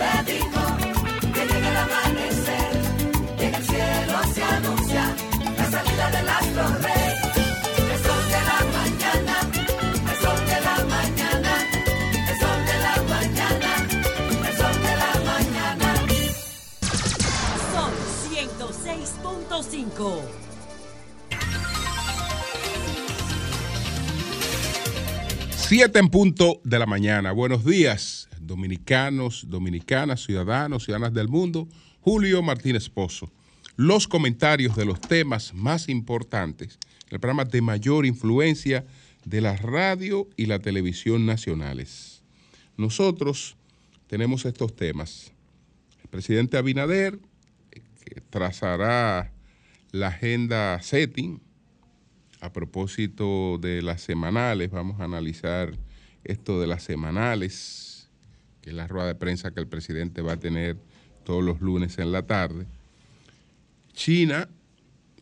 me dijo que llegue el amanecer, y en el cielo se anuncia la salida del astro rey. El sol de la mañana, el sol de la mañana, el sol de la mañana, el sol de la mañana. Son 106.5. Siete en punto de la mañana. Buenos días, dominicanos, dominicanas, ciudadanos, ciudadanas del mundo. Julio Martínez Pozo. Los comentarios de los temas más importantes, el programa de mayor influencia de la radio y la televisión nacionales. Nosotros tenemos estos temas. El presidente Abinader, que trazará la agenda setting, a propósito de las semanales, vamos a analizar esto de las semanales, que es la rueda de prensa que el presidente va a tener todos los lunes en la tarde. China,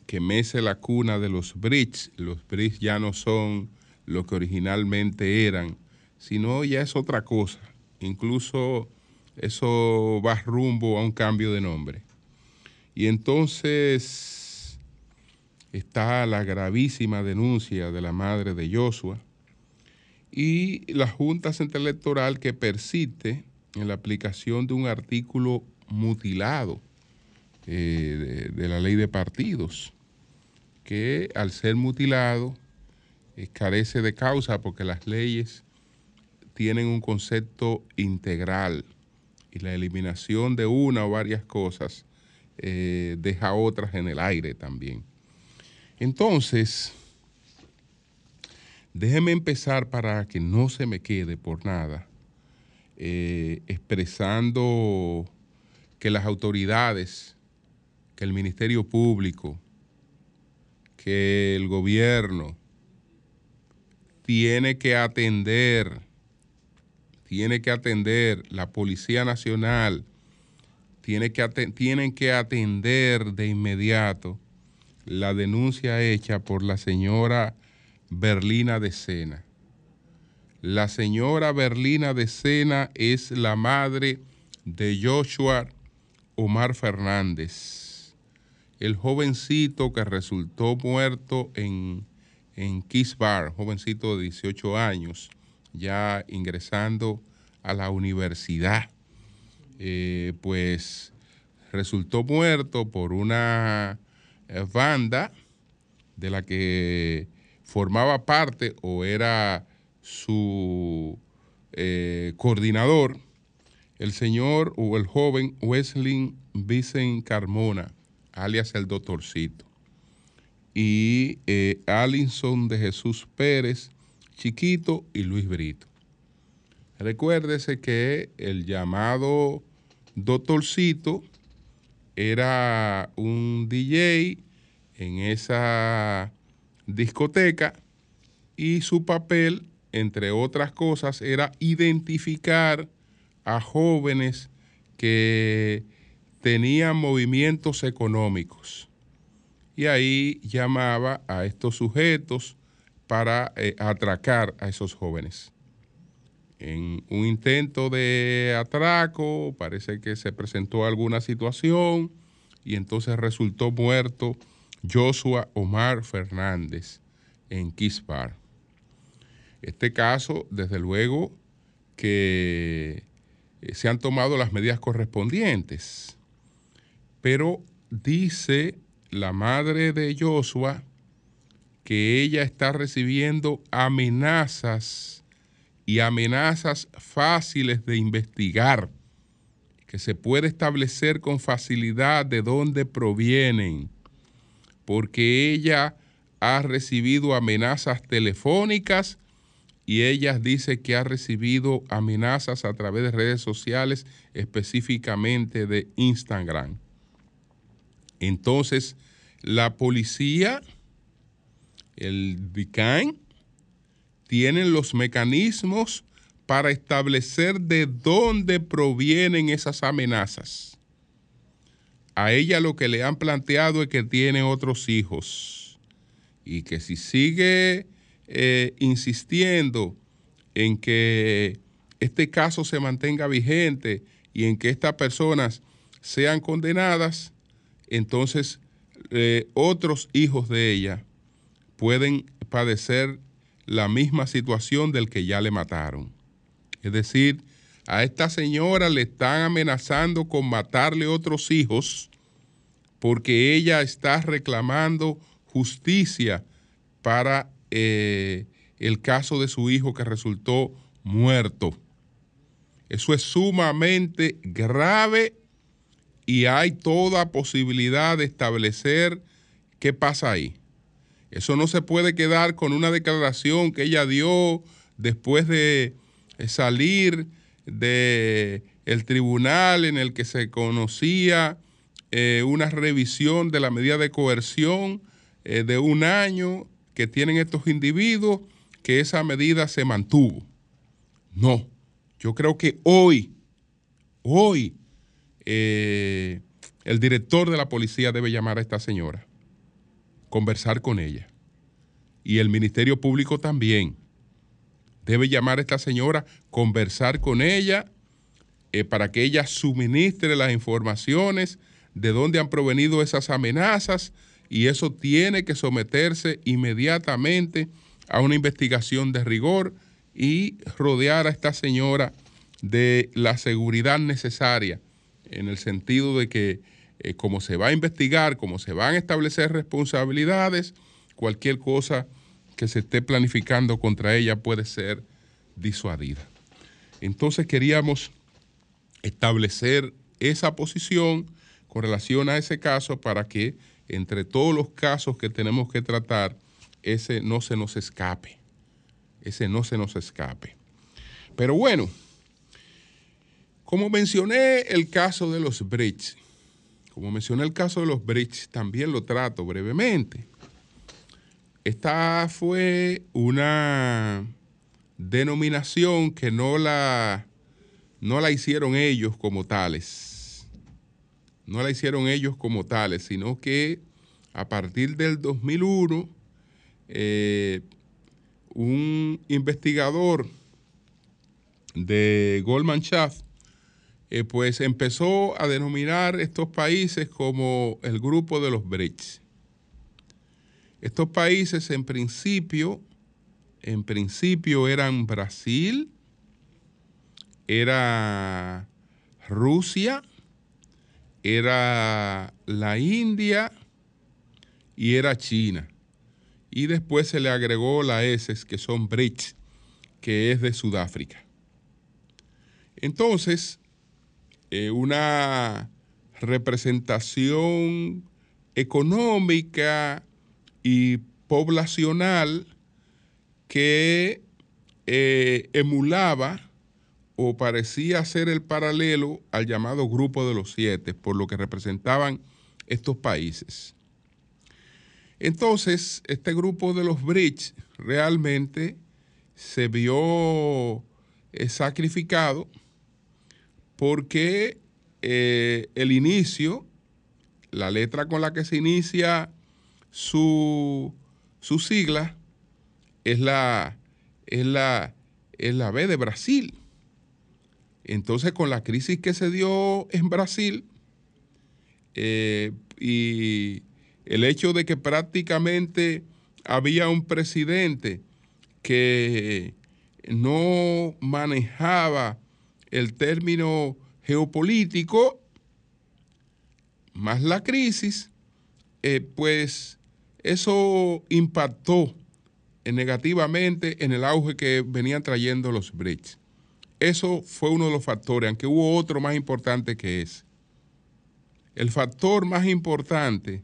que mece la cuna de los BRICS, los BRICS ya no son lo que originalmente eran, sino ya es otra cosa. Incluso eso va rumbo a un cambio de nombre. Y entonces está la gravísima denuncia de la madre de Joshua y la Junta Central Electoral que persiste en la aplicación de un artículo mutilado eh, de, la ley de partidos, que al ser mutilado eh, carece de causa porque las leyes tienen un concepto integral y la eliminación de una o varias cosas eh, deja otras en el aire también. Entonces, déjeme empezar para que no se me quede por nada, eh, expresando que las autoridades, que el Ministerio Público, que el gobierno tiene que atender, tiene que atender la Policía Nacional, tiene que tienen que atender de inmediato la denuncia hecha por la señora Berlina de Sena. La señora Berlina de Sena es la madre de Joshua Omar Fernández, el jovencito que resultó muerto en, en Kiss Bar, jovencito de 18 años, ya ingresando a la universidad. Eh, pues resultó muerto por una eh, banda de la que formaba parte o era su eh, coordinador, el señor o el joven Wesley Vicen Carmona, alias el doctorcito, y eh, de Jesús Pérez, Chiquito y Luis Brito. Recuérdese que el llamado doctorcito era un DJ en esa discoteca y su papel, entre otras cosas, era identificar a jóvenes que tenían movimientos económicos. Y ahí llamaba a estos sujetos para eh, atracar a esos jóvenes. En un intento de atraco, parece que se presentó alguna situación y entonces resultó muerto Joshua Omar Fernández en Kispar. Este caso, desde luego, que eh, se han tomado las medidas correspondientes, pero dice la madre de Joshua que ella está recibiendo amenazas y amenazas fáciles de investigar, que se puede establecer con facilidad de dónde provienen, porque ella ha recibido amenazas telefónicas y ella dice que ha recibido amenazas a través de redes sociales, específicamente de Instagram. Entonces, la policía, el DICAN, tienen los mecanismos para establecer de dónde provienen esas amenazas. A ella lo que le han planteado es que tiene otros hijos y que si sigue eh, insistiendo en que este caso se mantenga vigente y en que estas personas sean condenadas, entonces eh, otros hijos de ella pueden padecer la misma situación del que ya le mataron. Es decir, a esta señora le están amenazando con matarle otros hijos porque ella está reclamando justicia para eh, el caso de su hijo que resultó muerto. Eso es sumamente grave y hay toda posibilidad de establecer qué pasa ahí. Eso no se puede quedar con una declaración que ella dio después de salir del el tribunal en el que se conocía eh, una revisión de la medida de coerción eh, de un año que tienen estos individuos, que esa medida se mantuvo. No, yo creo que hoy, hoy, eh, el director de la policía debe llamar a esta señora, conversar con ella. Y el Ministerio Público también debe llamar a esta señora, conversar con ella, para que ella suministre las informaciones de dónde han provenido esas amenazas y eso tiene que someterse inmediatamente a una investigación de rigor y rodear a esta señora de la seguridad necesaria en el sentido de que eh, como se va a investigar, como se van a establecer responsabilidades, cualquier cosa que se esté planificando contra ella puede ser disuadida. Entonces queríamos establecer esa posición con relación a ese caso para que entre todos los casos que tenemos que tratar, ese no se nos escape. Ese no se nos escape. Pero bueno, como mencioné el caso de los bridge, como mencioné el caso de los bridge, también lo trato brevemente. Esta fue una denominación que no la, no la hicieron ellos como tales no la hicieron ellos como tales, sino que a partir del 2001, eh, un investigador de Goldman Sachs, eh, pues empezó a denominar estos países como el grupo de los BRICS. Estos países en principio, en principio eran Brasil, era Rusia, era la India y era China. Y después se le agregó la S, que son BRICS, que es de Sudáfrica. Entonces, eh, una representación económica y poblacional que eh, emulaba o parecía ser el paralelo al llamado Grupo de los Siete, por lo que representaban estos países. Entonces, este grupo de los BRICS realmente se vio eh, sacrificado porque eh, el inicio, la letra con la que se inicia su, su sigla, es la, es, la, es la B de Brasil. Entonces, con la crisis que se dio en Brasil eh, y el hecho de que prácticamente había un presidente que no manejaba el término geopolítico, más la crisis, eh, pues eso impactó negativamente en el auge que venían trayendo los BRICS. Eso fue uno de los factores, aunque hubo otro más importante que ese. El factor más importante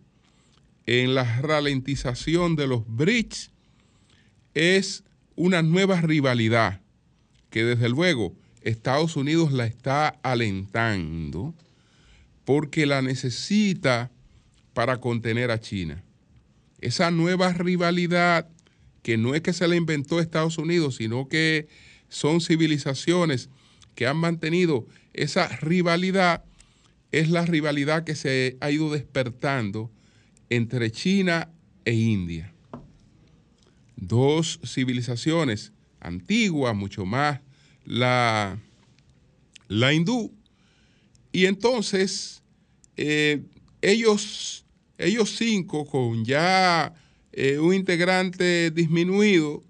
en la ralentización de los BRICS es una nueva rivalidad que desde luego Estados Unidos la está alentando porque la necesita para contener a China. Esa nueva rivalidad que no es que se la inventó Estados Unidos, sino que son civilizaciones que han mantenido esa rivalidad, es la rivalidad que se ha ido despertando entre China e India. Dos civilizaciones antiguas, mucho más la, la hindú, y entonces eh, ellos, ellos cinco, con ya eh, un integrante disminuido,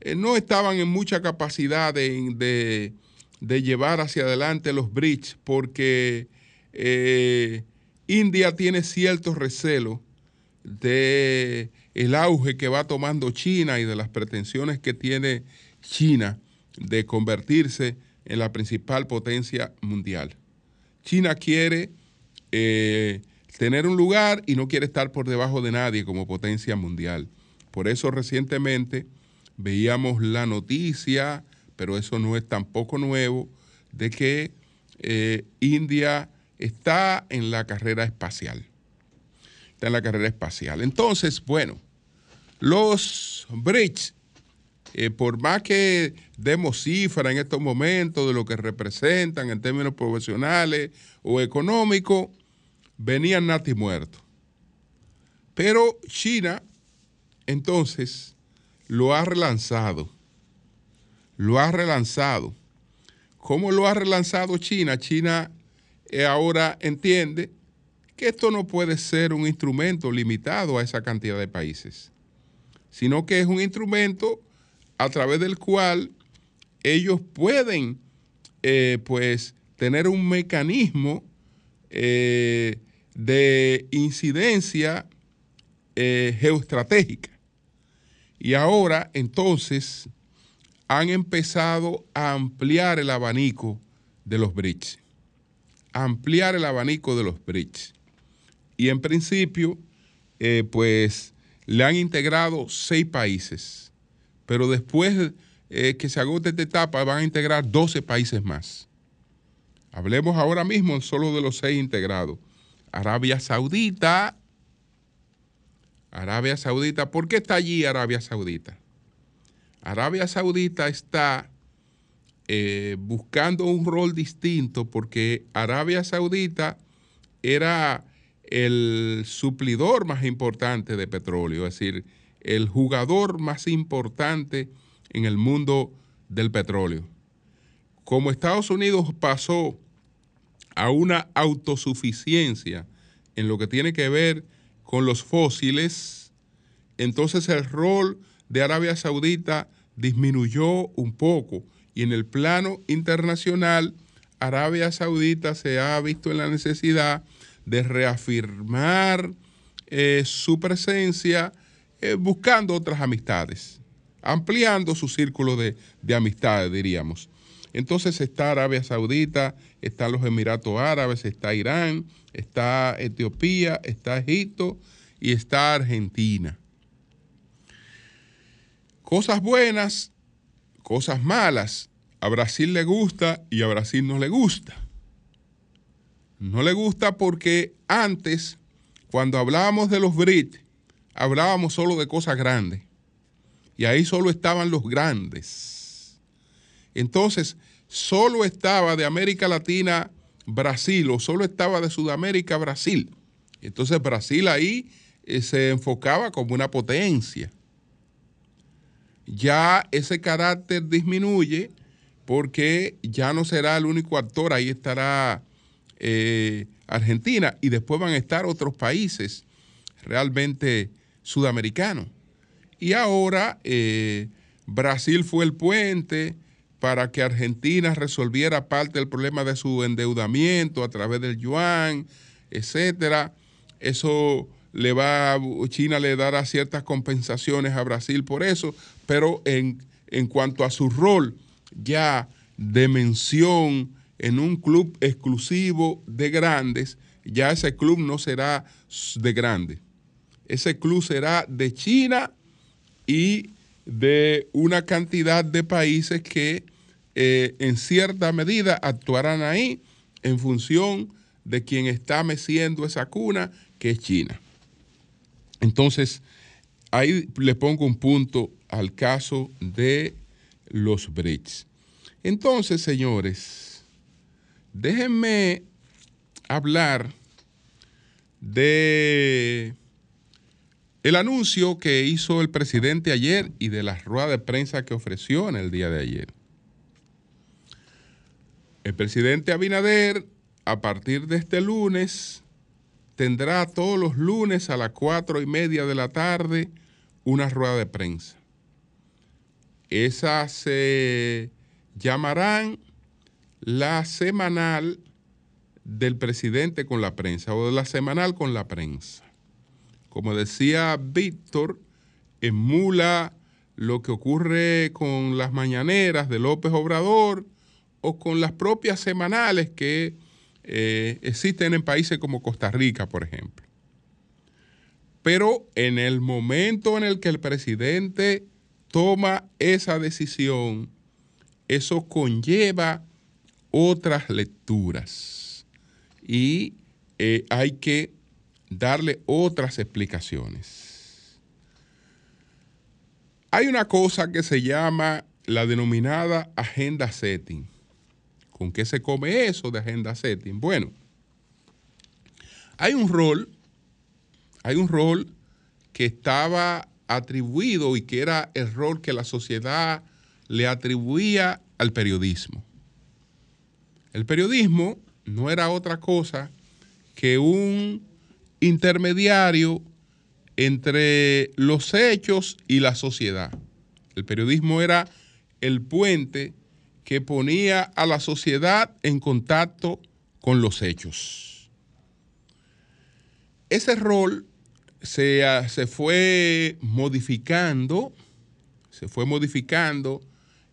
eh, no estaban en mucha capacidad de, de- llevar hacia adelante los BRICS porque eh, India tiene ciertos recelos de el auge que va tomando China y de las pretensiones que tiene China de convertirse en la principal potencia mundial. China quiere tener un lugar y no quiere estar por debajo de nadie como potencia mundial. Por eso recientemente veíamos la noticia, pero eso no es tampoco nuevo, de que eh, India está en la carrera espacial. Está en la carrera espacial. Entonces, bueno, los BRICS, eh, por más que demos cifras en estos momentos de lo que representan en términos profesionales o económicos, venían nati muertos. Pero China, entonces, lo ha relanzado. Lo ha relanzado. ¿Cómo lo ha relanzado China? China eh, ahora entiende que esto no puede ser un instrumento limitado a esa cantidad de países, sino que es un instrumento a través del cual ellos pueden eh, pues tener un mecanismo eh, de incidencia eh, geoestratégica. Y ahora entonces han empezado a ampliar el abanico de los BRICS. Ampliar el abanico de los BRICS. Y en principio, eh, pues le han integrado seis países. Pero después eh, que se agote esta etapa, van a integrar 12 países más. Hablemos ahora mismo solo de los seis integrados. Arabia Saudita. Arabia Saudita. ¿Por qué está allí Arabia Saudita? Arabia Saudita está eh, buscando un rol distinto porque Arabia Saudita era el suplidor más importante de petróleo, es decir, el jugador más importante en el mundo del petróleo. Como Estados Unidos pasó a una autosuficiencia en lo que tiene que ver con los fósiles, entonces el rol de Arabia Saudita disminuyó un poco y en el plano internacional Arabia Saudita se ha visto en la necesidad de reafirmar eh, su presencia eh, buscando otras amistades, ampliando su círculo de, de amistades, diríamos. Entonces está Arabia Saudita, están los Emiratos Árabes, está Irán, está Etiopía, está Egipto y está Argentina. Cosas buenas, cosas malas. A Brasil le gusta y a Brasil no le gusta. No le gusta porque antes, cuando hablábamos de los BRICS, hablábamos solo de cosas grandes. Y ahí solo estaban los grandes. Entonces, solo estaba de América Latina Brasil o solo estaba de Sudamérica Brasil. Entonces Brasil ahí eh, se enfocaba como una potencia. Ya ese carácter disminuye porque ya no será el único actor, ahí estará eh, Argentina y después van a estar otros países realmente sudamericanos. Y ahora eh, Brasil fue el puente para que Argentina resolviera parte del problema de su endeudamiento a través del yuan, etcétera. Eso le va, China le dará ciertas compensaciones a Brasil por eso, pero en, en cuanto a su rol ya de mención en un club exclusivo de grandes, ya ese club no será de grandes. Ese club será de China y de una cantidad de países que eh, en cierta medida actuarán ahí en función de quien está meciendo esa cuna, que es China. Entonces, ahí le pongo un punto al caso de los BRICS. Entonces, señores, déjenme hablar de el anuncio que hizo el presidente ayer y de la rueda de prensa que ofreció en el día de ayer. El presidente Abinader a partir de este lunes, tendrá todos los lunes a las cuatro y media de la tarde una rueda de prensa. Esas se llamarán la semanal del presidente con la prensa o la semanal con la prensa. Como decía Víctor, emula lo que ocurre con las mañaneras de López Obrador o con las propias semanales que eh, existen en países como Costa Rica, por ejemplo. Pero en el momento en el que el presidente toma esa decisión, eso conlleva otras lecturas y eh, hay que darle otras explicaciones. Hay una cosa que se llama la denominada agenda setting. ¿Con qué se come eso de agenda setting? Bueno, hay un rol, hay un rol que estaba atribuido y que era el rol que la sociedad le atribuía al periodismo. El periodismo no era otra cosa que un intermediario entre los hechos y la sociedad. El periodismo era el puente que ponía a la sociedad en contacto con los hechos. Ese rol se, se fue modificando, se fue modificando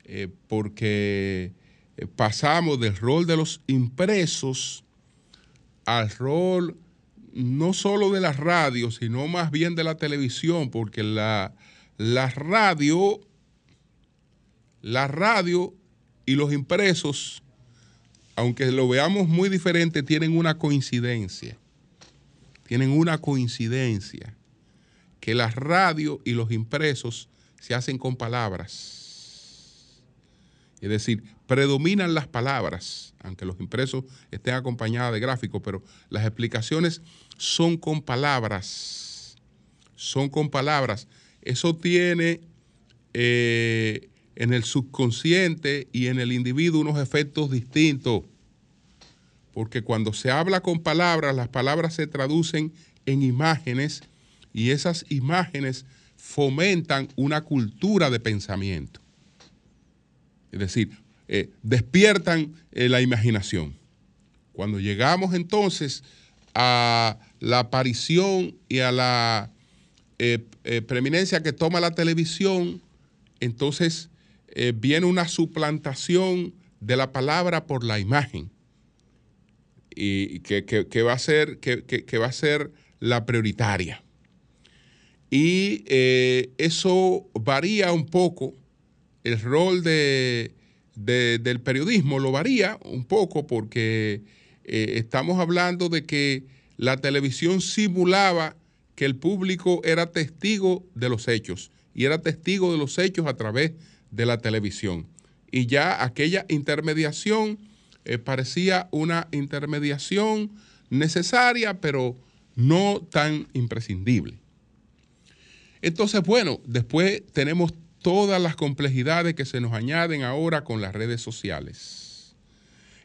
eh, porque eh, pasamos del rol de los impresos al rol no solo de la radio, sino más bien de la televisión, porque la, la radio, la radio y los impresos, aunque lo veamos muy diferente, tienen una coincidencia. Tienen una coincidencia. Que la radio y los impresos se hacen con palabras. Es decir, predominan las palabras, aunque los impresos estén acompañados de gráficos, pero las explicaciones son con palabras. Son con palabras. Eso tiene eh, en el subconsciente y en el individuo unos efectos distintos. Porque cuando se habla con palabras, las palabras se traducen en imágenes y esas imágenes fomentan una cultura de pensamiento. Es decir, eh, despiertan eh, la imaginación. Cuando llegamos entonces a la aparición y a la eh, preeminencia que toma la televisión, entonces viene una suplantación de la palabra por la imagen y que, va, a ser, que va a ser la prioritaria. Y eso varía un poco el rol de, del periodismo lo varía un poco porque eh, estamos hablando de que la televisión simulaba que el público era testigo de los hechos y era testigo de los hechos a través de la televisión. Y ya aquella intermediación eh, parecía una intermediación necesaria, pero no tan imprescindible. Entonces, bueno, después tenemos todas las complejidades que se nos añaden ahora con las redes sociales.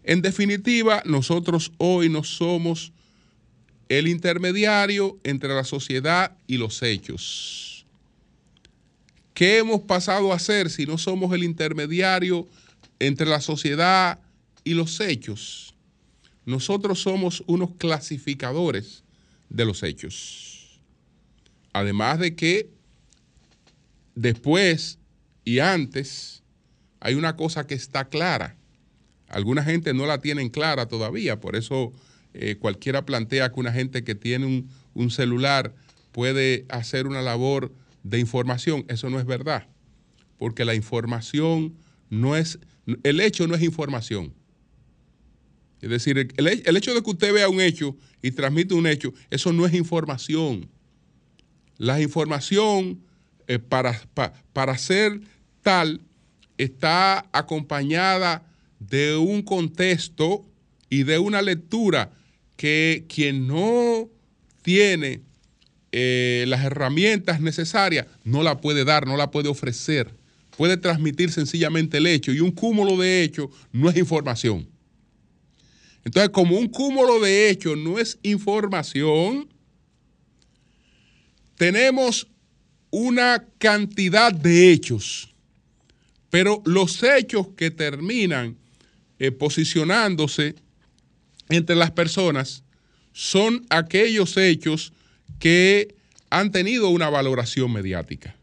En definitiva, nosotros hoy no somos el intermediario entre la sociedad y los hechos. ¿Qué hemos pasado a ser si no somos el intermediario entre la sociedad y los hechos? Nosotros somos unos clasificadores de los hechos. Además de que después y antes hay una cosa que está clara. Alguna gente no la tienen clara todavía, por eso eh, cualquiera plantea que una gente que tiene un, un celular puede hacer una labor de información. Eso no es verdad, porque la información no es, el hecho no es información. Es decir, el, el, hecho de que usted vea un hecho y transmite un hecho, eso no es información. La información eh, para, para ser tal está acompañada de un contexto y de una lectura que quien no tiene eh, las herramientas necesarias no la puede dar, no la puede ofrecer. Puede transmitir sencillamente el hecho y un cúmulo de hechos no es información. Entonces, como un cúmulo de hechos no es información, tenemos una cantidad de hechos, pero los hechos que terminan eh, posicionándose entre las personas son aquellos hechos que han tenido una valoración mediática.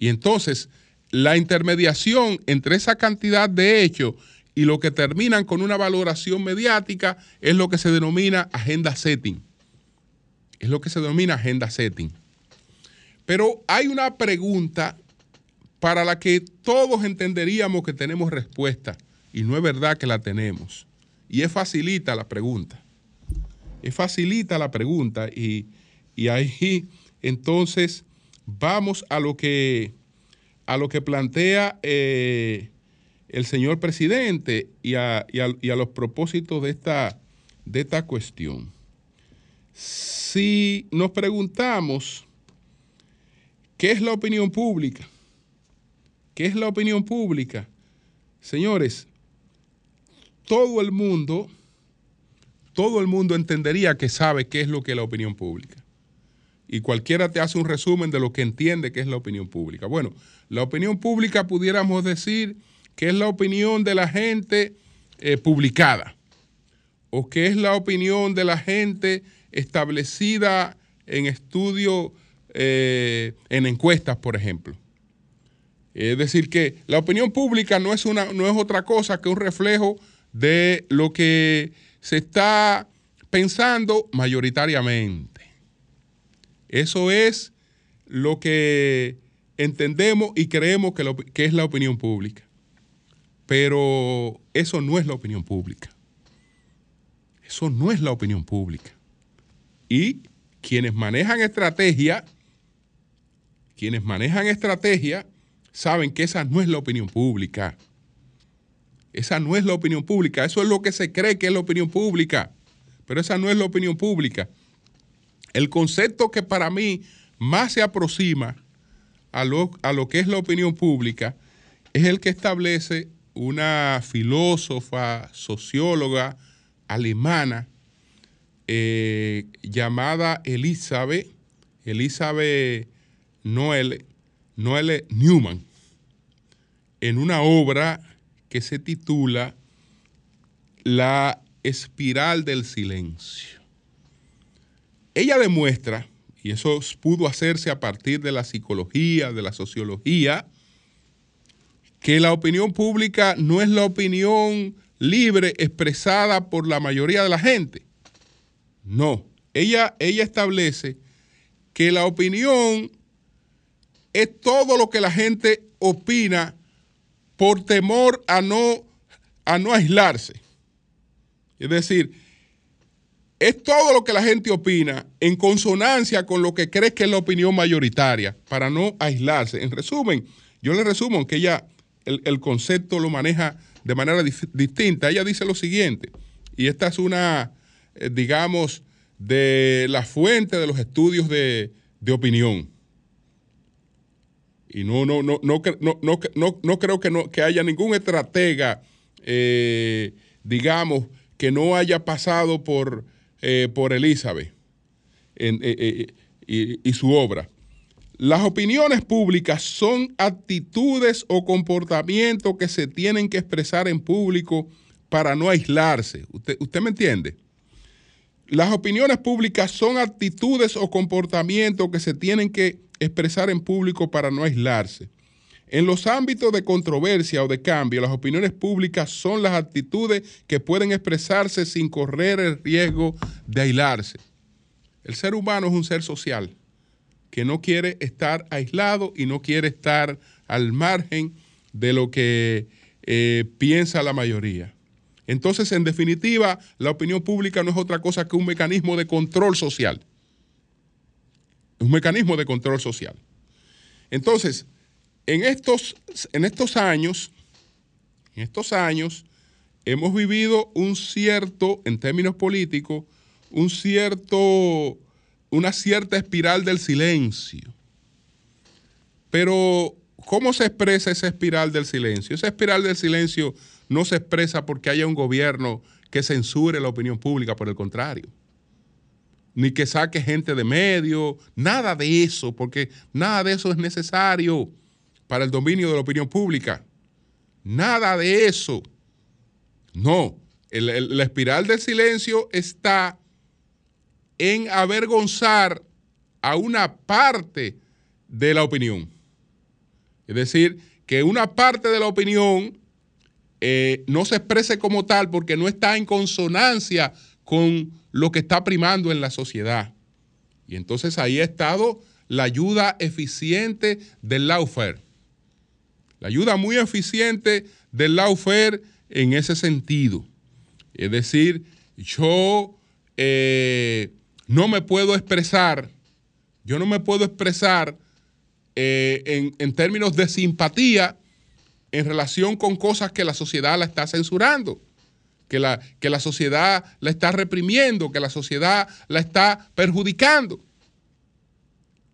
Y entonces, la intermediación entre esa cantidad de hechos y lo que terminan con una valoración mediática es lo que se denomina agenda setting. Es lo que se denomina agenda setting. Pero hay una pregunta para la que todos entenderíamos que tenemos respuesta y no es verdad que la tenemos. Y es facilita la pregunta. Es facilita la pregunta y, ahí entonces vamos a lo que, a lo que plantea eh, el señor presidente y a, los propósitos de esta, de esta cuestión. Si nos preguntamos qué es la opinión pública, ¿qué es la opinión pública? Señores, todo el mundo, todo el mundo entendería que sabe qué es lo que es la opinión pública. Y cualquiera te hace un resumen de lo que entiende que es la opinión pública. Bueno, la opinión pública pudiéramos decir qué es la opinión de la gente eh, publicada o qué es la opinión de la gente establecida en estudios, eh, en encuestas, por ejemplo. Es decir, que la opinión pública no es, una, no es otra cosa que un reflejo de lo que se está pensando mayoritariamente. Eso es lo que entendemos y creemos que, que es la opinión pública. Pero eso no es la opinión pública. Eso no es la opinión pública. Y quienes manejan estrategia, quienes manejan estrategia, saben que esa no es la opinión pública. Esa no es la opinión pública. Eso es lo que se cree que es la opinión pública. Pero esa no es la opinión pública. El concepto que para mí más se aproxima a lo, a lo que es la opinión pública es el que establece una filósofa, socióloga alemana eh, llamada Elizabeth, Elizabeth Noel, Noel Newman, en una obra que se titula La espiral del silencio. Ella demuestra, y eso pudo hacerse a partir de la psicología, de la sociología, que la opinión pública no es la opinión libre expresada por la mayoría de la gente. No, ella, ella establece que la opinión es todo lo que la gente opina por temor a no, a no aislarse. Es decir, es todo lo que la gente opina en consonancia con lo que cree que es la opinión mayoritaria, para no aislarse. En resumen, yo le resumo que ella el, concepto lo maneja de manera distinta. Ella dice lo siguiente, y esta es una, eh, digamos, de la fuente de los estudios de, opinión. Y no, no, no, no, no, no, creo que, no, que haya ningún estratega, eh, digamos, que no haya pasado por, eh, por Elizabeth y su obra. Las opiniones públicas son actitudes o comportamientos que se tienen que expresar en público para no aislarse. ¿Usted, usted me entiende? Las opiniones públicas son actitudes o comportamientos que se tienen que expresar en público para no aislarse. En los ámbitos de controversia o de cambio, las opiniones públicas son las actitudes que pueden expresarse sin correr el riesgo de aislarse. El ser humano es un ser social que no quiere estar aislado y no quiere estar al margen de lo que eh, piensa la mayoría. Entonces, en definitiva, la opinión pública no es otra cosa que un mecanismo de control social. Un mecanismo de control social. Entonces, en estos, en estos años, en estos años, hemos vivido un cierto, en términos políticos, un cierto una cierta espiral del silencio. Pero, ¿cómo se expresa esa espiral del silencio? Esa espiral del silencio no se expresa porque haya un gobierno que censure la opinión pública, por el contrario. Ni que saque gente de medio, nada de eso, porque nada de eso es necesario para el dominio de la opinión pública. Nada de eso. No, la espiral del silencio está en avergonzar a una parte de la opinión. Es decir, que una parte de la opinión eh, no se exprese como tal porque no está en consonancia con lo que está primando en la sociedad. Y entonces ahí ha estado la ayuda eficiente del lawfare. La ayuda muy eficiente del lawfare en ese sentido. Es decir, yo eh, no me puedo expresar, yo no me puedo expresar eh, en, en términos de simpatía en relación con cosas que la sociedad la está censurando, que la, que la sociedad la está reprimiendo, que la sociedad la está perjudicando.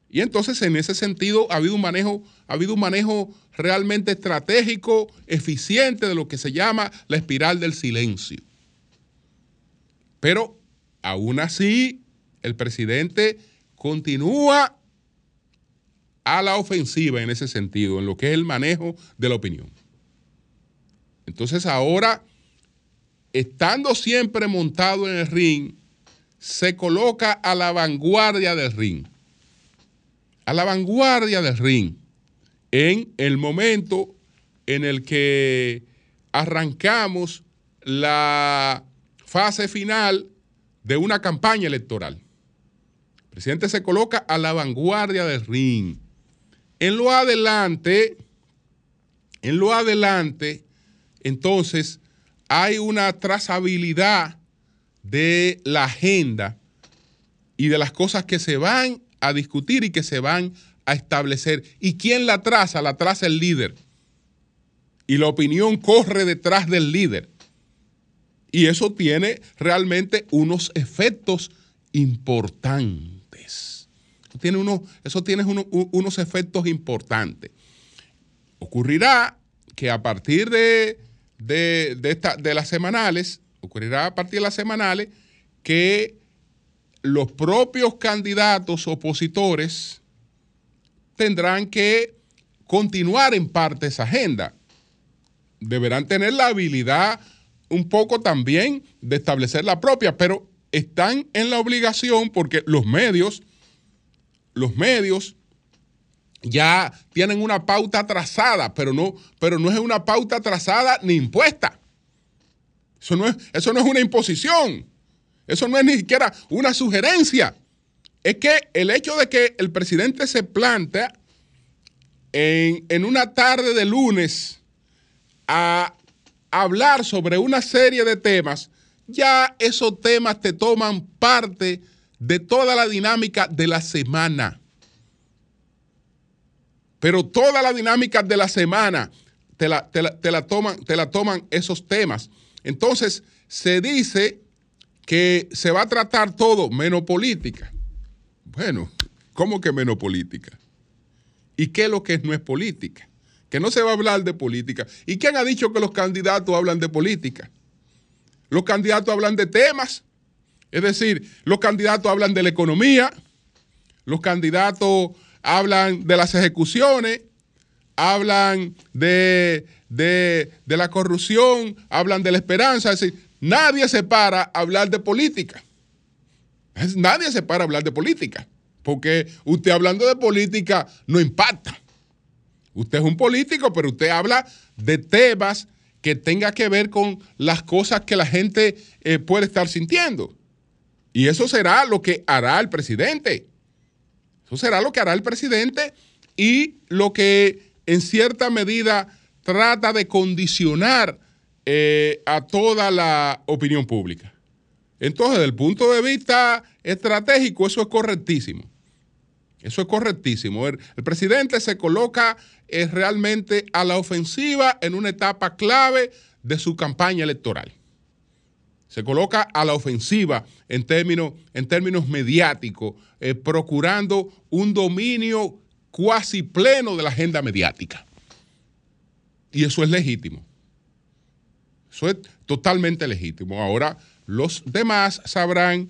Y entonces en ese sentido ha habido un manejo, ha habido un manejo realmente estratégico, eficiente de lo que se llama la espiral del silencio. Pero aún así, el presidente continúa a la ofensiva en ese sentido, en lo que es el manejo de la opinión. Entonces ahora, estando siempre montado en el ring, se coloca a la vanguardia del ring. A la vanguardia del ring. En el momento en el que arrancamos la fase final de una campaña electoral. El presidente se coloca a la vanguardia del ring. En lo adelante, en lo adelante, entonces hay una trazabilidad de la agenda y de las cosas que se van a discutir y que se van a establecer. ¿Y quién la traza? La traza el líder. Y la opinión corre detrás del líder. Y eso tiene realmente unos efectos importantes. Eso tiene, uno, unos efectos importantes. Ocurrirá que a partir de, de, de de las semanales, ocurrirá a partir de las semanales que los propios candidatos opositores tendrán que continuar en parte esa agenda. Deberán tener la habilidad un poco también de establecer la propia, pero están en la obligación porque los medios, los medios ya tienen una pauta trazada, pero no, pero no es una pauta trazada ni impuesta. Eso no es, eso no es una imposición. Eso no es ni siquiera una sugerencia. Es que el hecho de que el presidente se plantea en, en una tarde de lunes a hablar sobre una serie de temas, ya esos temas te toman parte de toda la dinámica de la semana. Pero toda la dinámica de la semana te la, te la- te la toman, te la toman esos temas. Entonces, se dice que se va a tratar todo menos política. Bueno, ¿cómo que menos política? ¿Y qué es lo que no es política? Que no se va a hablar de política. ¿Y quién ha dicho que los candidatos hablan de política? Los candidatos hablan de temas. Es decir, los candidatos hablan de la economía, los candidatos hablan de las ejecuciones, hablan de, de- de la corrupción, hablan de la esperanza. Es decir, nadie se para a hablar de política. Nadie se para a hablar de política. Porque usted hablando de política no impacta. Usted es un político, pero usted habla de temas que tenga que ver con las cosas que la gente eh, puede estar sintiendo. Y eso será lo que hará el presidente. Eso será lo que hará el presidente y lo que en cierta medida trata de condicionar eh, a toda la opinión pública. Entonces, desde el punto de vista estratégico, eso es correctísimo. Eso es correctísimo. El, presidente se coloca eh, realmente a la ofensiva en una etapa clave de su campaña electoral. Se coloca a la ofensiva en términos, en términos mediáticos, eh, procurando un dominio cuasi pleno de la agenda mediática. Y eso es legítimo. Eso es totalmente legítimo. Ahora, los demás sabrán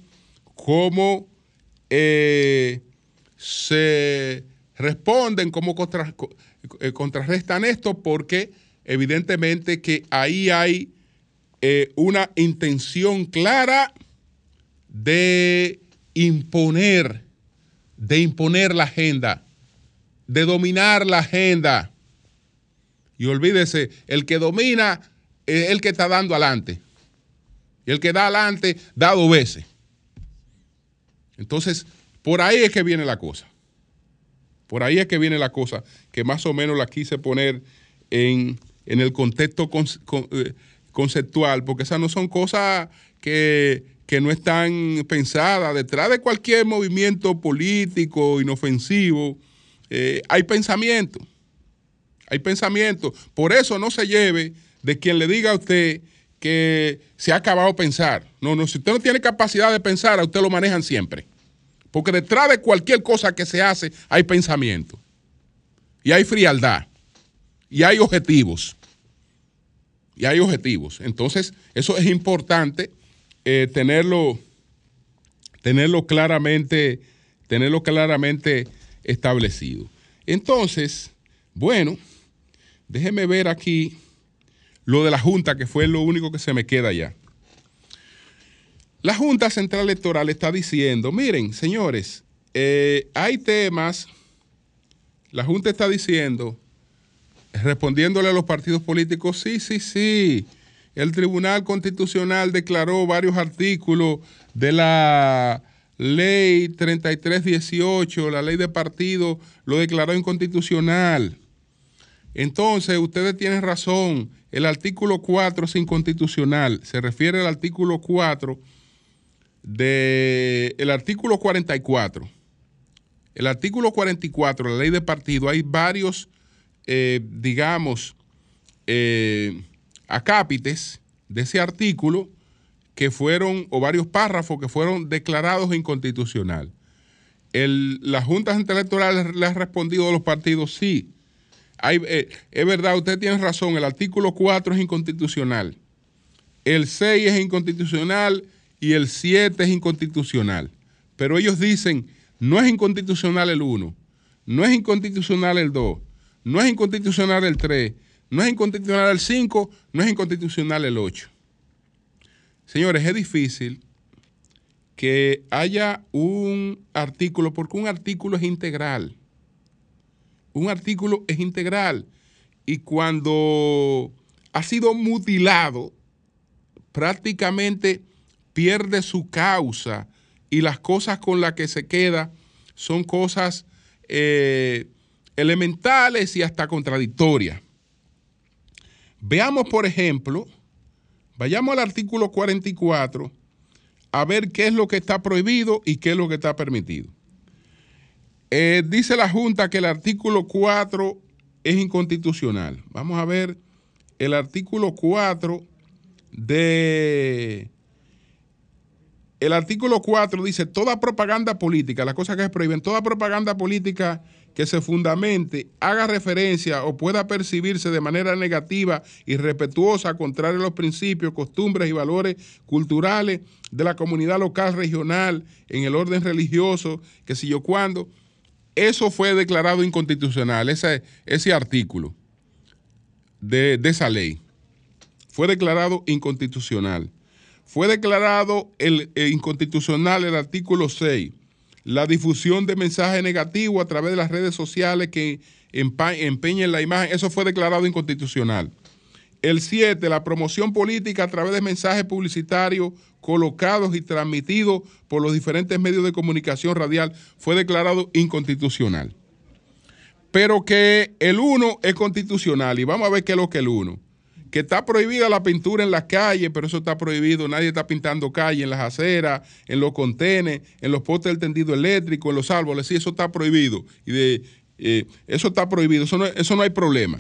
cómo eh, se responden, cómo eh, contrarrestan esto, porque evidentemente que ahí hay eh, una intención clara de imponer, de imponer la agenda, de dominar la agenda. Y olvídese, el que domina es el que está dando adelante. Y el que da adelante da dos veces. Entonces, por ahí es que viene la cosa. Por ahí es que viene la cosa, que más o menos la quise poner en, en el contexto con- eh, conceptual, porque esas no son cosas que, que no están pensadas. Detrás de cualquier movimiento político inofensivo, eh, hay pensamiento. Hay pensamiento. Por eso no se lleve de quien le diga a usted que se ha acabado pensar. No, no, si usted no tiene capacidad de pensar, a usted lo manejan siempre. Porque detrás de cualquier cosa que se hace hay pensamiento. Y hay frialdad. Y hay objetivos. Y hay objetivos. Entonces, eso es importante eh, tenerlo, tenerlo claramente, tenerlo claramente establecido. Entonces, bueno, déjeme ver aquí lo de la Junta, que fue lo único que se me queda ya. La Junta Central Electoral está diciendo, miren, señores, eh, hay temas, la Junta está diciendo, respondiéndole a los partidos políticos, sí, sí, sí, el Tribunal Constitucional declaró varios artículos de la ley 3318, la ley de partido, lo declaró inconstitucional. Entonces, ustedes tienen razón, el artículo 4 es inconstitucional, se refiere al artículo 4 de el artículo 44. El artículo 44, la ley de partido, hay varios, eh, digamos, eh, acápites de ese artículo que fueron, o varios párrafos que fueron declarados inconstitucional. El- la Junta Central Electoral le ha respondido a los partidos, sí, hay, eh, es verdad, usted tiene razón, el artículo 4 es inconstitucional, el 6 es inconstitucional y el 7 es inconstitucional. Pero ellos dicen, no es inconstitucional el 1, no es inconstitucional el 2, no es inconstitucional el 3, no es inconstitucional el 5, no es inconstitucional el 8. Señores, es difícil que haya un artículo, porque un artículo es integral. Un artículo es integral. Y cuando ha sido mutilado, prácticamente pierde su causa y las cosas con las que se queda son cosas eh, elementales y hasta contradictorias. Veamos, por ejemplo, vayamos al artículo 44 a ver qué es lo que está prohibido y qué es lo que está permitido. Eh, dice la Junta que el artículo 4 es inconstitucional. Vamos a ver el artículo 4 de... El artículo 4 dice, toda propaganda política, las cosas que se prohíben, toda propaganda política que se fundamente, haga referencia o pueda percibirse de manera negativa y respetuosa, contrario a los principios, costumbres y valores culturales de la comunidad local, regional, en el orden religioso, que si yo cuando, eso fue declarado inconstitucional, ese, ese artículo de, de esa ley. Fue declarado inconstitucional. Fue declarado el, el inconstitucional el artículo 6, la difusión de mensajes negativos a través de las redes sociales que empeñen la imagen, eso fue declarado inconstitucional. El 7, la promoción política a través de mensajes publicitarios colocados y transmitidos por los diferentes medios de comunicación radial fue declarado inconstitucional. Pero que el 1 es constitucional y vamos a ver qué es lo que el 1 que está prohibida la pintura en las calles, pero eso está prohibido, nadie está pintando calles en las aceras, en los contenes, en los postes del tendido eléctrico, en los árboles, sí, eso está prohibido. Y de, eh, eso está prohibido, eso no, eso no hay problema.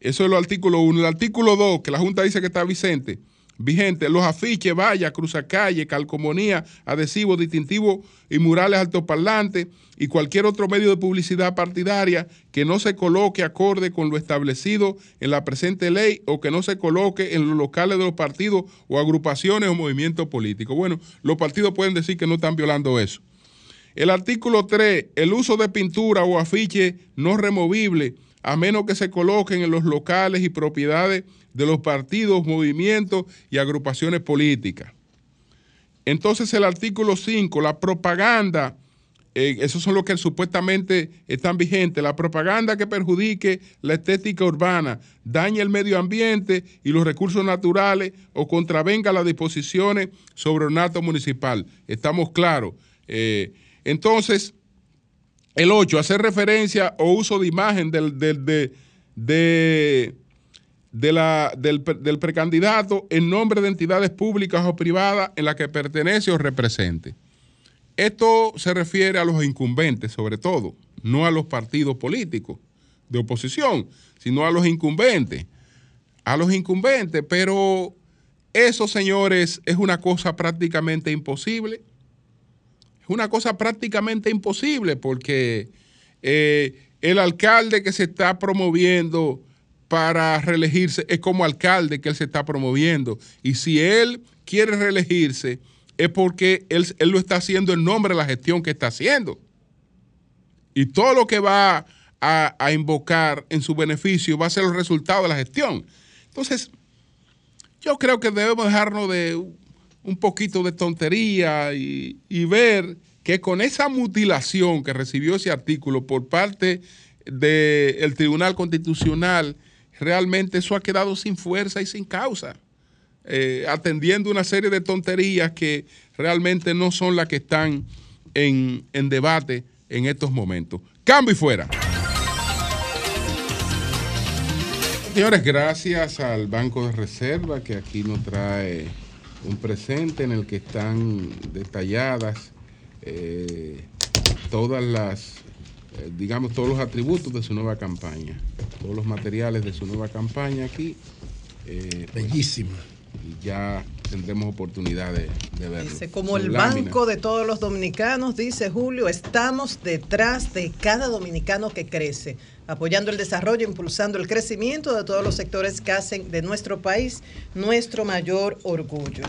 Eso es el artículo 1. El artículo 2, que la Junta dice que está vigente, vigente. Los afiches, vallas, cruzacalle, calcomanía, adhesivos, distintivos y murales altoparlantes y cualquier otro medio de publicidad partidaria que no se coloque acorde con lo establecido en la presente ley o que no se coloque en los locales de los partidos o agrupaciones o movimientos políticos. Bueno, los partidos pueden decir que no están violando eso. El artículo 3, el uso de pintura o afiche no removible a menos que se coloquen en los locales y propiedades de los partidos, movimientos y agrupaciones políticas. Entonces el artículo 5, la propaganda, eh, esos son los que supuestamente están vigentes, la propaganda que perjudique la estética urbana, dañe el medio ambiente y los recursos naturales o contravenga las disposiciones sobre ornato municipal. Estamos claros. Eh, entonces, el 8, hacer referencia o uso de imagen del, del, de, de la, del, del, precandidato en nombre de entidades públicas o privadas en las que pertenece o represente. Esto se refiere a los incumbentes, sobre todo, no a los partidos políticos de oposición, sino a los incumbentes. A los incumbentes, pero eso, señores, es una cosa prácticamente imposible. Es una cosa prácticamente imposible porque eh, el alcalde que se está promoviendo para reelegirse es como alcalde que él se está promoviendo. Y si él quiere reelegirse, es porque él, él, lo está haciendo en nombre de la gestión que está haciendo. Y todo lo que va a, a invocar en su beneficio va a ser el resultado de la gestión. Entonces, yo creo que debemos dejarnos de un poquito de tontería y, y ver que con esa mutilación que recibió ese artículo por parte del Tribunal Constitucional, realmente eso ha quedado sin fuerza y sin causa, eh, atendiendo una serie de tonterías que realmente no son las que están en, en debate en estos momentos. Cambio y fuera. Señores, gracias al Banco de Reserva que aquí nos trae un presente en el que están detalladas eh, todas las eh, digamos, todos los atributos de su nueva campaña, todos los materiales de su nueva campaña aquí. Eh, Bellísima. Pues, y ya tendremos oportunidad de, de verlo. Dice, como el banco de todos los dominicanos, dice Julio, estamos detrás de cada dominicano que crece, apoyando el desarrollo, impulsando el crecimiento de todos los sectores que hacen de nuestro país nuestro mayor orgullo.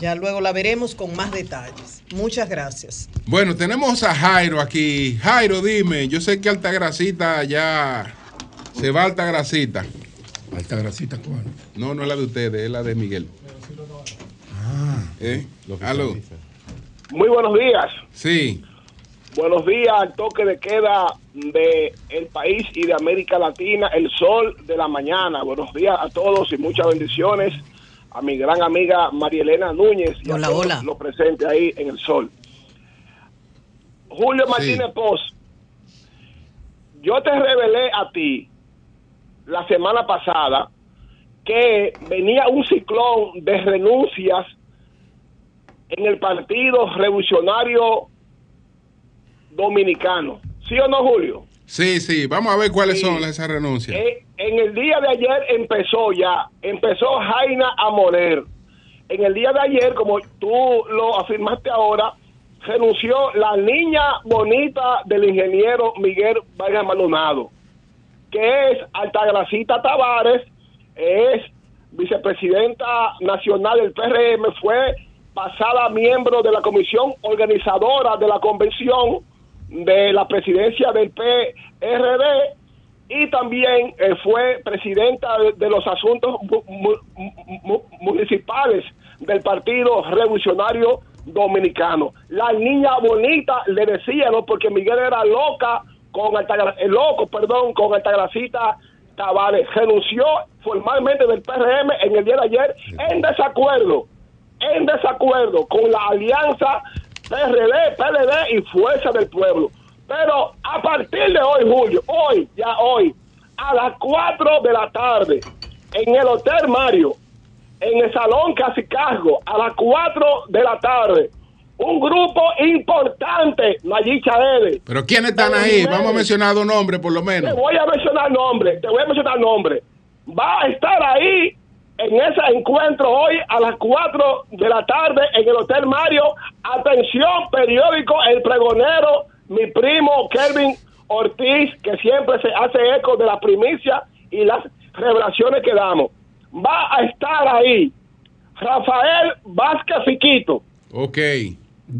Ya luego la veremos con más detalles. Muchas gracias. Bueno, tenemos a Jairo aquí. Jairo, dime, yo sé que Altagrasita ya se va a Altagrasita. ¿Altagrasita cuál? No, no es la de ustedes, es la de Miguel. Ah. ¿Eh? ¿Aló? Muy buenos días. Sí. Buenos días al toque de queda de el país y de América Latina, el sol de la mañana. Buenos días a todos y muchas bendiciones a mi gran amiga María Elena Núñez y hola, a todos hola. los presentes ahí en el sol. Julio Martínez sí. Poz, yo te revelé a ti la semana pasada que venía un ciclón de renuncias en el Partido Revolucionario Dominicano. ¿Sí o no, Julio? Sí, sí, vamos a ver cuáles sí. son esas renuncias. Eh, en el día de ayer empezó ya, empezó Jaina a morir. En el día de ayer, como tú lo afirmaste ahora, renunció la niña bonita del ingeniero Miguel Vargas Maldonado, que es Altagracita Tavares, es vicepresidenta nacional del PRM, fue pasada miembro de la comisión organizadora de la convención de la presidencia del PRD y también eh, fue presidenta de, los asuntos mu mu municipales del Partido Revolucionario Dominicano. La niña bonita le decía, ¿no? Porque Miguel era loca con eh, loco, perdón, con Altagracita Tavares. Renunció formalmente del PRM en el día de ayer en desacuerdo, en desacuerdo con la alianza PRD, PLD y Fuerza del Pueblo. Pero a partir de hoy, Julio, hoy, ya hoy, a las 4 de la tarde, en el Hotel Mario, en el Salón Casicasgo, a las 4 de la tarde, un grupo importante, Nayicha Ede. ¿Pero quiénes están ahí? Vamos a mencionar dos nombres, por lo menos. Te voy a mencionar nombres, te voy a mencionar nombres. Va a estar ahí en ese encuentro hoy a las 4 de la tarde en el Hotel Mario. Atención, periódico El Pregonero, mi primo Kelvin Ortiz, que siempre se hace eco de la primicia y las revelaciones que damos. Va a estar ahí Rafael Vázquez Fiquito. Ok.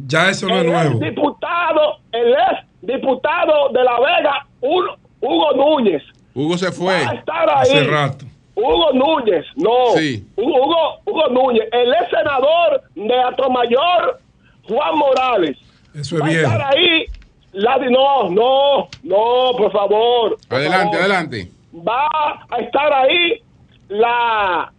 Ya eso no es El nuevo. ex diputado, el ex diputado de La Vega, Hugo Núñez. Hugo se fue. Va a estar ahí. Hace rato. Hugo Núñez, no. Sí. Hugo, Hugo Núñez, el ex senador de Atomayor, Juan Morales. Eso es Va a estar ahí. La, no, no, no, por favor. por Adelante, favor. adelante. Va a estar ahí la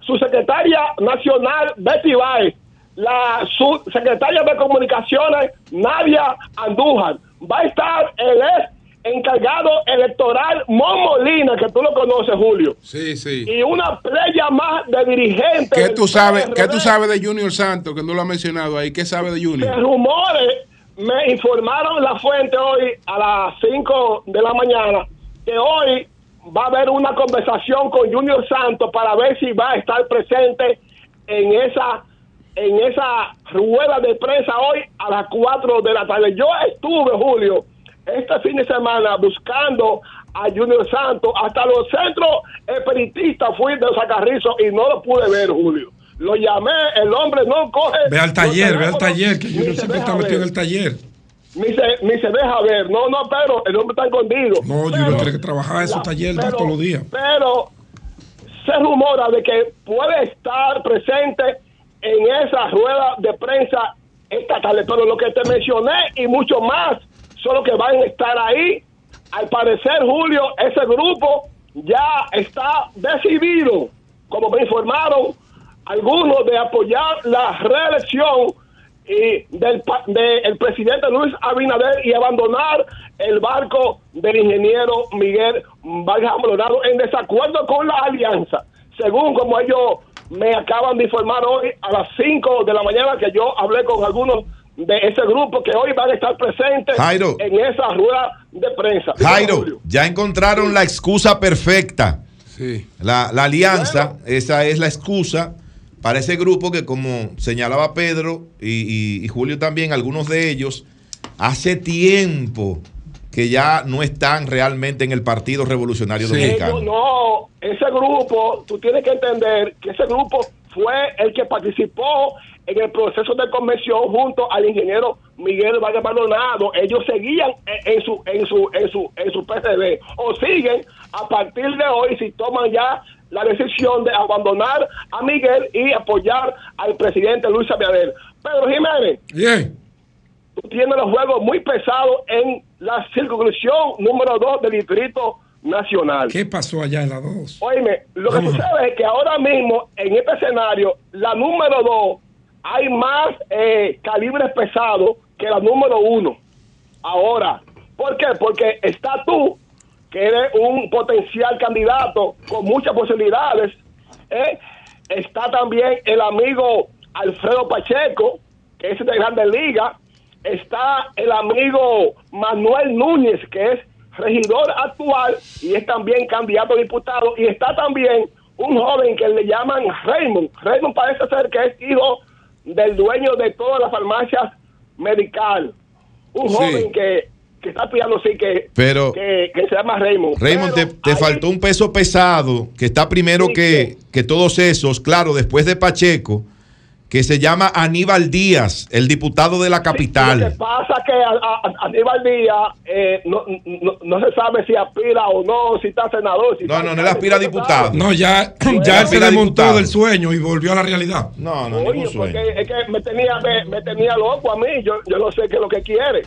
subsecretaria nacional Betty Baez, la subsecretaria de comunicaciones Nadia Andújar. Va a estar el ex encargado electoral Mon Molina, que tú lo conoces, Julio. Sí, sí. Y una playa más de dirigentes. ¿Qué tú sabes, PRD. ¿Qué tú sabes de Junior Santos que no lo ha mencionado ahí? ¿Qué sabe de De Junior? rumores, me informaron la fuente hoy a las 5 de la mañana que hoy va a haber una conversación con Junior Santos para ver si va a estar presente en esa en esa rueda de prensa hoy a las 4 de la tarde. Yo estuve, Julio, este fin de semana buscando a Junior Santos hasta los centros espiritistas fui de Sacarrizo y no lo pude ver, Julio. Lo llamé, el hombre no coge. Ve al taller, ve al taller, que ni Junior siempre está metido en el taller. ni se, ni se deja ver. No, no, pero el hombre está escondido. No, Junior tiene que trabajar esos la- talleres pero- todos los días. Pero se rumora de que puede estar presente en esa rueda de prensa esta tarde. Pero lo que te mencioné y mucho más son los que van a estar ahí. Al parecer, Julio, ese grupo ya está decidido, como me informaron algunos, de apoyar la reelección y del de el presidente Luis Abinader y abandonar el barco del ingeniero Miguel Vargas Maldonado en desacuerdo con la alianza. Según como ellos me acaban de informar hoy a las 5 de la mañana que yo hablé con algunos de ese grupo que hoy van a estar presentes Jairo. en esa rueda de prensa. Jairo, ya encontraron la excusa perfecta. Sí. La, la alianza, esa es la excusa para ese grupo que como señalaba Pedro y, y- y Julio también, algunos de ellos, hace tiempo que ya no están realmente en el Partido Revolucionario Sí. Dominicano. No, ese grupo, tú tienes que entender que ese grupo fue el que participó en el proceso de convención junto al ingeniero Miguel Vargas Maldonado. Ellos seguían en, en su en su en su en su PCB o siguen a partir de hoy si toman ya la decisión de abandonar a Miguel y apoyar al presidente Luis Abinader. Pedro Jiménez, Bien. Tú tienes los juegos muy pesados en la circunscripción número 2 del Distrito Nacional. ¿Qué pasó allá en la 2? Oíme, lo que Vamos. sucede es que ahora mismo en este escenario, la número 2 hay más eh, calibres pesados que la número 1. Ahora, ¿por qué? Porque está tú, que eres un potencial candidato con muchas posibilidades. ¿eh? Está también el amigo Alfredo Pacheco, que es de Grandes Ligas. Está el amigo Manuel Núñez, que es regidor actual y es también candidato a diputado. Y está también un joven que le llaman Raymond. Raymond parece ser que es hijo del dueño de todas las farmacias medical. Un Sí. joven que, que está pidiendo sí que, Pero- que, que se llama Raymond. Raymond, te, te ahí- faltó un peso pesado que está primero Sí, que, que todos esos, claro, después de Pacheco, que se llama Aníbal Díaz, el diputado de la Lo que capital. pasa que a, a- a Aníbal Díaz eh, no, no, no se sabe si aspira o no, si está senador. Si No, está no, no, él aspira a diputado. No, ya, ya él se desmontó del sueño y volvió a la realidad. No, no, Oye, ningún sueño. porque es que me tenía, me, me tenía loco a mí. Yo, yo no sé qué es lo que quiere.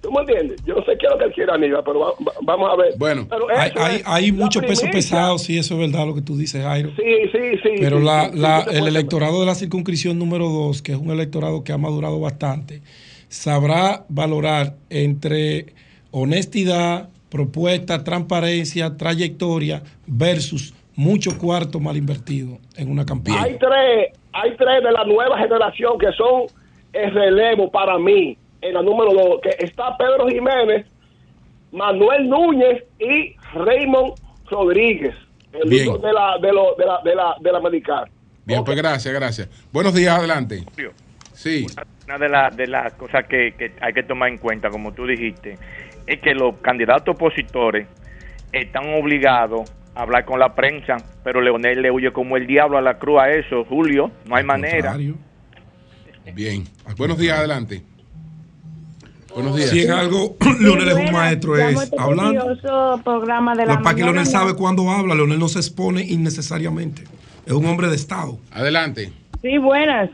¿Tú me entiendes? Yo no sé qué es lo que él quiere, Aníbal, pero va- va- vamos a ver. Bueno, Hay, eso hay, es hay la mucho peso primicia. pesado, sí, eso es verdad lo que tú dices, Jairo. Sí, sí, sí. Pero sí, la, sí, la- el electorado de la circunscripción número 2, que es un electorado que ha madurado bastante, sabrá valorar entre honestidad, propuesta, transparencia, trayectoria versus mucho cuarto mal invertido en una campaña. Hay tres, hay tres de la nueva generación que son el relevo para mí, en la número dos, que está Pedro Jiménez, Manuel Núñez y Raymond Rodríguez. el Bien. de la, de, lo, de la, de la, de la medicar. Bien, pues gracias, gracias. Buenos días, adelante. Sí. Una de, las de las cosas que, que hay que tomar en cuenta, como tú dijiste, es que los candidatos opositores están obligados a hablar con la prensa, pero Leonel le huye como el diablo a la cruz a eso, Julio, no hay manera. Bien. Buenos días, adelante. Buenos días. Si en algo Leonel es un maestro es hablando. programa de la Lo para que. Leonel sabe cuándo habla, Leonel no se expone innecesariamente. Es un hombre de Estado. Adelante. Sí, buenas.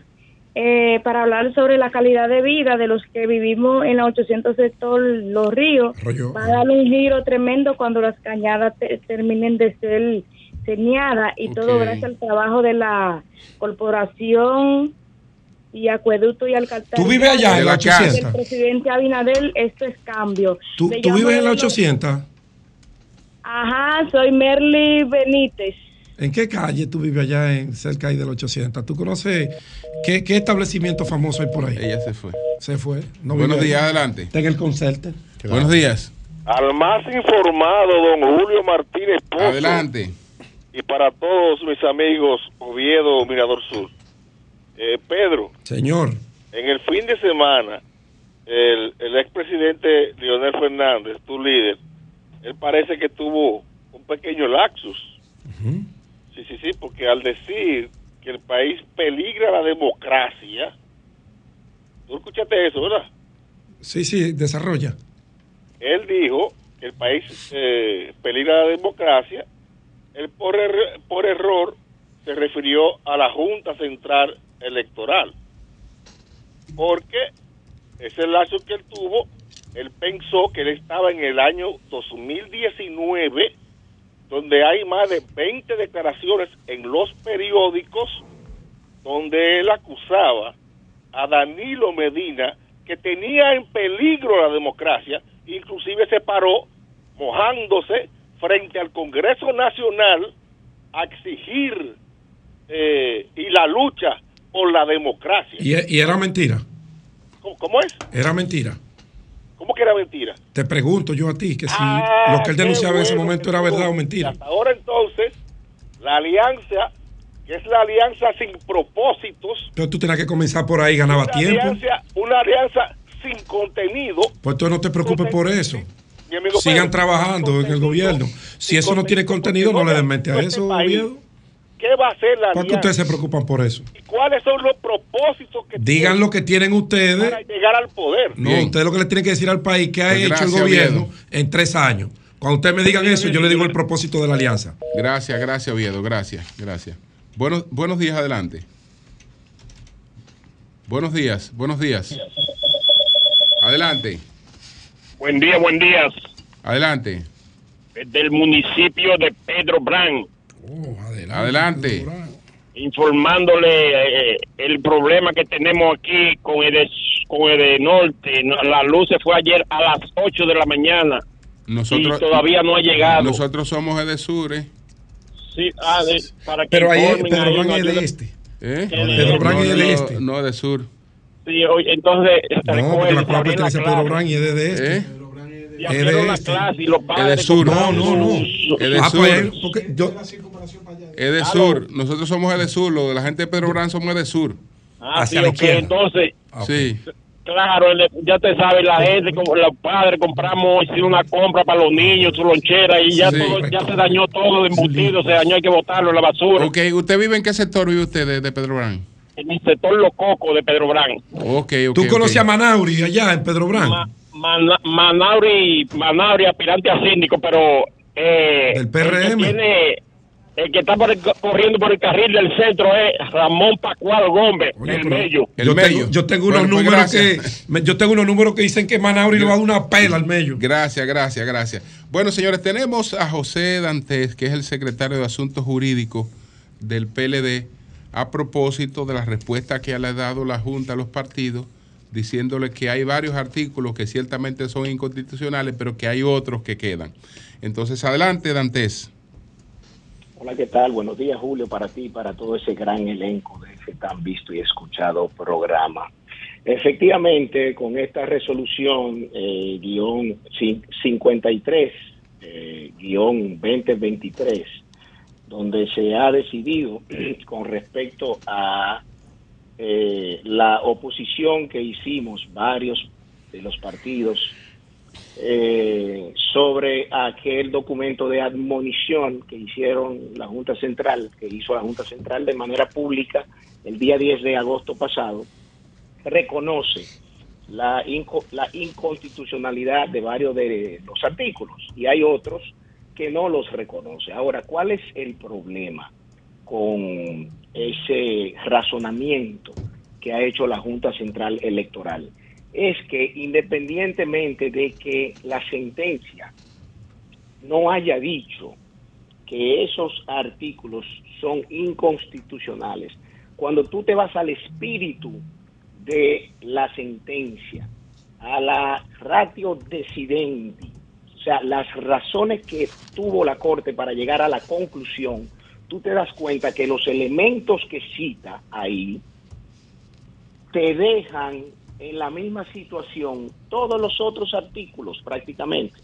Eh, para hablar sobre la calidad de vida de los que vivimos en la 800 sector Los Ríos, va a dar un giro tremendo cuando las cañadas te- terminen de ser señadas y todo gracias al trabajo de la corporación y acueducto y alcantarillado. ¿Tú vives allá en la Del 800? presidente Abinadel, esto es cambio. ¿Tú, vives en la de los- 800? Ajá, soy Merly Benítez. ¿En qué calle tú vives allá en cerca ahí del 800? ¿Tú conoces qué, qué establecimiento famoso hay por ahí? Ella se fue. Se fue. No Buenos ahí. días, adelante. Está en el concierto. Buenos días. Al más informado, don Julio Martínez Pozo. Adelante. Y para todos mis amigos, Oviedo, Mirador Sur. Eh, Pedro, Señor. en el fin de semana, el, el expresidente Leonel Fernández, tu líder, él parece que tuvo un pequeño lapsus. Sí, sí, sí, porque al decir que el país peligra la democracia, tú escuchaste eso, ¿verdad? Sí, sí, desarrolla. él dijo que el país eh, peligra la democracia, él por, er- por error se refirió a la Junta Central Electoral, porque ese lazo que él tuvo, él pensó que él estaba en el año 2019, donde hay más de 20 declaraciones en los periódicos donde él acusaba a Danilo Medina que tenía en peligro la democracia, inclusive se paró mojándose frente al Congreso Nacional a exigir eh, y la lucha por la democracia. Y, y era mentira. ¿Cómo, cómo es? Era mentira. ¿Cómo que era mentira? Te pregunto yo a ti que si Ah, lo que él denunciaba en ese momento era verdad o mentira. Hasta ahora entonces, la alianza, que es la alianza sin propósitos, Entonces tú tenías que comenzar por ahí, ganaba una tiempo. alianza, una alianza sin contenido, Pues tú no te preocupes por eso. Sigan Pedro, trabajando en el gobierno. Si eso no tiene contenido, no le den mente a eso, Oviedo. ¿Qué va a hacer la ¿Para qué ustedes se preocupan por eso? ¿Cuáles son los propósitos que Digan tienen lo que tienen ustedes. para llegar al poder? No, ustedes lo que le tienen que decir al país que ha Pues hecho gracias, el gobierno Oviedo. en tres años. Cuando ustedes me digan eso, yo le digo el propósito de la alianza. Gracias, gracias, Oviedo. Gracias, gracias. Buenos, buenos días, adelante. Buenos días, buenos días. Adelante, Buen día, buen día. adelante, Del municipio de Pedro Brán, adelante. informándole eh, el problema que tenemos aquí con el, con el norte. No, La luz se fue ayer a las 8 de la mañana Nosotros, y todavía no ha llegado. Nosotros somos Edesur, ¿eh? Sí, ah, de- para que Pero ahí no es del este. ¿Eh? Pedro Brán no, es del este. No, de sur. Sí, oye, entonces, No, porque recuerden, la la pertenece a Pedro. Brán y es de este. ¿Eh? Y Es de este. clase y los Es de sur. No, no, no. Es de Ah, sur. pues, porque yo, Edesur. Nosotros somos Edesur. Lo de la gente de Pedro Brán somos Edesur. Ah, Hacia sí, la entonces, Sí. Claro, ya te sabes, la gente, como los padres, compramos hicimos una compra para los niños, su lonchera, y ya Sí. todo, ya se dañó todo de embutido, se dañó, hay que botarlo en la basura. Ok, ¿usted vive en qué sector vive usted de, de Pedro Brán? En el sector Los Cocos de Pedro Brán. Ok, ok. tú conoces a Manauri allá en Pedro Brán. Ma- Mana- Manauri, Manauri, aspirante a síndico, pero... Eh, Del PRM. El que, tiene- el que está por el- corriendo por el carril del centro es Ramón Pacual Gómez, Oye, el mello. El yo, Mello. tengo, yo tengo Bueno, unos pues números que gracias. yo tengo unos números que dicen que Manauri le va a dar una pela al medio. Gracias, gracias, gracias. Bueno, señores, tenemos a José Dantes, que es el secretario de Asuntos Jurídicos del PLD, a propósito de la respuesta que le ha dado la Junta a los partidos, diciéndole que hay varios artículos que ciertamente son inconstitucionales, pero que hay otros que quedan. Entonces, adelante, Dantes. Hola, ¿qué tal? Buenos días, Julio, para ti y para todo ese gran elenco de ese tan visto y escuchado programa. Efectivamente, con esta resolución, eh, guion cin- 53, eh, guion 2023, donde se ha decidido con respecto a eh, la oposición que hicimos varios de los partidos eh, sobre aquel documento de admonición que hicieron la Junta Central, que hizo la Junta Central de manera pública el día 10 de agosto pasado, reconoce la, la inconstitucionalidad de varios de los artículos y hay otros que no los reconoce. Ahora, ¿cuál es el problema con ese razonamiento que ha hecho la Junta Central Electoral? Es que independientemente de que la sentencia no haya dicho que esos artículos son inconstitucionales, cuando tú te vas al espíritu de la sentencia, a la ratio decidenti, o sea, las razones que tuvo la Corte para llegar a la conclusión, tú te das cuenta que los elementos que cita ahí te dejan en la misma situación todos los otros artículos prácticamente.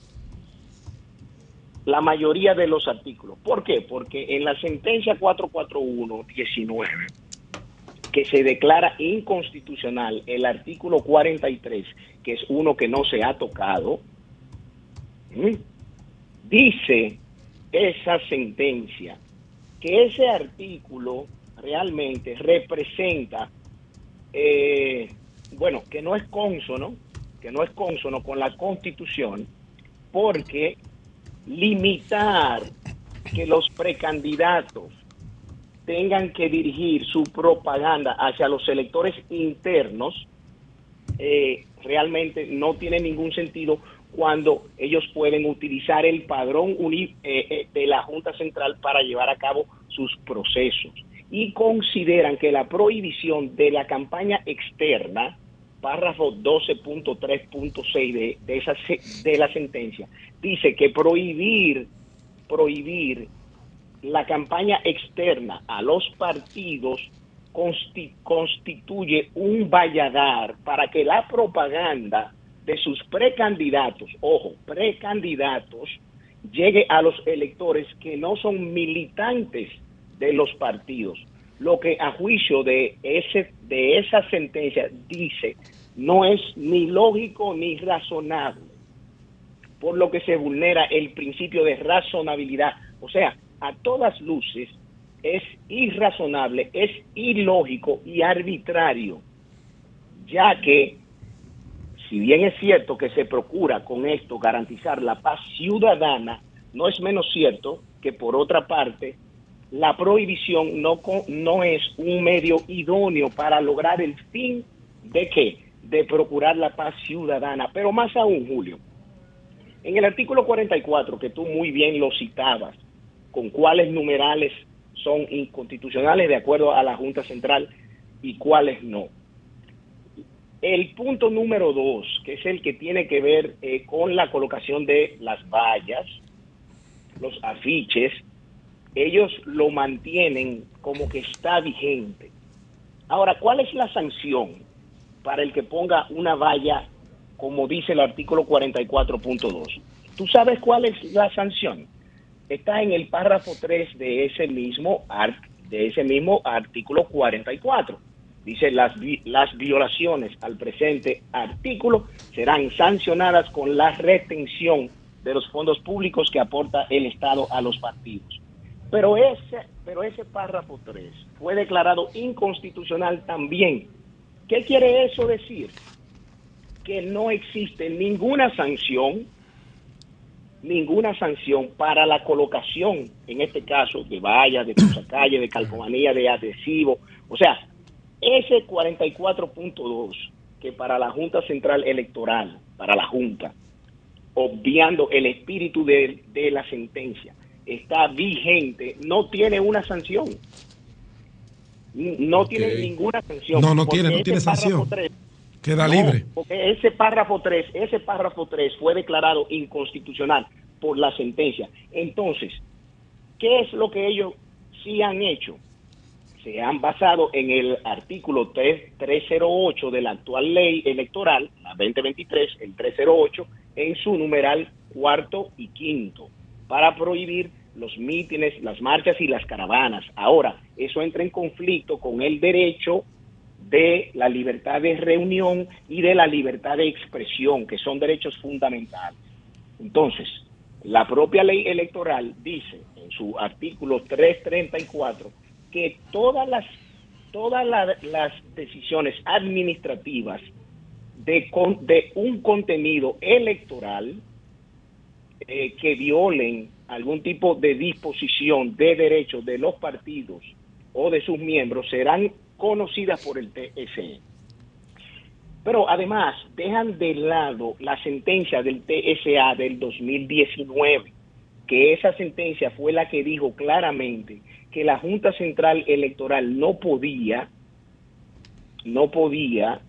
La mayoría de los artículos. ¿Por qué? Porque en la sentencia 441-19 que se declara inconstitucional el artículo 43, que es uno que no se ha tocado, dice esa sentencia que ese artículo realmente representa, eh, bueno, que no es cónsono, que no es cónsono con la constitución, porque limitar que los precandidatos tengan que dirigir su propaganda hacia los electores internos, eh, realmente no tiene ningún sentido cuando ellos pueden utilizar el padrón uni- eh, eh, de la Junta Central para llevar a cabo sus procesos. Y consideran que la prohibición de la campaña externa, párrafo 12.3.6 de, de, esa, de la sentencia, dice que prohibir, prohibir la campaña externa a los partidos consti- constituye un valladar para que la propaganda de sus precandidatos, ojo, precandidatos, llegue a los electores que no son militantes de los partidos. Lo que a juicio de, ese, de esa sentencia dice no es ni lógico ni razonable por lo que se vulnera el principio de razonabilidad. O sea, a todas luces es irrazonable, es ilógico y arbitrario, ya que si bien es cierto que se procura con esto garantizar la paz ciudadana, no es menos cierto que por otra parte la prohibición no, no es un medio idóneo para lograr el fin de qué? De procurar la paz ciudadana. Pero más aún, Julio, en el artículo 44, que tú muy bien lo citabas, con cuáles numerales son inconstitucionales de acuerdo a la Junta Central y cuáles no. El punto número dos, que es el que tiene que ver eh, con la colocación de las vallas, los afiches, ellos lo mantienen como que está vigente. Ahora, ¿cuál es la sanción para el que ponga una valla como dice el artículo 44.2? ¿Tú sabes cuál es la sanción? Está en el párrafo 3 de ese mismo, ar- de ese mismo artículo 44. Dice, las, las violaciones al presente artículo serán sancionadas con la retención de los fondos públicos que aporta el Estado a los partidos. Pero ese, pero ese párrafo 3 fue declarado inconstitucional también. ¿Qué quiere eso decir? Que no existe ninguna sanción, ninguna sanción para la colocación, en este caso, de vallas, de calle, de calcomanía, de adhesivo. O sea, ese 44.2 que para la Junta Central Electoral, para la Junta, obviando el espíritu de, de la sentencia, está vigente, no tiene una sanción. No tiene ninguna sanción. No, no tiene, no tiene sanción. 3 Queda no, libre. Porque ese párrafo 3, ese párrafo 3 fue declarado inconstitucional por la sentencia. Entonces, ¿qué es lo que ellos sí han hecho? Se han basado en el artículo 3 308 de la actual ley electoral, la 2023, el 308, en su numeral cuarto y quinto, para prohibir los mítines, las marchas y las caravanas. Ahora, eso entra en conflicto con el derecho de la libertad de reunión y de la libertad de expresión, que son derechos fundamentales. Entonces, la propia ley electoral dice en su artículo 334 que todas las todas la- las decisiones administrativas de un contenido electoral eh, que violen algún tipo de disposición de derechos de los partidos o de sus miembros serán conocidas por el TSE. Pero además dejan de lado la sentencia del TSA del 2019, que esa sentencia fue la que dijo claramente que la Junta Central Electoral no podía, no podía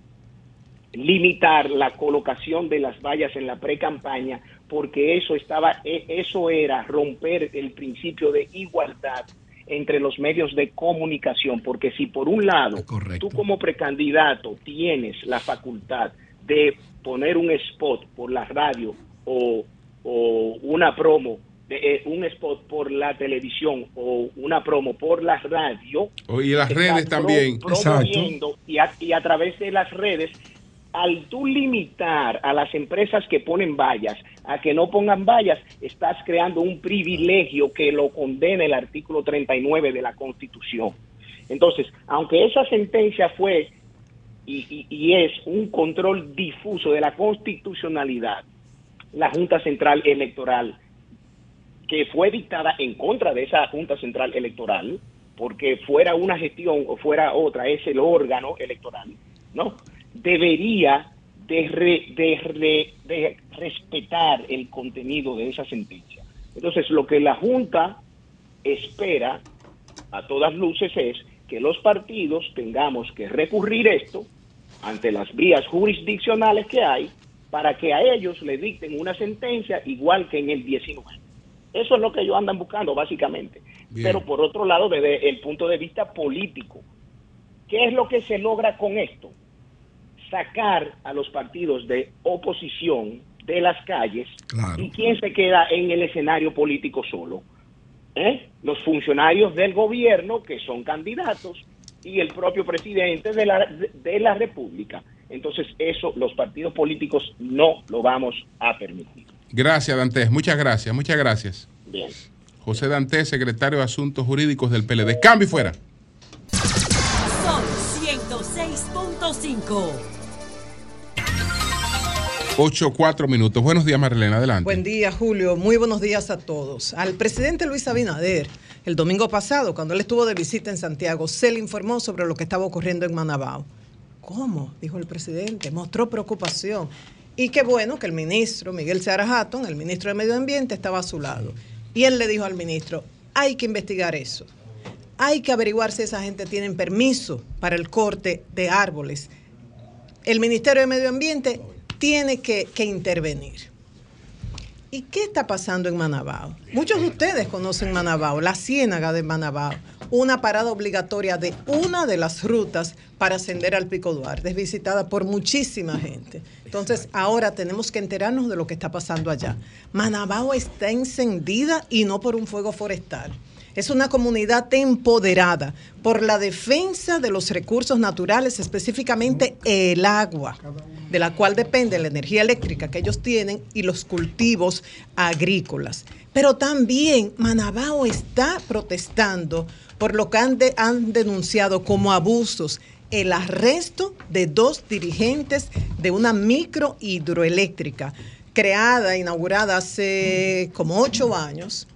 limitar la colocación de las vallas en la pre-campaña porque eso estaba e- eso era romper el principio de igualdad entre los medios de comunicación porque si por un lado tú como precandidato tienes la facultad de poner un spot por la radio o, o una promo de, eh, un spot por la televisión o una promo por la radio Oh, y las redes también. y a, y a través de las redes, al tú limitar a las empresas que ponen vallas a que no pongan vallas, estás creando un privilegio que lo condena el artículo 39 de la Constitución. Entonces, aunque esa sentencia fue y, es un control difuso de la constitucionalidad, la Junta Central Electoral que fue dictada en contra de esa Junta Central Electoral, porque fuera una gestión o fuera otra, es el órgano electoral, ¿no? Debería de, re- de re- de respetar el contenido de esa sentencia. Entonces, lo que la Junta espera a todas luces es que los partidos tengamos que recurrir esto ante las vías jurisdiccionales que hay para que a ellos le dicten una sentencia igual que en el 19. Eso es lo que ellos andan buscando, básicamente. Bien. Pero por otro lado, desde el punto de vista político, ¿qué es lo que se logra con esto? Sacar a los partidos de oposición de las calles y quién se queda en el escenario político solo. ¿Eh? Los funcionarios del gobierno que son candidatos y el propio presidente de la, de la República. Entonces eso los partidos políticos no lo vamos a permitir. Gracias, Dantes. Muchas gracias, muchas gracias. Bien. José Dantes, secretario de Asuntos Jurídicos del PLD. Cambio y fuera. Sol 106.5. 8, 4 minutos. Buenos días, Marilena. Adelante. Buen día, Julio. Muy buenos días a todos. Al presidente Luis Abinader, el domingo pasado, cuando él estuvo de visita en Santiago, se le informó sobre lo que estaba ocurriendo en Manabao. ¿Cómo? Dijo el presidente. Mostró preocupación. Y qué bueno que el ministro, Miguel Seara el ministro de Medio Ambiente, estaba a su lado. Y él le dijo al ministro, hay que investigar eso. Hay que averiguar si esa gente tiene permiso para el corte de árboles. El Ministerio de Medio Ambiente tiene que, que intervenir. ¿Y qué está pasando en Manabao? Muchos de ustedes conocen Manabao, la ciénaga de Manabao, una parada obligatoria de una de las rutas para ascender al Pico Duarte, es visitada por muchísima gente. Entonces, ahora tenemos que enterarnos de lo que está pasando allá. Manabao está encendida y no por un fuego forestal. Es una comunidad empoderada por la defensa de los recursos naturales, específicamente el agua, de la cual depende la energía eléctrica que ellos tienen y los cultivos agrícolas. Pero también Manabao está protestando por lo que han, de- han denunciado como abusos, el arresto de dos dirigentes de una micro hidroeléctrica creada, inaugurada hace como ocho años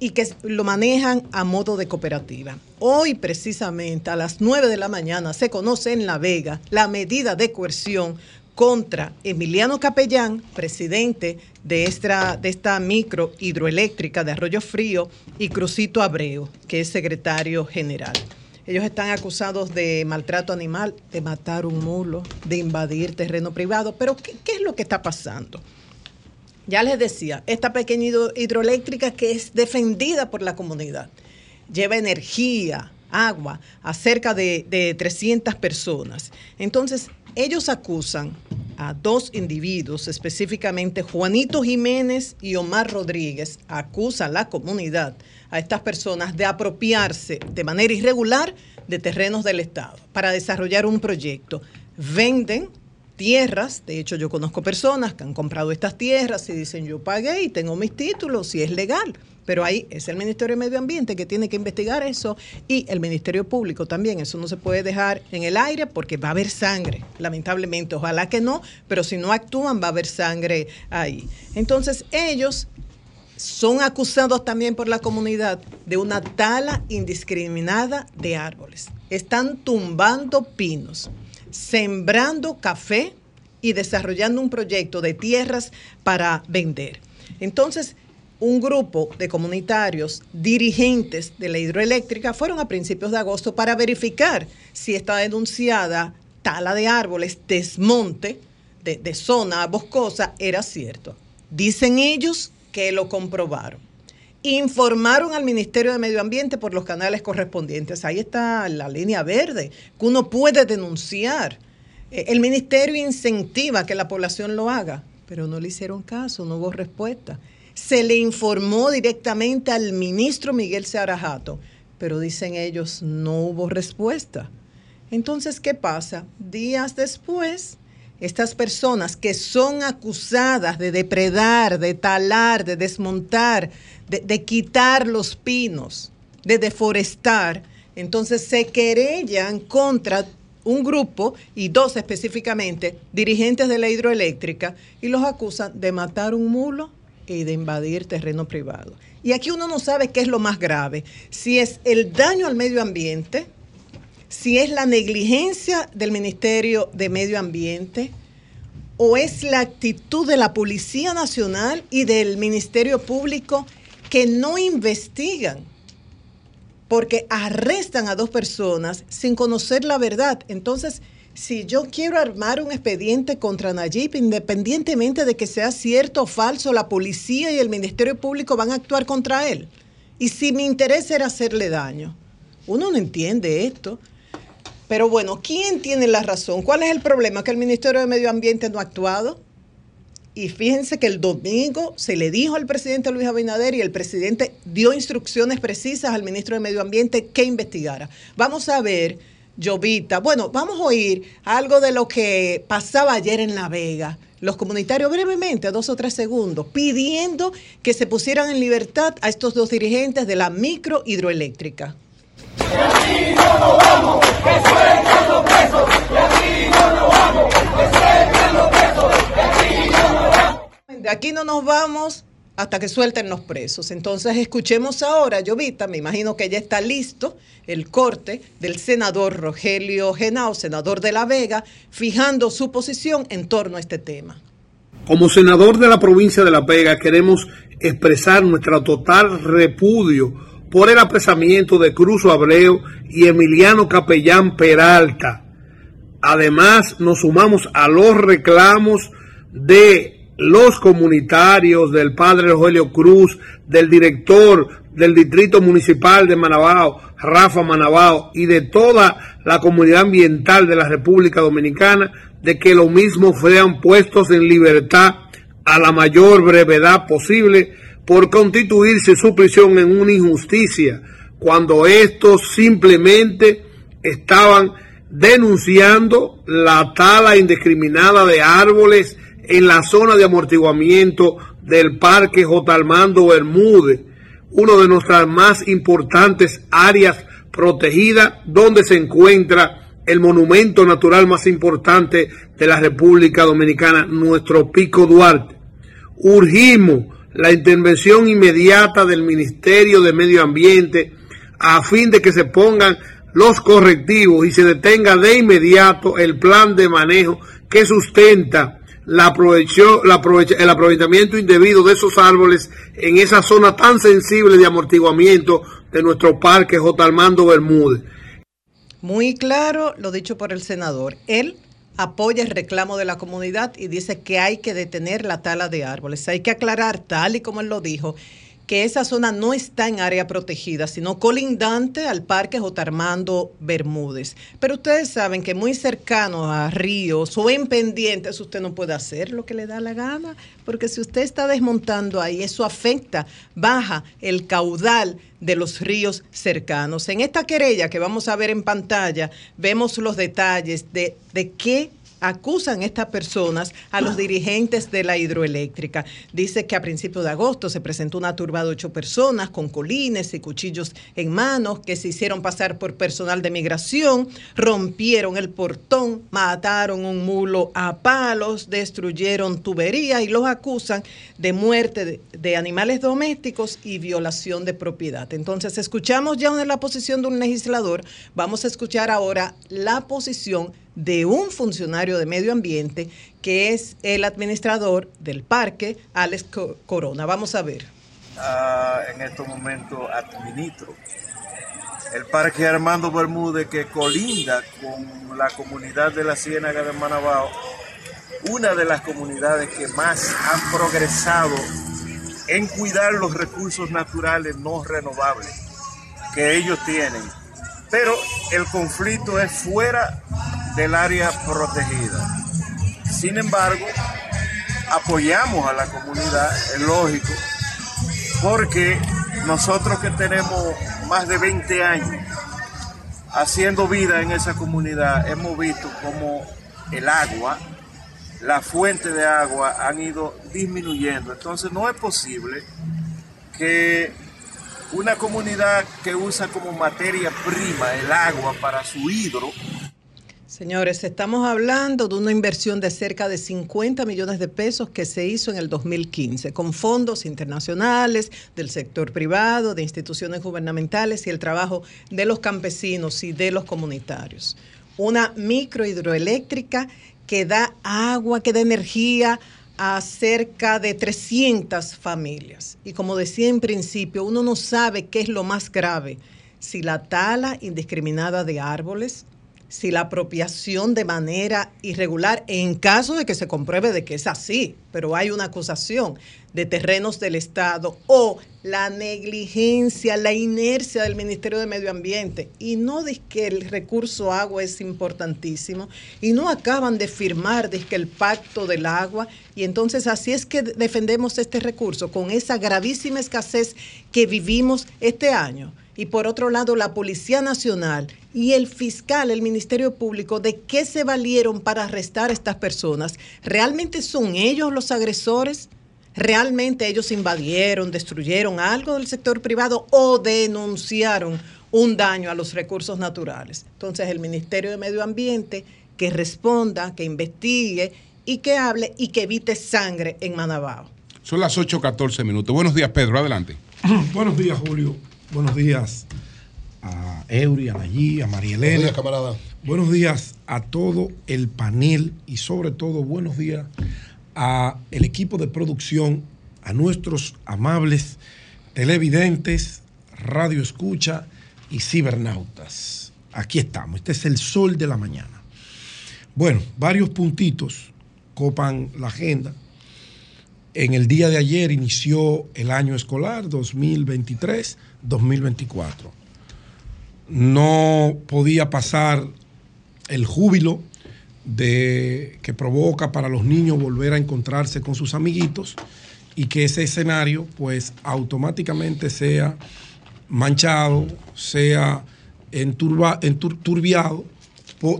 y que lo manejan a modo de cooperativa. Hoy precisamente a las 9 de la mañana se conoce en La Vega la medida de coerción contra Emiliano Capellán, presidente de esta, de micro hidroeléctrica de Arroyo Frío, y Crucito Abreu, que es secretario general. Ellos están acusados de maltrato animal, de matar un mulo, de invadir terreno privado. Pero ¿qué, qué es lo que está pasando? Ya les decía, esta pequeña hidro- hidroeléctrica que es defendida por la comunidad, lleva energía, agua a cerca de, de 300 personas. Entonces, ellos acusan a dos individuos, específicamente Juanito Jiménez y Omar Rodríguez, acusa a la comunidad, a estas personas, de apropiarse de manera irregular de terrenos del Estado para desarrollar un proyecto. Venden tierras, de hecho yo conozco personas que han comprado estas tierras y dicen yo pagué y tengo mis títulos y es legal. Pero ahí es el Ministerio de Medio Ambiente que tiene que investigar eso y el Ministerio Público también. Eso no se puede dejar en el aire porque va a haber sangre, lamentablemente. Ojalá que no, pero si no actúan va a haber sangre ahí. Entonces ellos son acusados también por la comunidad de una tala indiscriminada de árboles. Están tumbando pinos, sembrando café y desarrollando un proyecto de tierras para vender. Entonces, un grupo de comunitarios dirigentes de la hidroeléctrica fueron a principios de agosto para verificar si esta denunciada tala de árboles, desmonte de, de zona boscosa era cierto. Dicen ellos que lo comprobaron. Informaron al Ministerio de Medio Ambiente por los canales correspondientes. Ahí está la línea verde, que uno puede denunciar. Eh, El ministerio incentiva que la población lo haga, pero no le hicieron caso, no hubo respuesta. Se le informó directamente al ministro Miguel Searajato, pero dicen ellos no hubo respuesta. Entonces, ¿qué pasa? Días después, estas personas que son acusadas de depredar, de talar, de desmontar, de, quitar los pinos, de deforestar, entonces se querellan contra un grupo y dos específicamente dirigentes de la hidroeléctrica y los acusan de matar un mulo y de invadir terreno privado. Y aquí uno no sabe qué es lo más grave, si es el daño al medio ambiente, si es la negligencia del Ministerio de Medio Ambiente o es la actitud de la Policía Nacional y del Ministerio Público que no investigan porque arrestan a dos personas sin conocer la verdad. Entonces, si yo quiero armar un expediente contra Nayib, independientemente de que sea cierto o falso, la policía y el Ministerio Público van a actuar contra él. Y si mi interés era hacerle daño, uno no entiende esto. Pero bueno, ¿quién tiene la razón? ¿Cuál es el problema? Que el Ministerio de Medio Ambiente no ha actuado. Y fíjense que el domingo se le dijo al presidente Luis Abinader y el presidente dio instrucciones precisas al ministro de Medio Ambiente que investigara. Vamos a ver, Jovita, bueno, vamos a oír algo de lo que pasaba ayer en La Vega. Los comunitarios brevemente, dos o tres segundos, pidiendo que se pusieran en libertad a estos dos dirigentes de la micro hidroeléctrica. De aquí no nos vamos hasta que suelten los presos. Entonces escuchemos ahora, Llovita, me imagino que ya está listo el corte del senador Rogelio Genao, senador de La Vega, fijando su posición en torno a este tema. Como senador de la provincia de La Vega queremos expresar nuestro total repudio por el apresamiento de Cruz Abreu y Emiliano Capellán Peralta. Además, nos sumamos a los reclamos de los comunitarios, del padre Rogelio Cruz, del director del Distrito Municipal de Manabao, Rafa Manabao, y de toda la comunidad ambiental de la República Dominicana, de que lo mismo sean puestos en libertad a la mayor brevedad posible por constituirse su prisión en una injusticia, cuando estos simplemente estaban denunciando la tala indiscriminada de árboles en la zona de amortiguamiento del Parque J. Armando Bermúdez, uno de nuestras más importantes áreas protegidas, donde se encuentra el monumento natural más importante de la República Dominicana, nuestro Pico Duarte. Urgimos la intervención inmediata del Ministerio de Medio Ambiente a fin de que se pongan los correctivos y se detenga de inmediato el plan de manejo que sustenta la aprovechó, la aprovecha, el aprovechamiento indebido de esos árboles en esa zona tan sensible de amortiguamiento de nuestro parque J. Armando Bermúdez. Muy claro lo dicho por el senador. Él apoya el reclamo de la comunidad y dice que hay que detener la tala de árboles. Hay que aclarar, tal y como él lo dijo, que esa zona no está en área protegida, sino colindante al Parque J. Armando Bermúdez. Pero ustedes saben que muy cercano a ríos o en pendientes usted no puede hacer lo que le da la gana, porque si usted está desmontando ahí, eso afecta, baja el caudal de los ríos cercanos. En esta querella que vamos a ver en pantalla, vemos los detalles de, de qué acusan estas personas a los dirigentes de la hidroeléctrica. Dice que a principios de agosto se presentó una turba de ocho personas con colines y cuchillos en manos que se hicieron pasar por personal de migración, rompieron el portón, mataron un mulo a palos, destruyeron tuberías y los acusan de muerte de, animales domésticos y violación de propiedad. Entonces, escuchamos ya la posición de un legislador, vamos a escuchar ahora la posición de un funcionario de medio ambiente que es el administrador del parque, Alex Co- Corona. Vamos a ver. En estos momentos administro el Parque Armando Bermúdez que colinda con la comunidad de la Ciénaga de Manabao, una de las comunidades que más han progresado en cuidar los recursos naturales no renovables que ellos tienen. Pero el conflicto es fuera del área protegida. Sin embargo, apoyamos a la comunidad, es lógico, porque nosotros que tenemos más de 20 años haciendo vida en esa comunidad, hemos visto como el agua, la fuente de agua han ido disminuyendo. Entonces no es posible que una comunidad que usa como materia prima el agua para su hidro, Señores, estamos hablando de una inversión de cerca de 50 millones de pesos que se hizo en el 2015 con fondos internacionales, del sector privado, de instituciones gubernamentales y el trabajo de los campesinos y de los comunitarios. Una microhidroeléctrica que da agua, que da energía a cerca de 300 familias. Y como decía en principio, uno no sabe qué es lo más grave, si la tala indiscriminada de árboles, si la apropiación de manera irregular, en caso de que se compruebe de que es así, pero hay una acusación de terrenos del Estado o la negligencia, la inercia del Ministerio de Medio Ambiente. Y no dice que el recurso agua es importantísimo y no acaban de firmar el pacto del agua. Y entonces así es que defendemos este recurso con esa gravísima escasez que vivimos este año y por otro lado la Policía Nacional y el fiscal, el Ministerio Público, ¿de qué se valieron para arrestar a estas personas? ¿Realmente son ellos los agresores? ¿Realmente ellos invadieron, destruyeron algo del sector privado o denunciaron un daño a los recursos naturales? Entonces el Ministerio de Medio Ambiente que responda, que investigue y que hable y que evite sangre en Manabao. Son las 8.14 minutos. Buenos días, Pedro. Adelante. Buenos días, Julio. Buenos días a Eury, a Nayí, a María Elena. Buenos días, camarada. Buenos días a todo el panel y sobre todo buenos días a el equipo de producción, a nuestros amables televidentes, radio escucha y cibernautas. Aquí estamos. Este es el sol de la mañana. Bueno, varios puntitos copan la agenda. En el día de ayer inició el año escolar 2023-2024. No podía pasar el júbilo de, que provoca para los niños volver a encontrarse con sus amiguitos y que ese escenario pues automáticamente sea manchado, sea enturba,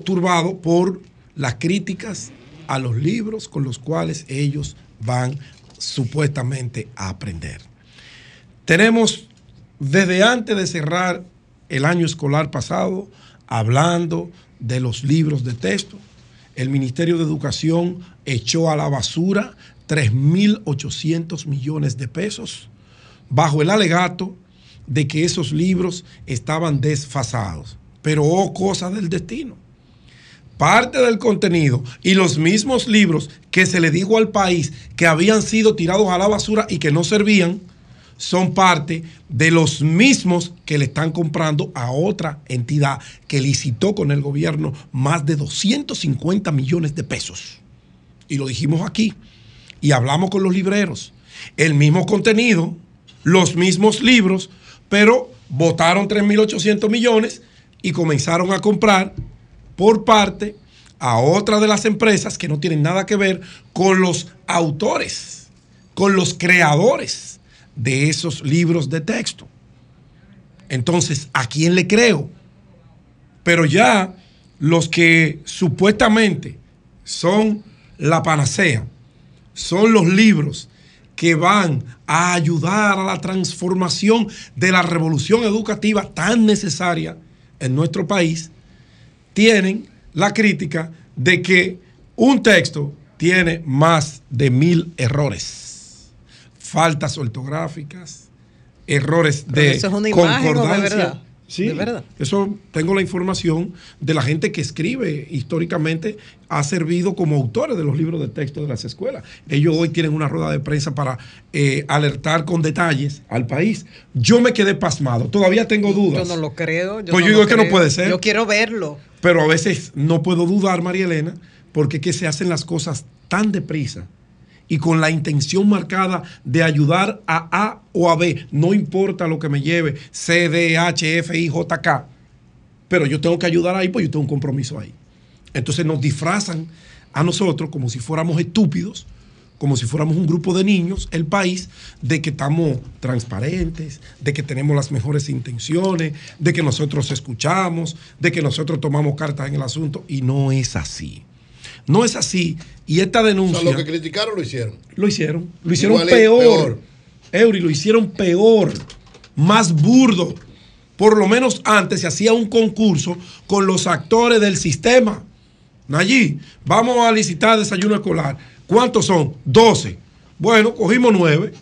turbado por las críticas a los libros con los cuales ellos van supuestamente a aprender. Tenemos desde antes de cerrar el año escolar pasado hablando de los libros de texto. El Ministerio de Educación echó a la basura 3.800 millones de pesos bajo el alegato de que esos libros estaban desfasados. Pero oh, cosa del destino. Parte del contenido y los mismos libros que se le dijo al país que habían sido tirados a la basura y que no servían, son parte de los mismos que le están comprando a otra entidad que licitó con el gobierno más de 250 millones de pesos. Y lo dijimos aquí. Y hablamos con los libreros. El mismo contenido los mismos libros, pero votaron 3.800 millones y comenzaron a comprar por parte a otra de las empresas que no tienen nada que ver con los autores, con los creadores de esos libros de texto. Entonces, ¿a quién le creo? Pero ya los que supuestamente son la panacea, son los libros que van a ayudar a la transformación de la revolución educativa tan necesaria en nuestro país, tienen la crítica de que un texto tiene más de mil errores, faltas ortográficas, errores Pero de eso es una imagen, ¿o de concordancia. verdad? Sí, ¿De verdad? eso tengo la información de la gente que escribe históricamente, ha servido como autores de los libros de texto de las escuelas. Ellos hoy tienen una rueda de prensa para eh, alertar con detalles al país. Yo me quedé pasmado, todavía tengo dudas. Yo no lo creo. Yo Pues no yo digo que no creo. puede ser. Yo quiero verlo. Pero a veces no puedo dudar, María Elena, porque que se hacen las cosas tan deprisa y con la intención marcada de ayudar a A o a B, no importa lo que me lleve, C, D, H, F, I, J, K, pero yo tengo que ayudar ahí, pues yo tengo un compromiso ahí. Entonces nos disfrazan a nosotros como si fuéramos estúpidos, como si fuéramos un grupo de niños, el país, de que estamos transparentes, de que tenemos las mejores intenciones, de que nosotros escuchamos, de que nosotros tomamos cartas en el asunto, y no es así. No es así. Y esta O denuncia... sea, lo que criticaron lo hicieron. Lo hicieron. Lo hicieron Igual peor. peor. Eury, lo hicieron peor. Más burdo. Por lo menos antes se hacía un concurso con los actores del sistema. Allí, vamos a licitar desayuno escolar. ¿Cuántos son? 12. Bueno, cogimos 9.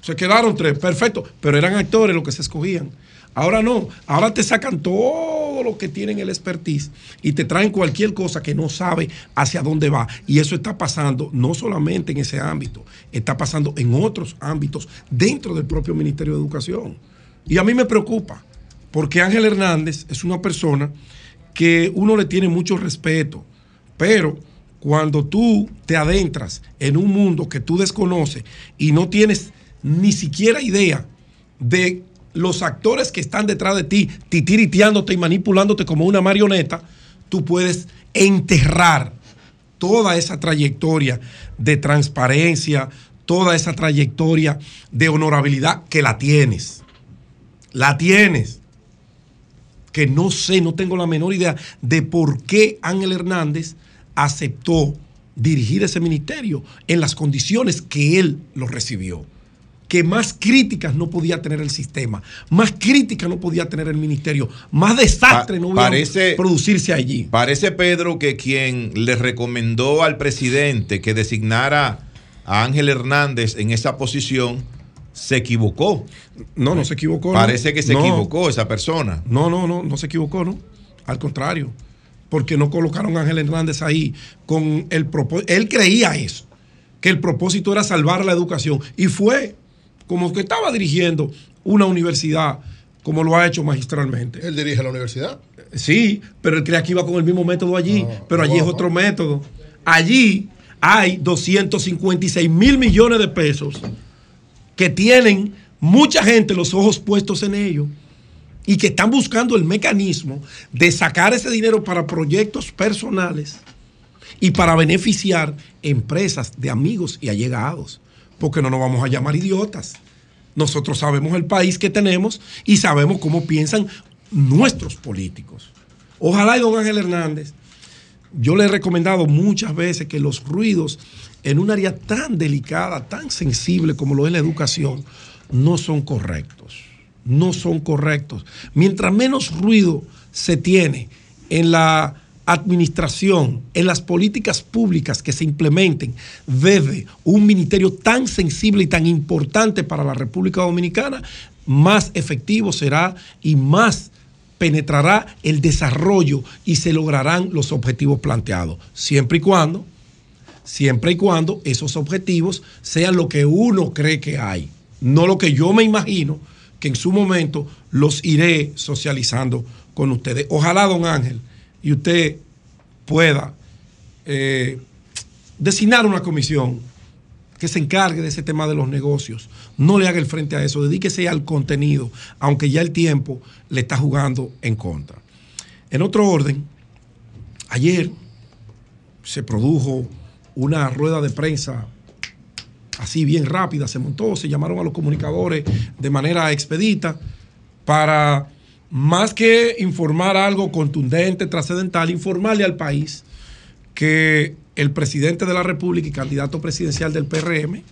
Se quedaron 3. Perfecto. Pero eran actores los que se escogían. Ahora no. Ahora te sacan todo lo que tienen el expertise y te traen cualquier cosa que no sabe hacia dónde va. Y eso está pasando no solamente en ese ámbito, está pasando en otros ámbitos dentro del propio Ministerio de Educación. Y a mí me preocupa, porque Ángel Hernández es una persona que uno le tiene mucho respeto, pero cuando tú te adentras en un mundo que tú desconoces y no tienes ni siquiera idea de los actores que están detrás de ti, titiriteándote y manipulándote como una marioneta, tú puedes enterrar toda esa trayectoria de transparencia, toda esa trayectoria de honorabilidad que la tienes. La tienes. Que no sé, no tengo la menor idea de por qué Ángel Hernández aceptó dirigir ese ministerio en las condiciones que él lo recibió que más críticas no podía tener el sistema, más críticas no podía tener el ministerio, más desastre Pa- no podía parece- producirse allí. Parece, Pedro, que quien le recomendó al presidente que designara a Ángel Hernández en esa posición se equivocó. No, no se equivocó. ¿no? Parece que se No. equivocó esa persona. No, no, no, no se equivocó, ¿no? Al contrario, porque no colocaron a Ángel Hernández ahí con el propósito. Él creía eso, que el propósito era salvar la educación. Y fue como que estaba dirigiendo una universidad como lo ha hecho magistralmente. Él dirige la universidad. Sí, pero él creía que iba con el mismo método allí, Ah, pero allí es otro método. Allí hay 256 mil millones de pesos que tienen mucha gente los ojos puestos en ellos y que están buscando el mecanismo de sacar ese dinero para proyectos personales y para beneficiar empresas de amigos y allegados, porque no nos vamos a llamar idiotas. Nosotros sabemos el país que tenemos y sabemos cómo piensan nuestros políticos. Ojalá y don Ángel Hernández, yo le he recomendado muchas veces que los ruidos en un área tan delicada, tan sensible como lo es la educación, no son correctos. No son correctos. Mientras menos ruido se tiene en la administración, en las políticas públicas que se implementen desde un ministerio tan sensible y tan importante para la República Dominicana, más efectivo será y más penetrará el desarrollo y se lograrán los objetivos planteados, siempre y cuando, siempre y cuando esos objetivos sean lo que uno cree que hay, no lo que yo me imagino que en su momento los iré socializando con ustedes. Ojalá, don Ángel, y usted pueda eh, designar una comisión que se encargue de ese tema de los negocios. No le haga el frente a eso, dedíquese al contenido, aunque ya el tiempo le está jugando en contra. En otro orden, ayer se produjo una rueda de prensa así bien rápida, se montó, se llamaron a los comunicadores de manera expedita para más que informar algo contundente, trascendental, informarle al país que el presidente de la República y candidato presidencial del PRM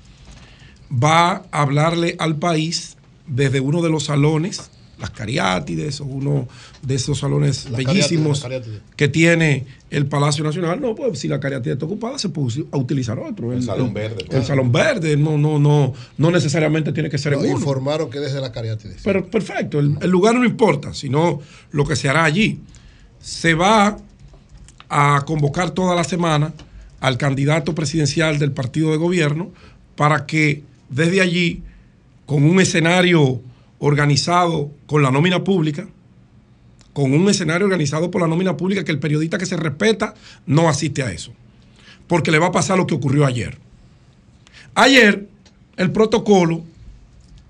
va a hablarle al país desde uno de los salones, las Cariátides, o uno de esos salones Las bellísimos Cariátides, las Cariátides. que tiene el Palacio Nacional. No, pues si la Cariátide está ocupada, se puede utilizar otro. El Salón Verde, El Salón Verde, no, no, no, no necesariamente tiene que ser en Nos uno. informaron que desde la cariátides. Pero perfecto, el, el lugar no importa, sino lo que se hará allí. Se va a convocar toda la semana al candidato presidencial del partido de gobierno para que desde allí, con un escenario organizado con la nómina pública, con un escenario organizado por la nómina pública, que el periodista que se respeta no asiste a eso. Porque le va a pasar lo que ocurrió ayer. Ayer, el protocolo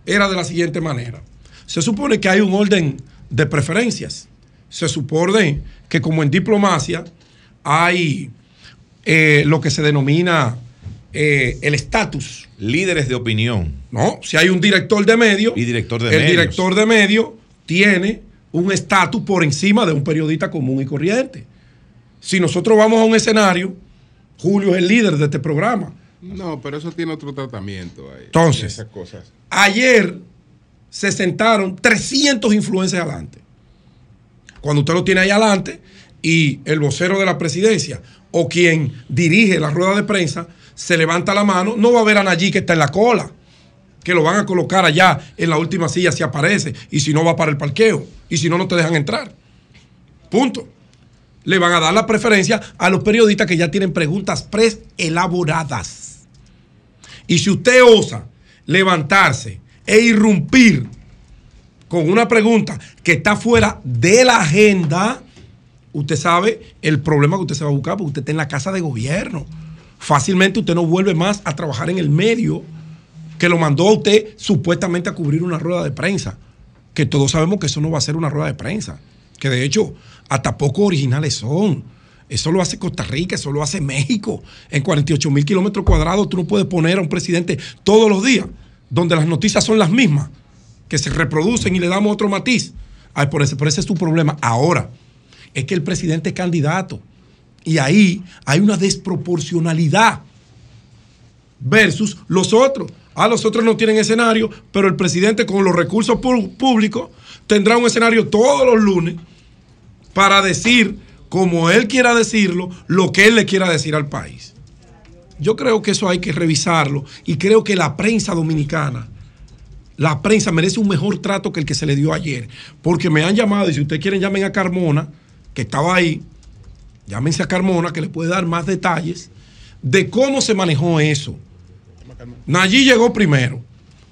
era de la siguiente manera. Se supone que hay un orden de preferencias. Se supone que como en diplomacia hay eh, lo que se denomina eh, el estatus. Líderes de opinión. No, si hay un director de medio, Y director de el medios. director de medio tiene un estatus por encima de un periodista común y corriente. Si nosotros vamos a un escenario, Julio es el líder de este programa. No, pero eso tiene otro tratamiento ahí. Entonces. Esas cosas. Ayer se sentaron 300 influencers adelante. Cuando usted lo tiene ahí adelante y el vocero de la presidencia o quien dirige la rueda de prensa se levanta la mano, no va a ver a Nayí que está en la cola, que lo van a colocar allá en la última silla si aparece y si no va para el parqueo y si no, no te dejan entrar. Punto. Le van a dar la preferencia a los periodistas que ya tienen preguntas preelaboradas. Y si usted osa levantarse e irrumpir con una pregunta que está fuera de la agenda, usted sabe el problema que usted se va a buscar porque usted está en la casa de gobierno. Fácilmente usted no vuelve más a trabajar en el medio que lo mandó a usted supuestamente a cubrir una rueda de prensa. Que todos sabemos que eso no va a ser una rueda de prensa. Que de hecho, hasta poco originales son. Eso lo hace Costa Rica, eso lo hace México. En 48 mil kilómetros cuadrados tú no puedes poner a un presidente todos los días, donde las noticias son las mismas, que se reproducen y le damos otro matiz. Ay, por, ese, por ese es tu problema. Ahora, es que el presidente es candidato. Y ahí hay una desproporcionalidad versus los otros. Ah, los otros no tienen escenario, pero el presidente con los recursos públicos tendrá un escenario todos los lunes para decir, como él quiera decirlo, lo que él le quiera decir al país. Yo creo que eso hay que revisarlo y creo que la prensa dominicana, la prensa merece un mejor trato que el que se le dio ayer, porque me han llamado y si ustedes quieren llamen a Carmona, que estaba ahí, llámense a Carmona que le puede dar más detalles de cómo se manejó eso. Nayí llegó primero,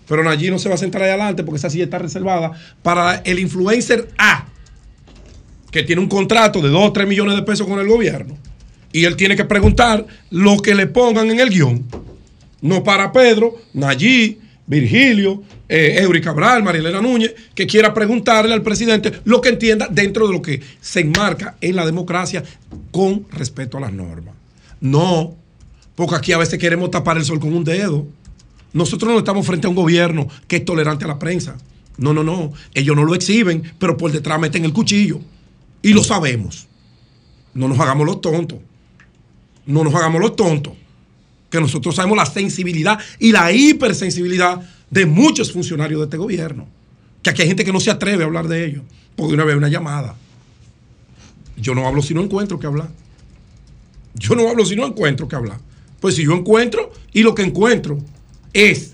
pero Nayí no se va a sentar ahí adelante porque esa silla está reservada para el influencer A, que tiene un contrato de 2 o 3 millones de pesos con el gobierno. Y él tiene que preguntar lo que le pongan en el guion. No para Pedro, Nayí, Virgilio, eh, Eury Cabral, Marilena Núñez, que quiera preguntarle al presidente lo que entienda dentro de lo que se enmarca en la democracia con respeto a las normas. No, porque aquí a veces queremos tapar el sol con un dedo. Nosotros no estamos frente a un gobierno que es tolerante a la prensa. No, no, no. Ellos no lo exhiben, pero por detrás meten el cuchillo. Y lo sabemos. No nos hagamos los tontos. No nos hagamos los tontos. Que nosotros sabemos la sensibilidad y la hipersensibilidad de muchos funcionarios de este gobierno. Que aquí hay gente que no se atreve a hablar de ellos. Porque una vez una llamada. Yo no hablo si no encuentro que hablar. Yo no hablo si no encuentro que hablar. Pues si yo encuentro y lo que encuentro es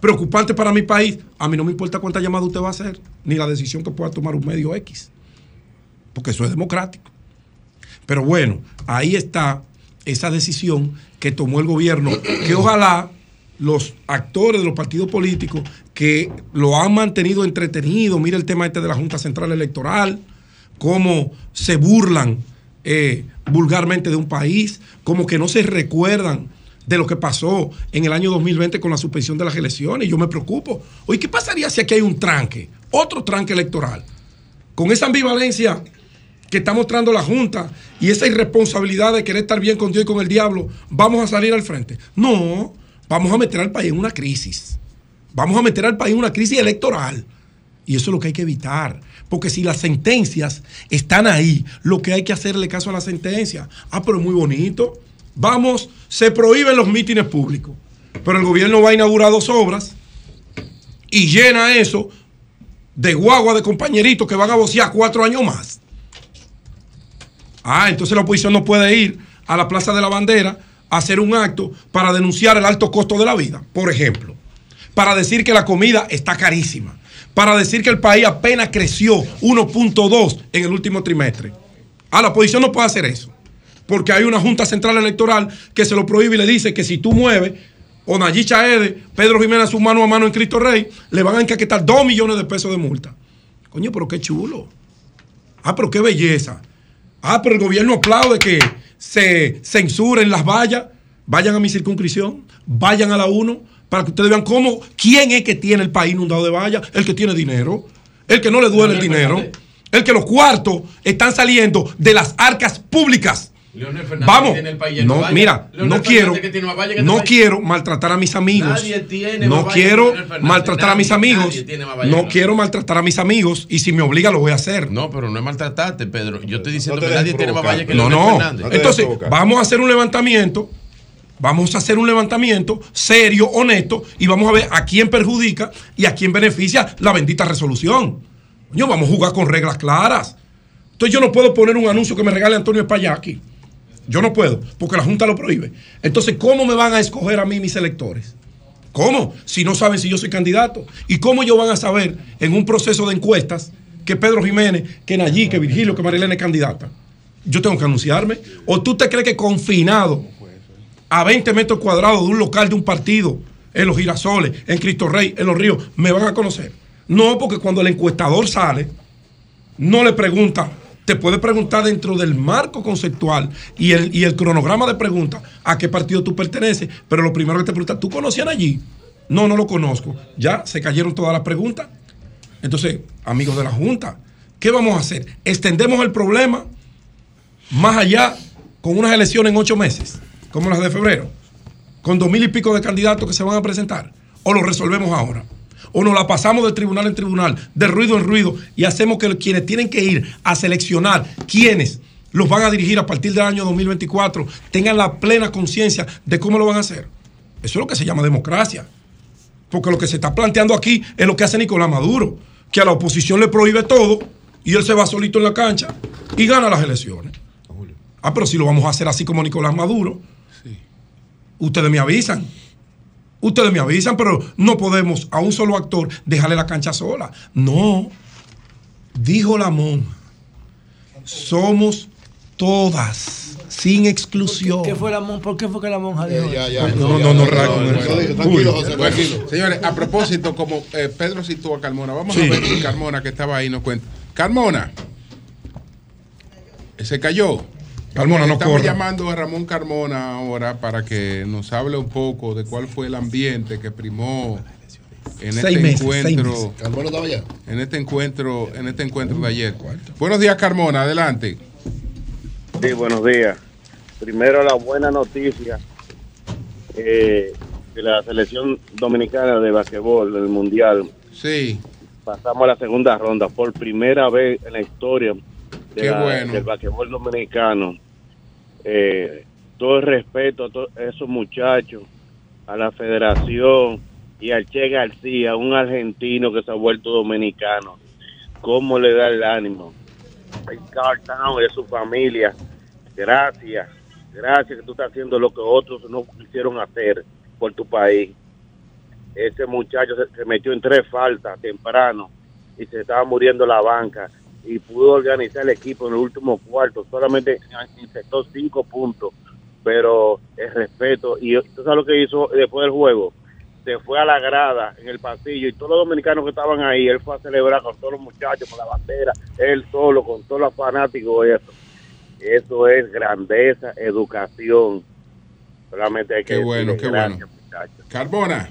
preocupante para mi país, a mí no me importa cuánta llamada usted va a hacer, ni la decisión que pueda tomar un medio X. Porque eso es democrático. Pero bueno, ahí está esa decisión que tomó el gobierno, que ojalá los actores de los partidos políticos que lo han mantenido entretenido, mira el tema este de la Junta Central Electoral, cómo se burlan eh, vulgarmente de un país, como que no se recuerdan de lo que pasó en el año 2020 con la suspensión de las elecciones. Yo me preocupo. Oye, ¿qué pasaría si aquí hay un tranque, otro tranque electoral? Con esa ambivalencia que está mostrando la Junta y esa irresponsabilidad de querer estar bien con Dios y con el diablo, ¿vamos a salir al frente? No, vamos a meter al país en una crisis. Vamos a meter al país en una crisis electoral. Y eso es lo que hay que evitar. Porque si las sentencias están ahí, lo que hay que hacerle caso a la sentencia. Ah, pero es muy bonito. Vamos, se prohíben los mítines públicos. Pero el gobierno va a inaugurar dos obras y llena eso de guagua de compañeritos que van a vocear cuatro años más. Ah, entonces la oposición no puede ir a la Plaza de la Bandera hacer un acto para denunciar el alto costo de la vida, por ejemplo. Para decir que la comida está carísima. Para decir que el país apenas creció 1.2 en el último trimestre. Ah, la oposición no puede hacer eso. Porque hay una Junta Central Electoral que se lo prohíbe y le dice que si tú mueves, o Nayib Chaede, Pedro Jiménez, su mano a mano en Cristo Rey, le van a encaquetar 2 millones de pesos de multa. Coño, pero qué chulo. Ah, pero qué belleza. Ah, pero el gobierno aplaude que se censuren las vallas. Vayan a mi circunscripción, vayan a la 1, para que ustedes vean cómo, quién es que tiene el país inundado de vallas. El que tiene dinero, el que no le duele el dinero, el que los cuartos están saliendo de las arcas públicas. Leonel Fernández Vamos, tiene el país no, mira, Leonel no Fernández quiero, que tiene más vallas que no país. quiero maltratar a mis amigos. Nadie tiene no quiero maltratar a mis amigos. No quiero maltratar a mis amigos y si me obliga lo voy a hacer. No, pero no es maltratarte, Pedro. Yo estoy diciendo te que nadie tiene más vallas que No, Leonel no. Fernández. Entonces, vamos a hacer un levantamiento. Vamos a hacer un levantamiento serio, honesto, y vamos a ver a quién perjudica y a quién beneficia la bendita resolución. Coño, vamos a jugar con reglas claras. Entonces yo no puedo poner un anuncio que me regale Antonio Espaillaki. Yo no puedo, porque la Junta lo prohíbe. Entonces, ¿cómo me van a escoger a mí mis electores? ¿Cómo? Si no saben si yo soy candidato. ¿Y cómo ellos van a saber en un proceso de encuestas que Pedro Jiménez, que Nayí, que Virgilio, que Marilena es candidata? Yo tengo que anunciarme. ¿O tú te crees que confinado a 20 metros cuadrados de un local de un partido, en los girasoles, en Cristo Rey, en los ríos, me van a conocer? No, porque cuando el encuestador sale, no le pregunta, te puede preguntar dentro del marco conceptual y el, y el cronograma de preguntas a qué partido tú perteneces, pero lo primero que te pregunta, ¿tú conocían allí? No, no lo conozco. Ya se cayeron todas las preguntas. Entonces, amigos de la Junta, ¿qué vamos a hacer? ¿Extendemos el problema más allá con unas elecciones en ocho meses, como las de febrero, con dos mil y pico de candidatos que se van a presentar? ¿O lo resolvemos ahora? ¿O nos la pasamos de tribunal en tribunal, de ruido en ruido, y hacemos que quienes tienen que ir a seleccionar quiénes los van a dirigir a partir del año 2024 tengan la plena conciencia de cómo lo van a hacer? Eso es lo que se llama democracia. Porque lo que se está planteando aquí es lo que hace Nicolás Maduro, que a la oposición le prohíbe todo y él se va solito en la cancha y gana las elecciones. Ah, pero si lo vamos a hacer así como Nicolás Maduro, ustedes me avisan. Ustedes me avisan, pero no podemos a un solo actor dejarle la cancha sola. No, dijo la monja, somos todas, sin exclusión. ¿Qué fue la ¿Por qué fue que la monja dijo ya, eso? ya. No, no, no, Raco, no, no, no. tranquilo, José, tranquilo. Señores, a propósito, como eh, Pedro citó a Carmona, vamos Sí. a ver si Carmona, que estaba ahí, nos cuenta. Carmona, se cayó. Carmona, no Estamos corra. llamando a Ramón Carmona ahora para que nos hable un poco de cuál fue el ambiente que primó en Seis este meses, encuentro. meses. Carmona estaba allá. En este encuentro, en este encuentro de ayer. Buenos días, Carmona, adelante. Sí, buenos días. Primero la buena noticia eh, de la selección dominicana de basquetbol del mundial. Sí. Pasamos a la segunda ronda por primera vez en la historia de Qué la- bueno. del basquetbol dominicano. Eh, todo el respeto a todos esos muchachos, a la federación y al Che García, un argentino que se ha vuelto dominicano. ¿Cómo le da el ánimo? A Carl Town y a su familia. Gracias, gracias que tú estás haciendo lo que otros no quisieron hacer por tu país. Ese muchacho se, se metió en tres faltas temprano y se estaba muriendo la banca y pudo organizar el equipo en el último cuarto. Solamente insertó cinco puntos, pero el respeto. Y tú sabes lo que hizo después del juego. Se fue a la grada en el pasillo y todos los dominicanos que estaban ahí, él fue a celebrar con todos los muchachos, con la bandera, él solo, con todos los fanáticos. Eso, eso es grandeza, educación. Solamente hay que Qué bueno, qué bueno. muchachos. Carbona,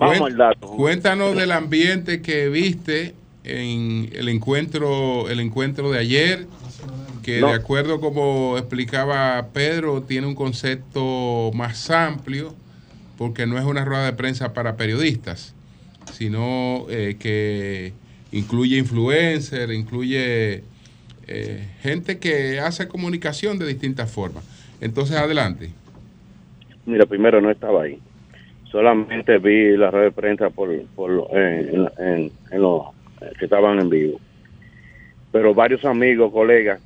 Vamos al dato. cuéntanos del ambiente que viste en el encuentro, el encuentro de ayer, que No. de acuerdo como explicaba Pedro, tiene un concepto más amplio, porque no es una rueda de prensa para periodistas, sino eh, que incluye influencers, incluye eh, gente que hace comunicación de distintas formas. Entonces, adelante. Mira, primero no estaba ahí. Solamente vi la red de prensa por, por lo- en, en, en- los eh, que estaban en vivo. Pero varios amigos, colegas,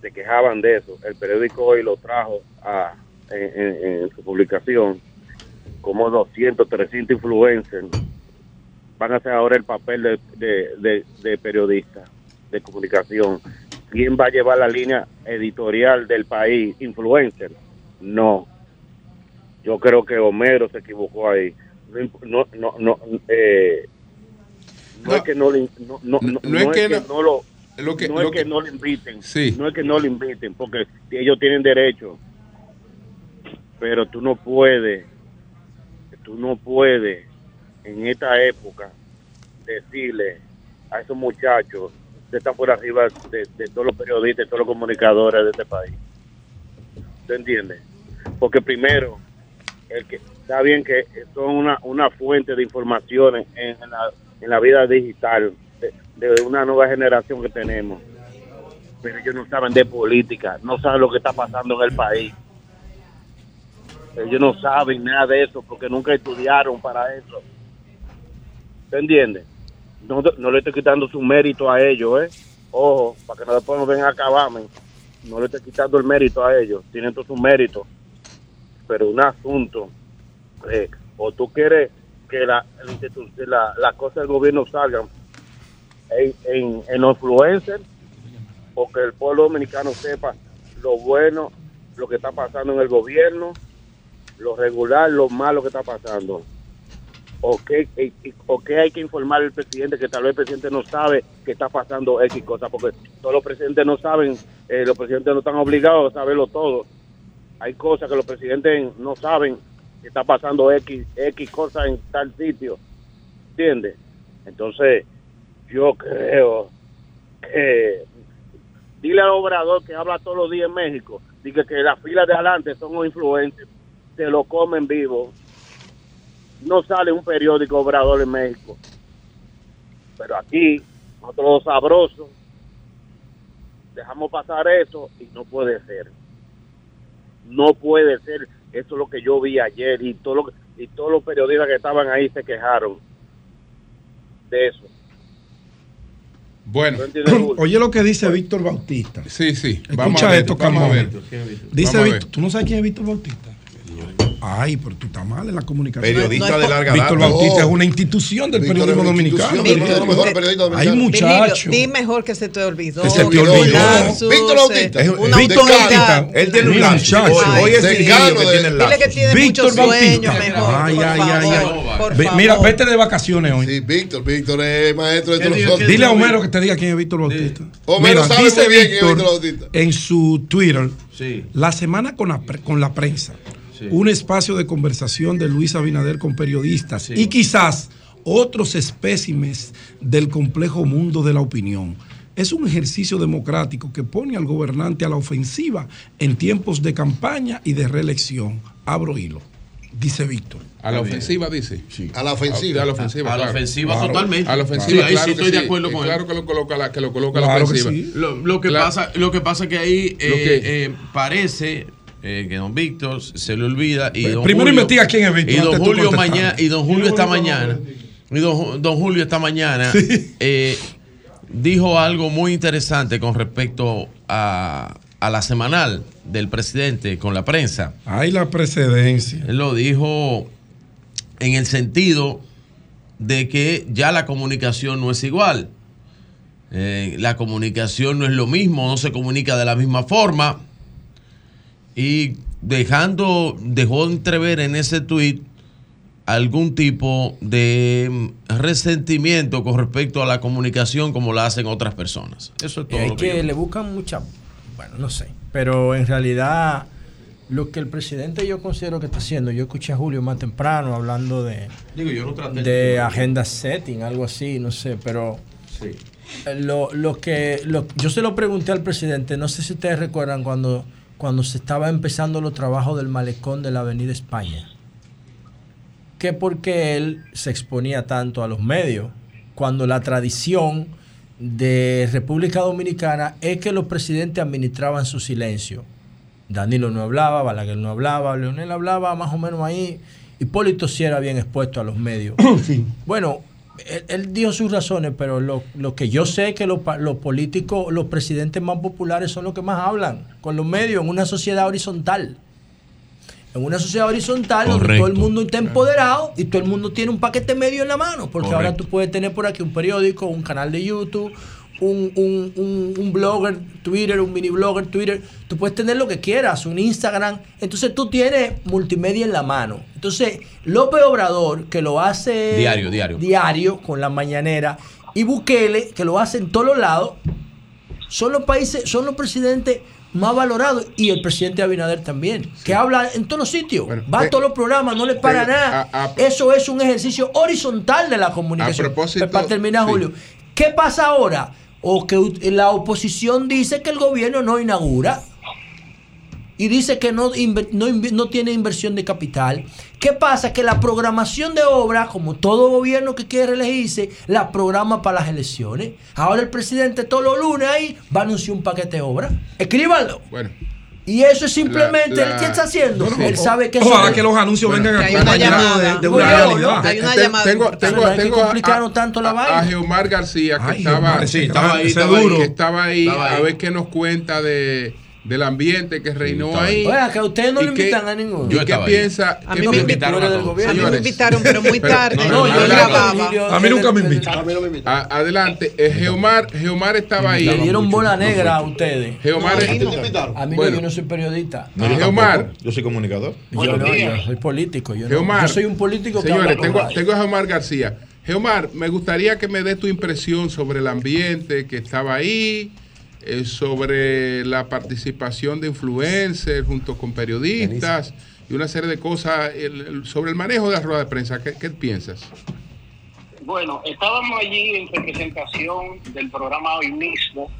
se quejaban de eso. El periódico hoy lo trajo a, en, su publicación como 200, 300 influencers. Van a hacer ahora el papel de, de, de, periodista, de comunicación. ¿Quién va a llevar la línea editorial del país? ¿Influencer? No. Yo creo que Homero se equivocó ahí. No, no, no, eh, no es que no, le- no, no, no, no es que que no- lo lo que- no lo es que, que- no le inviten Sí. no es que no le inviten porque ellos tienen derecho pero tú no puedes tú no puedes en esta época decirle a esos muchachos que están por arriba de, de todos los periodistas de todos los comunicadores de este país ¿te entiendes? porque primero el que está bien que son una, una fuente de información en, en la, en la vida digital de, una nueva generación que tenemos pero ellos no saben de política no saben lo que está pasando en el país ellos no saben nada de eso porque nunca estudiaron para eso ¿te entiendes? no, no le estoy quitando su mérito a ellos ¿eh? ojo, para que no después nos vengan a acabarme no le estoy quitando el mérito a ellos tienen todo su mérito pero un asunto o tú quieres que la, la, la, cosa del gobierno salgan en, en, en los influencers o que el pueblo dominicano sepa lo bueno, lo que está pasando en el gobierno, lo regular, lo malo que está pasando. O que, o que hay que informar al presidente que tal vez el presidente no sabe que está pasando X cosa, porque todos los presidentes no saben, eh, los presidentes no están obligados a saberlo todo. Hay cosas que los presidentes no saben que está pasando X, X cosas en tal sitio. ¿Entiendes? Entonces, yo creo que dile al obrador que habla todos los días en México, dice que las filas de adelante son los influencers, se lo comen vivo. No sale un periódico obrador en México. Pero aquí, nosotros sabrosos, dejamos pasar eso y no puede ser. No puede ser. Eso es lo que yo vi ayer y, todo lo que- y todos los periodistas que estaban ahí se quejaron de eso. Bueno, Oye lo que dice Víctor Bautista. Sí, sí. Escucha Vamos a ver, esto, vamos a ver. Dice Vamos a ver. Víctor, ¿tú no sabes quién es Víctor Bautista? Ay, pero tú estás mal en la comunicación. Periodista de larga Víctor data. Bautista Oh. es una institución del Víctor periodismo dominicano. Hay muchachos. Di mejor que se te olvidó. Que se te un olvidó. Víctor Bautista. Es- una Víctor. Bautista. Él tiene un muchacho. Hoy- hoy es sí. que tiene el Dile que tiene Víctor Bautista. mejor. Ay, ay, ay, ay. Mira, vete de vacaciones hoy. Sí, Víctor, Víctor es maestro de ¿Qué todos. Dile a Homero que te diga quién es Víctor Bautista. Homero sabe muy bien quién es Víctor Víctor Bautista. En su Twitter, la semana con la, pre- un espacio de conversación de Luis Abinader con periodistas y quizás otros espécimes del complejo mundo de la opinión. Es un ejercicio democrático que pone al gobernante a la ofensiva en tiempos de campaña y de reelección. Abro hilo, dice Víctor. A la ofensiva, dice. A la ofensiva. A la ofensiva, A la ofensiva Claro. totalmente. A la ofensiva, Sí, ahí claro sí que estoy de acuerdo Y con él. Claro que lo coloca a la, que lo coloca a la que ofensiva. sí. Lo, lo que Claro. pasa, lo que pasa que ahí eh, Lo que- eh, parece eh, que don Víctor se le olvida y don Primero Julio- investiga quién es Víctor y don Julio mañana y don Julio esta mañana y don, don Julio esta mañana eh, dijo algo muy interesante con respecto a, a la semanal del presidente con la prensa. Hay la precedencia. Él lo dijo en el sentido de que ya la comunicación no es igual. Eh, la comunicación no es lo mismo, no se comunica de la misma forma. Y dejando, dejó entrever en ese tuit algún tipo de resentimiento con respecto a la comunicación como la hacen otras personas. Eso es todo. Es lo que le buscan mucha. Bueno, no sé. Pero en realidad Lo que el presidente yo considero que está haciendo, yo escuché a Julio más temprano hablando de, Digo, yo no de tema. agenda setting, algo así, no sé, pero Sí. eh, lo, lo que lo- yo se lo pregunté al presidente, no sé si ustedes recuerdan cuando, cuando se estaba empezando los trabajos del malecón de la Avenida España, que porque él se exponía tanto a los medios, cuando la tradición de República Dominicana es que los presidentes administraban su silencio. Danilo no hablaba, Balaguer no hablaba, Leonel hablaba más o menos ahí. Hipólito sí era bien expuesto a los medios. Bueno, él, él dio sus razones, pero lo, lo que yo sé es que los, los políticos, los presidentes más populares son los que más hablan con los medios en una sociedad horizontal. En una sociedad horizontal donde todo el mundo está empoderado y todo el mundo tiene un paquete medio en la mano. Porque ahora tú puedes tener por aquí un periódico, un canal de YouTube, un, un- un- un blogger Twitter, un mini blogger Twitter. Tú puedes tener lo que quieras, un Instagram. Entonces tú tienes multimedia en la mano. Entonces López Obrador, que lo hace Diario, diario. diario con la mañanera, y Bukele, que lo hace en todos los lados, son los países, son los presidentes más valorados y el presidente Abinader también, que habla en todos los sitios, va a te- todos los programas, no le para te- nada. a- a- Eso es un ejercicio horizontal de la comunicación. A propósito, para terminar, sí. Julio, ¿qué pasa ahora? O que la oposición dice que el gobierno no inaugura y dice que no tiene inversión de capital. ¿Qué pasa? Que la programación de obras, como todo gobierno que quiere elegirse, la programa para las elecciones. Ahora el presidente todos los lunes ahí va a anunciar un paquete de obras. Escríbanlo. Bueno. Y eso es simplemente, La- la- ¿qué está haciendo? No, no, Él sabe que ojalá que los anuncios vengan hay una acompañados de, llamada. de una Julio, realidad. Hay una llamada. Tengo, tengo, que tengo a- complicarnos tanto la a, vaina. a Geomar García, que Ay, estaba, Geomar, sí, estaba ahí, estaba ahí. estaba ahí, Estaba ahí. a ver qué nos cuenta de, del ambiente que reinó estaba ahí. Oiga, que ustedes no ¿Y lo qué- invitan a ninguno. ¿Y Yo qué ahí. piensa? A mí me invitaron, del gobierno. a mí me invitaron, pero muy tarde. no, No, no, yo no, grababa. no, A mí nunca me el- el- invitan. A- adelante, eh, Geomar, Geomar estaba ahí. Le dieron bola negra a ustedes. Geomar, No, a mí no. A mí Bueno. no, yo no soy periodista. No, yo Geomar. Yo soy comunicador. Yo no, yo soy político. Yo, no. Geomar, yo soy un político que Señores, tengo a Geomar García. Geomar, me gustaría que me dé tu impresión sobre el ambiente que estaba ahí, eh, sobre la participación de influencers junto con periodistas y una serie de cosas el- el- sobre el manejo de la rueda de prensa. ¿Qué, qué piensas? Bueno, estábamos allí en representación del programa hoy mismo,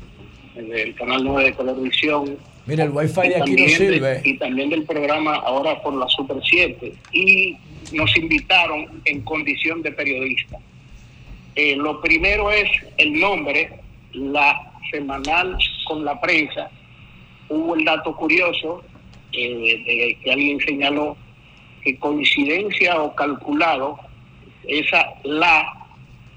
del canal 9 de televisión. Mira, el wifi y de aquí no de- sirve. y también del programa ahora por la Super 7. Y nos invitaron en condición de periodista. Eh, lo primero es el nombre, la semanal con la prensa. Hubo el dato curioso eh, de que alguien señaló que coincidencia o calculado, esa la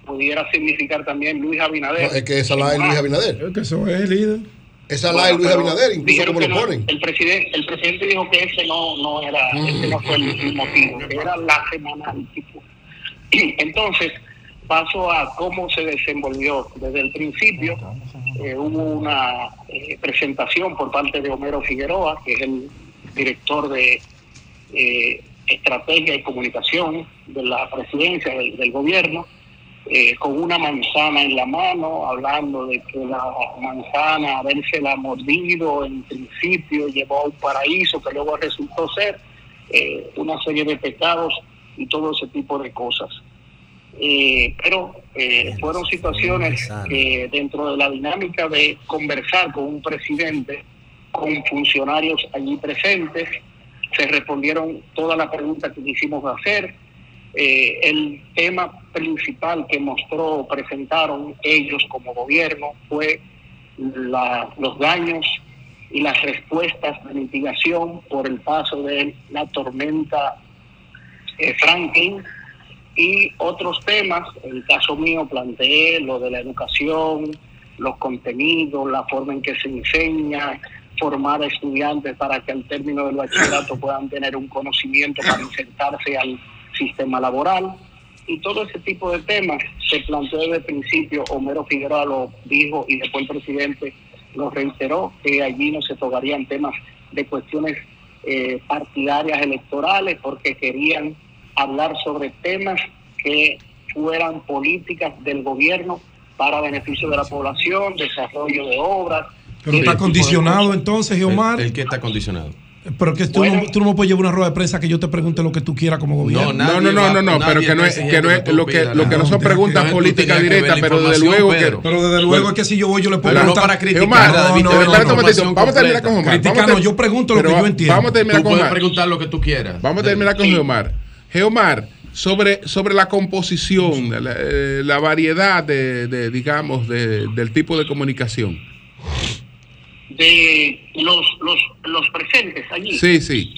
pudiera significar también Luis Abinader. No, es que esa la es Luis Abinader. Es que eso es líder. Esa la es Luis Abinader, incluso como lo no, ponen. El presidente, el presidente dijo que ese no, no era, ese no fue el, el motivo, que era la semanal. tipo. Entonces, paso a cómo se desenvolvió. Desde el principio eh, hubo una eh, presentación por parte de Homero Figueroa, que es el director de eh, estrategia y comunicación de la presidencia del, gobierno, con una manzana en la mano, hablando de que la manzana, habérsela mordido en principio, llevó a un paraíso que luego resultó ser una serie de pecados y todo ese tipo de cosas. Eh, pero eh, fueron situaciones que dentro de la dinámica de conversar con un presidente, con funcionarios allí presentes, se respondieron todas las preguntas que quisimos hacer. Eh, el tema principal que mostró, presentaron ellos como gobierno fue la- los daños y las respuestas de mitigación por el paso de la tormenta eh, Franklin y otros temas. En el caso mío planteé lo de la educación, los contenidos, la forma en que se enseña, formar a estudiantes para que al término del bachillerato puedan tener un conocimiento para insertarse al sistema laboral. Y todo ese tipo de temas se planteó desde el principio, Homero Figueroa lo dijo y después el presidente lo reiteró, que allí no se tocarían temas de cuestiones eh, partidarias electorales porque querían hablar sobre temas que fueran políticas del gobierno para beneficio de la población, desarrollo de obras. Pero está tipo de condicionado entonces, Geomar. ¿El, el que está condicionado? Pero que tú, no, tú no me puedes llevar una rueda de prensa que yo te pregunte lo que tú quieras como gobierno. No, no, no, no, no, pero que no es, que no es lo que, lo que no son preguntas políticas directas, pero desde luego que. Pero desde luego es que si yo voy, yo le puedo Pero no preguntar- para criticar, No, David, no, no, espérate no, un momentito, Vamos a terminar con. Omar. No, yo pregunto lo pero que yo entiendo. Vamos a terminar Tú con puedes Omar. preguntar lo que tú quieras. Vamos a terminar con Geomar. Geomar, sobre, sobre la composición, la, eh, la variedad de, de, digamos, de- del tipo de comunicación. de los, los, los presentes allí. Sí, sí.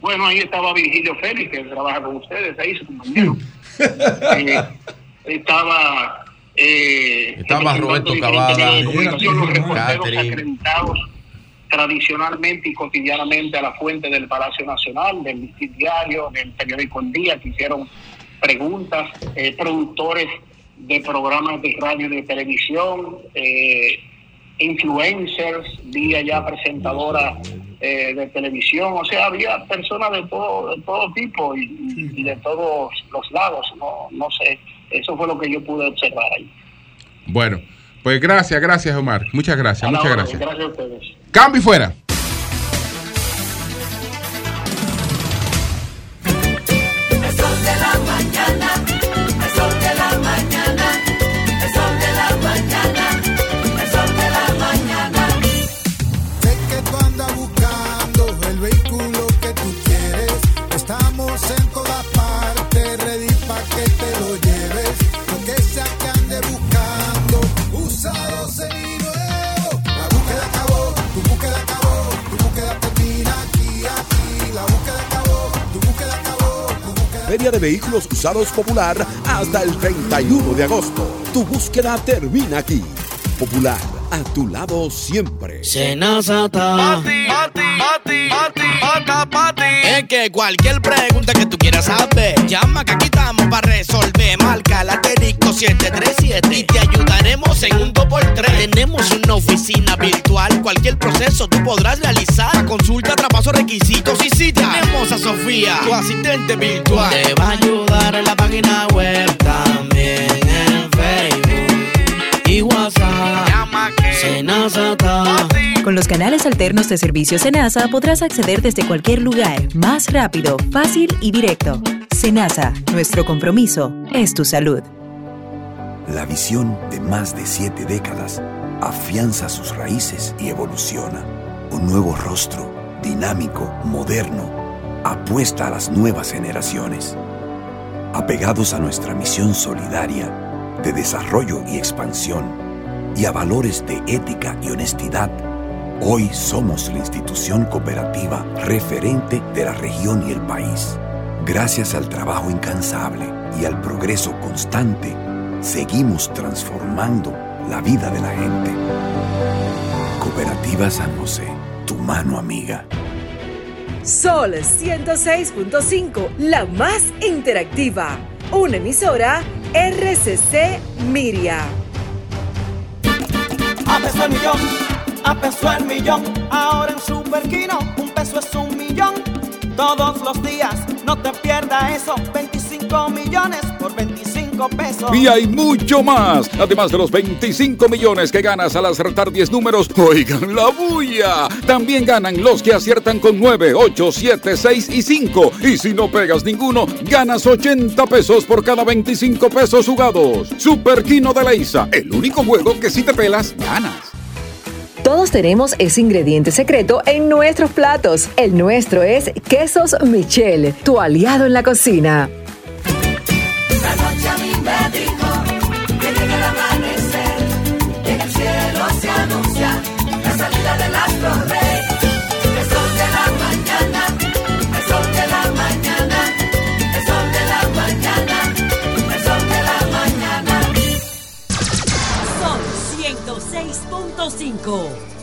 Bueno, ahí estaba Virgilio Félix, que trabaja con ustedes, ahí su compañero. Eh, estaba... Eh, Estaba Roberto Cavada, los reporteros Catherine. acreditados tradicionalmente y cotidianamente a la fuente del Palacio Nacional, del Diario, del periódico El Día, que hicieron preguntas, eh, productores de programas de radio y de televisión, eh, influencers, vi allá presentadora eh, de televisión, o sea, había personas de todo, de todo tipo y, y de todos los lados, no, no sé, eso fue lo que yo pude observar ahí. Bueno, pues gracias, gracias, Omar. Muchas gracias, muchas gracias. Gracias a ustedes. Cambio y fuera. Feria de Vehículos Usados Popular hasta el 31 de agosto. Tu búsqueda termina aquí. Popular, a tu lado siempre. Senazata. Que cualquier pregunta que tú quieras saber, llama que aquí estamos para resolver. Marca la asterisco 737 y te ayudaremos en un 2x3. Tenemos una oficina virtual, cualquier proceso tú podrás realizar. Consulta, traspaso, requisitos y cita. Tenemos a Sofía, tu asistente virtual. Te va a ayudar en la página web, también en Facebook y WhatsApp. Con los canales alternos de servicio Senasa podrás acceder desde cualquier lugar, más rápido, fácil y directo. Senasa, nuestro compromiso es tu salud. La visión de más de siete décadas afianza sus raíces y evoluciona. Un nuevo rostro, dinámico, moderno, apuesta a las nuevas generaciones. Apegados a nuestra misión solidaria de desarrollo y expansión y a valores de ética y honestidad, hoy somos la institución cooperativa referente de la región y el país. Gracias al trabajo incansable y al progreso constante, seguimos transformando la vida de la gente. Cooperativa San José, tu mano amiga. Sol 106.5, la más interactiva. Una emisora RCC Miria. A peso el millón, a peso el millón. Ahora en Superquino, un peso es un millón. Todos los días, no te pierdas eso. 25 millones por 25 pesos. Y hay mucho más. Además de los 25 millones que ganas al acertar 10 números, oigan la bulla. También ganan los que aciertan con 9, 8, 7, 6 y 5. Y si no pegas ninguno, ganas 80 pesos por cada 25 pesos jugados. Super Kino de la ISA, el único juego que si te pelas, ganas. Todos tenemos ese ingrediente secreto en nuestros platos. El nuestro es Quesos Michel, tu aliado en la cocina. La noche a mí me dijo que llega el amanecer, en el cielo se anuncia la salida del astro rey. El sol de la mañana, el sol de la mañana, el sol de la mañana, el sol de la mañana. Son 106.5.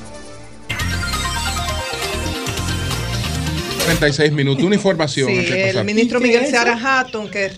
36 minutos. Una información. Sí, el ministro Miguel Seara Hatton que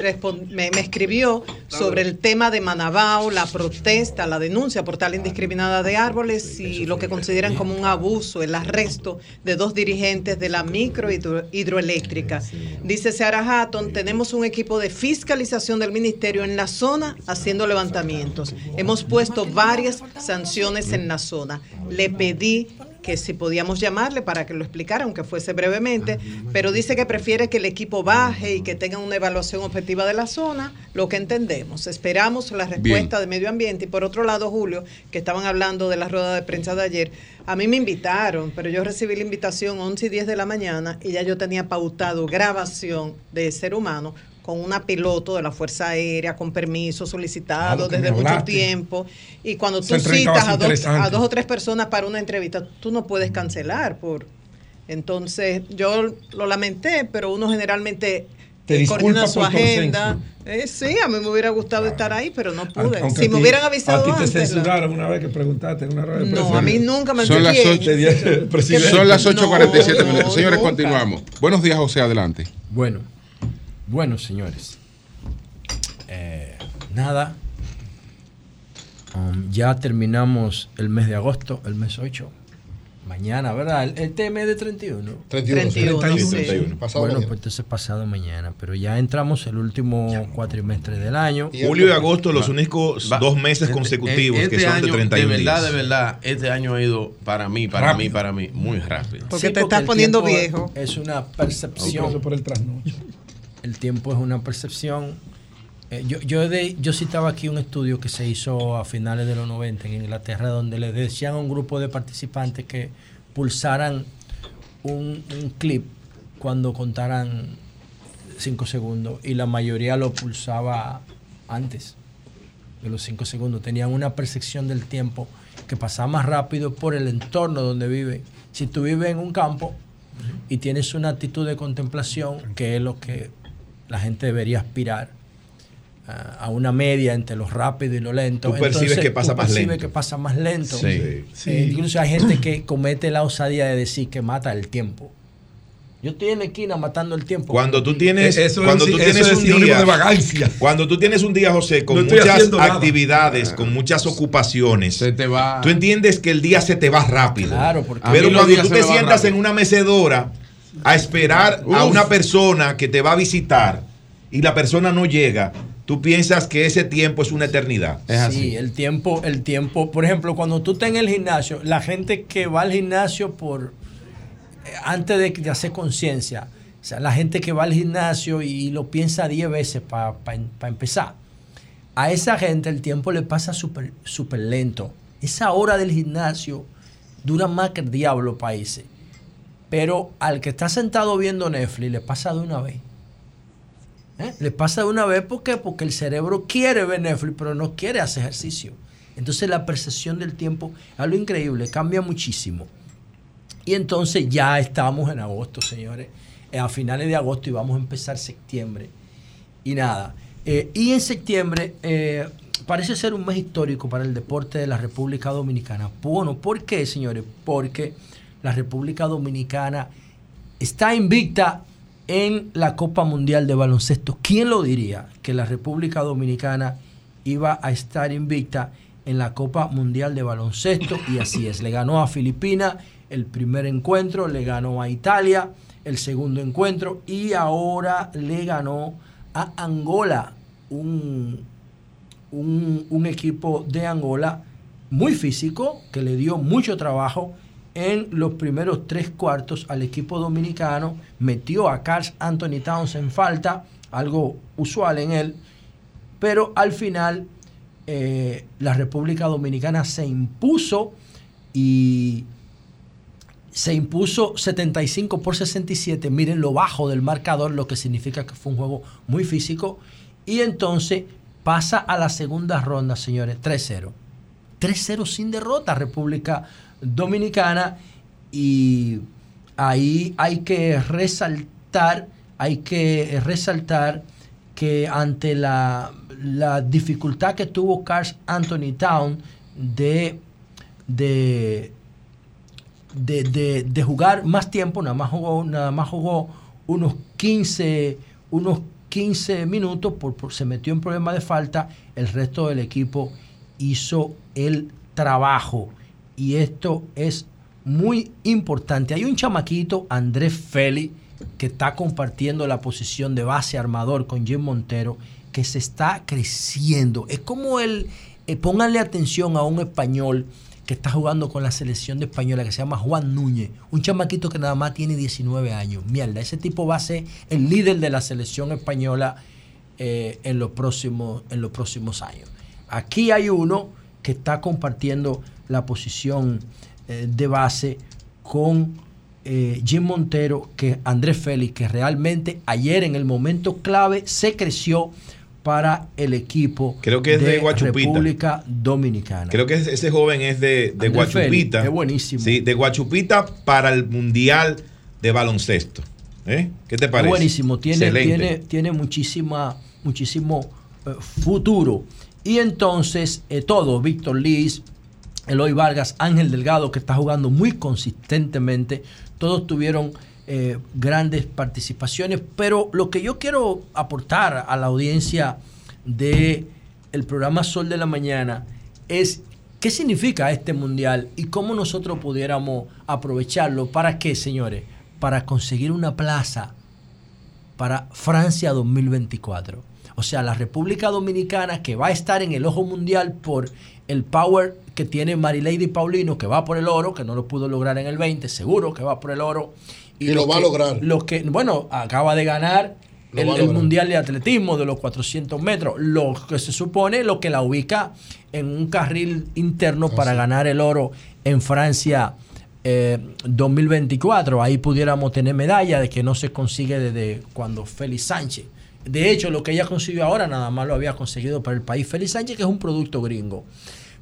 me, me escribió sobre el tema de Manabao, la protesta, la denuncia por tal indiscriminada de árboles y lo que consideran como un abuso, el arresto de dos dirigentes de la micro hidro- hidroeléctrica. Dice Seara Hatton, tenemos un equipo de fiscalización del ministerio en la zona haciendo levantamientos. Hemos puesto varias sanciones en la zona. Le pedí que si podíamos llamarle para que lo explicara, aunque fuese brevemente, pero dice que prefiere que el equipo baje y que tenga una evaluación objetiva de la zona, lo que entendemos. Esperamos la respuesta Bien. de medio ambiente. Y por otro lado, Julio, que estaban hablando de la rueda de prensa de ayer, a mí me invitaron, pero yo recibí la invitación 11 y 10 de la mañana y ya yo tenía pautado grabación de ser humano con una piloto de la Fuerza Aérea, con permiso solicitado desde mucho tiempo. Y cuando tú citas a dos, a dos o tres personas para una entrevista, tú no puedes cancelar por... Entonces, yo lo lamenté, pero uno generalmente Te eh, coordina su por tu agenda. Eh, sí, a mí me hubiera gustado estar ahí, pero no pude. Aunque si me ti- hubieran avisado A ti te antes, la- censuraron una vez que preguntaste en una rueda de No, a mí nunca me Son las ¿Quién? 8, el presidente. son las 8.47 No, minutos. Señores, nunca. continuamos. Buenos días, José, adelante. Bueno, bueno, señores. Eh, nada. Um, ya terminamos el mes de agosto, el mes 8. Mañana, ¿verdad? El, este mes de 31. 31, 31, sí. 31, pasado bueno, mañana. pues entonces pasado mañana. Pero ya entramos el último cuatrimestre del año. Julio y agosto, los únicos dos meses consecutivos Este que son año, de 31 De verdad, días. de verdad, este año ha ido para mí, para Rápido. mí, para mí, muy rápido. Porque te estás poniendo viejo. Es una percepción. Por el trasnocho. El tiempo es una percepción. Eh, yo, yo, de- yo citaba aquí un estudio que se hizo a finales de los 90 en Inglaterra, donde le decían a un grupo de participantes que pulsaran un, clip cuando contaran 5 segundos y la mayoría lo pulsaba antes de los 5 segundos. Tenían una percepción del tiempo que pasaba más rápido por el entorno donde viven. Si tú vives en un campo y tienes una actitud de contemplación, que es lo que la gente debería aspirar, a a una media entre lo rápido y lo lento. Tú percibes que pasa tú más percibes lento. que pasa más lento. Sí. Eh, Sí. incluso hay gente que comete la osadía de decir que mata el tiempo. Yo estoy en la esquina matando el tiempo. Cuando tú tienes, Eso es cuando tú eso tienes es un día, de vagancia. cuando tú tienes un día, José, con No muchas nada. actividades, con muchas ocupaciones, tú entiendes que el día se te va rápido. Claro, porque Pero cuando tú se te sientas rápido. en una mecedora a esperar a una persona que te va a visitar y la persona no llega, tú piensas que ese tiempo es una eternidad. sí, el tiempo, el tiempo. Por ejemplo, cuando tú estás en el gimnasio, la gente que va al gimnasio por eh, antes de, de hacer conciencia, o sea, la gente que va al gimnasio y lo piensa 10 veces para empezar. A esa gente el tiempo le pasa súper súper lento. Esa hora del gimnasio dura más que el diablo países. Pero al que está sentado viendo Netflix le pasa de una vez. ¿Eh? Le pasa de una vez ¿por qué? porque el cerebro quiere ver Netflix, pero no quiere hacer ejercicio. Entonces la percepción del tiempo algo increíble, cambia muchísimo. Y entonces ya estamos en agosto, señores. Eh, A finales de agosto y vamos a empezar septiembre. Y nada. eh, y en septiembre parece ser un mes histórico para el deporte de la República Dominicana. Bueno, ¿por qué, señores? Porque la República Dominicana está invicta en la Copa Mundial de Baloncesto. ¿Quién lo diría que la República Dominicana iba a estar invicta en la Copa Mundial de Baloncesto? Y así es, le ganó a Filipinas el primer encuentro, le ganó a Italia el segundo encuentro y ahora le ganó a Angola, un, un, un equipo de Angola muy físico, que le dio mucho trabajo en los primeros tres cuartos al equipo dominicano, metió a Carl Anthony Towns en falta, algo usual en él, pero al final eh, la República Dominicana se impuso y se impuso 75 por 67. Miren lo bajo del marcador, lo que significa que fue un juego muy físico. Y entonces pasa a la segunda ronda, señores, 3-0. 3-0 sin derrota, República Dominicana. Y ahí hay que resaltar, hay que resaltar que ante la, la dificultad que tuvo Carl Anthony Town de, de, de, de- de jugar más tiempo, nada más jugó, nada más jugó unos 15, unos 15 minutos, por, por- se metió en problema de falta, el resto del equipo hizo el trabajo. Y esto es muy importante. Hay un chamaquito, Andrés Feli, que está compartiendo la posición de base armador con Jim Montero, que se está creciendo. Es como el, eh, pónganle atención a un español que está jugando con la selección de española que se llama Juan Núñez, un chamaquito que nada más tiene 19 años. Mierda, ese tipo va a ser el líder de la selección española eh, en, los próximos, en los próximos años. Aquí hay uno que está compartiendo la posición eh, de base con eh, Jim Montero, que Andrés Félix, que realmente ayer en el momento clave se creció para el equipo Creo que es de Guachupita. República Dominicana. Creo que ese- joven es de, de Guachupita. Es buenísimo. Sí, de Guachupita para el Mundial de Baloncesto. ¿Eh? ¿Qué te parece? Buenísimo, tiene, tiene, tiene muchísima, muchísimo eh, futuro. Y entonces, eh, todos, Víctor Liz, Eloy Vargas, Ángel Delgado, que está jugando muy consistentemente, todos tuvieron eh, grandes participaciones. Pero lo que yo quiero aportar a la audiencia de el programa Sol de la Mañana es qué significa este mundial y cómo nosotros pudiéramos aprovecharlo. ¿Para qué, señores? Para conseguir una plaza para Francia 2024. O sea, la República Dominicana que va a estar en el ojo mundial por el power que tiene Marilady Paulino, que va por el oro, que no lo pudo lograr en el 20, seguro que va por el oro. Y lo va a lograr. Los que, bueno, acaba de ganar el, el mundial de atletismo de los 400 metros, lo que se supone lo que la ubica en un carril interno para ganar el oro en Francia eh, 2024. Ahí pudiéramos tener medalla de que no se consigue desde cuando Félix Sánchez. De hecho, lo que ella consiguió ahora nada más lo había conseguido para el país Félix Sánchez, que es un producto gringo.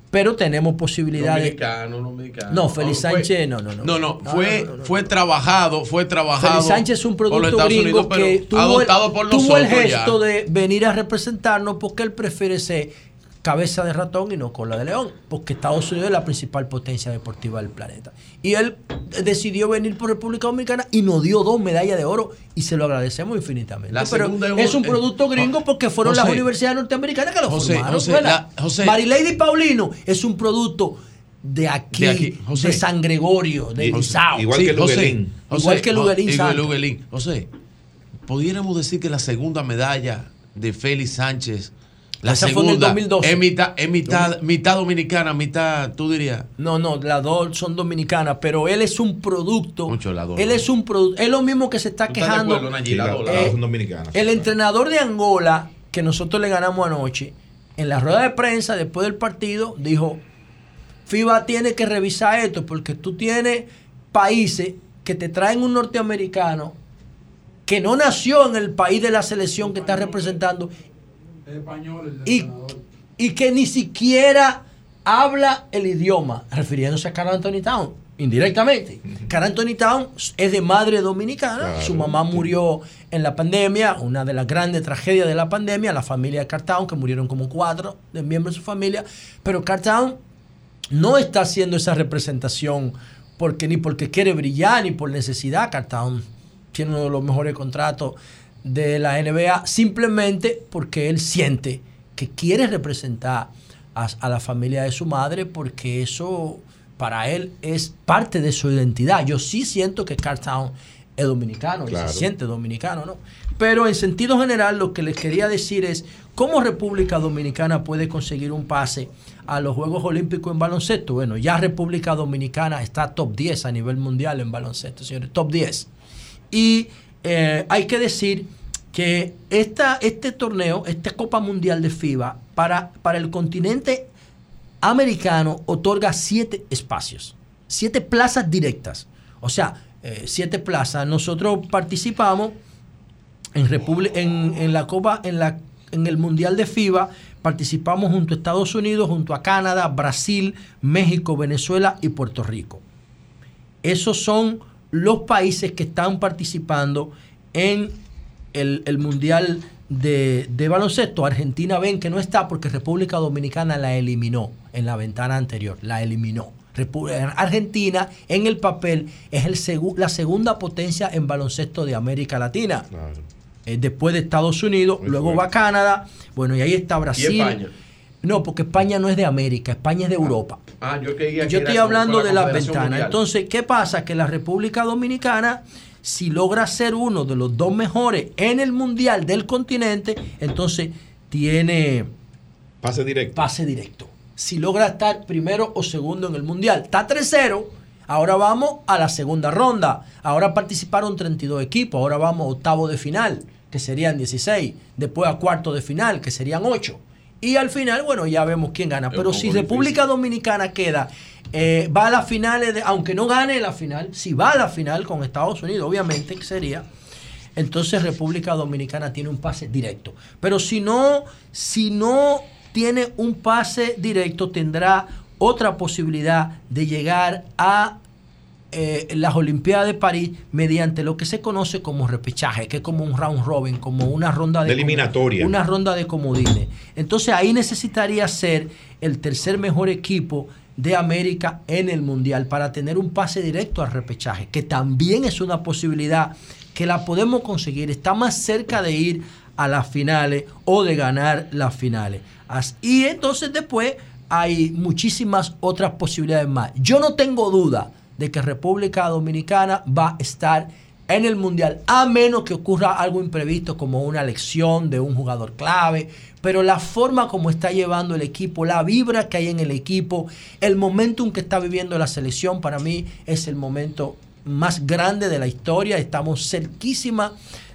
Pero tenemos posibilidades. Dominicano, dominicano. No, Félix Sánchez, no, no, no. No, no, fue, no, no, fue trabajado, fue trabajado. Félix Sánchez es un producto gringo Unidos, que tuvo, el, adoptado por tuvo el gesto ya. de venir a representarnos porque él prefiere ser cabeza de ratón y no cola de león, porque Estados Unidos es la principal potencia deportiva del planeta. Y él decidió venir por República Dominicana y nos dio dos medallas de oro y se lo agradecemos infinitamente. La Pero es un- producto gringo porque fueron las universidades norteamericanas que lo José, formaron. José, la- José. Marilady Paulino es un producto de aquí, De de, aquí, José. San Gregorio, de Bizao. igual Sí, que Luguelín. José, Igual que Luguelín igual que Santos. Luguelín. José, pudiéramos decir que la segunda medalla de Félix Sánchez, la Esa fue en el segunda, 2012. es mitad, es mitad, mitad dominicana, mitad, tú dirías. No, no, las dos son dominicanas, pero él es un producto. Mucho las dos, Él ¿no? es un producto. Es lo mismo que se está ¿Tú estás de quejando. acuerdo, Nayib? La- eh, dos son dominicanas. El entrenador de Angola, que nosotros le ganamos anoche, en la rueda de prensa después del partido, dijo: FIBA tiene que revisar esto porque tú tienes países que te traen un norteamericano que no nació en el país de la selección que está representando y, y que ni siquiera habla el idioma, refiriéndose a Carl Anthony Town, indirectamente. Carl Anthony Town es de madre dominicana, Claro, su mamá murió en la pandemia, una de las grandes tragedias de la pandemia, la familia de Carl Town, que murieron como cuatro de miembros de su familia, pero Carl Town no está haciendo esa representación porque ni porque quiere brillar ni por necesidad. Cartown tiene uno de los mejores contratos de la NBA simplemente porque él siente que quiere representar a, a la familia de su madre porque eso para él es parte de su identidad. Yo sí siento que Cartown es dominicano y se siente dominicano, ¿no? Pero en sentido general lo que les quería decir es cómo República Dominicana puede conseguir un pase a los Juegos Olímpicos en baloncesto. Bueno, ya República Dominicana está top 10 a nivel mundial en baloncesto, señores, top 10. Y eh, hay que decir que este torneo, esta Copa Mundial de FIBA, para, para el continente americano otorga siete espacios, siete plazas directas. O sea, eh, siete plazas. Nosotros participamos en la Copa, en, la, en el Mundial de FIBA, participamos junto a Estados Unidos, junto a Canadá, Brasil, México, Venezuela y Puerto Rico. Esos son los países que están participando en el, el Mundial de, de baloncesto. Argentina ven que no está porque República Dominicana la eliminó en la ventana anterior, la eliminó. Argentina en el papel es el segu- la segunda potencia en baloncesto de América Latina. Eh, después de Estados Unidos, luego va Canadá, bueno, y ahí está Brasil. España? No, porque España no es de América, España es de Europa. Ah, yo estoy hablando de la Confederación ventana. Mundial. Entonces, ¿qué pasa? Que la República Dominicana, si logra ser uno de los dos mejores en el mundial del continente, entonces tiene Pase directo. pase directo. si logra estar primero o segundo en el Mundial. Está 3-0, ahora vamos a la segunda ronda. Ahora participaron 32 equipos, ahora vamos a octavo de final, que serían 16. Después a cuarto de final, que serían 8. Y al final, bueno, ya vemos quién gana. Pero si República Dominicana queda, eh, va a las finales, de, aunque no gane la final, si va a la final con Estados Unidos, obviamente que sería, entonces República Dominicana tiene un pase directo. Pero si no, si no tiene un pase directo, tendrá otra posibilidad de llegar a eh, las Olimpiadas de París mediante lo que se conoce como repechaje, que es como un round robin, como una ronda de, De eliminatoria. Una ronda de comodines. Entonces ahí necesitaría ser el tercer mejor equipo de América en el Mundial para tener un pase directo al repechaje, que también es una posibilidad que la podemos conseguir. Está más cerca de ir a las finales o de ganar las finales. Y entonces después hay muchísimas otras posibilidades más. Yo no tengo duda de que República Dominicana va a estar en el Mundial, a menos que ocurra algo imprevisto como una elección de un jugador clave, pero la forma como está llevando el equipo, la vibra que hay en el equipo, el momentum que está viviendo la selección, para mí es el momento más grande de la historia. Estamos cerquísima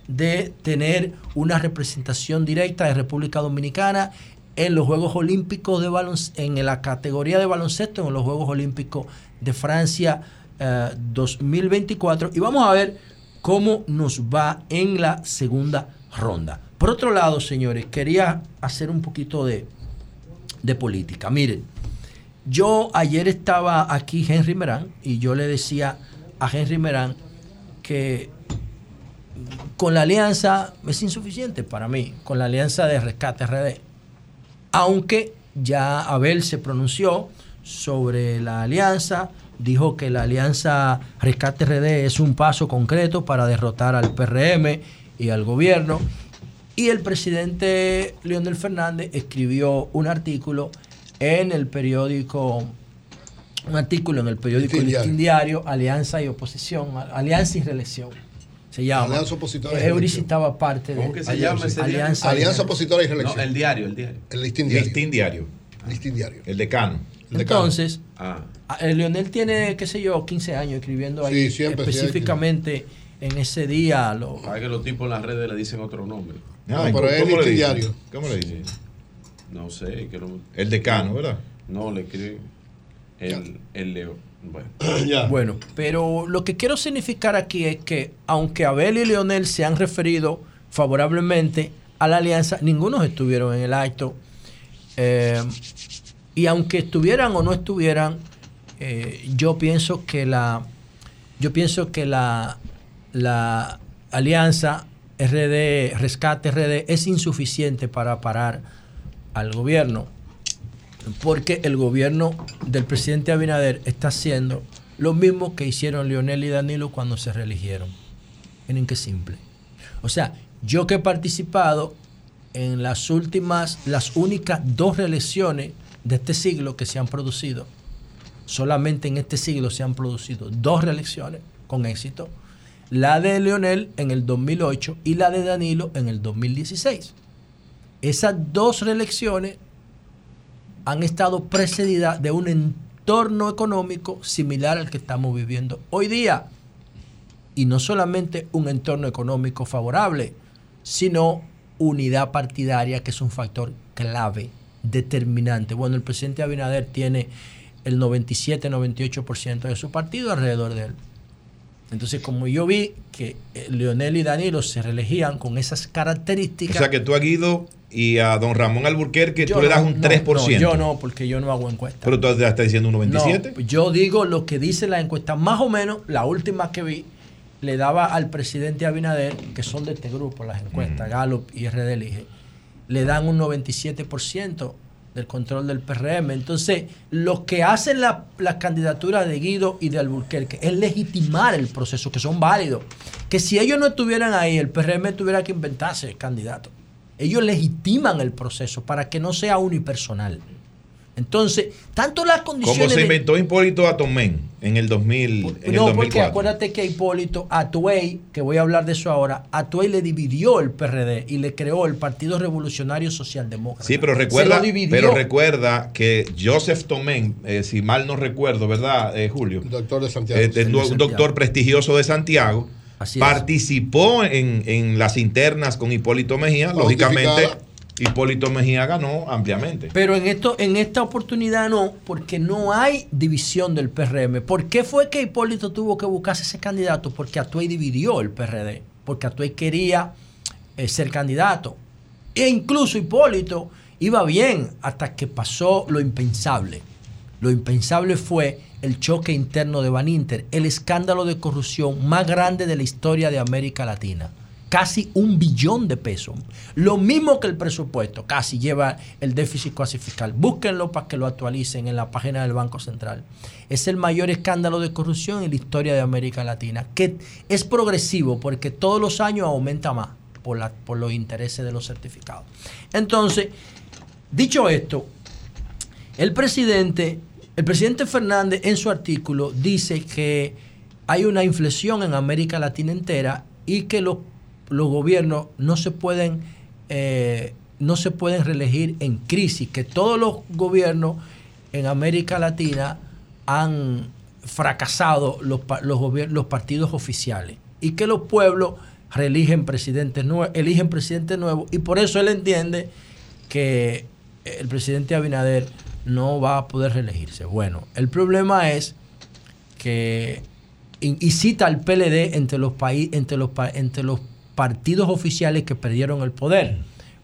de tener una representación directa de República Dominicana en los Juegos Olímpicos de baloncesto, en la categoría de baloncesto, en los Juegos Olímpicos de Francia eh, 2024. Y vamos a ver cómo nos va en la segunda ronda. Por otro lado, señores, quería hacer un poquito de, de política. Miren, yo ayer estaba aquí Henry Merán y yo le decía a Henry Merán que con la alianza es insuficiente para mí, con la alianza de rescate RD. Aunque ya Abel se pronunció sobre la alianza, dijo que la alianza Rescate RD es un paso concreto para derrotar al PRM y al gobierno. Y el presidente Leonel Fernández escribió un artículo en el periódico, un artículo en el periódico Listín Listín Diario, Alianza y Oposición, Alianza y Reelección. Se llama. Alianza Opositora y Euris estaba parte de ¿Cómo que se llama ese diario? Alianza, Alianza Opositora y Reelección. No, el diario, el diario. El listín diario. Listín diario. Listín diario. El decano. Entonces, Ah. el Leonel tiene, qué sé yo, 15 años escribiendo ahí Sí, siempre, sí, específicamente en ese día. Lo, Para que los tipos en las redes le dicen otro nombre. No, Ay, pero ¿cómo- es cómo le diario. ¿Cómo le dicen? No sé. Que lo- El decano, ¿verdad? No, le escribe el, el Leo. Bueno. Bueno, pero lo que quiero significar aquí es que aunque Abel y Leonel se han referido favorablemente a la alianza, ninguno estuvieron en el acto. Eh, y aunque estuvieran o no estuvieran, eh, yo pienso que la yo pienso que la, la alianza RD, Rescate RD, es insuficiente para parar al gobierno porque el gobierno del presidente Abinader está haciendo lo mismo que hicieron Leonel y Danilo cuando se reeligieron. Miren qué simple. O sea, yo que he participado en las últimas, las únicas dos reelecciones de este siglo que se han producido, solamente en este siglo se han producido dos reelecciones con éxito, la de Leonel en el 2008 y la de Danilo en el 2016. Esas dos reelecciones han estado precedidas de un entorno económico similar al que estamos viviendo hoy día. Y no solamente un entorno económico favorable, sino unidad partidaria, que es un factor clave, determinante. Bueno, el presidente Abinader tiene el 97-98% de su partido alrededor de él. Entonces, como yo vi que eh, Leonel y Danilo se reelegían con esas O características, sea que tú a Guido y a don Ramón Alburquerque tú le das un no, 3%. no, yo no, porque yo no hago encuestas. Pero tú ya estás diciendo un 97. No, yo digo lo que dice la encuesta. Más o menos, la última que vi, le daba al presidente Abinader, que son de este grupo, las encuestas, Gallup y RD Elige, le dan un 97% del control del PRM. Entonces, lo que hacen la, la candidatura de Guido y de Alburquerque es legitimar el proceso, que son válidos. Que si ellos no estuvieran ahí, el PRM tuviera que inventarse el candidato. Ellos legitiman el proceso para que no sea unipersonal. Entonces, tanto las Como condiciones... se de- inventó Hipólito Atomén en el 2000, en el no, porque 2004. acuérdate que Hipólito, Atuey, que voy a hablar de eso ahora, Atuey le dividió el PRD y le creó el Partido Revolucionario Socialdemócrata. Sí, pero Se recuerda, lo dividió. pero recuerda que Joseph Tomén, eh, si mal no recuerdo, ¿verdad, eh, Julio? Doctor de Santiago. Eh, de- Sí, un de Santiago. doctor prestigioso de Santiago. Así es. participó en, en las internas con Hipólito Mejía. Lógicamente. Hipólito Mejía ganó ampliamente. Pero en esto, en esta oportunidad no, porque no hay división del PRM. ¿Por qué fue que Hipólito tuvo que buscarse ese candidato? Porque Atuey dividió el PRD, porque Atuey quería eh, ser candidato. E incluso Hipólito iba bien hasta que pasó lo impensable. Lo impensable fue el choque interno de Baninter, el escándalo de corrupción más grande de la historia de América Latina. Casi un billón de pesos. Lo mismo que el presupuesto, casi lleva el déficit cuasi fiscal. Búsquenlo para que lo actualicen en la página del Banco Central. Es el mayor escándalo de corrupción en la historia de América Latina, que es progresivo porque todos los años aumenta más por, la- por los intereses de los certificados. Entonces, dicho esto, el presidente, el presidente Fernández en su artículo dice que hay una inflexión en América Latina entera y que los, los gobiernos no se pueden eh, no se pueden reelegir en crisis, que todos los gobiernos en América Latina han fracasado los, los, los partidos oficiales y que los pueblos reeligen presidentes eligen presidentes nuevos y por eso él entiende que el presidente Abinader no va a poder reelegirse. Bueno, el problema es que y y cita al PLD entre los paí- entre los entre los partidos oficiales que perdieron el poder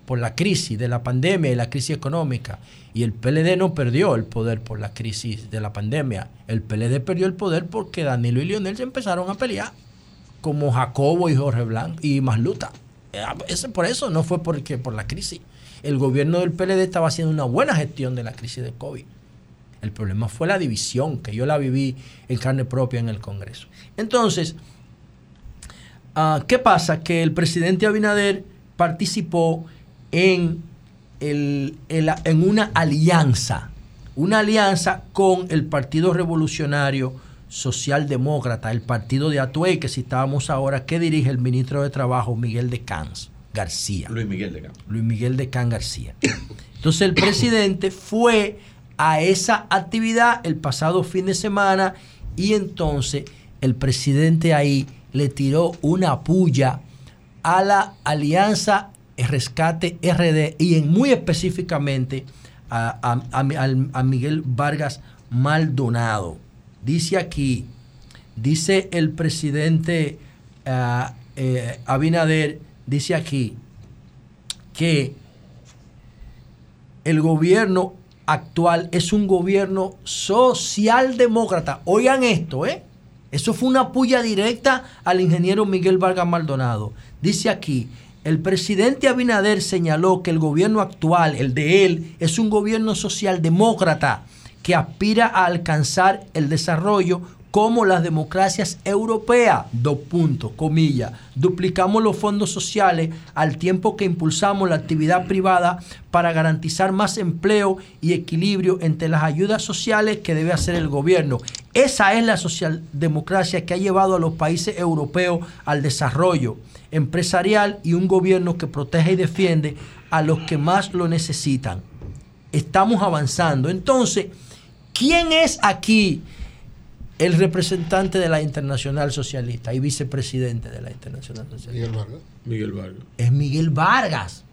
por la crisis de la pandemia y la crisis económica. Y el PLD no perdió el poder por la crisis de la pandemia. El PLD perdió el poder porque Danilo y Lionel se empezaron a pelear, como Jacobo y Jorge Blanco y Masluta. Eh, Ese por eso, no fue porque por la crisis. El gobierno del PLD estaba haciendo una buena gestión de la crisis de COVID. El problema fue la división, que yo la viví en carne propia en el Congreso. Entonces, ah, ¿qué pasa? Que el presidente Abinader participó en, el- una alianza, una alianza con el Partido Revolucionario Socialdemócrata, el partido de Atuey, que citábamos ahora, que dirige el ministro de Trabajo, Miguel de Cans García. Luis Miguel de Campo. Luis Miguel de Can García. Entonces el presidente fue a esa actividad el pasado fin de semana y entonces el presidente ahí le tiró una puya a la Alianza Rescate RD y en muy específicamente a, Miguel Vargas Maldonado. Dice aquí, dice el presidente ah, eh, Abinader, dice aquí que el gobierno actual es un gobierno socialdemócrata. Oigan esto, ¿eh? Eso fue una puya directa al ingeniero Miguel Vargas Maldonado. Dice aquí, el presidente Abinader señaló que el gobierno actual, el de él, es un gobierno socialdemócrata que aspira a alcanzar el desarrollo como las democracias europeas. Dos puntos, comillas. Duplicamos los fondos sociales al tiempo que impulsamos la actividad privada para garantizar más empleo y equilibrio entre las ayudas sociales que debe hacer el gobierno. Esa es la socialdemocracia que ha llevado a los países europeos al desarrollo empresarial y un gobierno que protege y defiende a los que más lo necesitan. Estamos avanzando. Entonces, ¿quién es aquí el representante de la Internacional Socialista y vicepresidente de la Internacional Socialista? Miguel Vargas. Miguel Vargas. es Miguel Vargas.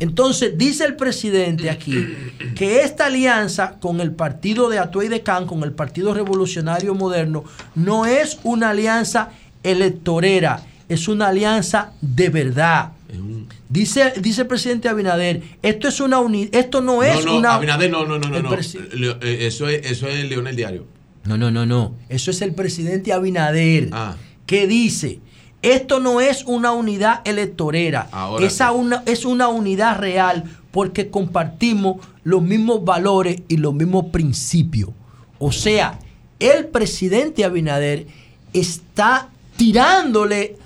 Entonces, dice el presidente aquí que esta alianza con el partido de Atuey de Can, con el Partido Revolucionario Moderno, no es una alianza electorera, es una alianza de verdad. Dice, dice el presidente Abinader, esto es una uni- esto no es no, no, una Abinader, no, no, no, no. El no. eh, Eso, es, eso es Leonel Diario. No, no, no, no. Eso es el presidente Abinader Ah. que dice, esto no es una unidad electorera, Ahora Esa sí. una, es una unidad real porque compartimos los mismos valores y los mismos principios. O sea, el presidente Abinader está tirándole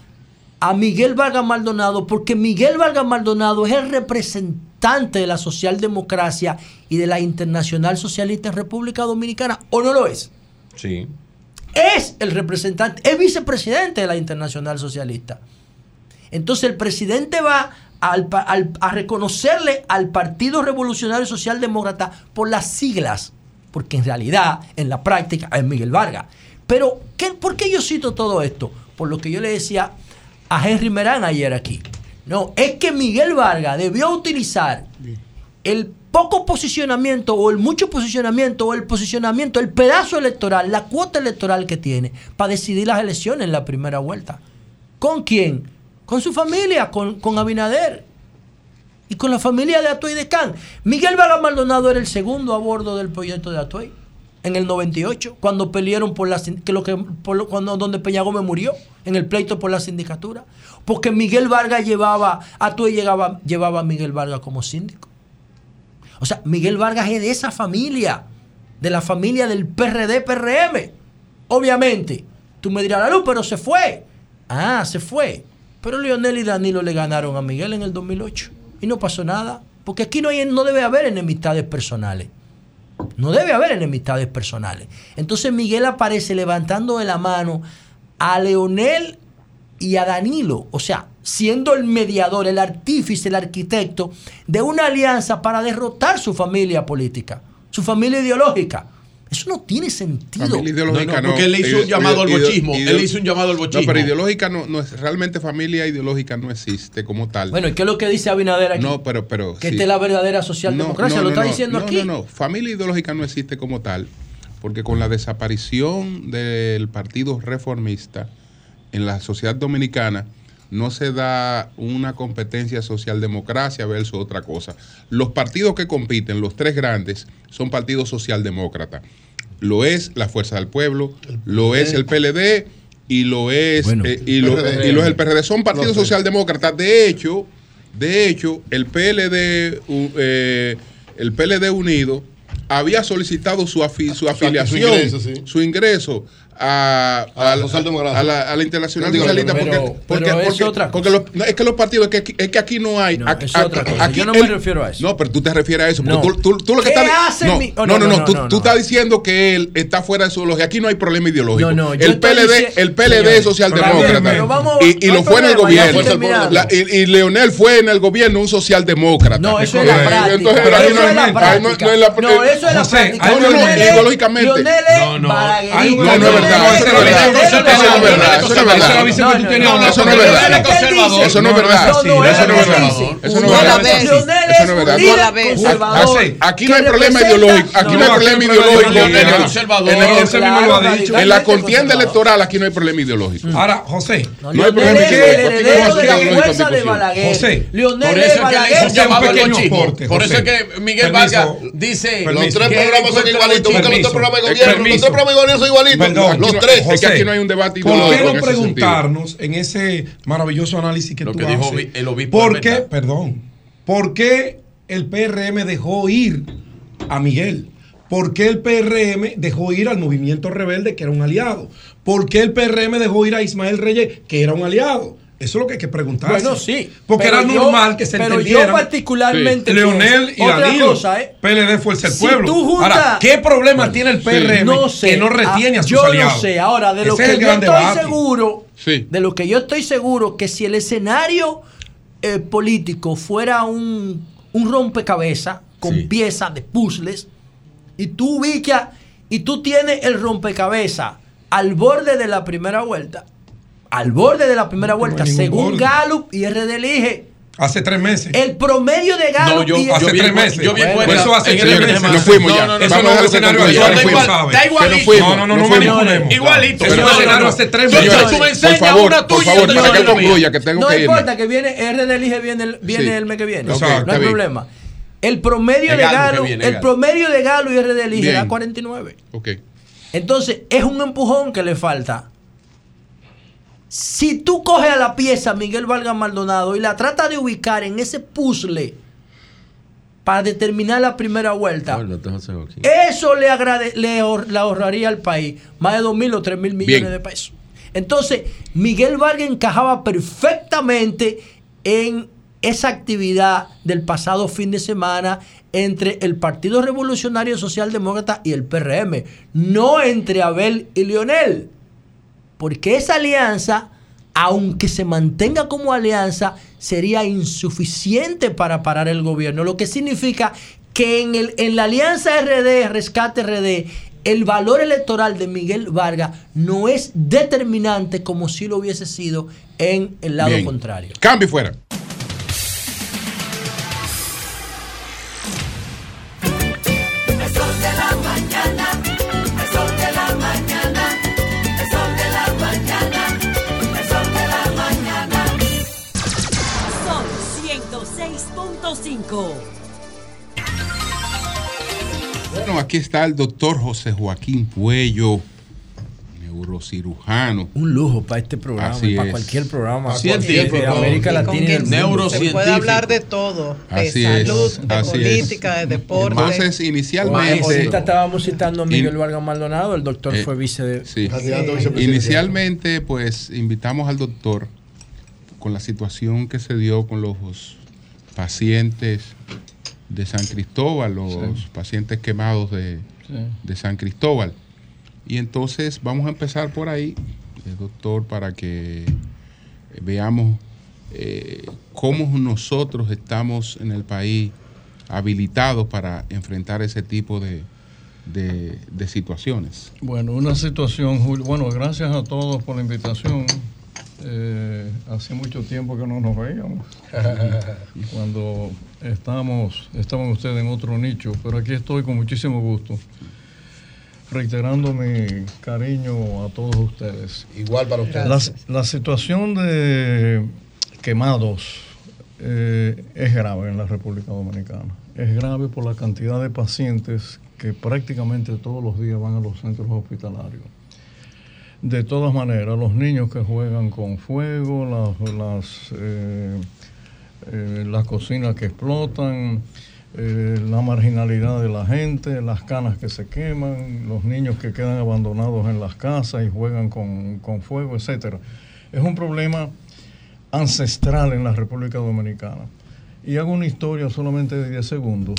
a Miguel Vargas Maldonado porque Miguel Vargas Maldonado es el representante de la socialdemocracia y de la Internacional Socialista en República Dominicana, ¿o no lo es? Sí. Es el representante, es vicepresidente de la Internacional Socialista. Entonces el presidente va al a reconocerle al Partido Revolucionario Socialdemócrata por las siglas, porque en realidad, en la práctica, es Miguel Vargas. Pero, ¿qué, ¿por qué yo cito todo esto? Por lo que yo le decía a Henry Merán ayer aquí. No, es que Miguel Vargas debió utilizar el poco posicionamiento o el mucho posicionamiento o el posicionamiento, el pedazo electoral, la cuota electoral que tiene para decidir las elecciones en la primera vuelta. ¿Con quién? Con su familia, con, con Abinader y con la familia de Atuey de Can. Miguel Vargas Maldonado era el segundo a bordo del proyecto de Atuey en el 98, cuando pelearon por la que lo que cuando donde murió en el pleito por la sindicatura, porque Miguel Vargas llevaba Atuey llegaba llevaba a Miguel Vargas como síndico. O sea, Miguel Vargas es de esa familia, de la familia del PRD PRM. Obviamente, tú me dirás, la luz, pero se fue. Ah, se fue. Pero Leonel y Danilo le ganaron a Miguel en el 2008 y no pasó nada, porque aquí no, no debe haber enemistades personales. No debe haber enemistades personales. Entonces Miguel aparece levantando de la mano a Leonel y a Danilo, o sea, siendo el mediador, el artífice, el arquitecto de una alianza para derrotar su familia política, su familia ideológica. Eso no tiene sentido. Familia ideológica No, no, no. porque él hizo un llamado al bochismo. Él hizo un llamado al No, bochismo. pero ideológica no, no es realmente familia ideológica no existe como tal. Bueno, ¿y qué es lo que dice Abinader aquí? no, pero pero que sí. esta es la verdadera socialdemocracia, No, no, lo está no, diciendo no, aquí. No, no, familia ideológica no existe como tal, porque con la desaparición del Partido Reformista en la sociedad dominicana no se da una competencia socialdemocracia versus otra cosa. Los partidos que compiten, los tres grandes, son partidos socialdemócratas. Lo es la Fuerza del Pueblo, lo es el PLD y lo es eh, y, lo, PRD. y lo es el PRD. Son partidos socialdemócratas. De hecho, de hecho, el PLD, eh, el PLD Unido había solicitado su, afi- su afiliación, ingreso, sí. su ingreso a, A la a la- a la, a la Internacional Digo, Socialista. pero- porque, porque, pero es porque- otra porque los- no, es que los partidos, es que, es que aquí no hay. aquí, es otra cosa. aquí Yo no me el- refiero a eso. No, pero tú te refieres a eso. porque No. Tú, tú- tú lo que ¿Qué estás- no, mi- oh, no, no, no, no, no, tú, no, tú no. estás diciendo que él está fuera de su lógica. Aquí no hay problema ideológico. No, no, yo el PLD, dici- el PLD Señores, es socialdemócrata. y, y no lo fue en el gobierno. La- y, y Leonel fue en el gobierno un socialdemócrata. No, eso es la práctica. no es hay- la ahí no- práctica. no es la- No, eso es la práctica. no, no, no, ideológicamente. No, no. no, no es verdad, eso no es verdad. Eso no es verdad, eso no es verdad. Eso no es verdad. Eso no es verdad. Eso no es Aquí- no hay problema ideológico. Aquí no hay No, problema ideológico. En la contienda electoral aquí no hay problema ideológico. Ahora, José, No hay problema ideológico. De de. José, Leonel Por es eso es que le hizo Balaguer. Por eso es que Miguel. Vargas dice Los tres programas son igualitos. Los de Eh, tres programas de gobierno son igualitos. Los no- tres. Es que José, aquí no hay un debate ¿Por qué en no preguntarnos en ese maravilloso análisis que Lo tú que dijo haces? el obispo ¿Por qué, perdón, por qué el PRM dejó ir a Miguel? ¿Por qué el PRM dejó ir al movimiento rebelde, que era un aliado? ¿Por qué el PRM dejó ir a Ismael Reyes, que era un aliado? Eso es lo que hay que preguntarse. Bueno, sí. Porque Pero era yo- normal que se pero yo entendieran. particularmente Leonel y Danilo. cosa, ¿eh? PLD Fuerza del Si Pueblo. tú Ahora, ¿qué problema tiene el PRM No sé. que no retiene a Ah, sus yo aliados? no sé. Ahora, de lo Ese que yo estoy debate. seguro, Sí. de lo que yo estoy seguro, que si el escenario eh, político fuera un, un rompecabezas con Sí. piezas de puzzles, y tú ubicas, y tú tienes el rompecabezas al borde de la primera vuelta, al borde de la primera vuelta, según borde. Gallup y RD Elige, Hace tres meses. el promedio de Gallup No, yo, y hace yo tres meses. Yo vi el Bueno, eso hace tres meses. Nos fuimos ya. No, no, no, Eso no es el escenario. Está igualito. No, no, no, no manipulemos. Igualito. Eso No, es no, el escenario no. hace tres meses. tú me Por enseñas favor, una por tuya y favor, para que concluya, que tengo no que irme. importa que viene RD Elige viene el, mes que viene. No hay bien. problema. El promedio de Galo el promedio de Galo y RD Elige Bien. da 49. Ok. Entonces, es un empujón que le falta. Si tú coges a la pieza Miguel Vargas Maldonado y la tratas de ubicar en ese puzzle para determinar la primera vuelta, eso le, agrade- le, ahor- le ahorraría al país más de 2 mil o 3 mil millones Bien. de pesos. Entonces, Miguel Vargas encajaba perfectamente en esa actividad del pasado fin de semana entre el Partido Revolucionario Socialdemócrata y el PRM, no entre Abel y Lionel. Porque esa alianza, aunque se mantenga como alianza, sería insuficiente para parar el gobierno, lo que significa que en, el, en la alianza RD, Rescate RD, el valor electoral de Miguel Vargas no es determinante como si lo hubiese sido en el lado Bien. contrario. Cambio fuera. 106.5. Bueno, aquí está el doctor José Joaquín Puello, neurocirujano. Un lujo para este programa Así y para es. cualquier programa Para de América. Latina y mundo. Se puede hablar de todo, de Así es, salud, de así es. política, de deporte. Entonces, inicialmente. Ahorita estábamos citando a Miguel In- Vargas Maldonado, el doctor Eh, fue vice de... Sí. Sí. Inicialmente, pues invitamos al doctor con la situación que se dio con los pacientes de San Cristóbal, los Sí. pacientes quemados de, Sí. de San Cristóbal. Y entonces vamos a empezar por ahí, eh, doctor, para que eh, veamos eh, cómo nosotros estamos en el país habilitados para enfrentar ese tipo de, de- de situaciones. Bueno, una situación, Julio. Bueno, gracias a todos por la invitación. Eh, hace mucho tiempo que no nos veíamos. Cuando estábamos, estaban ustedes en otro nicho, pero aquí estoy con muchísimo gusto, reiterando mi cariño a todos ustedes. Igual para ustedes. La, la situación de quemados eh, es grave en la República Dominicana. Es grave por la cantidad de pacientes que prácticamente todos los días van a los centros hospitalarios. De todas maneras, los niños que juegan con fuego, las, las, eh, eh, las cocinas que explotan, eh, la marginalidad de la gente, las canas que se queman, los niños que quedan abandonados en las casas y juegan con, con fuego, etcétera. Es un problema ancestral en la República Dominicana. Y hago una historia solamente de 10 segundos.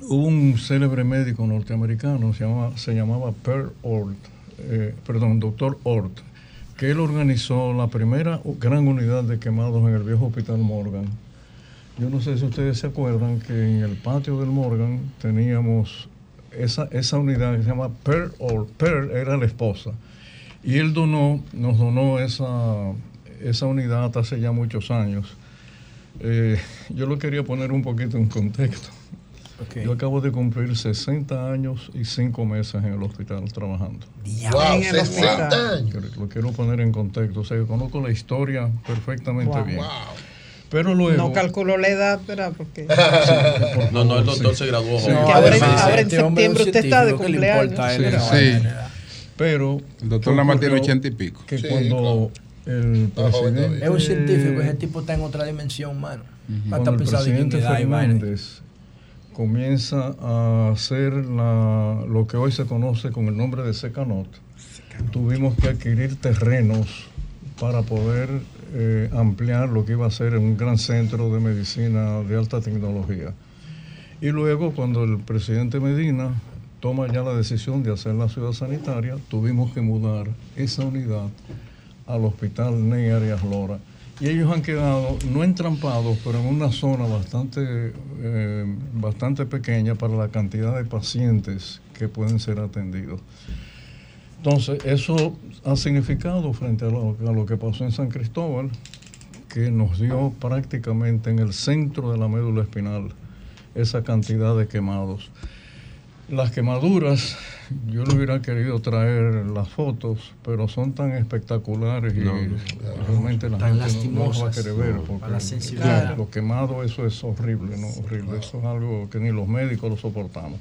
Hubo un célebre médico norteamericano, se llamaba, se llamaba Per Ort, eh, perdón, doctor Ort, que él organizó la primera gran unidad de quemados en el viejo hospital Morgan. Yo no sé si ustedes se acuerdan que en el patio del Morgan teníamos esa, esa unidad que se llama Per Ort. Per era la esposa. Y él donó, nos donó esa, esa unidad hace ya muchos años. Eh, yo lo quería poner un poquito en contexto. Yo acabo de cumplir 60 años y 5 meses en el hospital trabajando. Wow, En el 60 hospital. años. Lo quiero poner en contexto. O sea, yo conozco la historia perfectamente Wow. bien. Pero luego... No calculo la edad, ¿verdad? Porque No, no, el doctor se graduó Sí. Que ahora, en- además, ahora en este septiembre usted está de científico, ¿qué le importa a él cumpleaños. Sí. Pero... El doctor más tiene ocurrió 80 y pico. Que Sí, cuando el presidente... Es un científico, ese tipo está en otra dimensión, mano. Hasta Cuando el presidente. Fernández comienza a hacer la- lo que hoy se conoce con el nombre de Secanot, tuvimos que adquirir terrenos para poder eh, ampliar lo que iba a ser un gran centro de medicina de alta tecnología. Y luego, cuando el presidente Medina toma ya la decisión de hacer la ciudad sanitaria, tuvimos que mudar esa unidad al hospital Ney Arias Lora. Y ellos han quedado, no entrampados, pero en una zona bastante, eh, bastante pequeña para la cantidad de pacientes que pueden ser atendidos. Entonces, eso ha significado frente a lo, a lo que pasó en San Cristóbal, que nos dio prácticamente en el centro de la médula espinal esa cantidad de quemados. Las quemaduras, yo le hubiera querido traer las fotos, pero son tan espectaculares y No, no. realmente la gente no, no las va a querer ver. no, Porque para la sensibilidad. lo, quemado, eso es horrible, ¿no? Horrible. Eso es algo que ni los médicos lo soportamos.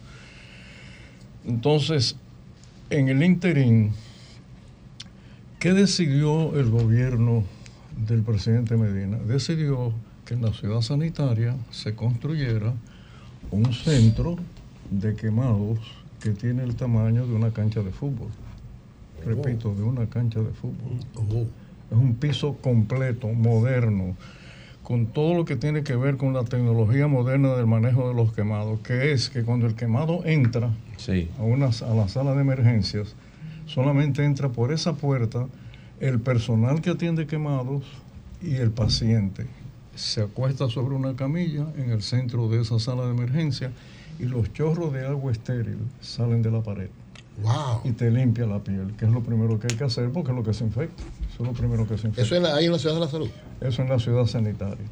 Entonces, en el interín, ¿qué decidió el gobierno del presidente Medina? Decidió que en la ciudad sanitaria se construyera un centro de quemados que tiene el tamaño de una cancha de fútbol. Repito, de una cancha de fútbol. Es un piso completo, moderno, con todo lo que tiene que ver con la tecnología moderna del manejo de los quemados, que es que cuando el quemado entra Sí. a, una, a la sala de emergencias, solamente entra por esa puerta el personal que atiende quemados y el paciente. Se acuesta sobre una camilla en el centro de esa sala de emergencia y los chorros de agua estéril salen de la pared. Wow. Y te limpia la piel, que es lo primero que hay que hacer porque es lo que se infecta. Eso es lo primero que se infecta. Eso es la- ahí en la ciudad de la salud. Eso en la ciudad sanitaria.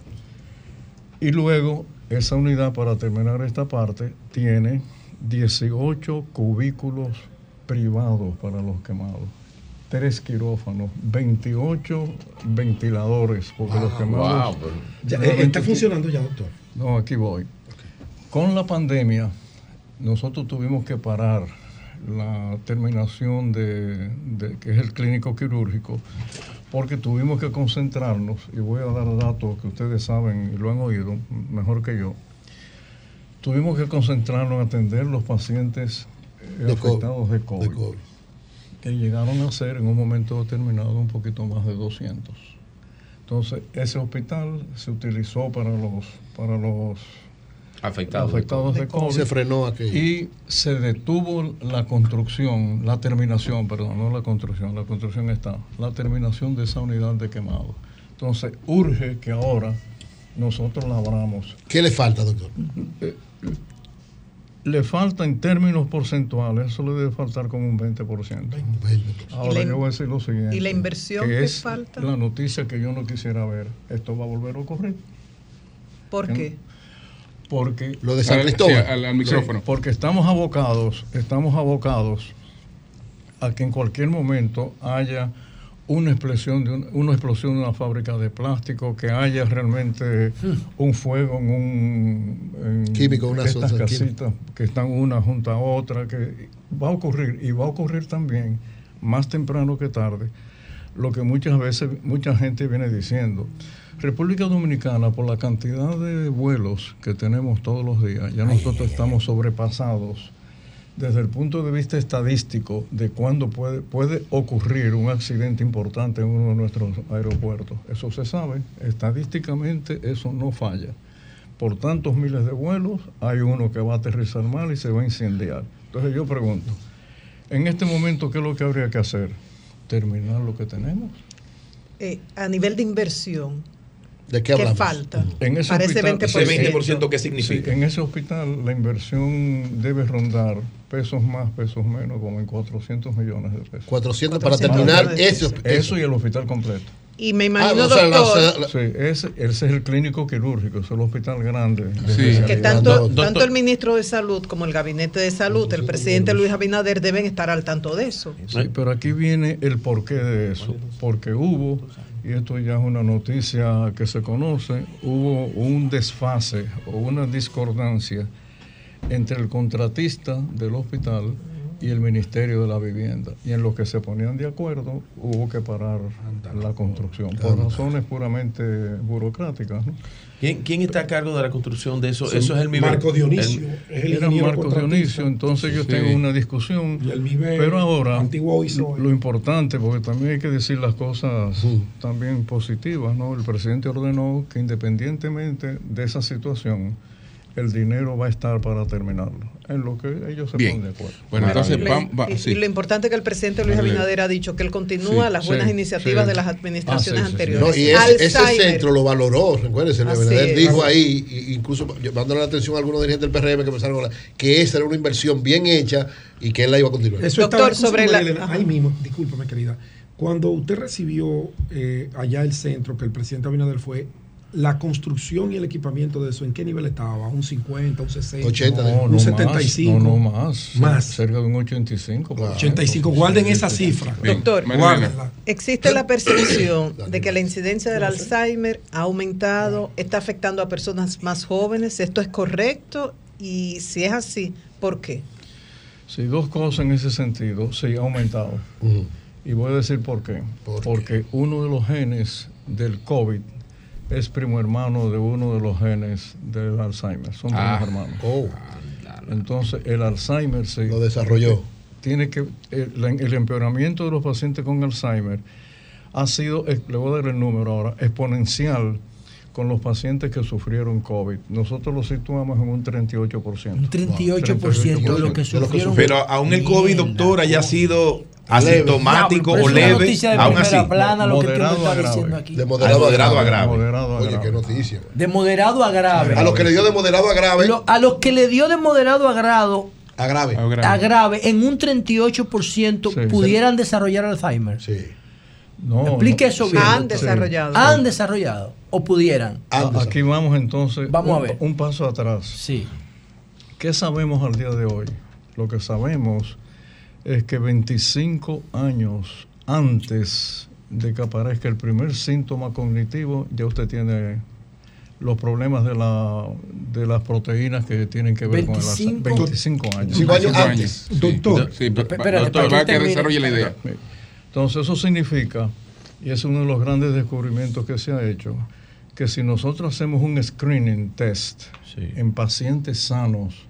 Y luego, esa unidad, para terminar esta parte, tiene 18 cubículos privados para los quemados, tres quirófanos, 28 ventiladores, porque los Wow. quemados... Wow, Ya, realmente ¿está funcionando ya, doctor? No, aquí voy. Con la pandemia, nosotros tuvimos que parar la terminación de, de- que es el clínico quirúrgico, porque tuvimos que concentrarnos, y voy a dar datos que ustedes saben y lo han oído mejor que yo, tuvimos que concentrarnos en atender los pacientes eh, De COVID. afectados de COVID, que llegaron a ser en un momento determinado un poquito más de 200. Entonces, ese hospital se utilizó para los, para los Afectados de afectados de COVID. Se frenó aquello. Y se detuvo la construcción, la terminación, perdón, no la construcción, la construcción está, la terminación de esa unidad de quemado. Entonces, urge que ahora nosotros la abramos. ¿Qué le falta, doctor? Eh, Le falta en términos porcentuales, eso le debe faltar como un 20%. Ahora ¿Y la in- yo voy a decir lo siguiente. y la inversión que que es falta? La noticia que yo no quisiera ver. Esto va a volver a ocurrir. ¿Por ¿En- qué? Porque Lo de San Al- Cristóbal. sí, al- al micrófono. Sí, porque estamos abocados, estamos abocados a que en cualquier momento haya una explosión de un- una explosión de una fábrica de plástico, que haya realmente un fuego en un en Químico, una estas casitas que están una junto a otra, que va a ocurrir y va a ocurrir también más temprano que tarde lo que muchas veces mucha gente viene diciendo. República Dominicana, por la cantidad de vuelos que tenemos todos los días, ya nosotros estamos sobrepasados desde el punto de vista estadístico de cuándo puede, puede ocurrir un accidente importante en uno de nuestros aeropuertos. Eso se sabe, estadísticamente eso no falla. Por tantos miles de vuelos, hay uno que va a aterrizar mal y se va a incendiar. Entonces yo pregunto, en este momento, ¿qué es lo que habría que hacer? ¿Terminar lo que tenemos? Eh, a nivel de inversión, ¿De ¿qué, falta? En ese Parece hospital, 20%. Sí, en ese hospital la inversión debe rondar pesos más, pesos menos, como en 400 millones de pesos. 400 para terminar ese hosp- Eso y el hospital completo. Y me imagino, o sea, la- doctor, la- Sí, ese, ese es el clínico quirúrgico, es el hospital grande. de que tanto, tanto el ministro de Salud como el Gabinete de Salud, el presidente Luis Abinader deben estar al tanto de eso. Sí, pero aquí viene el porqué de eso. Porque hubo, y esto ya es una noticia que se conoce, hubo un desfase o una discordancia entre el contratista del hospital y el Ministerio de la Vivienda. Y en lo que se ponían de acuerdo, hubo que parar la construcción por razones puramente burocráticas. ¿no? ¿Quién, quién está a cargo de la construcción de eso? Sí, Eso es el MIBE. Marco Dionisio, El- es el Era Marco. Dionisio, entonces yo Sí. tengo una discusión. Y el MIBE, pero ahora, antiguo lo importante, porque también hay que decir las cosas también positivas, ¿no? El presidente ordenó que independientemente de esa situación, el dinero va a estar para terminarlo, en lo que ellos se Bien. ponen de acuerdo. Bueno, entonces, va- y, sí. y lo importante es que el presidente Luis. Abinader ha dicho que él continúa Sí, las buenas sí, iniciativas sí. de las administraciones Ah, sí, sí, sí. anteriores. No, y ese, centro lo valoró, recuérdense, Abinader dijo ahí, y- incluso llevándole la atención a algunos dirigentes del PRM que pensaron ahora, que esa era una inversión bien hecha y que él la iba a continuar. Eso Doctor, sobre la- Elena, ahí mismo, discúlpame querida. Cuando usted recibió eh, allá el centro, que el presidente Abinader fue, la construcción y el equipamiento de eso, ¿en qué nivel estaba? ¿Un 50, un 60? 80, No, un no 75? Más, no, no más. Más. Cerca de un 85. por 85. ciento. Guarden esa cifra. Doctor, Guárdenla. existe la percepción de que la incidencia del Alzheimer ha aumentado, está afectando a personas más jóvenes. ¿Esto es correcto? Y si es así, ¿por qué? Sí, dos cosas en ese sentido. Sí, ha aumentado. Y voy a decir por qué. Porque uno de los genes del COVID es primo hermano de uno de los genes del Alzheimer. Son primos Ah. hermanos. Entonces, el Alzheimer se Lo desarrolló. Tiene que. El, el empeoramiento de los pacientes con Alzheimer ha sido, eh, le voy a dar el número ahora, exponencial con los pacientes que sufrieron COVID. Nosotros lo situamos en un 38%. Un 38% de lo que sufrieron. Pero aún el COVID, doctor, haya sido asintomático o pero es una leve, aún así. plana lo que tú Moderado estás a grave. diciendo aquí. De moderado, moderado a a grave. grave. Moderado a Oye, grave. qué noticia. De moderado a grave. A los que le dio de moderado a grave. Lo- a los que le dio de moderado a grado A grave. a grave, en un 38% Sí. pudieran desarrollar Alzheimer. Sí. No, Explique no. eso bien. Han desarrollado. Han desarrollado o pudieran. A- Aquí vamos entonces Vamos un, a ver. un paso atrás. Sí. ¿Qué sabemos al día de hoy? Lo que sabemos es que 25 años antes de que aparezca el primer síntoma cognitivo, ya usted tiene los problemas de, la, de las proteínas que tienen que ver con el Alzheimer. 25 25 años. Cinco años antes. Doctor, Sí, pero- Espérate, doctor, para va que que desarrolle la idea. Entonces eso significa, y es uno de los grandes descubrimientos que se ha hecho, que si nosotros hacemos un screening test en pacientes sanos,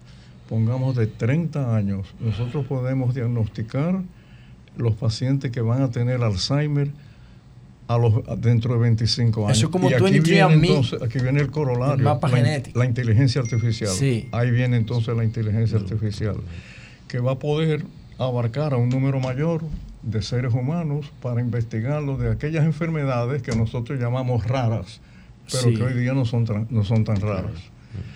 pongamos de 30 años, nosotros podemos diagnosticar los pacientes que van a tener Alzheimer a los, dentro de 25 años. Eso es como y aquí 23 viene, entonces, aquí viene el corolario, El mapa la, genético. la inteligencia artificial. Sí. Ahí viene entonces la inteligencia artificial, que va a poder abarcar a un número mayor de seres humanos para investigarlo de aquellas enfermedades que nosotros llamamos raras, pero Sí. que hoy día no son, tan- no son tan raras.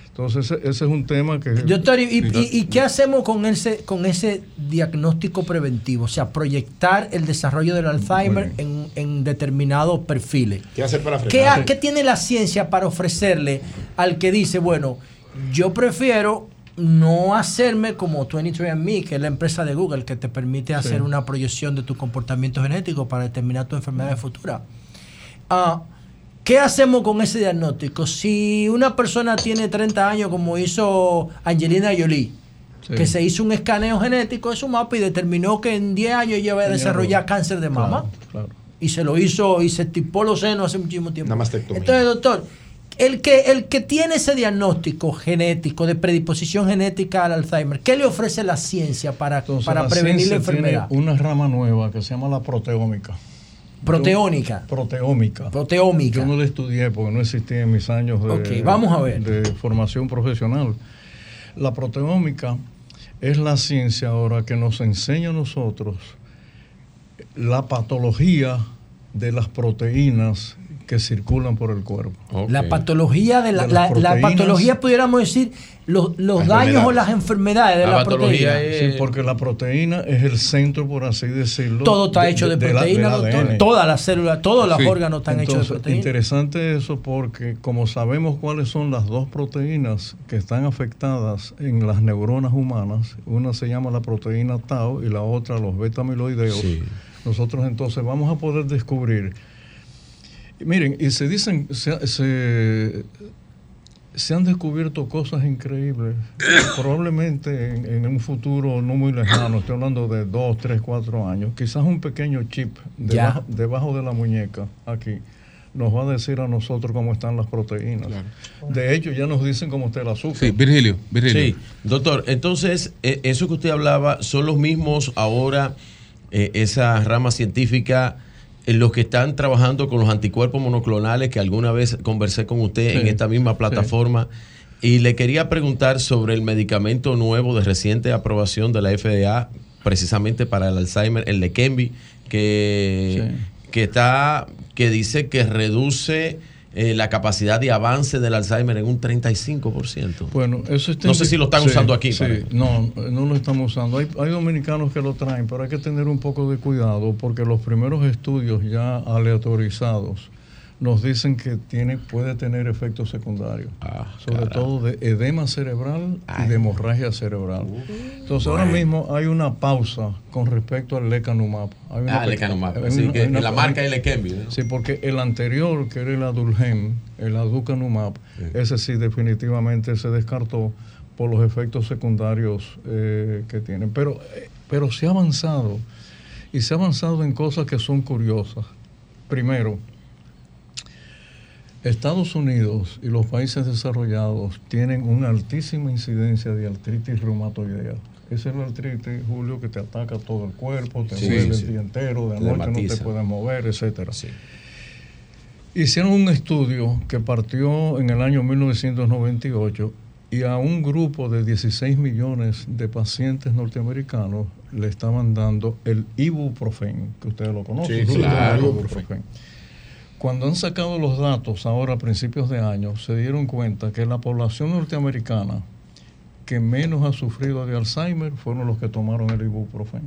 Entonces ese, ese es un tema que... Doctor, ¿y, y- y qué hacemos con ese, con ese diagnóstico preventivo? O sea, proyectar el desarrollo del Alzheimer en, en determinados perfiles. ¿Qué hacer para ¿Qué, frenar? qué tiene la ciencia para ofrecerle al que dice, bueno, yo prefiero no hacerme como 23andMe, que es la empresa de Google que te permite hacer una proyección de tu comportamiento genético para determinar tu enfermedad futura? Ah, ¿Qué hacemos con ese diagnóstico? Si una persona tiene 30 años, como hizo Angelina Jolie, Sí. que se hizo un escaneo genético de su mapa y determinó que en 10 años ella va a desarrollar cáncer de mama Claro. y se lo hizo y se tipó los senos hace muchísimo tiempo. Entonces, doctor, el que, el que tiene ese diagnóstico genético de predisposición genética al Alzheimer, ¿qué le ofrece la ciencia para, Entonces, para la prevenir la tiene enfermedad? una rama nueva que se llama la proteómica. Proteónica. Proteómica. Proteómica. Yo no la estudié porque no existía en mis años de, Ok, vamos a ver. de formación profesional. La proteómica es la ciencia ahora que nos enseña a nosotros la patología de las proteínas que circulan por el cuerpo. La patología de la, De la, la patología, pudiéramos decir, los, los La daños o las enfermedades de la, proteína. Sí, porque la proteína es el centro, por así decirlo. Todo está hecho de, la- proteína, doctor. ADN. Todas las células, todos los Sí. órganos están hechos de proteína. Interesante eso porque como sabemos cuáles son las dos proteínas que están afectadas en las neuronas humanas, una se llama la proteína tau y la otra los beta amiloideos, nosotros entonces vamos a poder descubrir. Miren, y se dicen, se, se, se han descubierto cosas increíbles. Probablemente en, en un futuro no muy lejano, estoy hablando de dos, tres, cuatro años, quizás un pequeño chip debajo, debajo de la muñeca, aquí, nos va a decir a nosotros cómo están las proteínas. De hecho, ya nos dicen cómo está el azúcar. Sí, Virgilio, Virgilio. Sí, doctor, entonces, eh, eso que usted hablaba, ¿son los mismos ahora, eh, esa rama científica, en los que están trabajando con los anticuerpos monoclonales, que alguna vez conversé con usted Sí, en esta misma plataforma? Y le quería preguntar sobre el medicamento nuevo de reciente aprobación de la FDA, precisamente para el Alzheimer, el Leqembi, que, que está, que dice que reduce eh, la capacidad de avance del Alzheimer en un 35%. Bueno, eso está No sé si lo están sí, usando aquí. sí. No, no lo estamos usando. Hay, hay dominicanos que lo traen, pero hay que tener un poco de cuidado porque los primeros estudios ya aleatorizados nos dicen que tiene, puede tener efectos secundarios, sobre todo de edema cerebral y de hemorragia cerebral. Entonces ahora mismo hay una pausa con respecto al lecanumab. Hay una Ah, lecanumab. hay Así una- que hay una- la marca es Leqembi, ¿no? Sí, porque el anterior, que era el Adulgem, el Aducanumab, ese sí definitivamente se descartó por los efectos secundarios eh, que tienen. Pero, eh, pero se ha avanzado, y se ha avanzado en cosas que son curiosas. Primero, Estados Unidos y los países desarrollados tienen una altísima incidencia de artritis reumatoidea. Esa es la artritis, Julio, que te ataca todo el cuerpo, te Sí, duele sí. el día entero, de noche no te puedes mover, etcétera. Hicieron un estudio que partió en el año 1998 y a un grupo de 16 millones de pacientes norteamericanos le estaban dando el ibuprofen, que ustedes lo conocen. Sí, claro. El ibuprofen. Cuando han sacado los datos ahora a principios de año, se dieron cuenta que la población norteamericana que menos ha sufrido de Alzheimer fueron los que tomaron el ibuprofen.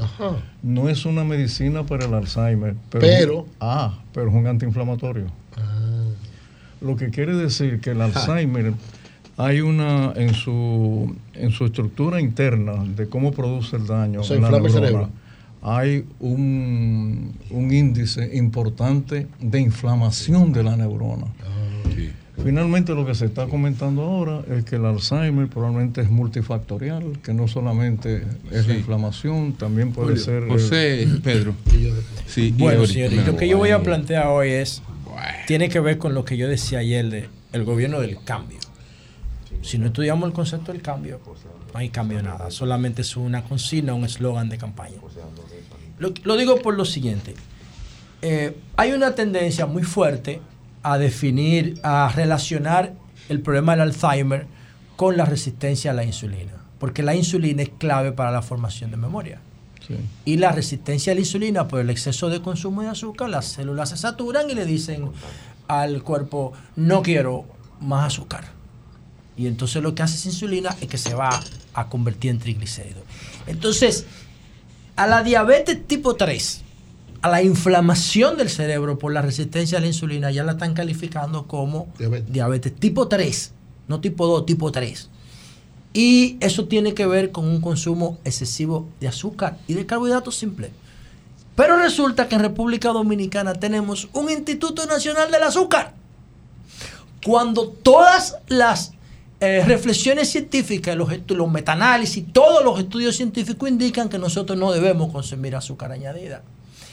Ajá. No es una medicina para el Alzheimer, pero, Pero- ah, pero es un antiinflamatorio. Lo que quiere decir que el Alzheimer hay una en su en su estructura interna de cómo produce el daño O sea, en la inflama el neurona, cerebro. Hay un, un índice importante de inflamación de la neurona. Finalmente lo que se está comentando ahora es que el Alzheimer probablemente es multifactorial, que no solamente es la inflamación, también puede Julio, ser... José, el- Pedro. Sí, Bueno, señores, lo que yo voy a plantear hoy es, tiene que ver con lo que yo decía ayer de el gobierno del cambio. Si no estudiamos el concepto del cambio, no hay cambio de nada, solamente es una consigna, un eslogan de campaña. Lo, lo digo por lo siguiente, eh, hay una tendencia muy fuerte a definir, a relacionar el problema del Alzheimer con la resistencia a la insulina, porque la insulina es clave para la formación de memoria. Sí. Y la resistencia a la insulina por el exceso de consumo de azúcar, las células se saturan y le dicen al cuerpo, no quiero más azúcar. Y entonces lo que hace esa insulina es que se va a convertir en triglicéridos. Entonces, a la diabetes tipo 3, a la inflamación del cerebro por la resistencia a la insulina, ya la están calificando como diabetes, tipo 3, no tipo 2, tipo 3. Y eso tiene que ver con un consumo excesivo de azúcar y de carbohidratos simples. Pero resulta que en República Dominicana tenemos un Instituto Nacional del Azúcar. Cuando todas las eh, reflexiones científicas, los, los metaanálisis, todos los estudios científicos indican que nosotros no debemos consumir azúcar añadida.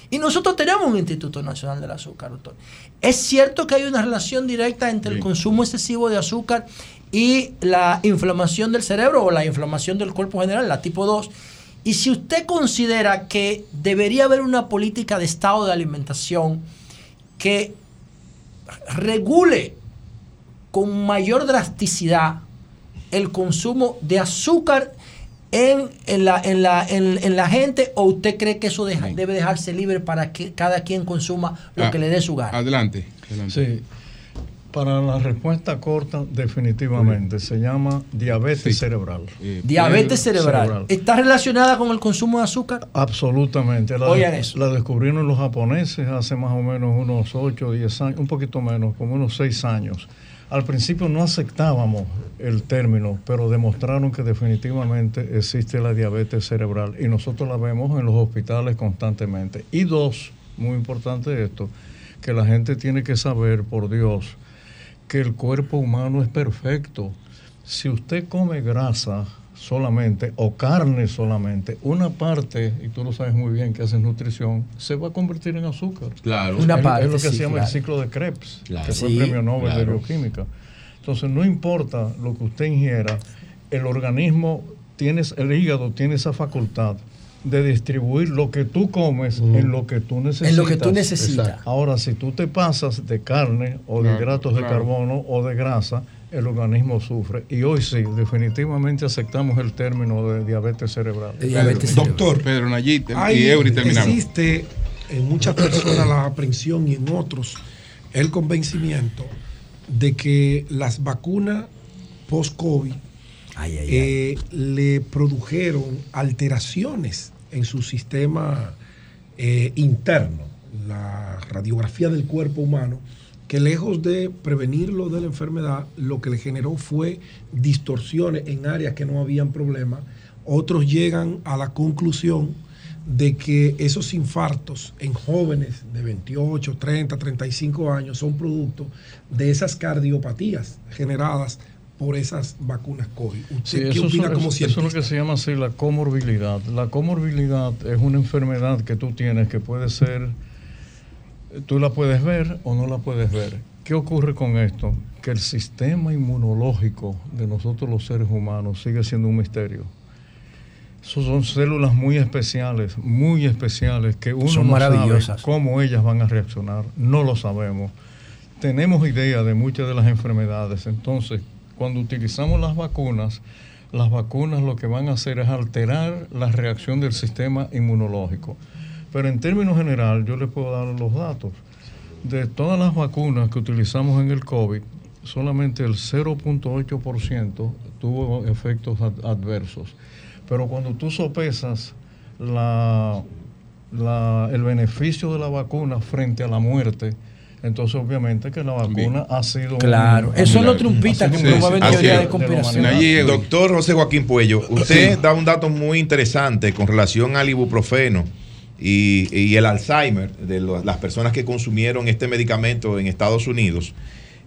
Y nosotros tenemos un Instituto Nacional del Azúcar, doctor. Es cierto que hay una relación directa entre el consumo excesivo de azúcar y la inflamación del cerebro o la inflamación del cuerpo general, la tipo 2. Y si usted considera que debería haber una política de estado de alimentación que regule con mayor drasticidad el consumo de azúcar en, en la, en, la, en, en la gente o usted cree que eso deja- debe dejarse libre para que cada quien consuma lo Ah, que le dé su gana? Adelante. adelante. Sí. Para la respuesta corta, definitivamente, se llama diabetes cerebral. Diabetes cerebral. ¿Está relacionada con el consumo de azúcar? Absolutamente. La, Oigan eso. la descubrieron los japoneses hace más o menos unos 8 o 10 años, un poquito menos, como unos 6 años. Al principio no aceptábamos el término, pero demostraron que definitivamente existe la diabetes cerebral y nosotros la vemos en los hospitales constantemente. Y dos, muy importante esto, que la gente tiene que saber, por Dios, que el cuerpo humano es perfecto. Si usted come grasa solamente o carne solamente, una parte, y tú lo sabes muy bien que haces nutrición, se va a convertir en azúcar. Claro. Es- Una es, parte, lo que sí, se llama claro. el ciclo de Krebs, Claro. que fue Sí, premio Nobel de bioquímica. Entonces, no importa lo que usted ingiera, el organismo tiene, el hígado tiene esa facultad de distribuir lo que tú comes en lo que tú necesitas. En lo que tú necesitas. Exacto. Ahora, si tú te pasas de carne o de Claro, hidratos de claro. carbono o de grasa, el organismo sufre. Y hoy sí, definitivamente aceptamos el término de diabetes cerebral. Doctor, Pedro Nayit y Eury terminamos. existe en muchas personas la aprensión y en otros el convencimiento de que las vacunas post-COVID eh, le produjeron alteraciones en su sistema eh, interno, la radiografía del cuerpo humano, que lejos de prevenirlo de la enfermedad, lo que le generó fue distorsiones en áreas que no habían problema. Otros llegan a la conclusión de que esos infartos en jóvenes de 28, 30, 35 años son producto de esas cardiopatías generadas por esas vacunas COVID. ¿Usted Sí, qué eso, opina es- como eso es lo científico? que se llama así la comorbilidad. La comorbilidad es una enfermedad que tú tienes que puede ser, tú la puedes ver o no la puedes ver. ¿Qué ocurre con esto? Que el sistema inmunológico de nosotros los seres humanos sigue siendo un misterio. Esos son células muy especiales, muy especiales, que uno Son no sabe cómo ellas van a reaccionar, no lo sabemos. tenemos idea de muchas de las enfermedades. Entonces, cuando utilizamos las vacunas, las vacunas lo que van a hacer es alterar la reacción del sistema inmunológico. Pero en términos general, yo les puedo dar los datos. De todas las vacunas que utilizamos en el COVID, solamente el 0.8% tuvo efectos ad- adversos. Pero cuando tú sopesas el beneficio de la vacuna frente a la muerte, entonces obviamente que la vacuna ha sido... un- Claro, eso lo trumpita como un beneficio teoría de conspiración. Doctor José Joaquín Puello, usted da un dato muy interesante con relación al ibuprofeno y, y el Alzheimer de lo- las personas que consumieron este medicamento en Estados Unidos.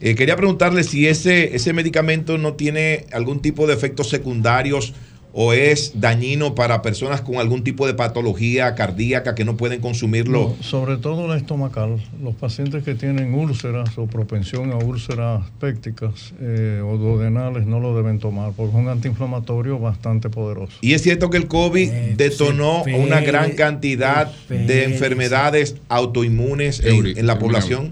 Eh, quería preguntarle si ese, ese medicamento no tiene algún tipo de efectos secundarios o es dañino para personas con algún tipo de patología cardíaca que no pueden consumirlo. No, sobre todo la estomacal. Los pacientes que tienen úlceras o propensión a úlceras pépticas eh, o duodenales no lo deben tomar porque es un antiinflamatorio bastante poderoso. Y es cierto que el COVID detonó espere, una gran cantidad de enfermedades autoinmunes en, en la población.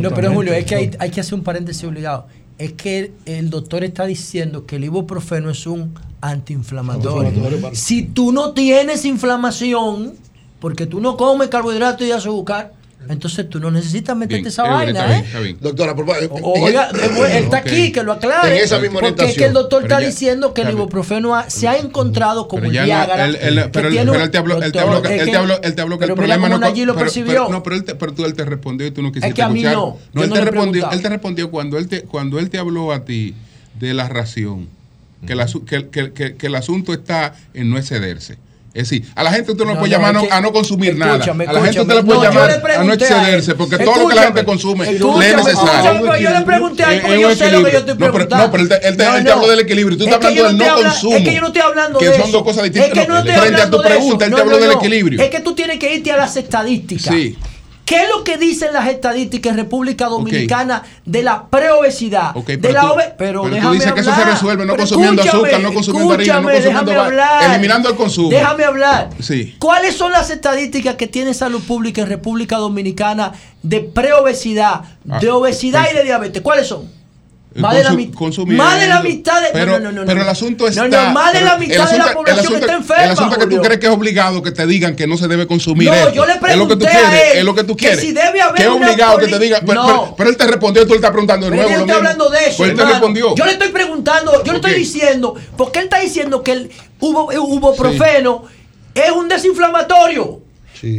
No, pero Julio, es que hay, hay que hacer un paréntesis obligado. Es que el doctor está diciendo que el ibuprofeno es un antiinflamatorio. Antiinflamatorio. Si tú no tienes inflamación, porque tú no comes carbohidratos y azúcar, entonces tú no necesitas meterte esa vaina, ¿eh? Doctora, por favor. O- Oiga, en- es bueno, él está aquí, que lo aclare. En esa misma porque es que el doctor Pero está ya- diciendo que el ibuprofeno ha- se ha encontrado como el ya no, Viagra. que pero, él- pero te habló, él te habló, que- es él te habló, él te habló que el problema no Nayib lo pero- percibió. pero- no, pero él te, pero tú él te respondió y tú no quisiste que a mí escuchar. no, yo él no te respondió, él te respondió cuando él te cuando él te habló a ti de la ración, que, el asu- que, que- que- que el asunto está en no excederse. Es decir, a la gente tú no, No, puede no, llamar que- a no consumir escúchame, nada. A la gente escúchame. usted le puede No, llamar le a no excederse, porque todo lo que la gente Escúchame, consume le es escúchame, necesario. escúchame, pero yo le pregunté a él, porque yo sé lo que yo estoy No, pero- preguntando. No, pero él te, él te- No, él te no. habló del equilibrio. Tú Es estás que hablando del no habla- consumo. Es que yo no estoy hablando que de son eso. dos cosas distintas. Es que no estoy frente a tu de eso. pregunta, él No, te habló no, del equilibrio. Es que tú tienes que irte a las estadísticas. Sí. ¿Qué es lo que dicen las estadísticas en República Dominicana de la preobesidad? Ok, de la tú- obe- pero, pero tú déjame dices que eso se hablar. resuelve no Pero consumiendo azúcar, no consumiendo harina, no consumiendo hablar. eliminando el consumo. Déjame hablar. Sí. ¿Cuáles son las estadísticas que tiene Salud Pública en República Dominicana de preobesidad, de Ah, obesidad pues- y de diabetes? ¿Cuáles son? Más de, la más de la mitad de Pero, no, no, no, pero el asunto No, está. no, más de pero la mitad de la población asunto- está enferma. El asunto es que tú crees que es obligado que te digan que no se debe consumir No, esto. yo le es lo que tú pregunté a quieres, él es lo que tú que quieres. si debe haber que es obligado que te digan. Pero, No. pero- pero él te respondió tú le estás preguntando de Pero nuevo. lo estoy mismo. hablando de eso. Pues él te respondió. Yo le estoy preguntando, yo le estoy diciendo, porque él está diciendo que el hubo, ibuprofeno es un desinflamatorio.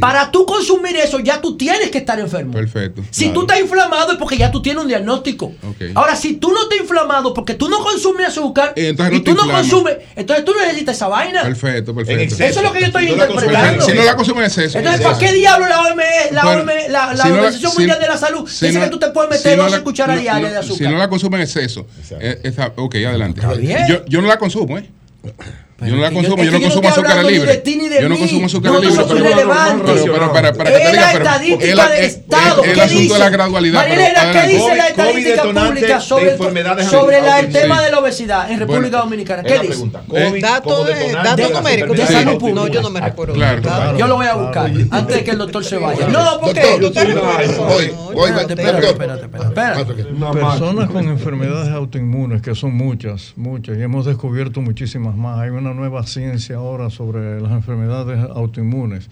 Para tú consumir eso, ya tú tienes que estar enfermo. Perfecto. Si tú estás inflamado es porque ya tú tienes un diagnóstico. Ok. Ahora, si tú no estás inflamado porque tú no consumes azúcar Eh, entonces y no tú no consumes, entonces tú necesitas esa vaina. Perfecto, perfecto. Eso es lo que yo estoy Si no la consumes- interpretando. Si no la consumes en exceso. Entonces, en ¿para qué diablo la OMS, la, Bueno, OMS, la, la si la- Organización Mundial de la Salud si dice que la- tú te puedes meter si no 12 la- cucharas diarias de azúcar? Si no la consumen en exceso. eh, esa- ok, adelante. bien. Yo, yo no la consumo, ¿eh? Yo no la consumo, yo no que yo no consumo azúcar libre. de ti ni de Yo no consumo azúcar No, libre. pero- pero- pero- para- para que te diga, pero- estadística es la- del es- Estado. es el ¿Qué asunto de la gradualidad. ¿qué dice la estadística pública sobre, enfermedades sobre la- el tema Sí. de la obesidad en República Bueno, Dominicana? ¿Qué dice? Eh, COVID Datos numéricos de salud pública. No, yo no me recuerdo. Claro, Datos. claro. Yo lo voy a buscar antes de que el doctor se vaya. No, porque. Espérate, espérate, espérate. Personas con enfermedades autoinmunes, que son muchas, muchas, y hemos descubierto muchísimas más. Hay una nueva ciencia ahora sobre las enfermedades autoinmunes.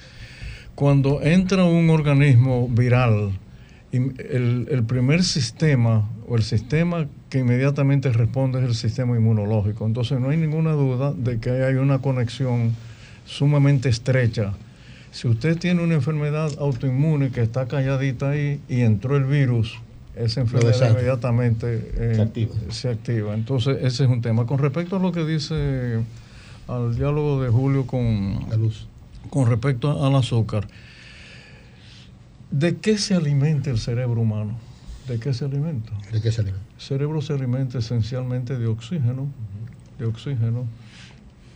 Cuando entra un organismo viral, el, el primer sistema o el sistema que inmediatamente responde es el sistema inmunológico. Entonces no hay ninguna duda de que hay una conexión sumamente estrecha. Si usted tiene una enfermedad autoinmune que está calladita ahí y entró el virus, esa enfermedad inmediatamente eh, Se activa. se activa. Entonces, ese es un tema. Con respecto a lo que dice al diálogo de Julio con, con respecto al azúcar, ¿de qué se alimenta el cerebro humano? ¿De qué se alimenta? ¿De qué se alimenta? El cerebro se alimenta esencialmente de oxígeno, de oxígeno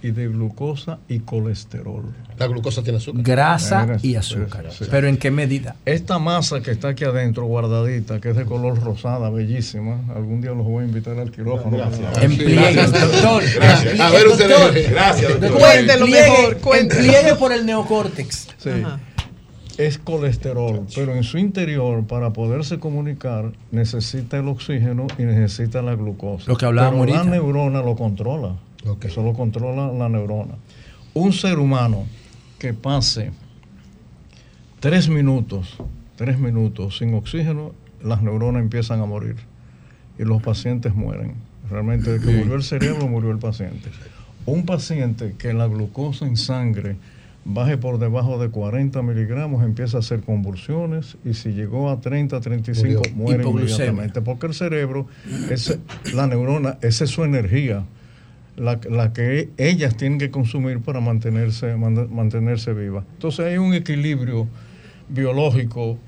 y de glucosa y colesterol. La glucosa tiene azúcar. Grasa Mira, y azúcar. sí. Pero ¿en qué medida? Esta masa que está aquí adentro, guardadita, que es de color rosada, bellísima, algún día los voy a invitar al quirófano. En pliegues, doctor. Gracias. A ver, usted- doctor, gracias, doctor. Cuéntelo en pliegue- mejor, En cuéntelo. pliegue por el neocórtex. Sí. Ajá. es colesterol, pero en su interior, para poderse comunicar, necesita el oxígeno y necesita la glucosa. Lo que hablábamos pero la ahorita. neurona lo controla. Eso lo controla la neurona. Un ser humano que pase tres minutos, tres minutos sin oxígeno, las neuronas empiezan a morir y los pacientes mueren. Realmente, de que murió el cerebro, murió el paciente. Un paciente que la glucosa en sangre baje por debajo de 40 miligramos, empieza a hacer convulsiones y si llegó a 30, 35, Murió. muere Hipoglucemia. inmediatamente. Porque el cerebro, es, la neurona, esa es su energía, la, la que ellas tienen que consumir para mantenerse, man- mantenerse vivas. Entonces hay un equilibrio biológico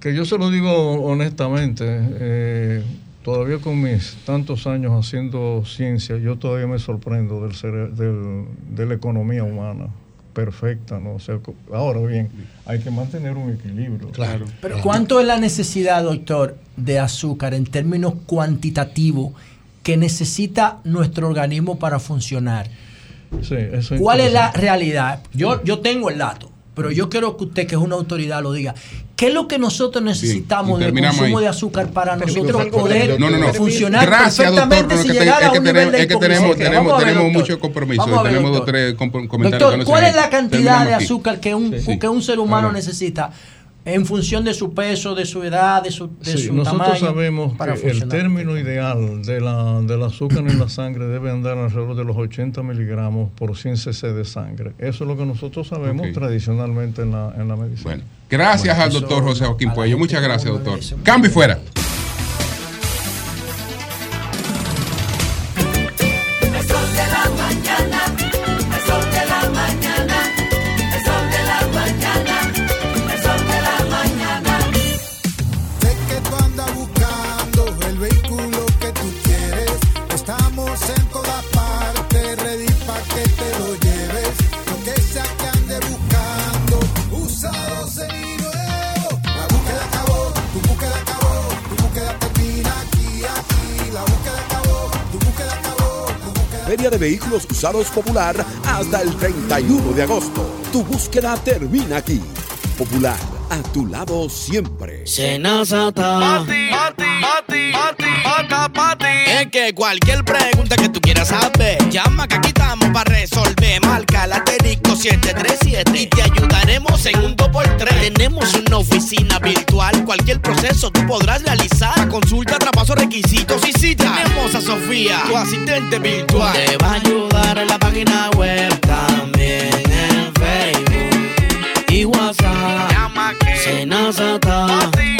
que yo se lo digo honestamente, eh, todavía con mis tantos años haciendo ciencia, yo todavía me sorprendo del, cere- del- de la economía humana perfecta, ¿no? O sea, ahora bien, hay que mantener un equilibrio. Claro. Pero ¿cuánto es la necesidad, doctor, de azúcar en términos cuantitativos que necesita nuestro organismo para funcionar? Sí, eso es ¿Cuál es la realidad? Yo, yo tengo el dato, pero yo quiero que usted, que es una autoridad, lo diga. ¿Qué es lo que nosotros necesitamos del consumo ahí. de azúcar para nosotros algo, poder No, no, no. funcionar Gracias, doctor. perfectamente pero que te- llegar a un tenemos, nivel de es que tenemos, hipoglucemia? tenemos, ver, tenemos doctor. mucho compromiso. Vamos a ver, tenemos dos doctor. tres com- comentarios. Doctor, que no se ¿cuál es la cantidad de azúcar que un, Sí, sí. que un ser humano necesita en función de su peso, de su edad, de su, de Sí, su nosotros tamaño? sabemos para que el término ideal de la, del azúcar en la sangre debe andar alrededor de los 80 miligramos por 100 cc de sangre. Eso es lo que nosotros sabemos tradicionalmente en la, en la medicina. Gracias Bueno, al eso doctor José Joaquín Puello. Muchas gracias, doctor. Cambio y fuera. Vehículos Usados Popular hasta el 31 de agosto. Tu búsqueda termina aquí. Popular, a tu lado siempre. Senazata. Es que cualquier pregunta que tú quieras saber, llama que aquí estamos para resolver. Marca el asterisco 737 y te ayudaremos en un 2x3. Tenemos una oficina virtual, cualquier proceso tú podrás realizar. Consulta, traspaso, requisitos y cita. Tenemos a Sofía, tu asistente virtual. Te va a ayudar en la página web, también en Facebook y WhatsApp. Senazata.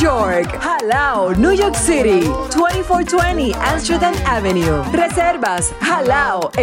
York. Jalao, New York City. 2420 Amsterdam Avenue. Reservas halaonyc.com.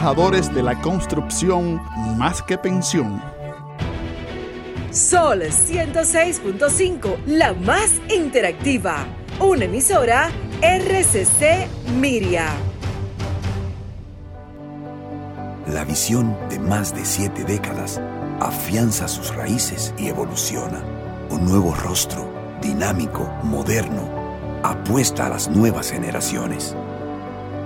de la construcción más que pensión. Sol 106.5, la más interactiva. Una emisora RCC Miria. La visión de más de siete décadas afianza sus raíces y evoluciona. Un nuevo rostro, dinámico, moderno, apuesta a las nuevas generaciones.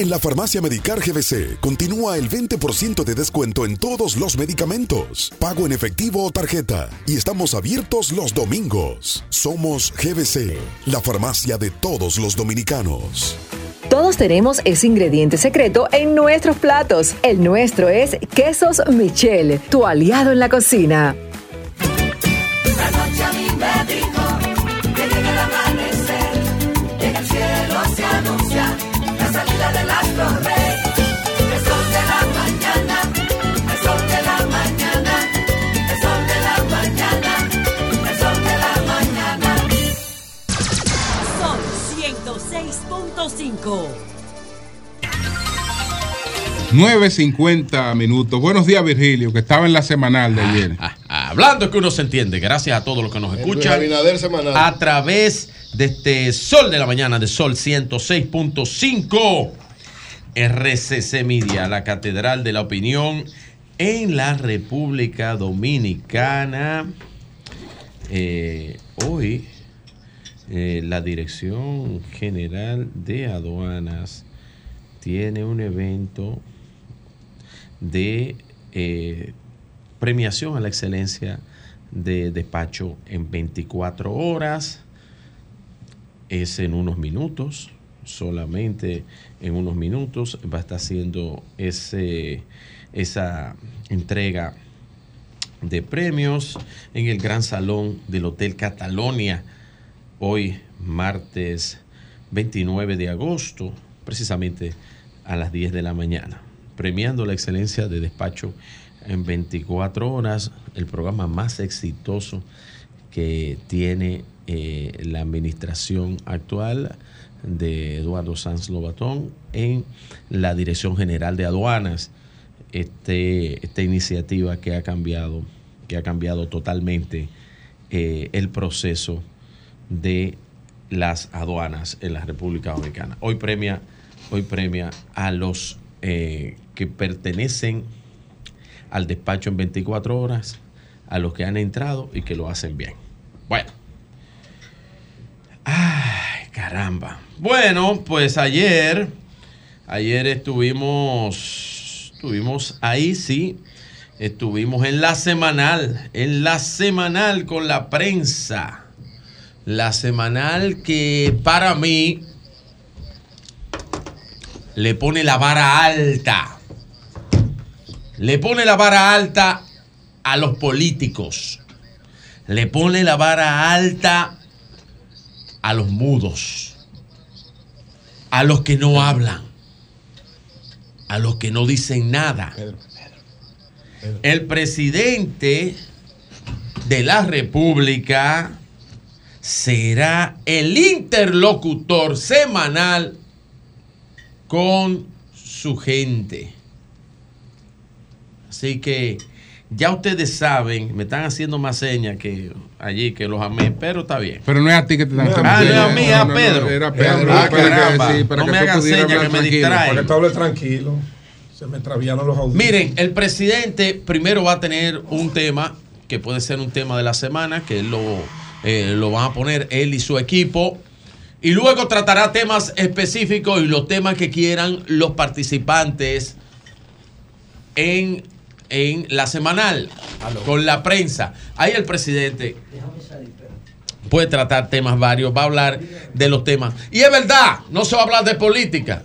En la farmacia Medicar GBC continúa el 20% de descuento en todos los medicamentos, pago en efectivo o tarjeta, y estamos abiertos los domingos. Somos GBC, la farmacia de todos los dominicanos. Todos tenemos ese ingrediente secreto en nuestros platos. El nuestro es Quesos Michel, tu aliado en la cocina. 5. 9.50 minutos. Buenos días, Virgilio, que estaba en la semanal de ah, ayer. Ah, ah. Hablando que uno se entiende, gracias a todos los que nos escuchan. A través de este Sol de la Mañana, de Sol 106.5. RCC Media, la Catedral de la Opinión en la República Dominicana. Eh, hoy eh, la Dirección General de Aduanas tiene un evento de eh, premiación a la excelencia de despacho en 24 horas. Es en unos minutos, solamente en unos minutos va a estar haciendo ese, esa entrega de premios en el Gran Salón del Hotel Catalonia, hoy martes 29 de agosto, precisamente a las 10 de la mañana, premiando la excelencia de despacho en 24 horas, el programa más exitoso que tiene eh, la administración actual de Eduardo Sanz Lobatón en la Dirección General de Aduanas. Este, esta iniciativa que ha cambiado, que ha cambiado totalmente eh, el proceso de las aduanas en la República Dominicana. Hoy premia, hoy premia a los eh, que pertenecen al despacho en 24 horas, a los que han entrado y que lo hacen bien. Bueno. Ay, caramba. Bueno, pues ayer, ayer estuvimos, estuvimos ahí, sí, estuvimos en la semanal, en la semanal con la prensa. La semanal que para mí le pone la vara alta. Le pone la vara alta a los políticos. Le pone la vara alta a los mudos. A los que no hablan. A los que no dicen nada. El presidente de la República será el interlocutor semanal con su gente. Así que ya ustedes saben, me están haciendo más señas que allí que los amé, pero está bien. Pero no es a ti que te están Ah, haciendo no, a señas. mí, No, a no, no, Pedro. Era Pedro. Ah, para que- caramba. sí, para No que me hagan señas que me distraen. Para que tú hables tranquilo. Se me extravían los audios. Miren, el presidente primero va a tener un tema que puede ser un tema de la semana, que él lo, eh, lo van a poner él y su equipo. Y luego tratará temas específicos y los temas que quieran los participantes en, en la semanal, con la prensa. Ahí el presidente puede tratar temas varios, va a hablar de los temas. Y es verdad, no se va a hablar de política,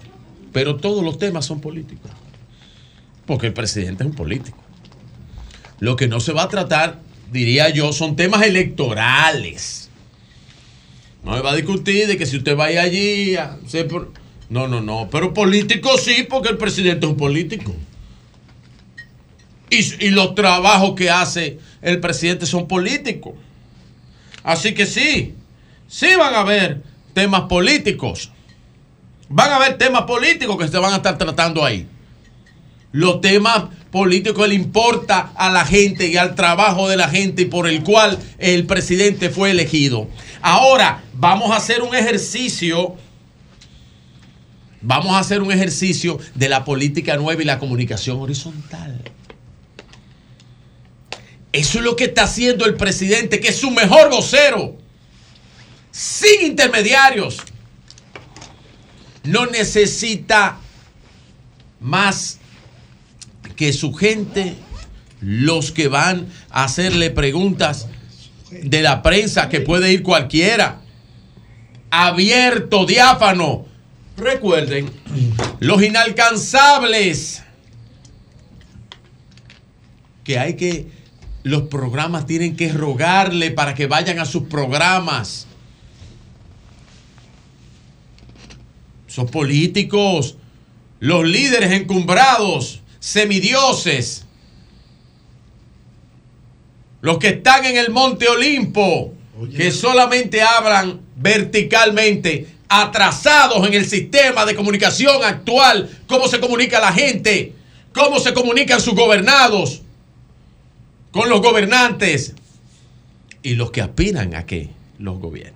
pero todos los temas son políticos. Porque el presidente es un político. Lo que no se va a tratar, diría yo, son temas electorales. No se va a discutir de que si usted vaya allí, a por- no, no, no, pero político sí, porque el presidente es un político. Y, y los trabajos que hace el presidente son políticos. Así que sí, sí van a haber temas políticos. Van a haber temas políticos que se van a estar tratando ahí. Los temas políticos le importa a la gente y al trabajo de la gente y por el cual el presidente fue elegido. Ahora vamos a hacer un ejercicio Vamos a hacer un ejercicio de la política nueva y la comunicación horizontal. Eso es lo que está haciendo el presidente, que es su mejor vocero. Sin intermediarios. No necesita más que su gente, los que van a hacerle preguntas de la prensa, que puede ir cualquiera. Abierto, diáfano. Recuerden, los inalcanzables. Que hay que, los programas tienen que rogarle para que vayan a sus programas. Son políticos, los líderes encumbrados, semidioses, los que están en el monte Olimpo, que solamente hablan verticalmente, atrasados en el sistema de comunicación actual, cómo se comunica la gente, cómo se comunican sus gobernados con los gobernantes. Y los que aspiran a que los gobiernen.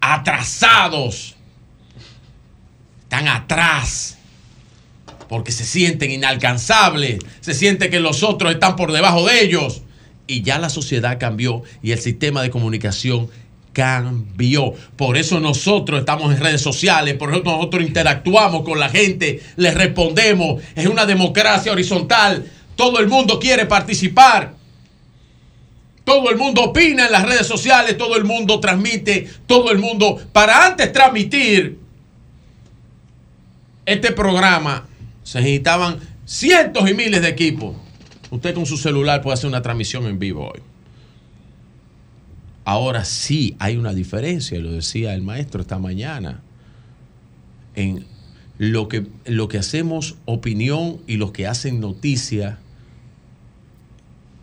Atrasados, están atrás porque se sienten inalcanzables, se siente que los otros están por debajo de ellos. Y ya la sociedad cambió y el sistema de comunicación cambió. Por eso nosotros estamos en redes sociales, por eso nosotros interactuamos con la gente, les respondemos. Es una democracia horizontal. Todo el mundo quiere participar. Todo el mundo opina en las redes sociales, todo el mundo transmite, todo el mundo... Para antes transmitir este programa, se necesitaban cientos y miles de equipos. Usted con su celular puede hacer una transmisión en vivo hoy. Ahora sí hay una diferencia, lo decía el maestro esta mañana, en lo que, lo que hacemos opinión y los que hacen noticia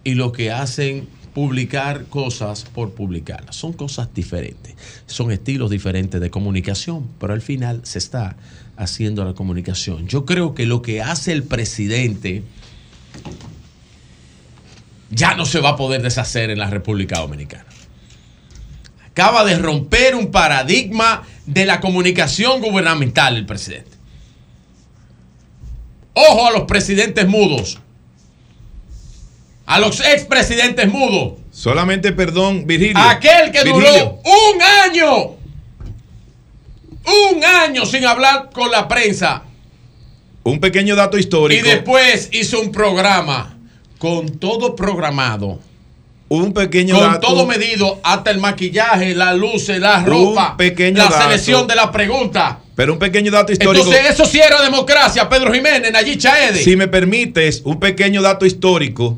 y los que hacen publicar cosas por publicarlas. Son cosas diferentes, son estilos diferentes de comunicación, pero al final se está haciendo la comunicación. Yo creo que lo que hace el presidente ya no se va a poder deshacer en la República Dominicana. Acaba de romper un paradigma de la comunicación gubernamental el presidente. Ojo a los presidentes mudos. A los expresidentes mudos. Solamente, perdón, Virgilio. Aquel que duró un año. Un año sin hablar con la prensa. Un pequeño dato Y histórico. después hizo un programa con todo programado. Un pequeño con dato. todo medido, hasta el maquillaje, las luces, la Un ropa, pequeño la dato. selección de la pregunta. Pero un pequeño dato histórico. Entonces, eso sí era democracia, Pedro Jiménez, Nayib Chaede. Si me permites, un pequeño dato histórico.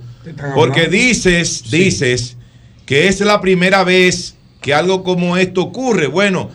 Porque dices, dices que es la primera vez que algo como esto ocurre. Bueno,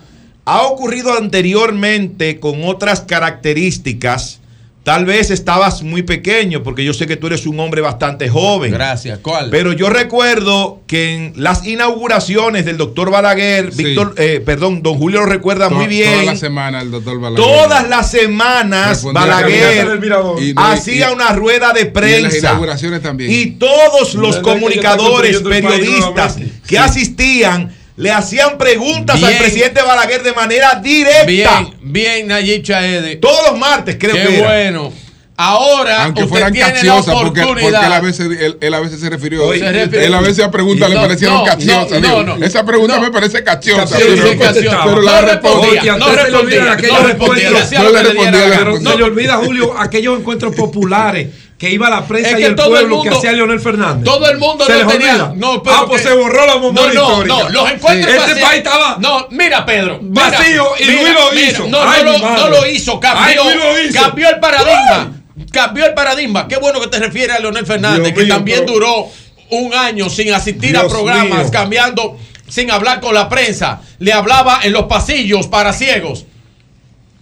ha ocurrido anteriormente con otras características. Tal vez estabas muy pequeño, porque yo sé que tú eres un hombre bastante joven. Gracias. ¿Cuál? Pero yo recuerdo que en las inauguraciones del doctor Balaguer, Sí. Víctor, eh, perdón, don Julio lo recuerda To- muy bien. Toda la semana el doctor Balaguer. Todas las semanas Respondía Balaguer Y no- hacía y- una rueda de Y en las prensa. inauguraciones también. Y todos los comunicadores, periodistas que asistían le hacían preguntas al presidente Balaguer de manera directa. Bien, bien, Nayib Chaede. Todos los martes, creo Qué que era. bueno. Ahora Aunque usted fueran tiene la porque, porque él, a veces, él, él a veces se refirió. Oye, se refirió- él a veces a preguntas le No, parecieron no, capciosas. no, no, no. Esa pregunta me parece capciosa. Sí, pero- No la respondía, no respondía, no respondía, que le. Pero se le olvida, Julio, aquellos encuentros populares que iba la prensa Es y que el todo el pueblo que mundo- hacía Leonel Fernández. Todo el mundo ¿Se no tenía. No, pero ah, pues que- se borró la memoria no, no, histórica. No, los encuentros Este vacíos- país estaba No, mira, Pedro. mira, vacío y mira, Luis lo mira, hizo. No, Ay, lo, madre. no lo hizo, cambió. Ay, Luis lo hizo. Cambió el paradigma. Cambió el paradigma. Qué bueno que te refieres a Leonel Fernández, Dios que mío, también duró un año sin asistir a programas, mío. cambiando, sin hablar con la prensa. Le hablaba en los pasillos para ciegos.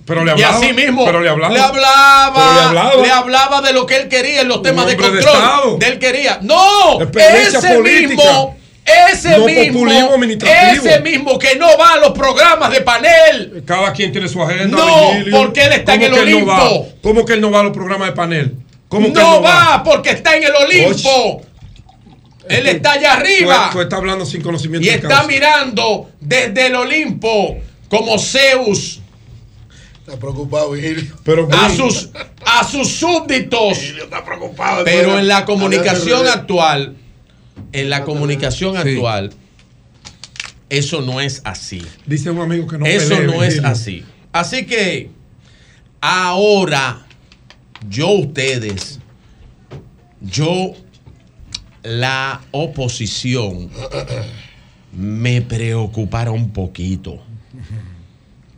Pero le y hablaba. así mismo Pero le hablaba. le hablaba, Pero le hablaba. le hablaba de lo que él quería en los temas de control. De él quería. No, ese política. mismo, ese No mismo, ese mismo que no va a los programas de panel. Cada quien tiene su agenda. No, Virgilio. porque él está en ¿Cómo el que no? Olimpo? ¿Cómo que él no va a los programas de panel? ¿Cómo que él No va porque está en el Olimpo. Él está allá arriba. Tú, tú estás hablando sin conocimiento Y de está mirando desde el Olimpo como Zeus. Está preocupado, Virgilio. Pero a sus, a sus súbditos. Está preocupado. Pero en la comunicación actual, en la comunicación actual, eso no es así. Dice un amigo que no Eso pelee, no es Virgilio. así. Así que ahora yo ustedes, yo la oposición me preocupara un poquito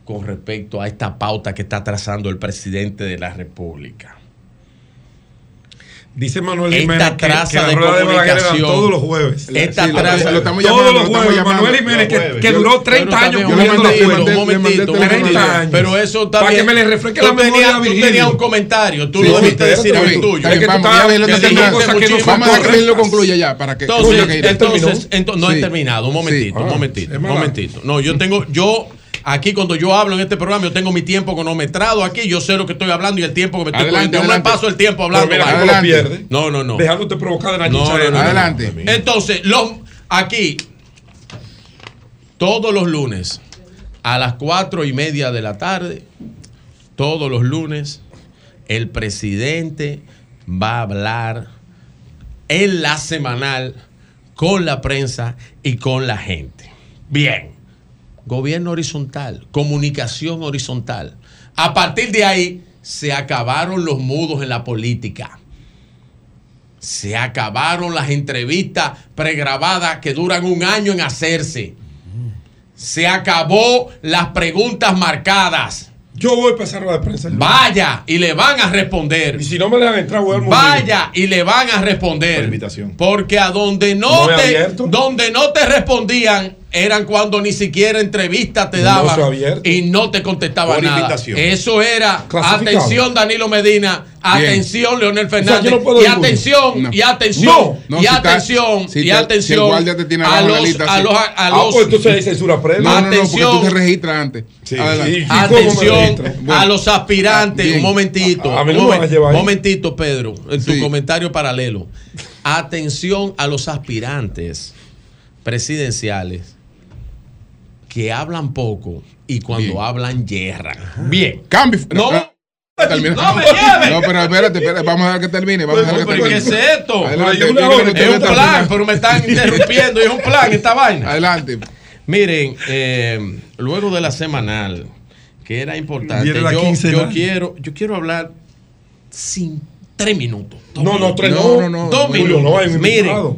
con respecto a esta pauta que está trazando el presidente de la República. Dice Manuel Esta Jiménez que, traza que la de rueda de comunicación. todos los jueves. Esta Sí, lo- traza- lo estamos llamando, todos los jueves. Manuel Jiménez que, que duró 30 años la también, fuente. un momentito, un 30 momentito. años. Pero eso está Para que me le refresque Tú la memoria tenías- a Tú Virgilio. tenías un comentario, tú Sí, lo debiste decir en está el tuyo. Es que tú vamos, estabas- ya Abel, que no Vamos a dejar que cosas. lo concluya ya, para que- Entonces, que- no he terminado. Un momentito, un Ah, momentito, un momentito. No, yo tengo, yo aquí cuando yo hablo en este programa, yo tengo mi tiempo cronometrado aquí, yo sé lo que estoy hablando y el tiempo que me estoy Adelante, cogiendo. Yo me adelante. paso el tiempo hablando. Pero mira vaya. cómo lo pierde. No, no, no. Dejándote provocar de la No, no, no, Adelante. no. Entonces, los, aquí, todos los lunes, a las cuatro y media de la tarde, todos los lunes, el presidente va a hablar en la semanal con la prensa y con la gente. Bien, gobierno horizontal, comunicación horizontal. A partir de ahí se acabaron los mudos en la política. Se acabaron las entrevistas pregrabadas que duran un año en hacerse. Se acabó las preguntas marcadas. Yo voy a pasar a la prensa. Vaya y le van a responder. Y si no me dejan entrar, voy al Vaya y le van a responder. Porque a donde no, No te, donde no te respondían eran cuando ni siquiera entrevista te daban y no te contestaban Por nada. invitación. Eso era atención Danilo Medina, atención Leonel Fernández no y atención No. y atención No. No, y si está- atención si y si atención te tiene a los lista, a los a Ah, los pues entonces censura previa. No, no, no, porque Atención. tú te registras antes. Adelante. ¿Y cómo me Atención a los aspirantes. Ah, bien. un momentito. A- a mí no un me van a momen- llevar ahí. momentito, Pedro, en tu Sí. comentario paralelo. Atención a los aspirantes presidenciales que hablan poco y cuando Bien. hablan yerran. Bien. Cambio. No, ah, termina. no me. No, pero espérate, espérate, vamos a dejar que termine. Vamos a dejar que ¿Pero qué termine. es esto? Adelante, Pero una hora Es un plan, pero me están interrumpiendo. Es un plan esta vaina. Adelante. Miren, eh, luego de la semanal, que era importante, yo, quiero, yo quiero hablar sin tres minutos. No, no, tres No, no. no, no. Dos minutos. no, Miren,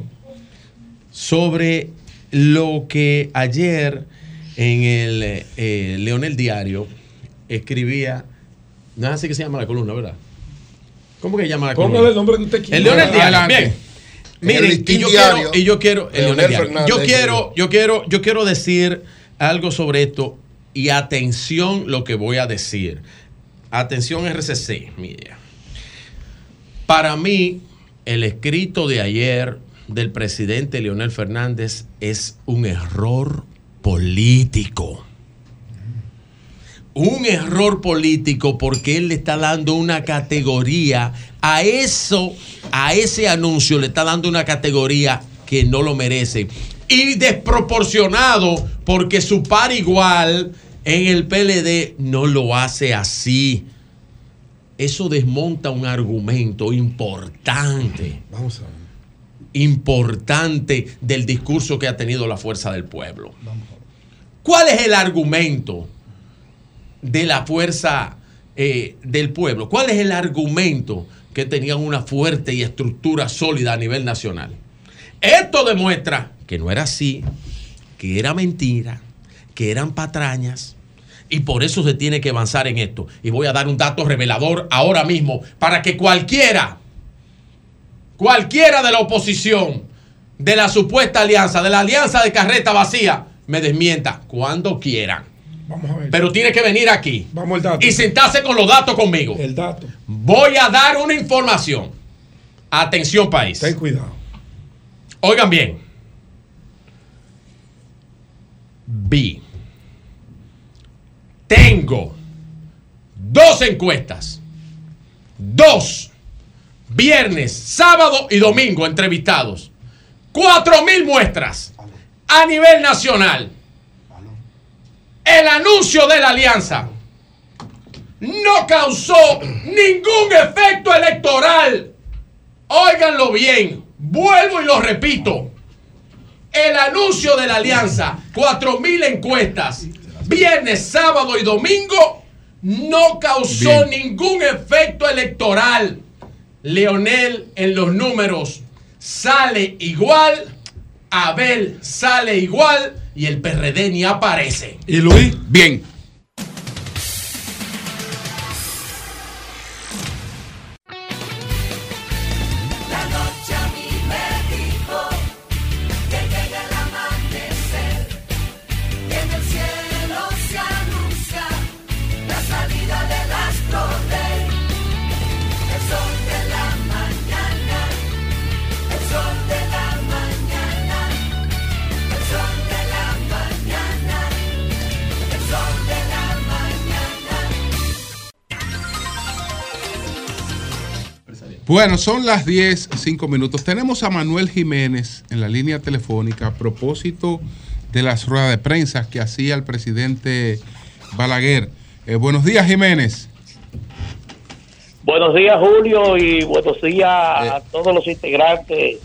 sobre lo que ayer en el eh, Leonel Diario escribía, no es así que se llama la columna, ¿verdad? ¿Cómo que se llama la Póngale columna? el nombre que usted quiera. El Leonel Diario. Adelante. Bien. Miren, y yo, Diario, quiero, y yo quiero, el Leonel Leonel Diario. Fernández yo quiero, yo quiero, yo quiero decir algo sobre esto y atención lo que voy a decir. Atención RCC, mira. Para mí, el escrito de ayer del presidente Leonel Fernández es un error político. Un error político porque él le está dando una categoría a eso, a ese anuncio le está dando una categoría que no lo merece. Y desproporcionado porque su par igual en el PLD no lo hace así. Eso desmonta un argumento importante Vamos a ver. Importante del discurso que ha tenido la fuerza del pueblo. ¿Cuál es el argumento de la fuerza eh, del pueblo? ¿Cuál es el argumento que tenían una fuerte y estructura sólida a nivel nacional? Esto demuestra que no era así, que era mentira, que eran patrañas. Y por eso se tiene que avanzar en esto. Y voy a dar un dato revelador ahora mismo para que cualquiera cualquiera de la oposición, de la supuesta alianza, de la alianza de carreta vacía, me desmienta cuando quieran. Vamos a ver. Pero tiene que venir aquí Vamos al dato. y sentarse con los datos conmigo. El dato. Voy a dar una información. Atención país. Ten cuidado. Oigan bien. Vi. Tengo dos encuestas. Dos. Viernes, sábado y domingo entrevistados. Cuatro mil muestras a nivel nacional. El anuncio de la alianza. no causó ningún efecto electoral. Óiganlo bien, vuelvo y lo repito. El anuncio de la alianza, 4.000 encuestas, viernes, sábado y domingo, no causó ningún efecto electoral. Leonel en los números sale igual, Abel sale igual y el PRD ni aparece. ¿Y Luis? Bien. Bueno, son las 10, 5 minutos. Tenemos a Manuel Jiménez en la línea telefónica a propósito de las ruedas de prensa que hacía el presidente Balaguer. Eh, buenos días, Jiménez. Buenos días, Julio, y buenos días a todos los integrantes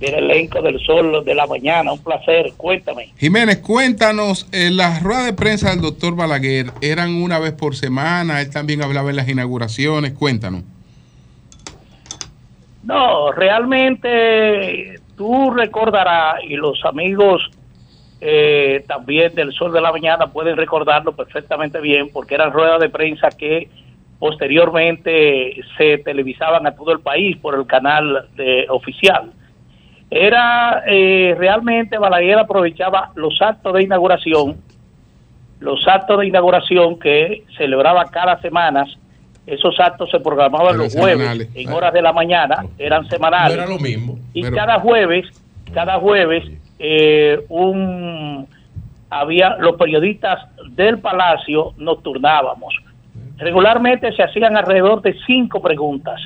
del elenco del Sol de la Mañana. Un placer, cuéntame. Jiménez, cuéntanos, eh, las ruedas de prensa del doctor Balaguer eran una vez por semana, él también hablaba en las inauguraciones, cuéntanos. No, realmente tú recordarás, y los amigos eh, también del Sol de la Mañana pueden recordarlo perfectamente bien, porque eran ruedas de prensa que posteriormente se televisaban a todo el país por el canal de- oficial. Era eh, realmente Balaguer aprovechaba los actos de inauguración, los actos de inauguración que celebraba cada semana. Esos actos se programaban Eran los jueves en horas de la mañana, eran semanales. No era lo mismo. Y Pero- cada jueves, cada jueves, eh, un había los periodistas del Palacio nos turnábamos. Regularmente se hacían alrededor de cinco preguntas,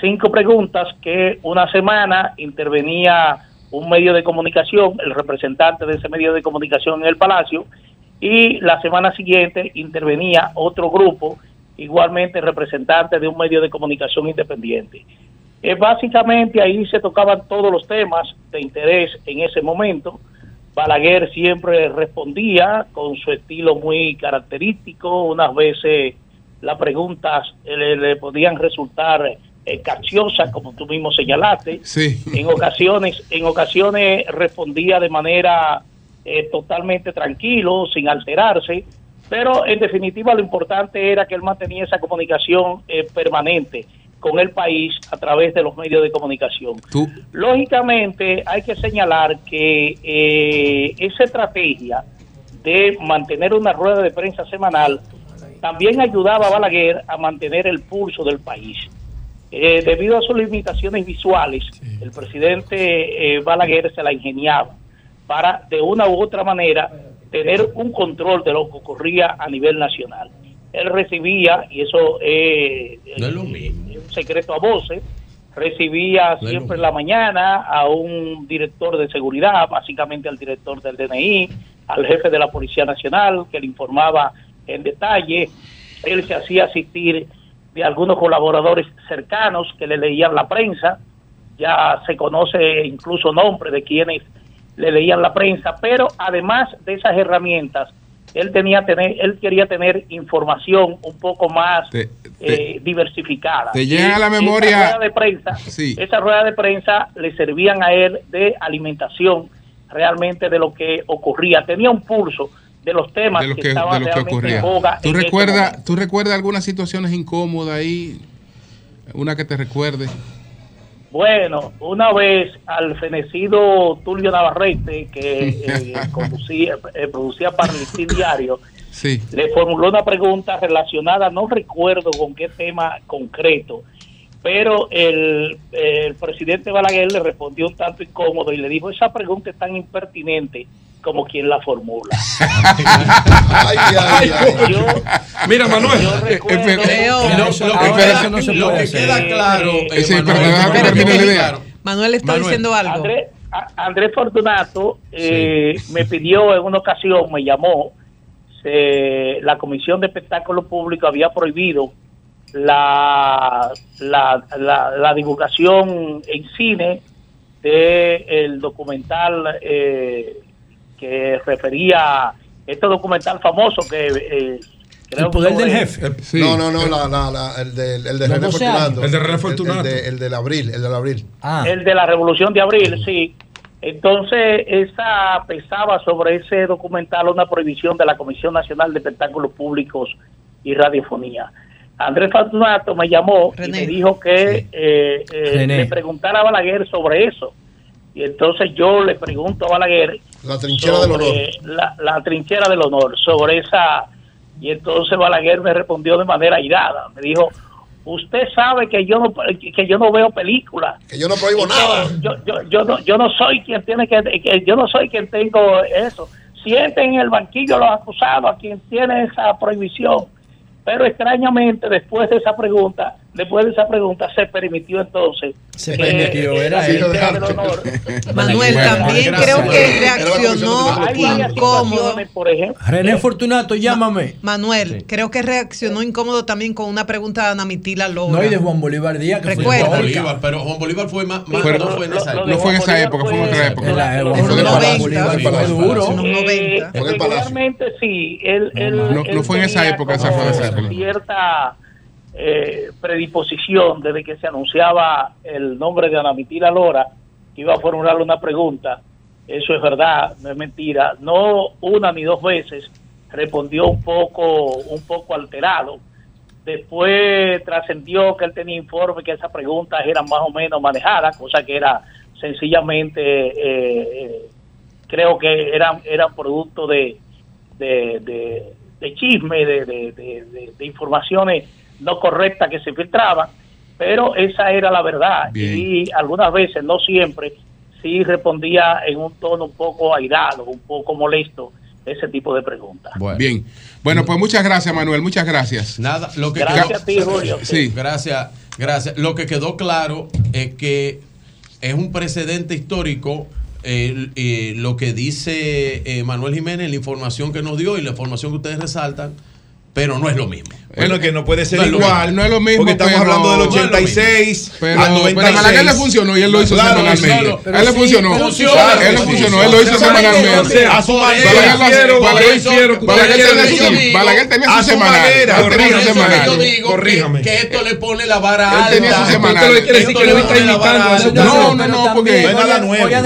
cinco preguntas que una semana intervenía un medio de comunicación, el representante de ese medio de comunicación en el Palacio, y la semana siguiente intervenía otro grupo, igualmente representante de un medio de comunicación independiente. Eh, básicamente ahí se tocaban todos los temas de interés en ese momento. Balaguer siempre respondía con su estilo muy característico. Unas veces las preguntas eh, le, le podían resultar eh, capciosas, como tú mismo señalaste. Sí. En ocasiones, en ocasiones respondía de manera eh, totalmente tranquilo, sin alterarse. Pero en definitiva lo importante era que él mantenía esa comunicación eh, permanente con el país a través de los medios de comunicación. Tú, Lógicamente hay que señalar que eh, esa estrategia de mantener una rueda de prensa semanal también ayudaba a Balaguer a mantener el pulso del país. Eh, debido a sus limitaciones visuales, el presidente eh, Balaguer se la ingeniaba para de una u otra manera tener un control de lo que ocurría a nivel nacional. Él recibía, y eso eh, No es lo mismo. un secreto a voces, recibía No siempre en la mañana a un director de seguridad, básicamente al director del DNI, al jefe de la Policía Nacional, que le informaba en detalle. Él se hacía asistir de algunos colaboradores cercanos que le leían la prensa. Ya se conoce incluso nombre de quienes le leían la prensa, pero además de esas herramientas, él tenía tener, él quería tener información un poco más eh, diversificada. te llega a la esa memoria- rueda de prensa, Sí. esa rueda de prensa le servían a él de alimentación realmente de lo que ocurría. Tenía un pulso de los temas de lo que, que, estaban de lo que ocurría. ¿Tú recuerdas, ¿Tú recuerdas algunas situaciones incómodas ahí? Una que te recuerde. Bueno, una vez al fenecido Tulio Navarrete, que eh, conducía, eh, producía para el Listín Diario, Sí. le formuló una pregunta relacionada, no recuerdo con qué tema concreto, pero el, el presidente Balaguer le respondió un tanto incómodo y le dijo, esa pregunta es tan impertinente como quien la formula. Yo- Mira, Manuel. yo recuerdo- Lo- lo que Ahora queda- eso no se lo puede que hacer. queda claro, Eh, eh, Sí, pero Manuel, que lo que queda claro- Manuel está Manuel. diciendo algo. Andrés, Fortunato eh, me pidió en una ocasión, me llamó, se se- la Comisión de Espectáculo Público había prohibido la, la, la, la divulgación en cine de el documental eh, que refería este documental famoso que eh, creo que sobre- No, no, no, la, la, la- el de, el de René 12 Fortunato. El de René El- Fortunato. El, de- el del abril, el del abril. el de la Revolución de Abril, sí. Entonces, esa pesaba sobre ese documental una prohibición de la Comisión Nacional de Espectáculos Públicos y Radiofonía. Andrés Fortunato me llamó y me dijo que eh, eh, le preguntara a Balaguer sobre eso. Y entonces yo le pregunto a Balaguer La trinchera del honor. sobre La, la trinchera del honor, sobre esa. Y entonces Balaguer me respondió de manera airada. Me dijo, usted sabe que yo no, que yo no veo películas. Que yo no prohíbo Y nada. Yo, yo, yo, no, yo no soy quien tiene que, que- yo no soy quien tengo eso. Sienten en el banquillo los acusados a quien tiene esa prohibición. Pero extrañamente después de esa pregunta, después de esa pregunta se permitió entonces Se que, permitió, eh, era del honor Manuel, también creo que reaccionó incómodo. por ejemplo. René Fortunato, llámame. Manuel, creo que reaccionó incómodo también con una pregunta de Ana Mitila Lora. No, y de Juan Bolívar Díaz, que Recuerda. fue Juan Bolívar, pero Juan Bolívar fue más, más- Pero no fue en esa época. no fue en esa época, fue en otra época. En Sí, fue del duro. Palacio. Eh, Fue del Palacio. regularmente sí. Él, él, No, fue en esa época, esa fue de esa época. cierta eh, predisposición desde que se anunciaba el nombre de Ana Mitila Lora, que iba a formularle una pregunta. Eso es verdad, no es mentira. No una ni dos veces respondió un poco, un poco alterado. Después trascendió que él tenía informe que esas preguntas eran más o menos manejadas, cosa que era sencillamente, eh, eh, creo que eran, producto de, de, chisme, de informaciones no correctas que se filtraban, pero esa era la verdad. Bien. Y algunas veces, no siempre, sí respondía en un tono un poco airado, un poco molesto, ese tipo de preguntas. Bien. Bueno, pues muchas gracias, Manuel. Muchas gracias. Nada, lo que Gracias quedó- a ti, Julio. Sí. Gracias, gracias. Lo que quedó claro es que es un precedente histórico eh, eh, lo que dice eh, Manuel Jiménez, la información que nos dio y la información que ustedes resaltan, pero no es lo mismo. Bueno, que no puede ser No igual. No es lo mismo, Porque estamos pero- hablando del no es lo 86 Pero, al pero 96. a Balaguer le funcionó y él lo hizo Claro, semanalmente. claro. a él le funcionó. Él le funcionó, él lo hizo semanalmente. a su manera. Balaguer- Balaguer- tenía su- Balaguer tenía A su su semanal. Él Corríjame. que, esto le pone la vara Él alta. tenía su semanal. A. No, no, no, porque no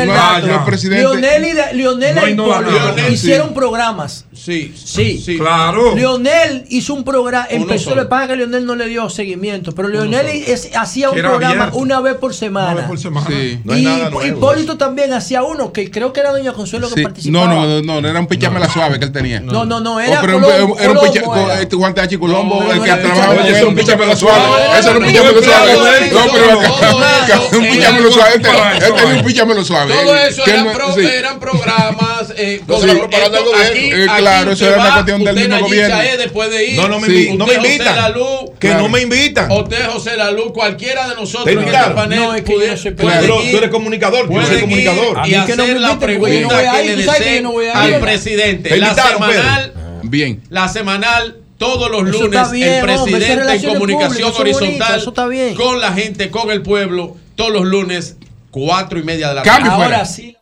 No, Lionel y, Lionel No hicieron programas. Sí, sí. Claro. Lionel hizo un programa, empezó, le pasa que Lionel no le dio seguimiento, pero Lionel es- hacía un Que era programa abierto. una vez por semana. Una vez por semana. Sí. No y nuevo. Hipólito también hacía uno, que creo que era Doña Consuelo que Sí. participaba. No, no, no, no, era un pichamela suave que él tenía. No, no, no, Oh, era pero un- Colombo, era un Colombo picha- era. este Juan Tachi Colombo, No, el no que era trabajaba picha- con él, un pichamela suave. No, Eso era un no, pichamelo no, suave. no, no, No, pero no, eso un era pichamelo suave. Él tenía- eso, tenía un pichamelo suave. Todo eso que eran, no- programas. Eh, No, la propaganda del gobierno. Eh, claro, eso era una cuestión del mismo gobierno. Después de ir. No, no me, Sí. invi- no me invitan. Que Claro. no me invitan. Usted, José Lalú, cualquiera de nosotros ¿Te en este panel No, es que puede- yo Claro, ir- tú eres comunicador, yo soy comunicador. A Y que no me hacer la pregunta que le desee al presidente. Te La semanal, Bien. la semanal, todos los Eso lunes, bien, el hombre, presidente en relaciones comunicación públicas, eso es bonito, horizontal eso está bien. con la gente, con el pueblo, todos los lunes, cuatro y media de la Cambio tarde. Ahora sí.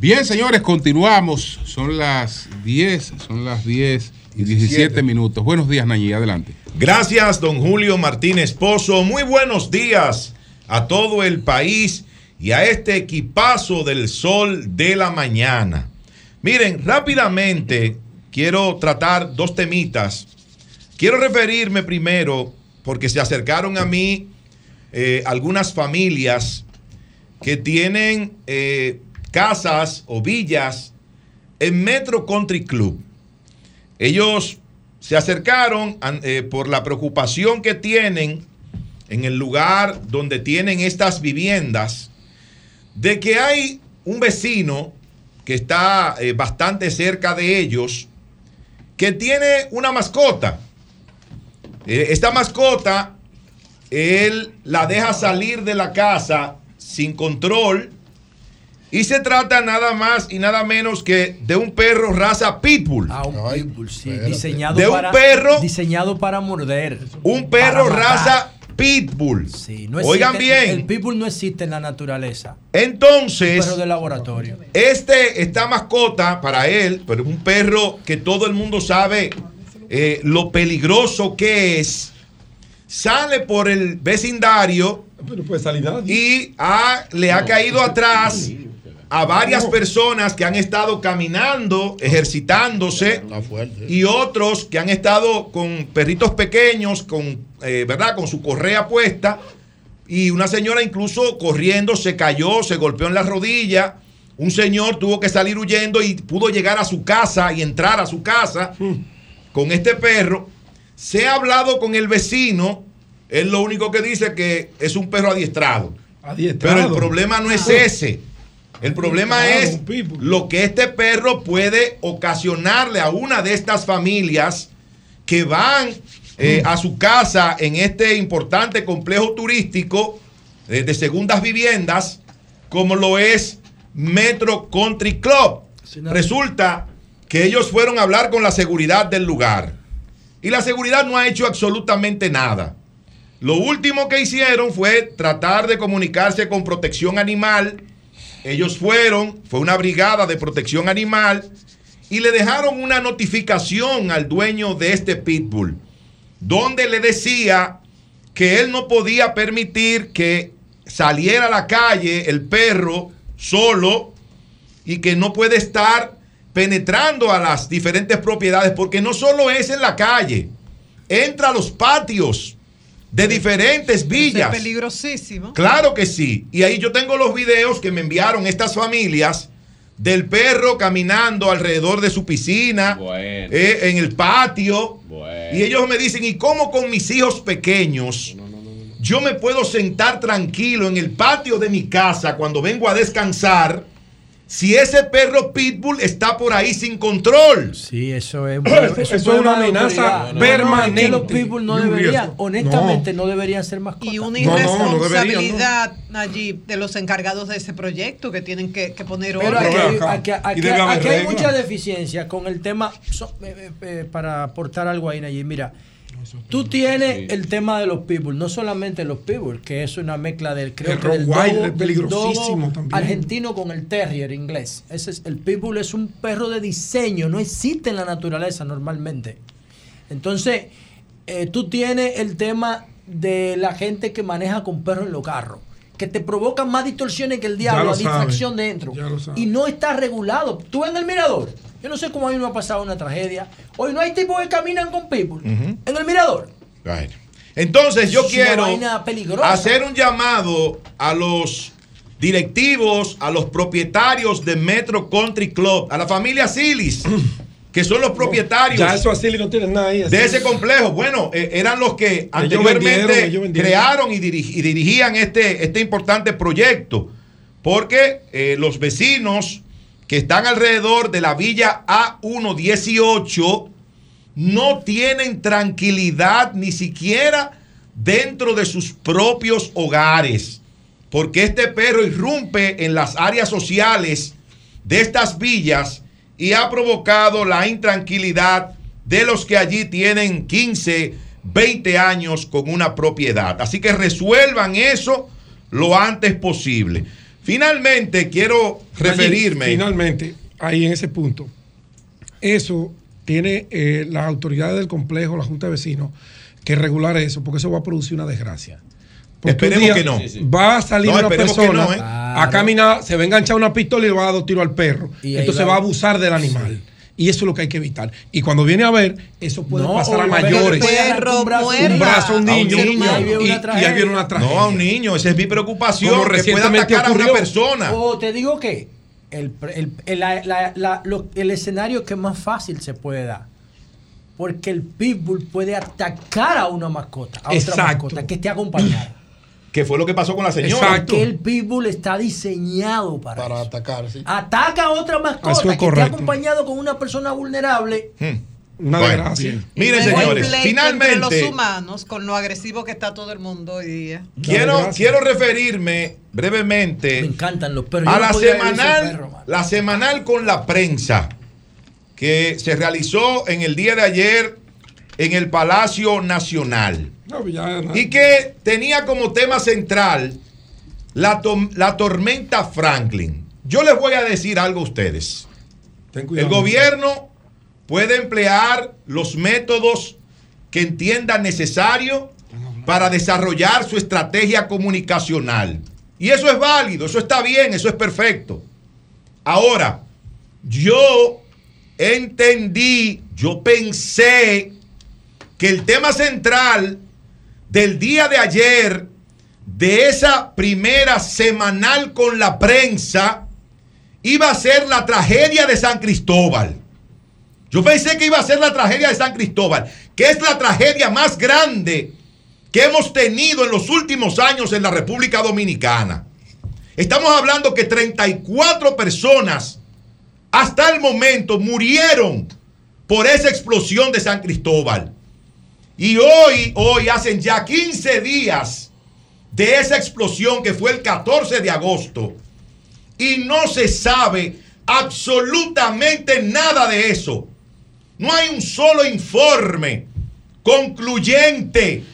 Bien, señores, continuamos. Son las 10, son las 10 y 17 minutos. Buenos días, Nayi, adelante. Gracias, don Julio Martínez Pozo. Muy buenos días a todo el país y a este equipazo del sol de la mañana. Miren, rápidamente quiero tratar dos temitas. Quiero referirme primero, porque se acercaron a mí eh, algunas familias que tienen eh, casas o villas en Metro Country Club. Ellos se acercaron eh, por la preocupación que tienen en el lugar donde tienen estas viviendas de que hay un vecino que está eh, bastante cerca de ellos que tiene una mascota. Eh, esta mascota él la deja salir de la casa sin control. Y se trata nada más y nada menos que de un perro raza pitbull. Ah, un pitbull, sí. Diseñado De un para, perro- Diseñado para morder. Un perro raza pitbull. No Oigan existe- bien. El pitbull no existe en la naturaleza. Entonces, Un perro de laboratorio. Este, esta mascota para él, pero es un perro que todo el mundo sabe eh, lo peligroso que es, sale por el vecindario y ha- le ha caído atrás a varias personas que han estado caminando, ejercitándose, y otros que han estado con perritos pequeños, con, eh, ¿verdad? con su correa puesta, y una señora incluso corriendo se cayó, se golpeó en la rodilla. Un señor tuvo que salir huyendo y pudo llegar a su casa y entrar a su casa con este perro. Se ha hablado con el vecino. Él lo único que dice que es un perro adiestrado. Pero el problema no es ese. El problema es lo que este perro puede ocasionarle a una de estas familias que van eh, a su casa en este importante complejo turístico eh, de segundas viviendas, como lo es Metro Country Club. Resulta que ellos fueron a hablar con la seguridad del lugar y la seguridad no ha hecho absolutamente nada. Lo último que hicieron fue tratar de comunicarse con protección animal. Ellos fueron, fue una brigada de protección animal y le dejaron una notificación al dueño de este pitbull, donde le decía que él no podía permitir que saliera a la calle el perro solo y que no puede estar penetrando a las diferentes propiedades, porque no solo es en la calle, entra a los patios de diferentes Es villas. peligrosísimo. Claro que sí. Y ahí yo tengo los videos que me enviaron estas familias del perro caminando alrededor de su piscina, eh, en el patio. Y ellos me dicen, ¿y cómo con mis hijos pequeños yo me puedo sentar tranquilo en el patio de mi casa cuando vengo a descansar si ese perro pitbull está por ahí sin control? Sí, eso es, Eso es una amenaza permanente los pitbull no deberían, honestamente, no. deberían ser mascotas. Y una irresponsabilidad allí de los encargados de ese proyecto que tienen que, que poner Pero orden. aquí, aquí- aquí- aquí hay mucha deficiencia con el tema, so- eh, eh, eh, para aportar algo ahí, Nayib. Mira, tú tienes el tema de los pitbull, no solamente los pitbull, que es una mezcla del, creo El que del dogo- es peligrosísimo también. argentino con el terrier inglés. Ese es, el pitbull es un perro de diseño, no existe en la naturaleza normalmente. Entonces, eh, tú tienes el tema de la gente que maneja con perros en los carros, que te provocan más distorsiones que el diablo, lo a distracción dentro. Y no está regulado. Tú en el mirador. Yo no sé cómo a mí me ha pasado una tragedia. Hoy no hay tipos que caminan con pitbull. En el mirador. Bueno. Entonces yo Es quiero hacer un llamado a los directivos, a los propietarios de Metro Country Club, a la familia Silis, que son los propietarios Ya eso así no tienen nada ahí. así. de ese complejo. Bueno, eh, eran los que anteriormente vendieron, ellos vendieron. crearon y dirigían este, este importante proyecto. Porque eh, los vecinos que están alrededor de la villa A118 no tienen tranquilidad ni siquiera dentro de sus propios hogares. Porque este perro irrumpe en las áreas sociales de estas villas y ha provocado la intranquilidad de los que allí tienen 15, 20 años con una propiedad. Así que resuelvan eso lo antes posible. Finalmente, quiero referirme. Allí, Finalmente, ahí en ese punto, eso tiene eh, las autoridades del complejo, la Junta de Vecinos, que regular eso, porque eso va a producir una desgracia. Porque Esperemos día que no. Va a salir No, una persona no, ¿eh? a caminar, se va a enganchar una pistola y le va a dar dos tiros al perro. Y Entonces va- va a abusar del animal. Y eso es lo que hay que evitar. Y cuando viene a ver, eso puede No, pasar a mayores. perro un brazo, un brazo a un a un niño. y- Ahí viene y, una ahí tragedia. viene una tragedia. No a un niño, esa es mi preocupación. Como que pueda atacar a una ocurrió. persona. O te digo que el, el, el- la- la- la- lo- el escenario que más fácil se puede dar. Porque el pitbull puede atacar a una mascota, a otra Exacto. mascota que esté acompañada. Que fue lo que pasó con la señora. Porque el pitbull está diseñado para, atacar, sí. Ataca a otra mascota es que esté correcto. acompañado con una persona vulnerable. Hmm. Una Bueno, desgracia. Y Miren, señores, finalmente Entre los humanos, con lo agresivo que está todo el mundo hoy día. quiero, quiero referirme brevemente encantan los perros. a no la semanal, perro, la semanal con la prensa que se realizó en el día de ayer en el Palacio Nacional No, pues no. y que tenía como tema central la, la tormenta Franklin. Yo les voy a decir algo a ustedes. cuidado. El gobierno puede emplear los métodos que entienda necesario para desarrollar su estrategia comunicacional. Y eso es válido, eso está bien, eso es perfecto. Ahora, yo entendí, yo pensé que el tema central del día de ayer, de esa primera semanal con la prensa, iba a ser la tragedia de San Cristóbal. Yo pensé que iba a ser la tragedia de San Cristóbal, que es la tragedia más grande que hemos tenido en los últimos años en la República Dominicana. Estamos hablando que 34 personas hasta el momento murieron por esa explosión de San Cristóbal. Y hoy, hoy hacen ya 15 días de esa explosión que fue el 14 de agosto. Y no se sabe absolutamente nada de eso. No hay un solo informe concluyente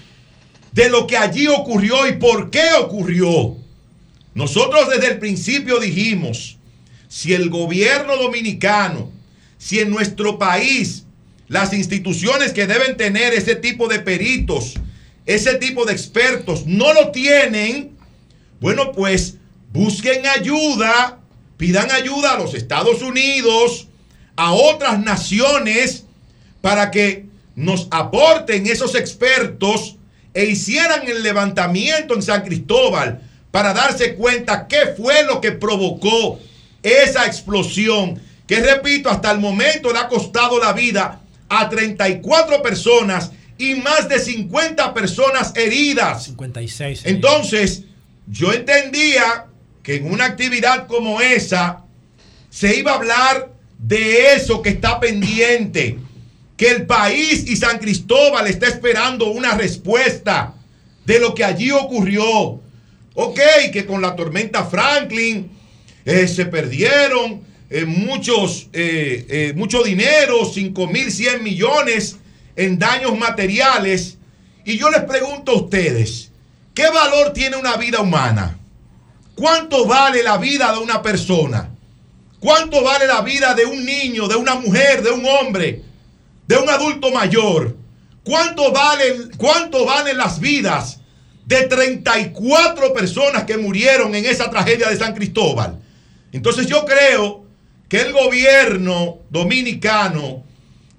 de lo que allí ocurrió y por qué ocurrió. Nosotros desde el principio dijimos, si el gobierno dominicano, si en nuestro país las instituciones que deben tener ese tipo de peritos, ese tipo de expertos, no lo tienen, bueno, pues busquen ayuda, pidan ayuda a los Estados Unidos, a otras naciones, para que nos aporten esos expertos e hicieran el levantamiento en San Cristóbal para darse cuenta qué fue lo que provocó esa explosión, que repito, hasta el momento le ha costado la vida a 34 personas y más de 50 personas heridas. 56. Entonces, yo entendía que en una actividad como esa se iba a hablar de eso que está pendiente, que el país y San Cristóbal está esperando una respuesta de lo que allí ocurrió. Ok, que con la tormenta Franklin eh, se perdieron eh, muchos, eh, eh, mucho dinero, 5.100 millones en daños materiales. Y yo les pregunto a ustedes, ¿qué valor tiene una vida humana? ¿Cuánto vale la vida de una persona? ¿Cuánto vale la vida de un niño, de una mujer, de un hombre, de un adulto mayor? ¿Cuánto valen, cuánto valen las vidas de 34 personas que murieron en esa tragedia de San Cristóbal? Entonces yo creo que el gobierno dominicano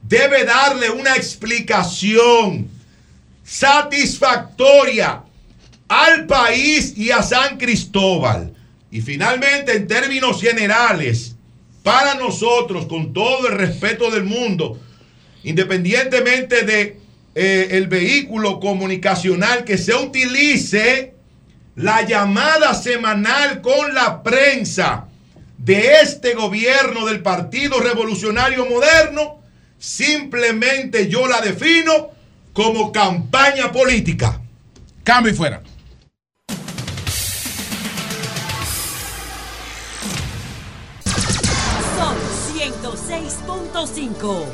debe darle una explicación satisfactoria al país y a San Cristóbal. Y finalmente, en términos generales, para nosotros, con todo el respeto del mundo, independientemente de eh, el vehículo comunicacional que se utilice, la llamada semanal con la prensa de este gobierno del Partido Revolucionario Moderno, simplemente yo la defino como campaña política. Cambio y fuera. Son 106.5.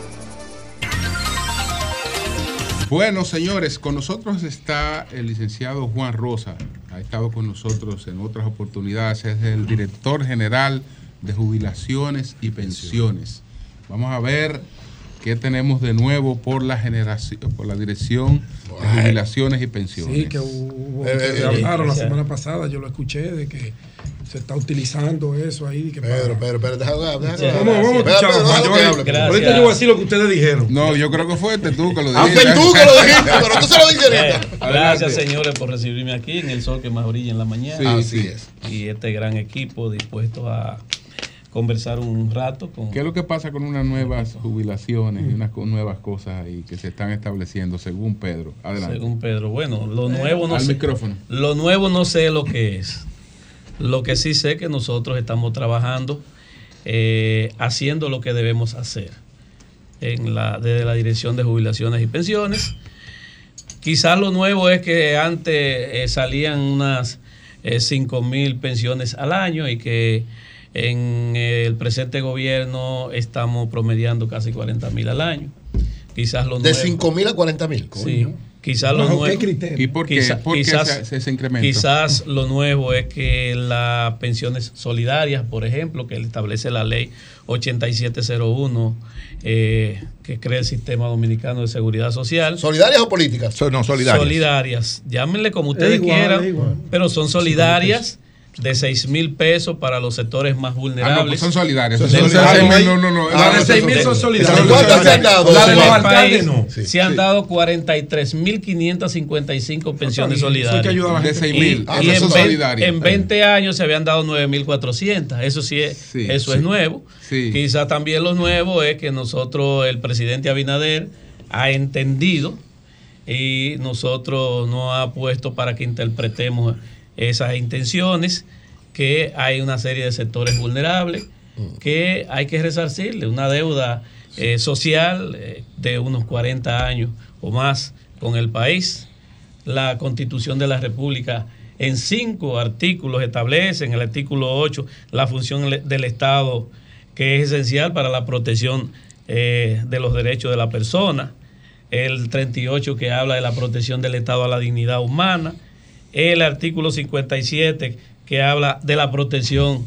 Bueno, señores, con nosotros está el licenciado Juan Rosa. Ha estado con nosotros en otras oportunidades. Es el director general de jubilaciones y pensiones. Vamos a ver qué tenemos de nuevo por la generación, por la dirección de jubilaciones y pensiones. Sí, que hubo, Eh, eh, hablaron la eh, semana pasada, yo lo escuché, de que se está utilizando eso ahí. Que Pedro, Pedro, Pedro. Vamos, vamos a escuchar, hable. Ahorita yo voy a decir lo que ustedes dijeron. No, yo creo que fuiste tú que lo Ah, dijiste. fue tú que lo dijiste, pero tú se lo dijiste Eh, ahorita. Gracias, señores, por recibirme aquí en el sol que más brilla en la mañana. Sí, Así sí. es. Y este gran equipo dispuesto a conversar un rato con. ¿Qué es lo que pasa con unas nuevas jubilaciones y unas nuevas cosas ahí que se están estableciendo según Pedro? Adelante. Según Pedro. Bueno, lo nuevo no Al sé. micrófono. Lo nuevo no sé lo que es. Lo que sí sé que nosotros estamos trabajando, eh, haciendo lo que debemos hacer. en la, desde la Dirección de Jubilaciones y Pensiones. Quizás lo nuevo es que antes eh, salían unas eh, 5 mil pensiones al año y que en el presente gobierno estamos promediando casi 40 mil al año. Quizás lo De nuevo- 5 mil a 40 mil. Sí, quizás lo ¿Bajo nuevo. qué criterio? ¿Y por qué? Quizá- ¿Por qué quizás, ese incremento? Quizás lo nuevo es que las pensiones solidarias, por ejemplo, que establece la ley 8701, eh, que crea el sistema dominicano de seguridad social. ¿Solidarias o políticas? no, Solidarias. Llámenle como ustedes igual, quieran, pero son solidarias de 6 mil pesos para los sectores más vulnerables. Ah, no, pues son solidarias. Del Son país. solidarias. No, no, no, Ah, las de 6 mil son solidarias. ¿Cuántas se han dado? La de los alcaldes no. Sí. Se han Sí. dado 43.555 pensiones Eso hay que solidarias. ayudar a la De gente. 6.000. Y, Ah, son ve- solidarias. en 20 años se habían dado 9.400. Eso sí es, Sí, eso sí. es nuevo. Quizás también lo nuevo es que nosotros, el presidente Abinader, ha entendido y nosotros nos ha puesto para que interpretemos esas intenciones, que hay una serie de sectores vulnerables que hay que resarcirle, una deuda eh, social eh, de unos 40 años o más con el país. La constitución de la República en cinco artículos establece, en el artículo 8, la función del Estado que es esencial para la protección eh, de los derechos de la persona, el 38 que habla de la protección del Estado a la dignidad humana, el artículo 57 que habla de la protección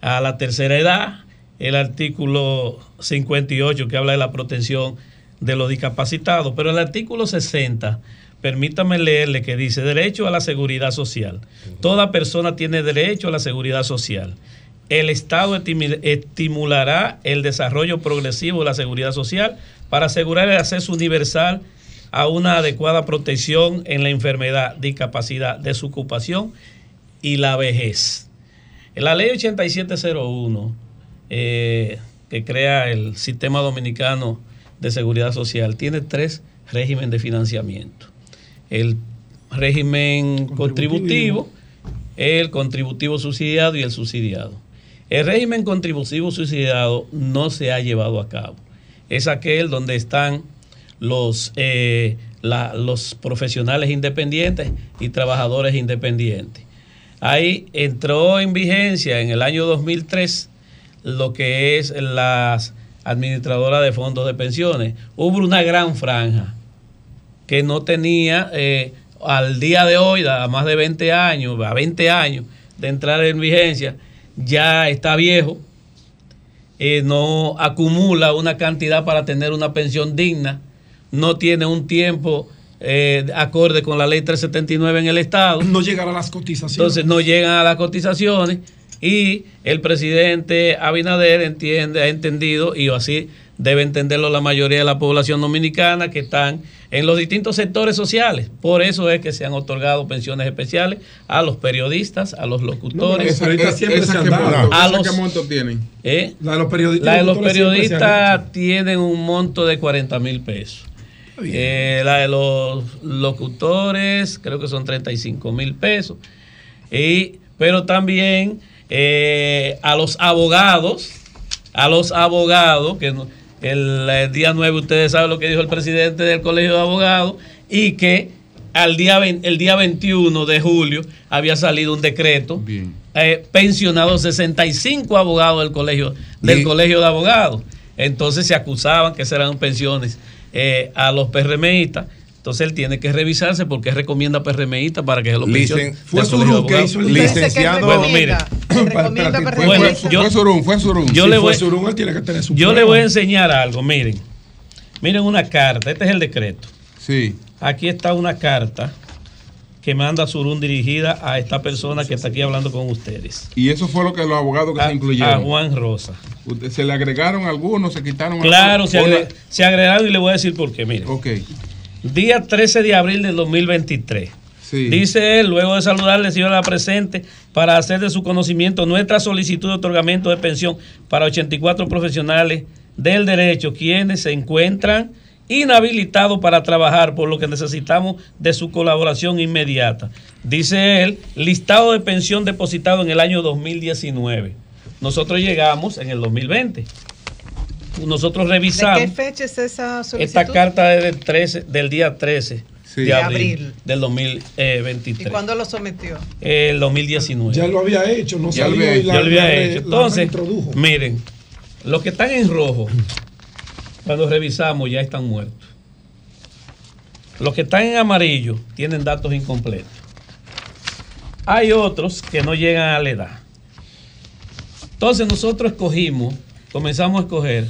a la tercera edad, el artículo 58 que habla de la protección de los discapacitados, pero el artículo 60, permítame leerle que dice derecho a la seguridad social. Toda persona tiene derecho a la seguridad social. El Estado estimulará el desarrollo progresivo de la seguridad social para asegurar el acceso universal a una adecuada protección en la enfermedad, discapacidad, desocupación y la vejez. La ley 8701, eh, que crea el Sistema Dominicano de Seguridad Social, tiene tres regímenes de financiamiento. El régimen contributivo, el contributivo subsidiado y el subsidiado. El régimen contributivo subsidiado no se ha llevado a cabo. Es aquel donde están los, eh, los profesionales independientes y trabajadores independientes. Ahí entró en vigencia en el año 2003 lo que es las administradoras de fondos de pensiones. Hubo una gran franja que no tenía eh, al día de hoy, a más de 20 años, a 20 años de entrar en vigencia, ya está viejo, eh, no acumula una cantidad para tener una pensión digna, no tiene un tiempo eh, acorde con la ley 379 en el Estado. No llegará a las cotizaciones. Entonces no llegan a las cotizaciones y el presidente Abinader entiende, ha entendido y así debe entenderlo la mayoría de la población dominicana que están en los distintos sectores sociales. Por eso es que se han otorgado pensiones especiales a los periodistas, a los locutores, esa- esa- esa que monto- a esa los que monto tienen. ¿Eh? La de los periodistas. La de los siempre se han periodistas tienen un monto de 40 mil pesos. Eh, la de los locutores creo que son 35 mil pesos. Y, pero también eh, a los abogados, a los abogados, que el, el día 9 ustedes saben lo que dijo el presidente del Colegio de Abogados, y que al día, el día 21 de julio había salido un decreto eh, pensionados 65 abogados del colegio del colegio de abogados. Entonces se acusaban que serán pensiones eh, a los PRMistas. Entonces él tiene que revisarse porque recomienda PRMistas para que se lo Licen-. Fue Surún que hizo el- Licenciado- Bueno, mire. recomienda Fue, Bueno, fue- yo- fue Surún, fue Surún. Yo le fue voy, Surún. él tiene que tener su yo le voy a enseñar algo, miren. Miren una carta, este es el decreto. Sí. Aquí está una carta que manda Surún dirigida a esta persona que está aquí hablando con ustedes. Y eso fue lo que los abogados que A- se incluyeron. a Juan Rosa. ¿Se le agregaron algunos? ¿Se quitaron Claro, se, algunos? agre- se agregaron y le voy a decir por qué. Mire. Ok. Día 13 de abril del 2023. Dice él, luego de saludarle, señor, la presente, para hacer de su conocimiento nuestra solicitud de otorgamiento de pensión para 84 profesionales del derecho, quienes se encuentran inhabilitados para trabajar, por lo que necesitamos de su colaboración inmediata. Dice él, listado de pensión depositado en el año 2019. Nosotros llegamos en el 2020. nosotros ¿De revisamos. qué fecha es esa solicitud? Esta carta es del, 13, del día 13 De de abril, abril. del ¿Y 2023. cuándo lo sometió? El 2019. Ya lo había hecho, no Ya había y hecho. la- Ya lo había la- hecho. la Entonces, miren, los que están en rojo, cuando revisamos ya están muertos. Los que están en amarillo tienen datos incompletos. Hay otros que no llegan a la edad. Entonces nosotros escogimos, comenzamos a escoger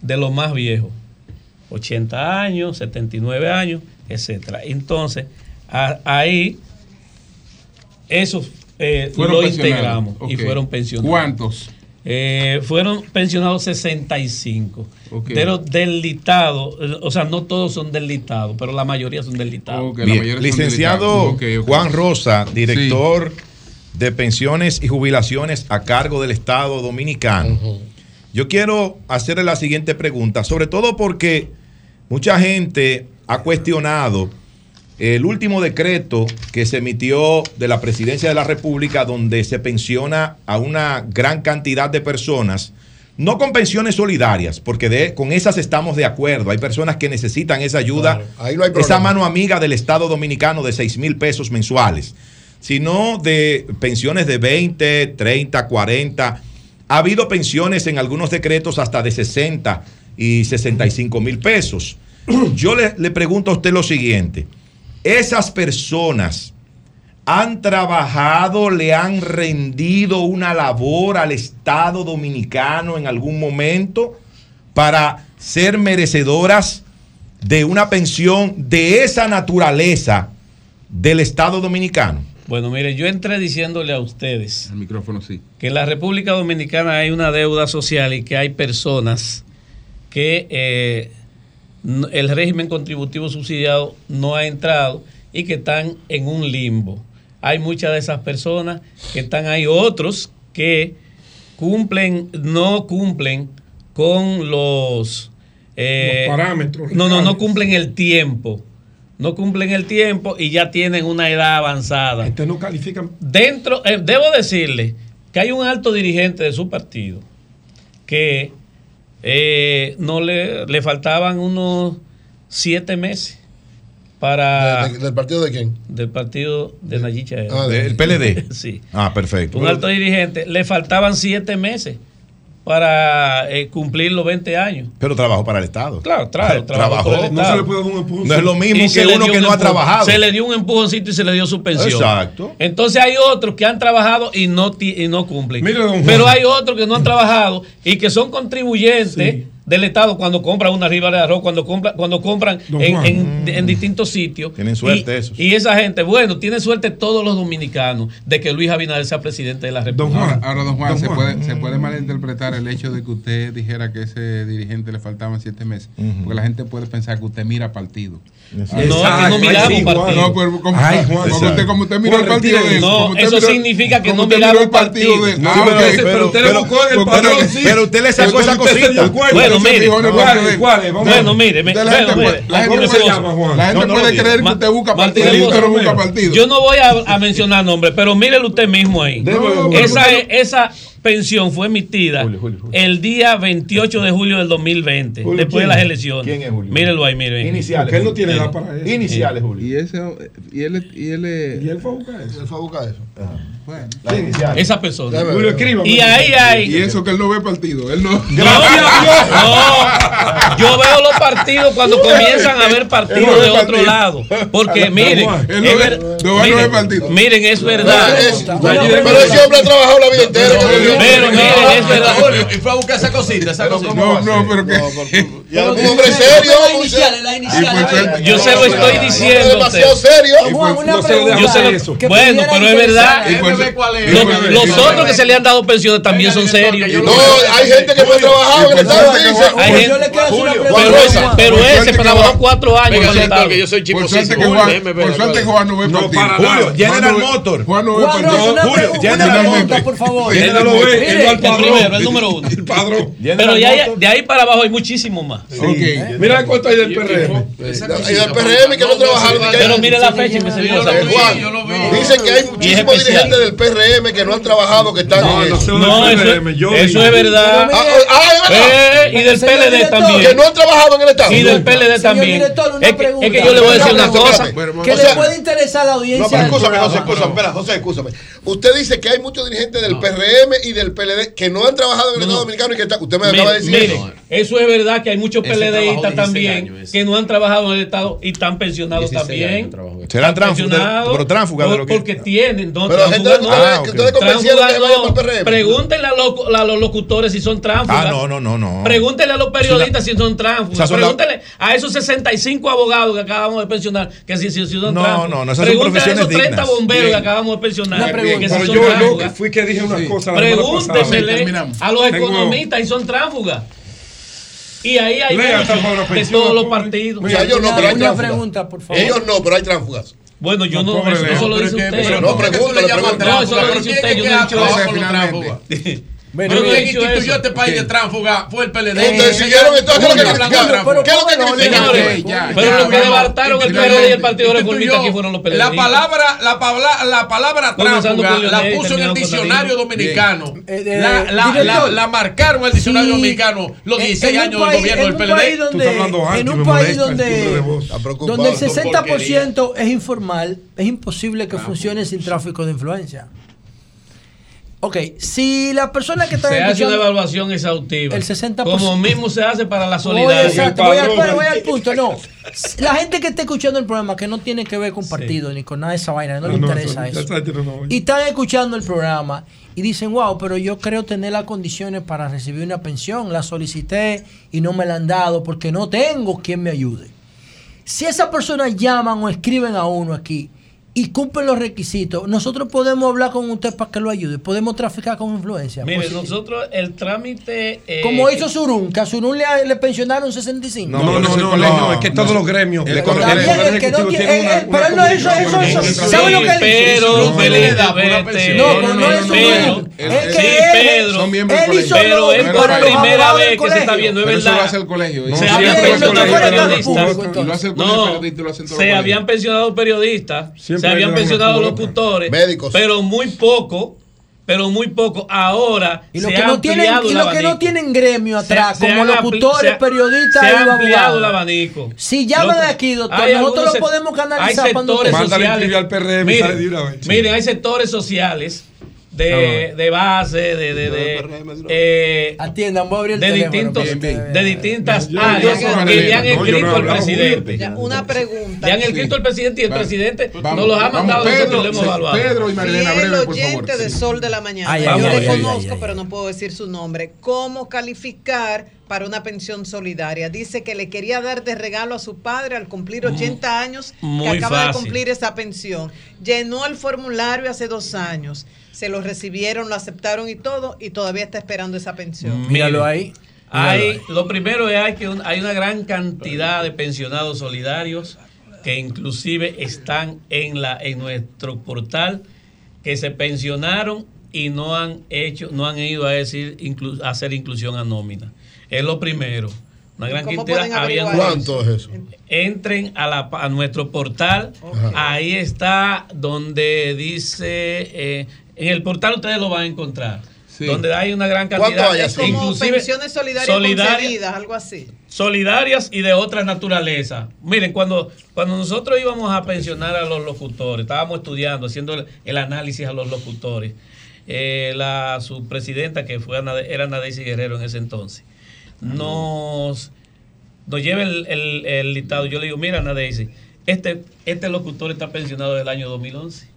de los más viejos, 80 años, 79 años, etcétera. Entonces, a- ahí esos eh, lo integramos y fueron pensionados. ¿Cuántos? Eh, fueron pensionados 65. Ok. Pero del listado, eh, o sea, no todos son del listado, pero la mayoría son del listado. Bien, Licenciado Juan Rosa, director de pensiones y jubilaciones a cargo del Estado Dominicano. Yo quiero hacerle la siguiente pregunta, sobre todo porque mucha gente ha cuestionado el último decreto que se emitió de la Presidencia de la República donde se pensiona a una gran cantidad de personas, no con pensiones solidarias, porque de- con esas estamos de acuerdo. Hay personas que necesitan esa ayuda, Claro, ahí no hay esa mano amiga del Estado Dominicano de 6 mil pesos mensuales, sino de pensiones de 20, 30, 40. Ha habido pensiones en algunos decretos hasta de 60 y 65 mil pesos. Yo le, le pregunto a usted lo siguiente. Esas personas han trabajado, le han rendido una labor al Estado dominicano en algún momento para ser merecedoras de una pensión de esa naturaleza del Estado dominicano. Bueno, mire, yo entré diciéndole a ustedes El micrófono sí. que en la República Dominicana hay una deuda social y que hay personas que eh, el régimen contributivo subsidiado no ha entrado y que están en un limbo. Hay muchas de esas personas que están ahí, otros que cumplen, no cumplen con los, eh, Los parámetros No, no, no cumplen el tiempo. No cumplen el tiempo y ya tienen una edad avanzada. Este no califican. Dentro, eh, debo decirle que hay un alto dirigente de su partido que eh, no le, le faltaban unos siete meses para ¿De- de- ¿Del partido de quién? del partido de Nayib Chael. Ah, del PLD. sí. Ah, perfecto. Un alto dirigente, le faltaban siete meses para eh, cumplir los 20 años. Pero trabajó para el Estado. Claro, claro, trabajó por el No se Estado. le puede dar un empujón. No es lo mismo Y que uno que un no ha trabajado. Se le dio un empujoncito y se le dio su pensión. Exacto. Entonces hay otros que han trabajado y no, y no cumplen. Juan. Pero hay otros que no han trabajado y que son contribuyentes del Estado cuando compran una riba de arroz, cuando compran, cuando compran Don en, Juan. en- en distintos sitios. Tienen suerte y, esos. Y esa gente, bueno, tienen suerte todos los dominicanos de que Luis Abinader sea presidente de la República. Ahora, ahora, don Juan, Don se, Juan. Puede, se puede malinterpretar el hecho de que usted dijera que ese dirigente le faltaban siete meses. Porque la gente puede pensar que usted mira partido. No, es que no miramos partido. No, pero como, Ay, Juan, como usted, como usted mira Juan, el partido de. No, usted eso miró- significa que no usted miramos miró el partido de. Ah, ok. pero usted- pero usted le pero- buscó en el pero- patrón, pero- sí. Pero usted le sacó Pero esa cosita. cuenta, Bueno, mire, ¿cuáles, cuáles? Bueno, mire, la bueno, gente mire, puede- creer que usted busca partido usted no busca partido. Yo no voy a, mencionar nombres, pero mírelo usted mismo ahí. Esa, pensión fue emitida el día 28 de julio del 2020, Julio, después de las elecciones. ¿Quién es Julio? Mírelo ahí, mire. Iniciales. Porque él no tiene edad para eso. Iniciales, Julio. Y ese y él y él Y él fue a buscar eso. Él fue a buscar eso. Bueno. Esa persona. Y ahí hay. Y eso que él no ve partido, él no. No, yo veo los partidos cuando comienzan a ver partidos de otro lado. Porque miren, Él no es ve- ver- no ve- no ve miren, partido. miren, es verdad. Es- Pero ese hombre ha trabajado la vida entera. Pero miren, es verdad. Y fue a buscar esa cosita, esa cosita. No, no, pero que. Y un hombre serio. Fue. Yo se lo estoy diciendo. demasiado serio. Bueno, pero es verdad. Y fue Déjame ver suerte. cuál es. Los, fue- fue- otros que se le han dado pensiones también son serios. No, hay gente que no ha trabajado en el Estado. Pregunta. Pero, ese, trabajó cuatro años. Que yo soy Por chico por suerte que Juan no ve partido. Julio. General Motor. Juan no ve partido. Julio, pregunta, ve. por favor. No lo ve, El primero, el número uno. El padrón. Pero de ahí, de ahí para abajo hay muchísimo más. Ok. Mira cuánto hay del PRM. Y del PRM que no trabajaron. Pero mire la fecha en que se dio. Dicen que hay muchísimos dirigentes del PRM que no han trabajado, que están No, en no eso. No, es verdad. Ah, ah, es verdad. Eh, y del PLD también. Que no han trabajado en el Estado. Y del PLD también. es, que, yo le voy a decir una cosa. Que le puede interesar a la No, audiencia. pero del escúchame. José, escúchame, José, escúchame. Usted dice que hay muchos dirigentes del PRM y del PLD que no han trabajado en el Estado Dominicano y que está- usted me acaba de decir Mire, eso. eso es verdad que hay muchos PLDistas 16 también años, que no han trabajado en el Estado y están pensionados 16 también. Serán tránsfugas, pero tránsfugas de por- lo que- Porque tienen. No, Pero gente no. convencieron Tránsfugas que vayan no. PRM. Pregúntenle a los, a los locutores si son tránsfugas. Ah, no, no, no, no. Pregúntenle a los periodistas si son tránsfugas. Pregúntenle a esos 65 abogados que acabamos de pensionar que si, si, si son No, tránsfugas. no, no, esas son Pregúntenle a esos profesiones 30 dignas. bomberos que acabamos de pensionar Una pregunta. que si Pero son yo, fui que dije una cosa la semana pasada. Pregúntesele a los economistas y son tránsfugas. Y ahí hay de todos los partidos. O sea, ellos no, pero hay Una tránsfugas. pregunta, por favor. Ellos no, pero hay tránsfugas. Bueno, yo No, eso, lo dice usted. pero no, pregúntale. No, eso lo ¿Pero dice usted. Yo no he dicho eso. Pero quien instituyó eso. este país de tránsfuga fue el PLD. Entonces, siguieron, entonces, ¿qué es lo que criticaron? Pero- ¿Qué es lo que criticaron? Pero los que debartaron el PRD y el Partido Reformista aquí fueron los PLD. La palabra, la palabra, la palabra tránsfuga la puso en el diccionario dominicano. Eh, eh, La, la, director. la, la marcaron en el diccionario dominicano los En- 16 en un años del gobierno en del un PLD. país donde- en un país donde, donde el 60% es informal, es imposible que funcione sin tráfico de influencia. Ok, si la persona que está Se hace una evaluación exhaustiva. El 60%. Como mismo se hace para la solidaridad. exacto, voy, al, pero voy al punto, no. La gente que está escuchando el programa, que no tiene que ver con partido ni con nada de esa vaina, no, le interesa eso. Y están escuchando el programa y dicen, wow, pero yo creo tener las condiciones para recibir una pensión, la solicité y no me la han dado porque no tengo quien me ayude. Si esas personas llaman o escriben a uno aquí y cumplen los requisitos, nosotros podemos hablar con usted para que lo ayude, podemos traficar con influencia. Mire, Pues, nosotros el trámite. eh, como hizo Surún, que a Surún le, le pensionaron 65. No, no, no, no, no, es que todos los gremios. El el Está Poder bien, el que no Ejecutivo tiene- tiene eh, una- eh, pero él no hizo eso, eso, ¿sabe lo que él hizo? Pedro, No, no, vete. No, pero no es un Pedro, grupo. el- Es sí, Pedro, son miembros del él hizo colegio. lo- es Pero por primera vez que se está viendo, es Pero eso verdad. lo hace el colegio. Se Sí, habían sí, pensionado eso periodistas. No, se habían pensionado periodistas, Siempre se habían pensionado locutores, Médicos. pero muy poco, pero muy poco. Ahora Y los se que, ha no tienen, y los que no tienen gremio Se- atrás, se como apli- locutores, se periodistas se y ha ampliado el abanico. Si llaman Loco, aquí, doctor, hay nosotros lo podemos canalizar Hay cuando sectores sociales. escribir al PRM miren, sale de una vez. miren, hay sectores sociales de, de base, de, de, de, eh, Atiendan, voy a abrir el de teléfono, distintos, bien, bien, bien. de distintas Yo- áreas yo- que le han no escrito al presidente. Ya, Una pregunta. Le han escrito al presidente y el presidente Vamos, nos los ha vamos, mandado Pedro, nosotros lo hemos evaluado. Pedro y Marilena, Fiel breve, por oyente favor. de. Sol de la Mañana. Ay, Yo ay, le conozco, pero no puedo decir su nombre. ¿Cómo calificar para una pensión solidaria? Dice que le quería dar de regalo a su padre al cumplir 80 años, que acaba de cumplir esa pensión. Llenó el formulario hace dos años. Se lo recibieron, lo aceptaron y todo, y todavía está esperando esa pensión. Míralo ahí. Hay, lo primero es hay que hay una gran cantidad de pensionados solidarios que inclusive están en la en nuestro portal que se pensionaron y no han hecho no han ido a decir inclu- a hacer inclusión a nómina. Es lo primero. Una gran ¿Cómo cantidad habían ¿Cuánto es eso? entren a, la, a nuestro portal. Ahí está donde dice, eh, en el portal ustedes lo van a encontrar. Donde hay una gran ¿Cuánto cantidad, inclusive pensiones solidarias solidaria- concedidas, algo así. solidarias y de otra naturaleza. Miren, cuando, cuando nosotros íbamos a pensionar a los locutores, estábamos estudiando, haciendo el, el análisis a los locutores, eh, la su presidenta, que fue Ana- era Nadesi Guerrero en ese entonces, nos, nos lleva el, el, el listado. Yo le digo, mira, Nadesi, este, este locutor está pensionado desde el año 2011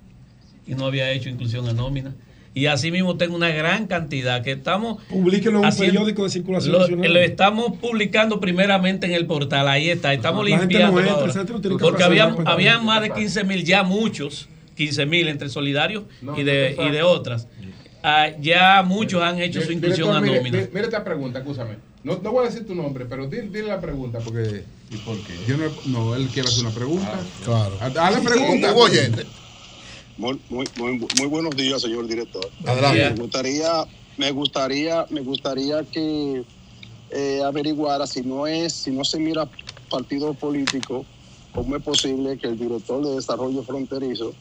y no había hecho inclusión a nómina. Y así mismo tengo una gran cantidad que estamos Publíquelo en un haciendo- periódico de circulación lo, nacional. lo estamos publicando primeramente en el portal, ahí está, estamos limpiando no entra, ahora. porque había, nada, pues. había más de 15 mil, ya muchos, 15 mil entre solidarios y, de, y de otras. Ah, ya muchos han hecho su inclusión a nómina. mire, mire esta pregunta, escúchame. No, no voy a decir tu nombre, pero dile, dile la pregunta, porque. ¿Y por qué? Yo no, no, él quiere hacer una pregunta. claro. Haz la pregunta. Un oyente. Muy, muy, muy, muy buenos días, señor director. Adelante. Me gustaría, me gustaría, me gustaría que eh, averiguara si no es, si no se mira partido político, cómo es posible que el director de desarrollo fronterizo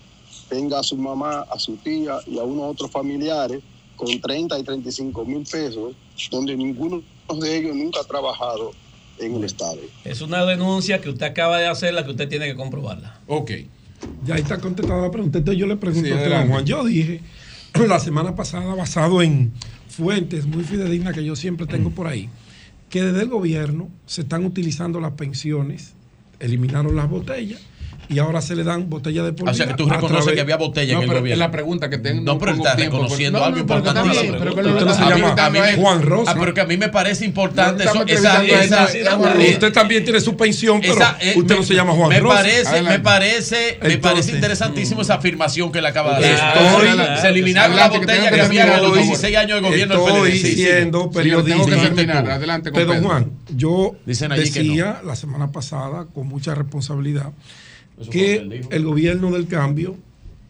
tenga a su mamá, a su tía y a unos otros familiares con 30 y 35 mil pesos, donde ninguno de ellos nunca ha trabajado en el Estado. Es una denuncia que usted acaba de hacer, la que usted tiene que comprobarla. Ok. Ya está contestada la pregunta. Entonces yo le pregunto Sí, a usted. Juan. Yo dije la semana pasada, basado en fuentes muy fidedignas que yo siempre tengo por ahí, que desde el gobierno se están utilizando las pensiones, eliminaron las botellas y ahora se le dan botellas de por O sea, que tú reconoces través- que había botella No, en el pero gobierno. es la pregunta que tengo. No, pero él está tiempo, reconociendo algo no, pero la pero a. Juan Rosa. Ah, pero que a mí me parece importante eso, esa, eh, Usted también tiene su pensión, pero eh, usted me- no se llama Juan me Rosa. Parece, me parece, me Entonces, parece interesantísimo esa afirmación que le acaba de Estoy- hacer. Adelante, se eliminaron las adelante, que había en los por 16 años de gobierno del Estoy PLD. Siendo Sí, periodista. Adelante Pedro. Juan, yo decía la semana pasada con mucha responsabilidad Eso que el gobierno del cambio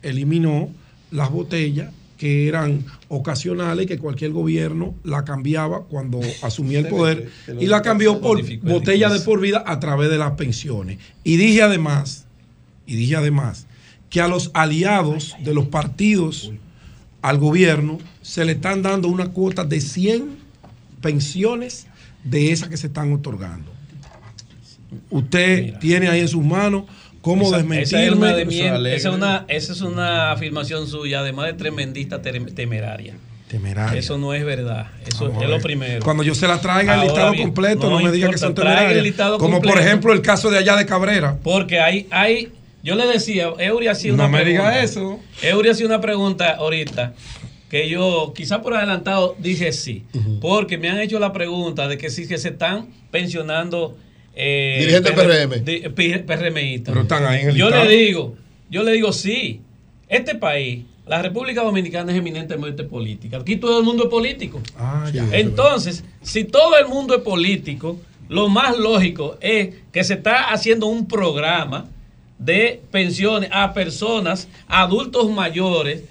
eliminó las botellas que eran ocasionales y que cualquier gobierno la cambiaba cuando asumía el poder y la cambió por botellas de por vida a través de las pensiones. Y dije además, y dije además, que a los aliados de los partidos al gobierno se le están dando una cuota de 100 pensiones de esas que se están otorgando. Usted tiene ahí en sus manos cómo Esa- desmentirme. esa es esa es una, esa es una afirmación suya, además de tremendista tem- temeraria. Temeraria. Eso no es verdad. Eso Vamos es lo primero. Cuando yo se la traiga el Ahora listado bien, completo, no, me diga que son el temerarias. listado Como por completo. ejemplo el caso de allá de Cabrera. Porque hay, hay, yo le decía, Eury hacía No una me pregunta. diga eso. Eury hacía una pregunta ahorita que yo, quizá por adelantado, dije sí. Porque me han hecho la pregunta de que si que se están pensionando. Eh, Dirigentes PR- PRM. di- P- PRMistas. Pero están ahí en el Yo listado. le digo, yo le digo sí. Este país, la República Dominicana es eminentemente política. Aquí todo el mundo es político. Ah, ya. Entonces, si todo el mundo es político, lo más lógico es que se está haciendo un programa de pensiones a personas, adultos mayores,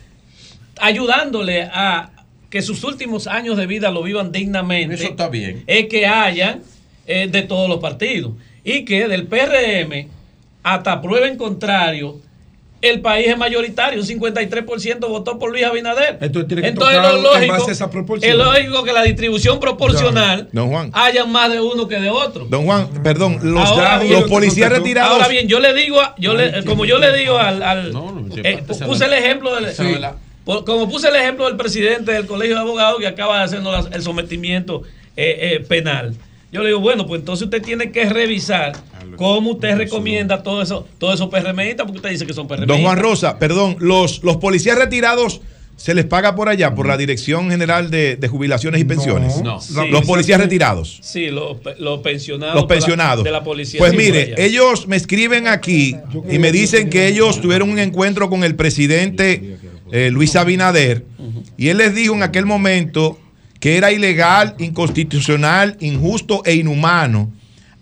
ayudándole a que sus últimos años de vida lo vivan dignamente. Eso está bien. Es que hayan eh, de todos los partidos. Y que del PRM, hasta prueba en contrario, el país es mayoritario, un 53% votó por Luis Abinader. Entonces tiene que Entonces tocar lo en lógico, esa es lógico que la distribución proporcional Don Juan. haya más de uno que de otro. Don Juan, perdón, los, Ahora bien- los policías retirados. Ahora bien, yo le digo, a- yo le, como yo le digo al, al- eh, puse el ejemplo del, es como puse el ejemplo del presidente del colegio de abogados que acaba de hacernos el sometimiento eh, eh, penal. Yo le digo, bueno, pues entonces usted tiene que revisar cómo usted recomienda todo eso, todos esos PRMistas, porque usted dice que son PRMistas. Don Juan Rosa, perdón, los, los policías retirados se les paga por allá, por la Dirección General de, de Jubilaciones y Pensiones. No. Los Sí. policías retirados. Sí, los, los pensionados. Los la- pensionados. de la policía. Pues mire, ellos me escriben aquí y me dicen que ellos tuvieron un encuentro con el presidente eh, Luis Abinader y él les dijo en aquel momento que era ilegal, inconstitucional, injusto e inhumano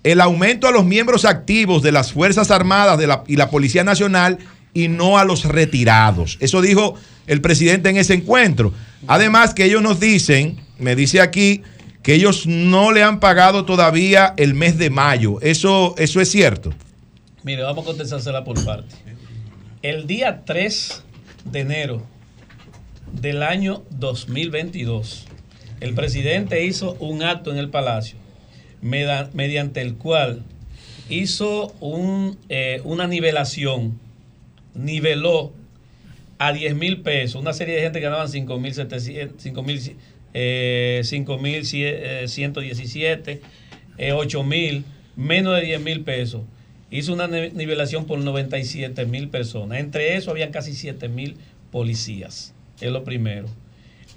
el aumento a los miembros activos de las Fuerzas Armadas y la Policía Nacional y no a los retirados. Eso dijo el presidente en ese encuentro. Además que ellos nos dicen, me dice aquí, que ellos no le han pagado todavía el mes de mayo. Eso, eso es cierto. Mire, vamos a contestársela por parte. El día 3 de enero del año 2022, el presidente hizo un acto en el Palacio mediante el cual hizo eh, una nivelación, niveló a 10 mil pesos, una serie de gente que ganaban 5 mil 5 mil eh, 5.117, eh, 8 mil, menos de 10 mil pesos. Hizo una ni- nivelación por 97 mil personas. Entre eso habían casi 7 mil policías. Es lo primero.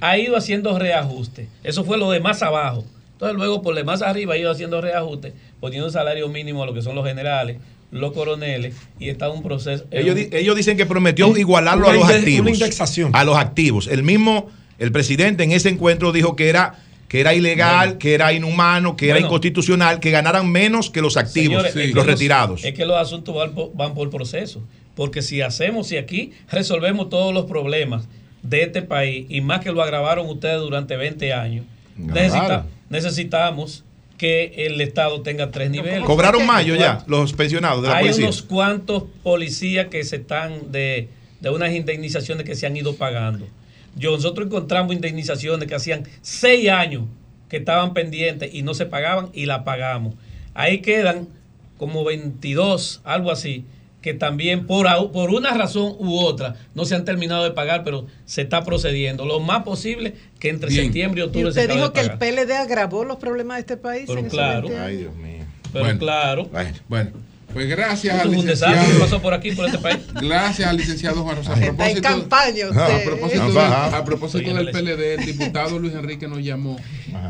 Ha ido haciendo reajuste. Eso fue lo de más abajo. Entonces luego por lo de más arriba ha ido haciendo reajuste, poniendo un salario mínimo a lo que son los generales, los coroneles, y está un proceso. Ellos, un- di- ellos dicen que prometió Un- igualarlo a los activos. una indexación. A los activos. El mismo, el presidente en ese encuentro dijo que era, que era ilegal, que era inhumano, que era inconstitucional, que ganaran menos que los activos, Señores, los retirados. Es que los asuntos van por, van por proceso. Porque si hacemos, si aquí resolvemos todos los problemas de este país, y más que lo agravaron ustedes durante 20 años, necesita- necesitamos que el Estado tenga tres niveles. Cobraron mayo ya, los pensionados de la Hay policía. unos cuantos policías que se están de, de unas indemnizaciones que se han ido pagando. Yo, nosotros encontramos indemnizaciones que hacían seis años que estaban pendientes y no se pagaban y la pagamos. Ahí quedan como 22, algo así, que también por, por una razón u otra no se han terminado de pagar, pero se está procediendo. Lo más posible que entre Bien. septiembre y Y octubre se usted acabe dijo de que el pagar. PLD agravó los problemas de este país. Pero en claro. 20 años. Ay, Dios mío. Pero Bueno. claro. Bueno, pues gracias Esto al es un desastre que licenciado. pasó por aquí, por este país. Gracias al licenciado Juan Rosa. A propósito, campaña a usted. propósito, Ah, del- baja. a propósito del PLD, el diputado Luis Enrique nos llamó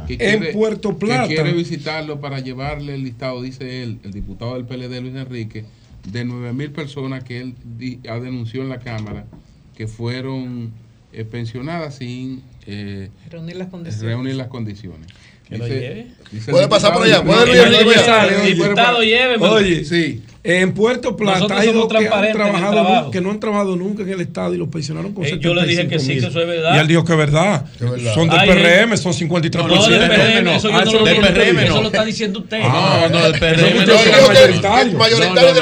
que En quiere, Puerto Plata. que quiere visitarlo para llevarle el listado, dice él, el diputado del PLD Luis Enrique, de 9 mil personas que él di- ha denunció en la Cámara que fueron eh, pensionadas sin eh, Reunir las condiciones. reunir las condiciones. Que lo lleve. el Puede pasar por allá, puede no, diputado, llévemelo. Oye, Sí. en Puerto Plata hay dos que han el trabajado, que no han trabajado nunca en el Estado y los pensionaron con Eh, yo le dije que sí, 75.000. que eso es verdad. Y él dijo que es verdad. verdad. Son del Ay, PRM, son 53%. No, del PRM, no. eso yo Ah, no eso lo del PRM, eso lo está diciendo usted. Ah, no, del PRM Yo digo el mayoritario. mayoritario de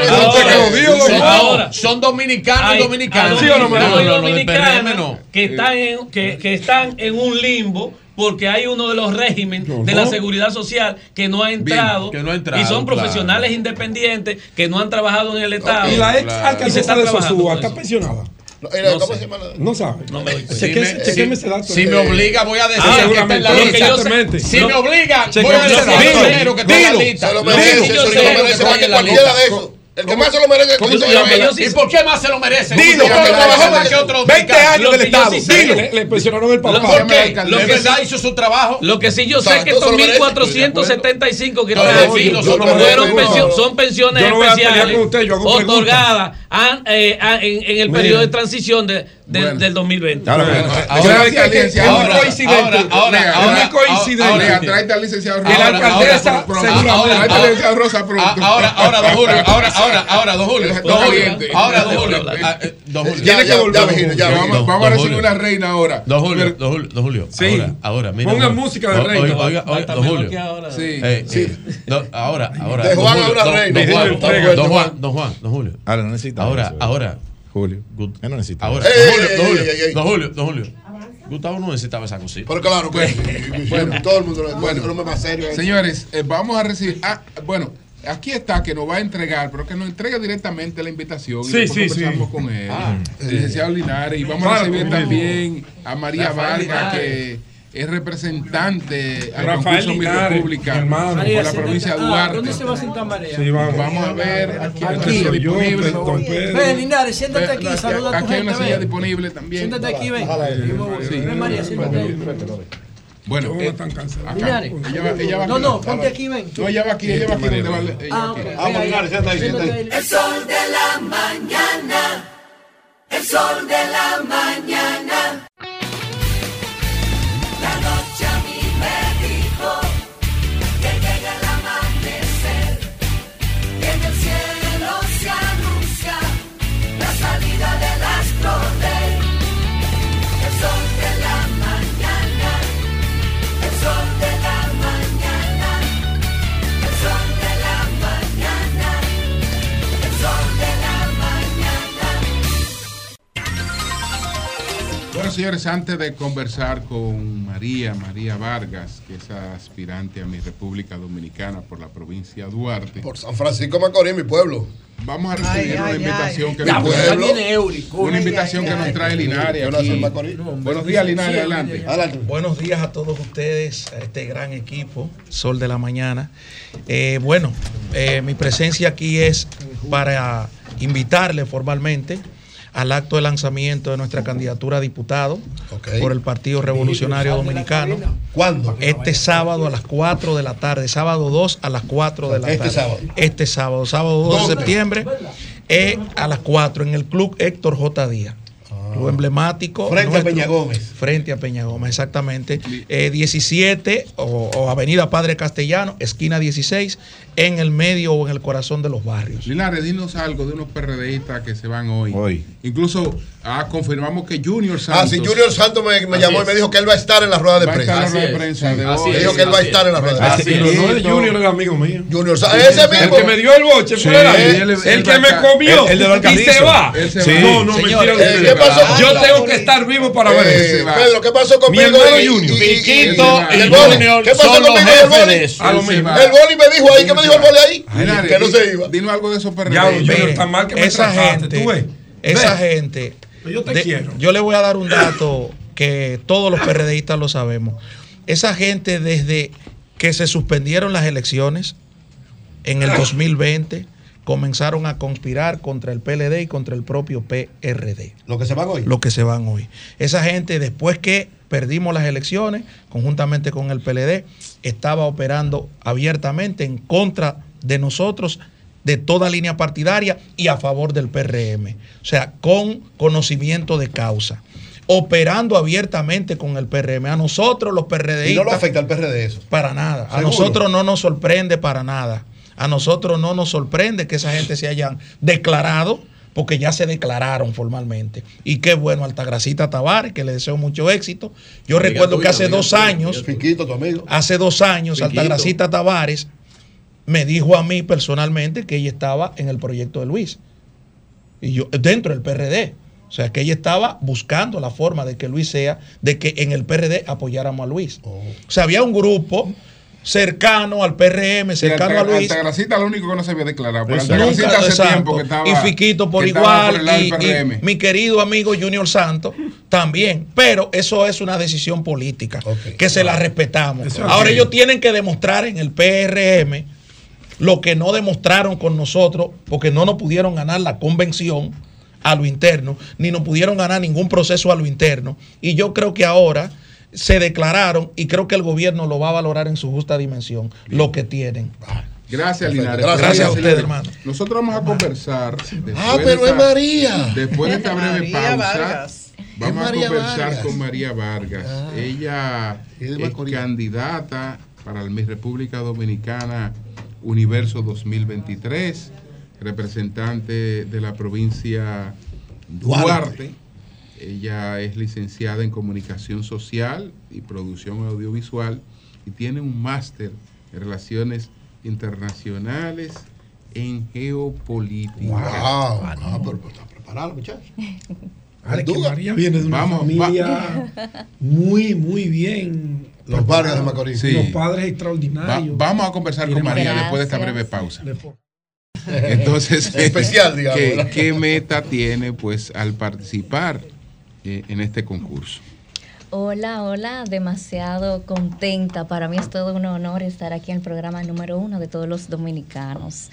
la Son dominicanos Hay- y dominicanos. ¿Sí o no, no, no, del PRM no. que están en un limbo porque hay uno de los regímenes de la seguridad social que no ha entrado, que no ha entrado, y son claro. profesionales independientes que no han trabajado en el Estado. Y la ex alcaldesa está de Sosúa está pensionada. No, era, No ¿Cómo sé. se llama? la- No sabe. No me Si me- si- ese dato. Si me obliga, voy a decir Ah, que está en la Exactamente. Si me obliga, voy a decir que está en la Dilo. lista. Se lo Lo que merece, sí yo se sé lo es que merece está más en que la cualquiera lista. de esos. El que más se lo merece ¿Cómo es se el llama? señor Yo sí- ¿Y por qué más se lo merece? Dilo, Porque trabajó que otros 20 dominicanos. años del Estado. Dilo. Le, pensionaron el papá. ¿Por qué? Lo que sí- hizo su trabajo. Lo que sí yo sé que estos lo merece. 1475 que están aquí son pensiones especiales otorgadas eh, en, el periodo de transición de- del 2020. Ahora, Rosa. alcaldesa, Ahora. Ahora. Ah, Ahora, ah, eh, volver, ya, don Virginia, Julio. ya, Que Virginia. vamos, vamos a Don recibir Julio. una reina ahora. Don Julio, don Julio, don Julio. Sí. Ahora, ahora, mira. Ponga don- música de reina. Oiga, oiga, don Julio. ahora. Sí. Eh, eh, ahora, ahora. De don Juan a Julio, una don- reina. don Juan, Don Juan. Don Juan, don Julio. ahora no necesita. Ahora, ahora. Julio. Él no necesita. Ahora, don Julio, don Julio, don Julio, don Julio. Gustavo no necesitaba esa cosita. Pero claro que sí. Bueno. todo el mundo lo Bueno. el hombre más serio. es- Señores, eh, vamos a recibir. Ah, bueno, aquí está que nos va a entregar, pero que nos entrega directamente la invitación. y Sí, después sí, conversamos sí. con él. Ah. el licenciado Linares. Y vamos a recibir también a María Vargas, que es representante al Rafael concurso Mi Linares, República mi hermano. por la provincia de Duarte. ¿Dónde se va a sentar María? Sí, vamos. Vamos a ver aquí hay una silla disponible. Pedro. Ven, Linares, siéntate aquí, Aquí- saluda a tu Aquí hay gente. una silla disponible también. Siéntate aquí. Ven, María, siéntate ahí. Bueno, Yo eh, están cansado. acá. Linares. Ella va, ella va No, no, ponte aquí, ven. No, ella va aquí, ella va aquí Ah. El sol de la mañana, el sol de la mañana. Señores, antes de conversar con María, María Vargas, que es aspirante a mi República Dominicana por la provincia de Duarte, Por San Francisco Macorís, mi pueblo. vamos a recibir Ay, una ay, invitación ay. que nos trae- una Ay, invitación ay, que nos trae Linares. Macorís. Buenos días, Linares, Sí, adelante. Adelante. Buenos días a todos ustedes, a este gran equipo, Sol de la Mañana. Eh, bueno, eh, mi presencia aquí es para invitarle formalmente al acto de lanzamiento de nuestra candidatura a diputado por el Partido Revolucionario Dominicano. ¿Cuándo? Este sábado a las 4 de la tarde, sábado 2 a las 4 de la Este tarde. sábado. Este sábado, sábado 2 de septiembre, eh, a las 4 en el Club Héctor J. Díaz. Lo emblemático. Frente a Peña Gómez. Frente a Peña Gómez, exactamente. Eh, 17 o, o Avenida Padre Castellano, esquina 16, en el medio o en el corazón de los barrios. Linares, dinos algo de unos PRDistas que se van hoy. Incluso ah, confirmamos que Junior Santos. Ah, sí, Junior Santos me, llamó y me dijo que él va a estar en la rueda de Va a prensa. estar en la rueda de prensa de Me hoy. dijo que él va a estar en la es. rueda de prensa. es. No es Junior, es amigo mío. Junior Santos, ese mismo. El que me dio el boche, Sí, fue el, que me comió El- el de los y se va. Él se Sí. va. No, no, mentira. eh. ¿qué pasó? Yo tengo que estar vivo para ver Eh, eso. Pedro, ¿qué pasó Mi conmigo? Y- Junior. Piquito y- y el boli. Junior ¿Qué pasó conmigo? El boli. El boli me dijo ahí, ¿qué me dijo el boli ahí? Que no se iba. Dinos algo de esos PRD. Ya, Junior, tan mal que me esa gente, esa gente. Yo te quiero. yo le voy a dar un dato que todos los PRDistas lo sabemos. Esa gente desde que se suspendieron las elecciones en el 2020 comenzaron a conspirar contra el PLD y contra el propio PRD. Lo que se van hoy. Lo que se van hoy. Esa gente después que perdimos las elecciones conjuntamente con el PLD estaba operando abiertamente en contra de nosotros de toda línea partidaria y a favor del PRM. O sea, con conocimiento de causa. Operando abiertamente con el PRM. A nosotros los PRDistas... Y no lo afecta al PRD eso. Para nada. A nosotros no nos sorprende para nada. A nosotros no nos sorprende que esa gente se hayan declarado, porque ya se declararon formalmente. Y qué bueno, Altagracita Tavares, que le deseo mucho éxito. Yo Amiga recuerdo tuya, que hace dos tuya, años, amiga Fiquito, tu amigo. hace dos años. Altagracita Tavares me dijo a mí personalmente que ella estaba en el proyecto de Luis. Y yo, dentro del PRD. O sea, que ella estaba buscando la forma de que Luis sea, de que en el PRD apoyáramos a Luis. Oh. O sea, había un grupo cercano al PRM, cercano a Luis. Altagracita lo único que no se había declarado. Pero Nunca, Altagracita hace exacto. tiempo que estaba. y Fiquito por igual y, mi querido amigo Junior Santos también pero eso es una decisión política que se la respetamos Eso ahora ellos tienen que demostrar en el PRM lo que no demostraron con nosotros porque no nos pudieron ganar la convención a lo interno ni nos pudieron ganar ningún proceso a lo interno y yo creo que ahora se declararon y creo que el gobierno lo va a valorar en su justa dimensión lo que tienen Gracias, Perfecto. Linares. Gracias a Linares. usted, hermano. Nosotros vamos a conversar. después Ah, de pero esta- es María. Después de esta breve María pausa, Vargas. vamos a conversar Vargas. con María Vargas. Ella Y de es candidata para el Miss República Dominicana Universo 2023, representante de la provincia Duarte. Duarte. Ella es licenciada en comunicación social y producción audiovisual y tiene un máster en relaciones internacionales en geopolítica. Wow. Ah, pero pero está preparado, muchacho. Vale, que duda. María viene de una Vamos, familia muy, muy bien. Los Vargas de Macorís. Sí. Los padres Va- extraordinarios. vamos a conversar con María después de esta breve pausa. Entonces, Especial, digamos, ¿qué, qué meta tiene pues al participar eh, en este concurso? Hola, hola, demasiado contenta. Para mí es todo un honor estar aquí en el programa número uno de todos los dominicanos.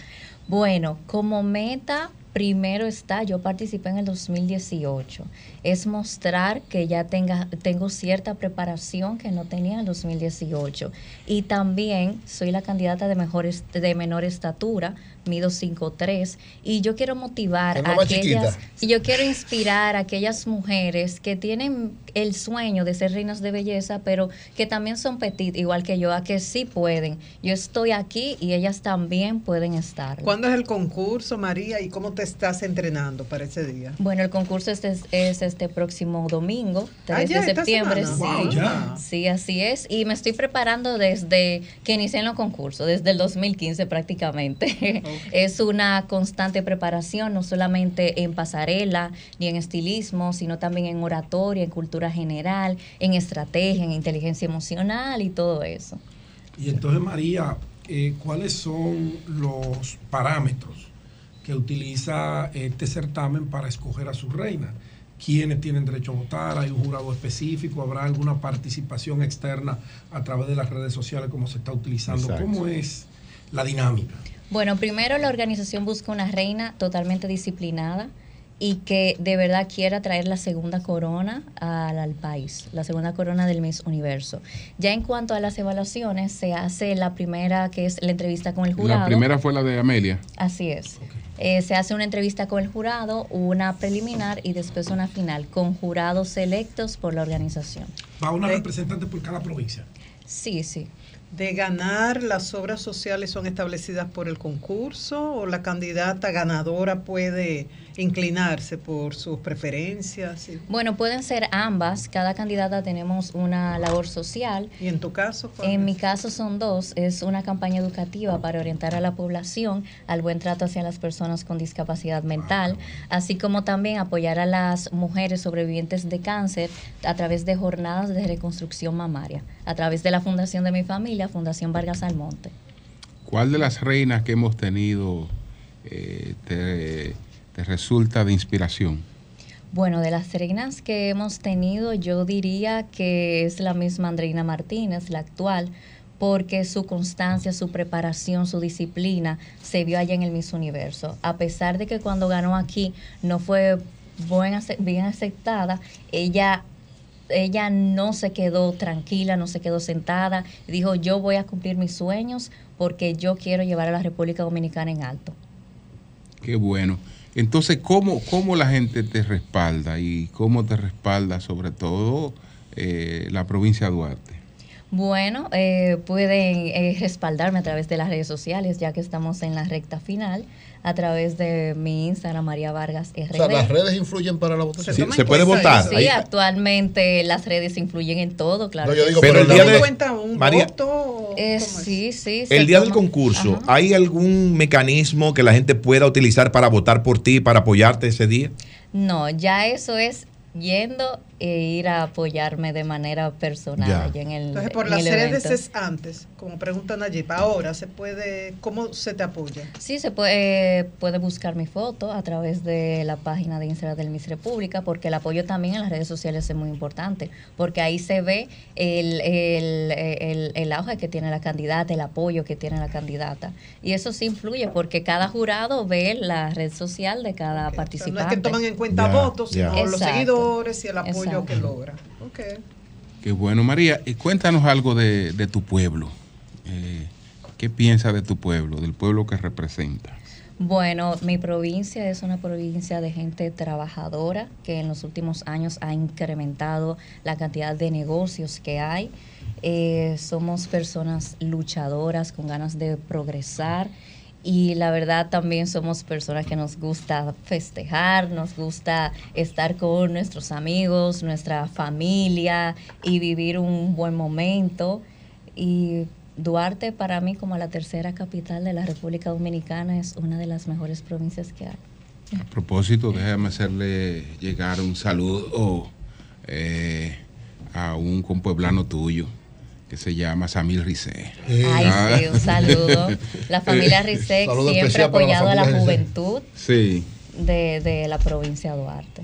Bueno, como meta, primero está, yo participé en el 2018, es mostrar que ya tenga, tengo cierta preparación que no tenía en el 2018. Y también soy la candidata de, mejor, de menor estatura, mido 5'3", y yo quiero motivar a aquellas, chiquita. y yo quiero inspirar a aquellas mujeres que tienen el sueño de ser reinas de belleza, pero que también son petit, igual que yo, a que sí pueden. Yo estoy aquí y ellas también pueden estar. ¿Cuándo es el concurso, María? ¿Y cómo te estás entrenando para ese día? Bueno, el concurso es, es, es este próximo domingo, 3 Ah, ya, de septiembre. Sí, Wow, ya. sí, así es. Y me estoy preparando desde que inicié en los concursos, desde el 2015 prácticamente. Es una constante preparación, no solamente en pasarela ni en estilismo, sino también en oratoria, en cultura general, en estrategia, en inteligencia emocional y todo eso. Y entonces, María, eh, ¿cuáles son los parámetros que utiliza este certamen para escoger a su reina? ¿Quiénes tienen derecho a votar? ¿Hay un jurado específico? ¿Habrá alguna participación externa a través de las redes sociales como se está utilizando? Exacto. ¿Cómo es la dinámica? Bueno, primero la organización busca una reina totalmente disciplinada y que de verdad quiera traer la segunda corona al, al país, la segunda corona del Miss Universo. Ya en cuanto a las evaluaciones, se hace la primera, que es la entrevista con el jurado. La primera fue la de Amelia. Así es. Eh, se hace una entrevista con el jurado, una preliminar y después una final con jurados selectos por la organización. Va una representante por cada provincia. Sí, sí. De ganar, las obras sociales son establecidas por el concurso o la candidata ganadora puede inclinarse por sus preferencias. y- Bueno, pueden ser ambas. Cada candidata tenemos una labor social. ¿Y en tu caso? cuál En es? mi caso son dos. Es una campaña educativa para orientar a la población al buen trato hacia las personas con discapacidad mental, así como también apoyar a las mujeres sobrevivientes de cáncer a través de jornadas de reconstrucción mamaria, a través de la fundación de mi familia, Fundación Vargas Almonte. ¿Cuál de las reinas que hemos tenido eh, te, te resulta de inspiración? Bueno, de las reinas que hemos tenido, yo diría que es la misma Andreina Martínez, la actual, porque su constancia, su preparación, su disciplina se vio allá en el Miss Universo. A pesar de que cuando ganó aquí no fue buen bien aceptada, ella ella no se quedó tranquila, no se quedó sentada, dijo yo voy a cumplir mis sueños porque yo quiero llevar a la República Dominicana en alto. Qué bueno. Entonces, ¿cómo, cómo la gente te respalda y cómo te respalda sobre todo eh, la provincia de Duarte? Bueno, eh, pueden eh, respaldarme a través de las redes sociales, ya que estamos en la recta final, a través de mi Instagram, María Vargas RD. O sea, las redes influyen para la votación. Sí, se puede votar. Sí, Ahí- actualmente las redes influyen en todo, claro. No, yo digo, sí. pero el día de cuenta un María, voto? Eh, sí, sí. el día del concurso, ¿hay algún mecanismo que la gente pueda utilizar para votar por ti, para apoyarte ese día? No, ya eso es yendo e ir a apoyarme de manera personal Ya. allá en el Entonces, por en las redes es antes, como pregunta Nayib. Ahora se puede, ¿cómo se te apoya? Sí, se puede, puede buscar mi foto a través de la página de Instagram del Miss República, porque el apoyo también en las redes sociales es muy importante, porque ahí se ve el, el, el, el auge que tiene la candidata, el apoyo que tiene la candidata. Y eso sí influye, porque cada jurado ve la red social de cada O sea, no participante. es que toman en cuenta Ya, votos, ya. sino los seguidores y el apoyo Exacto. Que logra. Ok. Qué bueno, María. Y cuéntanos algo de, de tu pueblo. Eh, ¿Qué piensas de tu pueblo, del pueblo que representa? Bueno, mi provincia es una provincia de gente trabajadora que en los últimos años ha incrementado la cantidad de negocios que hay. Eh, somos personas luchadoras con ganas de progresar y la verdad también somos personas que nos gusta festejar, nos gusta estar con nuestros amigos, nuestra familia y vivir un buen momento. Y Duarte para mí como la tercera capital de la República Dominicana es una de las mejores provincias que hay. A propósito, déjame hacerle llegar un saludo eh, a un compueblano tuyo que se llama Samil Rizé. Ay, Ah. sí, un saludo. La familia Saludo siempre ha la apoyado a la Rizek. juventud Sí. de, de la provincia de Duarte.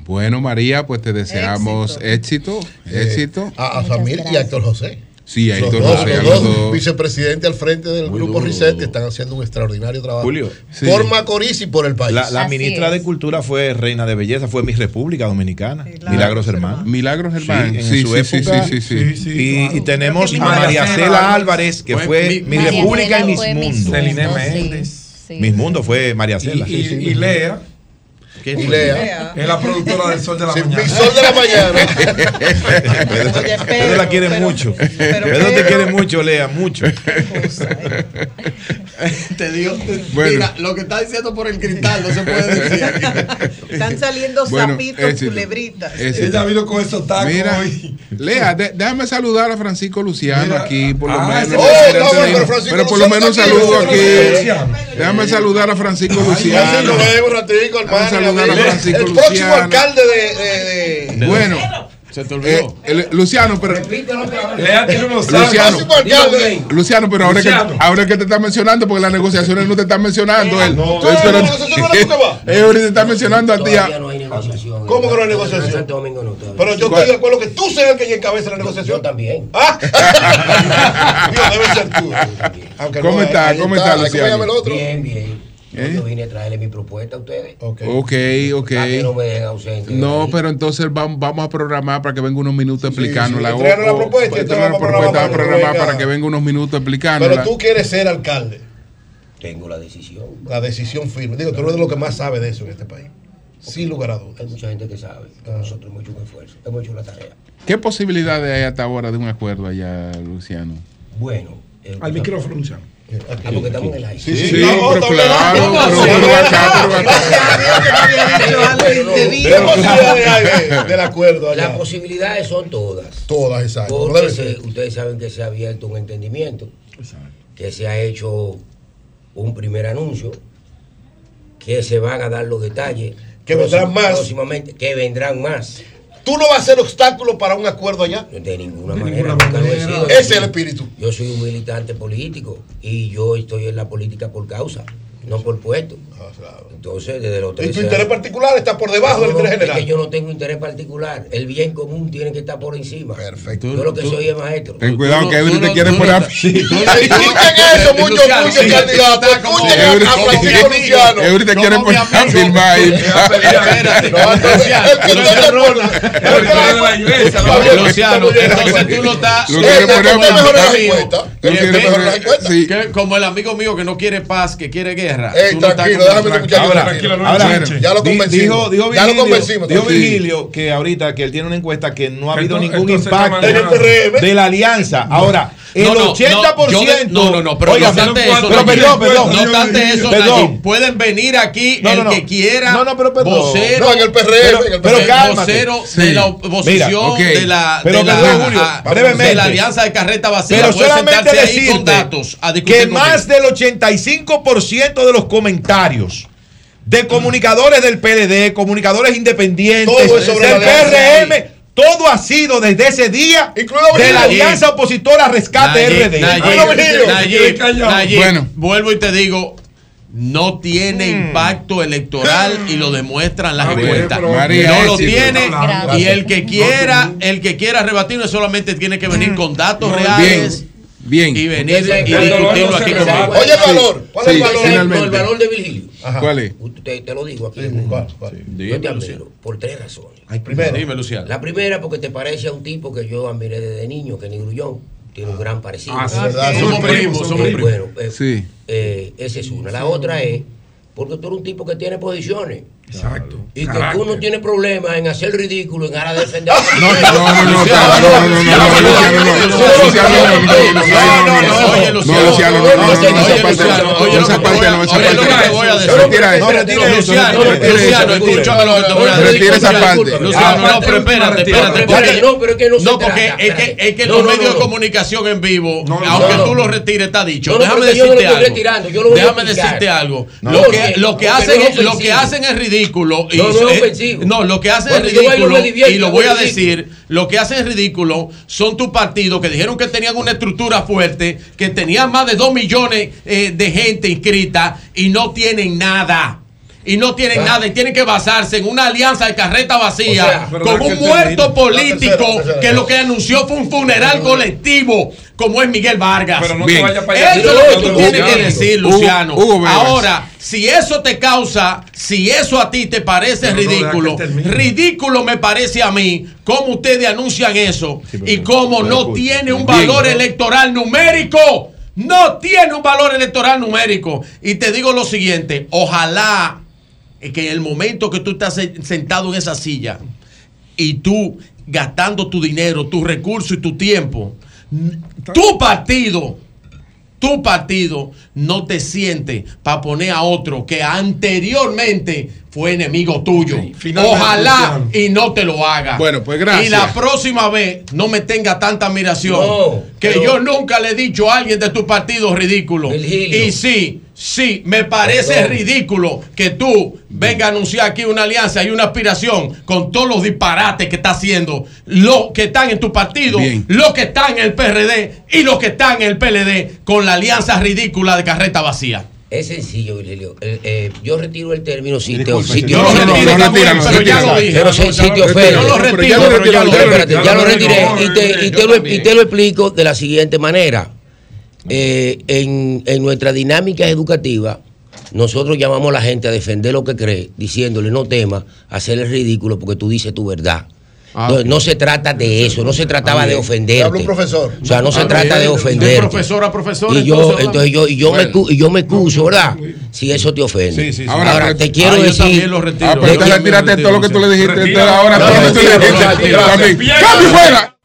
Bueno, María, pues te deseamos éxito, éxito. A, a Samir y a Héctor José. Sí, a Los dos, los dos dos. vicepresidentes al frente del Muy grupo duro, Reset que están haciendo un extraordinario trabajo. Julio. Por Macorís y por el país. La, la ministra de Cultura fue reina de belleza, fue mi República Dominicana. Milagros Hermanos. Milagros Hermanos. en Sí, su sí, sí, época. sí, sí, sí. y, y tenemos a María Cela Álvarez, que Fue mi- República y Mis Mundo. Celine sí, Méndez. sí. Mis Mundo fue María Cela. Y, y- y Lea. ¿Qué? Lea. Es la productora del Sol de la Sí, Mañana. mi Sol de la Mañana. Pedro, Oye, Pedro la quiere pero- mucho. pero Pedro te Pedro- quiere mucho, Lea, mucho. Te digo, Bueno. mira, lo que está diciendo por el cristal no se puede decir. Están saliendo Bueno, sapitos, éxito. culebritas. Ella vino con esos tacos Mira, hoy. Lea, de- déjame saludar a Francisco Luciano Mira. aquí, por lo Ah, menos. Oh, no, pero pero por lo menos saludo aquí. Déjame saludar a Francisco Luciano. hermano. saludar El- Francisco el próximo Luciano. alcalde de, de- de- Bueno, Se te eh, olvidó. el- Luciano, pero Luciano. Luciano, pero ahora es, que, Luciano. ahora que te están mencionando, porque las negociaciones no te están mencionando. Él. No. Él ahorita te está mencionando a ti. No hay negociación. ¿Cómo que no hay negociación? Santo Domingo no. Pero yo ¿Cuál? estoy de acuerdo que tú seas el que encabece la Yo negociación. también. Ah. Dios, debe ser tú. Aunque ¿Cómo no, está? ¿Cómo está, Luciano? Bien, bien. Yo- ¿Eh? Yo vine a traerle mi propuesta a ustedes. Ok. Ok, ok. Para que no me dejen ausente. No, pero entonces vamos, vamos a programar para que venga unos minutos explicándola. sí, tráenos la propuesta te la propuesta, programar vamos a programar para que para que venga. unos minutos explicándola. Pero tú quieres ser alcalde. Tengo la decisión. La decisión firme. Digo, tú eres de lo que más sabe de eso en este país. Sin lugar a dudas. Hay mucha gente que sabe que nosotros hemos hecho un esfuerzo, hemos hecho la tarea. ¿Qué posibilidades hay hasta ahora de un acuerdo allá, Luciano? Bueno. eh, Al micrófono, Luciano. Ah, porque estamos en el aire. Sí, sí, sí, pero claro, pero- pero acá, pero ¿Qué posibilidades hay de- del acuerdo allá? Las posibilidades son todas. Todas, exacto. Porque se- ustedes saben que se ha abierto un entendimiento, que se ha hecho un primer anuncio, que se van a dar los detalles. Que vendrán más. Próximamente, que vendrán más. ¿Tú no vas a ser obstáculo para un acuerdo allá? De ninguna De manera. ninguna nunca lo he manera. Ese es el espíritu. Yo soy un militante político y yo estoy en la política por causa, no por puesto. Entonces, desde los Ah, ¿Y 13 tu interés años- particular está por debajo del No, interés es general? que yo no tengo interés particular. El bien común tiene que estar por encima. Perfecto. Yo lo que soy es maestro. Ten cuidado que Eury te quiere poner a... Escuchen eso, muchos muchos candidatos. Escuchen a- Francisco Luciano. Eury te quiere poner a filmar ahí. No, Luciano, entonces tú lo estás. Como el amigo mío, que no quiere paz, que quiere guerra. Tú no estás déjame este muchacho Ahora, tranquilo. ahora, Bueno, ya lo convencimos. Dijo, dijo Ya lo convencimos, dijo sí. Virgilio que ahorita que él tiene una encuesta que no ha habido esto- ningún está impacto de la alianza. Ahora, el No, no, 80%. no, no, no, no, pero Oiga, no obstante eso, pero perdón, perdón. no obstante eso, Perdón. Pueden venir aquí No, no, el no. que quiera, No, no, pero perdón. vocero, No, en el PRM, pero, en el pero vocero Sí. de la oposición, Mira, ok. de la, Pero de la, perdón, Julio, a- brevemente. de la alianza de carreta vacía, Pero solamente ahí decirte con datos a discutir que más del 85% de los comentarios de comunicadores del PLD, comunicadores independientes, Todo es sobre del. PRM, todo ha sido desde ese día Incluido de la alianza opositora Rescate Nayib, RD. Nayib, Bueno, Virgilio, Nayib, callado. Nayib, Bueno. vuelvo y te digo, no tiene impacto electoral y lo demuestran las Ah, encuestas. no lo sí, tiene y el que quiera, el que quiera rebatirlo solamente tiene que venir con datos reales Bien, y venir y discutirlo no aquí conmigo. Oye el valor. ¿Cuál es el valor? Finalmente. el valor de Virgilio. Ajá. ¿Cuál es? Te, te lo digo aquí. ¿Cuál? ¿Cuál? Yo Dime, te Luciano. admiro por tres razones. Ay, primero. Dime, Luciano. La primera, porque te parece a un tipo que yo admiré desde niño, que ni Grullón. Tiene un gran parecido. Ah, sí, verdad, sí. Somos primos, somos primos. Bueno, eh, Sí. eh, esa es una. La otra es porque tú eres un tipo que tiene posiciones. Exacto. Y que tú no tienes problema en hacer ridículo, en aras de defender. No, no, no, no, no, no, no, no, no, no, no, Luciano, no. Luciano, no, no, no, no, no, no, lo que hacen es ridículo, y lo voy a decir, lo que hacen es ridículo son tus partidos que dijeron que tenían una estructura fuerte, que tenían más de 2 millones eh, de gente inscrita y no tienen nada. Y no tienen Ah. nada y tienen que basarse en una alianza de carreta vacía O sea, pero con un muerto político que lo que anunció fue un funeral colectivo como es Miguel Vargas. Pero no Bien. te vayas para allá. Eso es lo que tú tienes que decir, Luciano. Hugo. Ahora, si eso te causa, si eso a ti te parece Pero ridículo, ridículo me parece a mí cómo ustedes anuncian eso y cómo no tiene un Bien. valor electoral numérico. No tiene un valor electoral numérico. Y te digo lo siguiente, ojalá que en el momento que tú estás se- sentado en esa silla y tú gastando tu dinero, tu recurso y tu tiempo, tu partido, tu partido no te siente para poner a otro que anteriormente fue enemigo tuyo. Ojalá y no te lo haga. Bueno, pues gracias. Y la próxima vez no me tenga tanta admiración. No, que pero- yo nunca le he dicho a alguien de tu partido ridículo. Virgilio. Y sí, sí, me parece Perdón. ridículo que tú vengas a anunciar aquí una alianza y una aspiración con todos los disparates que está haciendo los que están en tu partido, Bien. los que están en el PRD y los que están en el PLD con la alianza ridícula de carreta vacía. Es sencillo, Virgilio. Eh, eh, yo retiro el término sitio. Sitio no, pero ya lo dije. Pero sitio. Yo lo ya retiro, lo ya retiré no, y te, y yo te lo, también. y te lo explico de la siguiente manera. Eh, en, en nuestra dinámica educativa, nosotros llamamos a la gente a defender lo que cree, diciéndole no temas, hacerle ridículo porque tú dices tu verdad. No, no se trata de eso, no se trataba de ofenderte. Habla un profesor. O sea, no se Ah, trata de de ofenderte. profesor a profesor, Y yo, entonces, entonces yo, y yo, me, Bueno. cu- y yo me excuso, ¿verdad? Si eso te ofende. Sí, sí, sí. Ahora, Ahora, te quiero ah, yo decir. también lo retiro. Ah, pero que- tírate todo lo que tú le dijiste. Ahora todo lo que tú le dijiste. ¡Cambio fuera!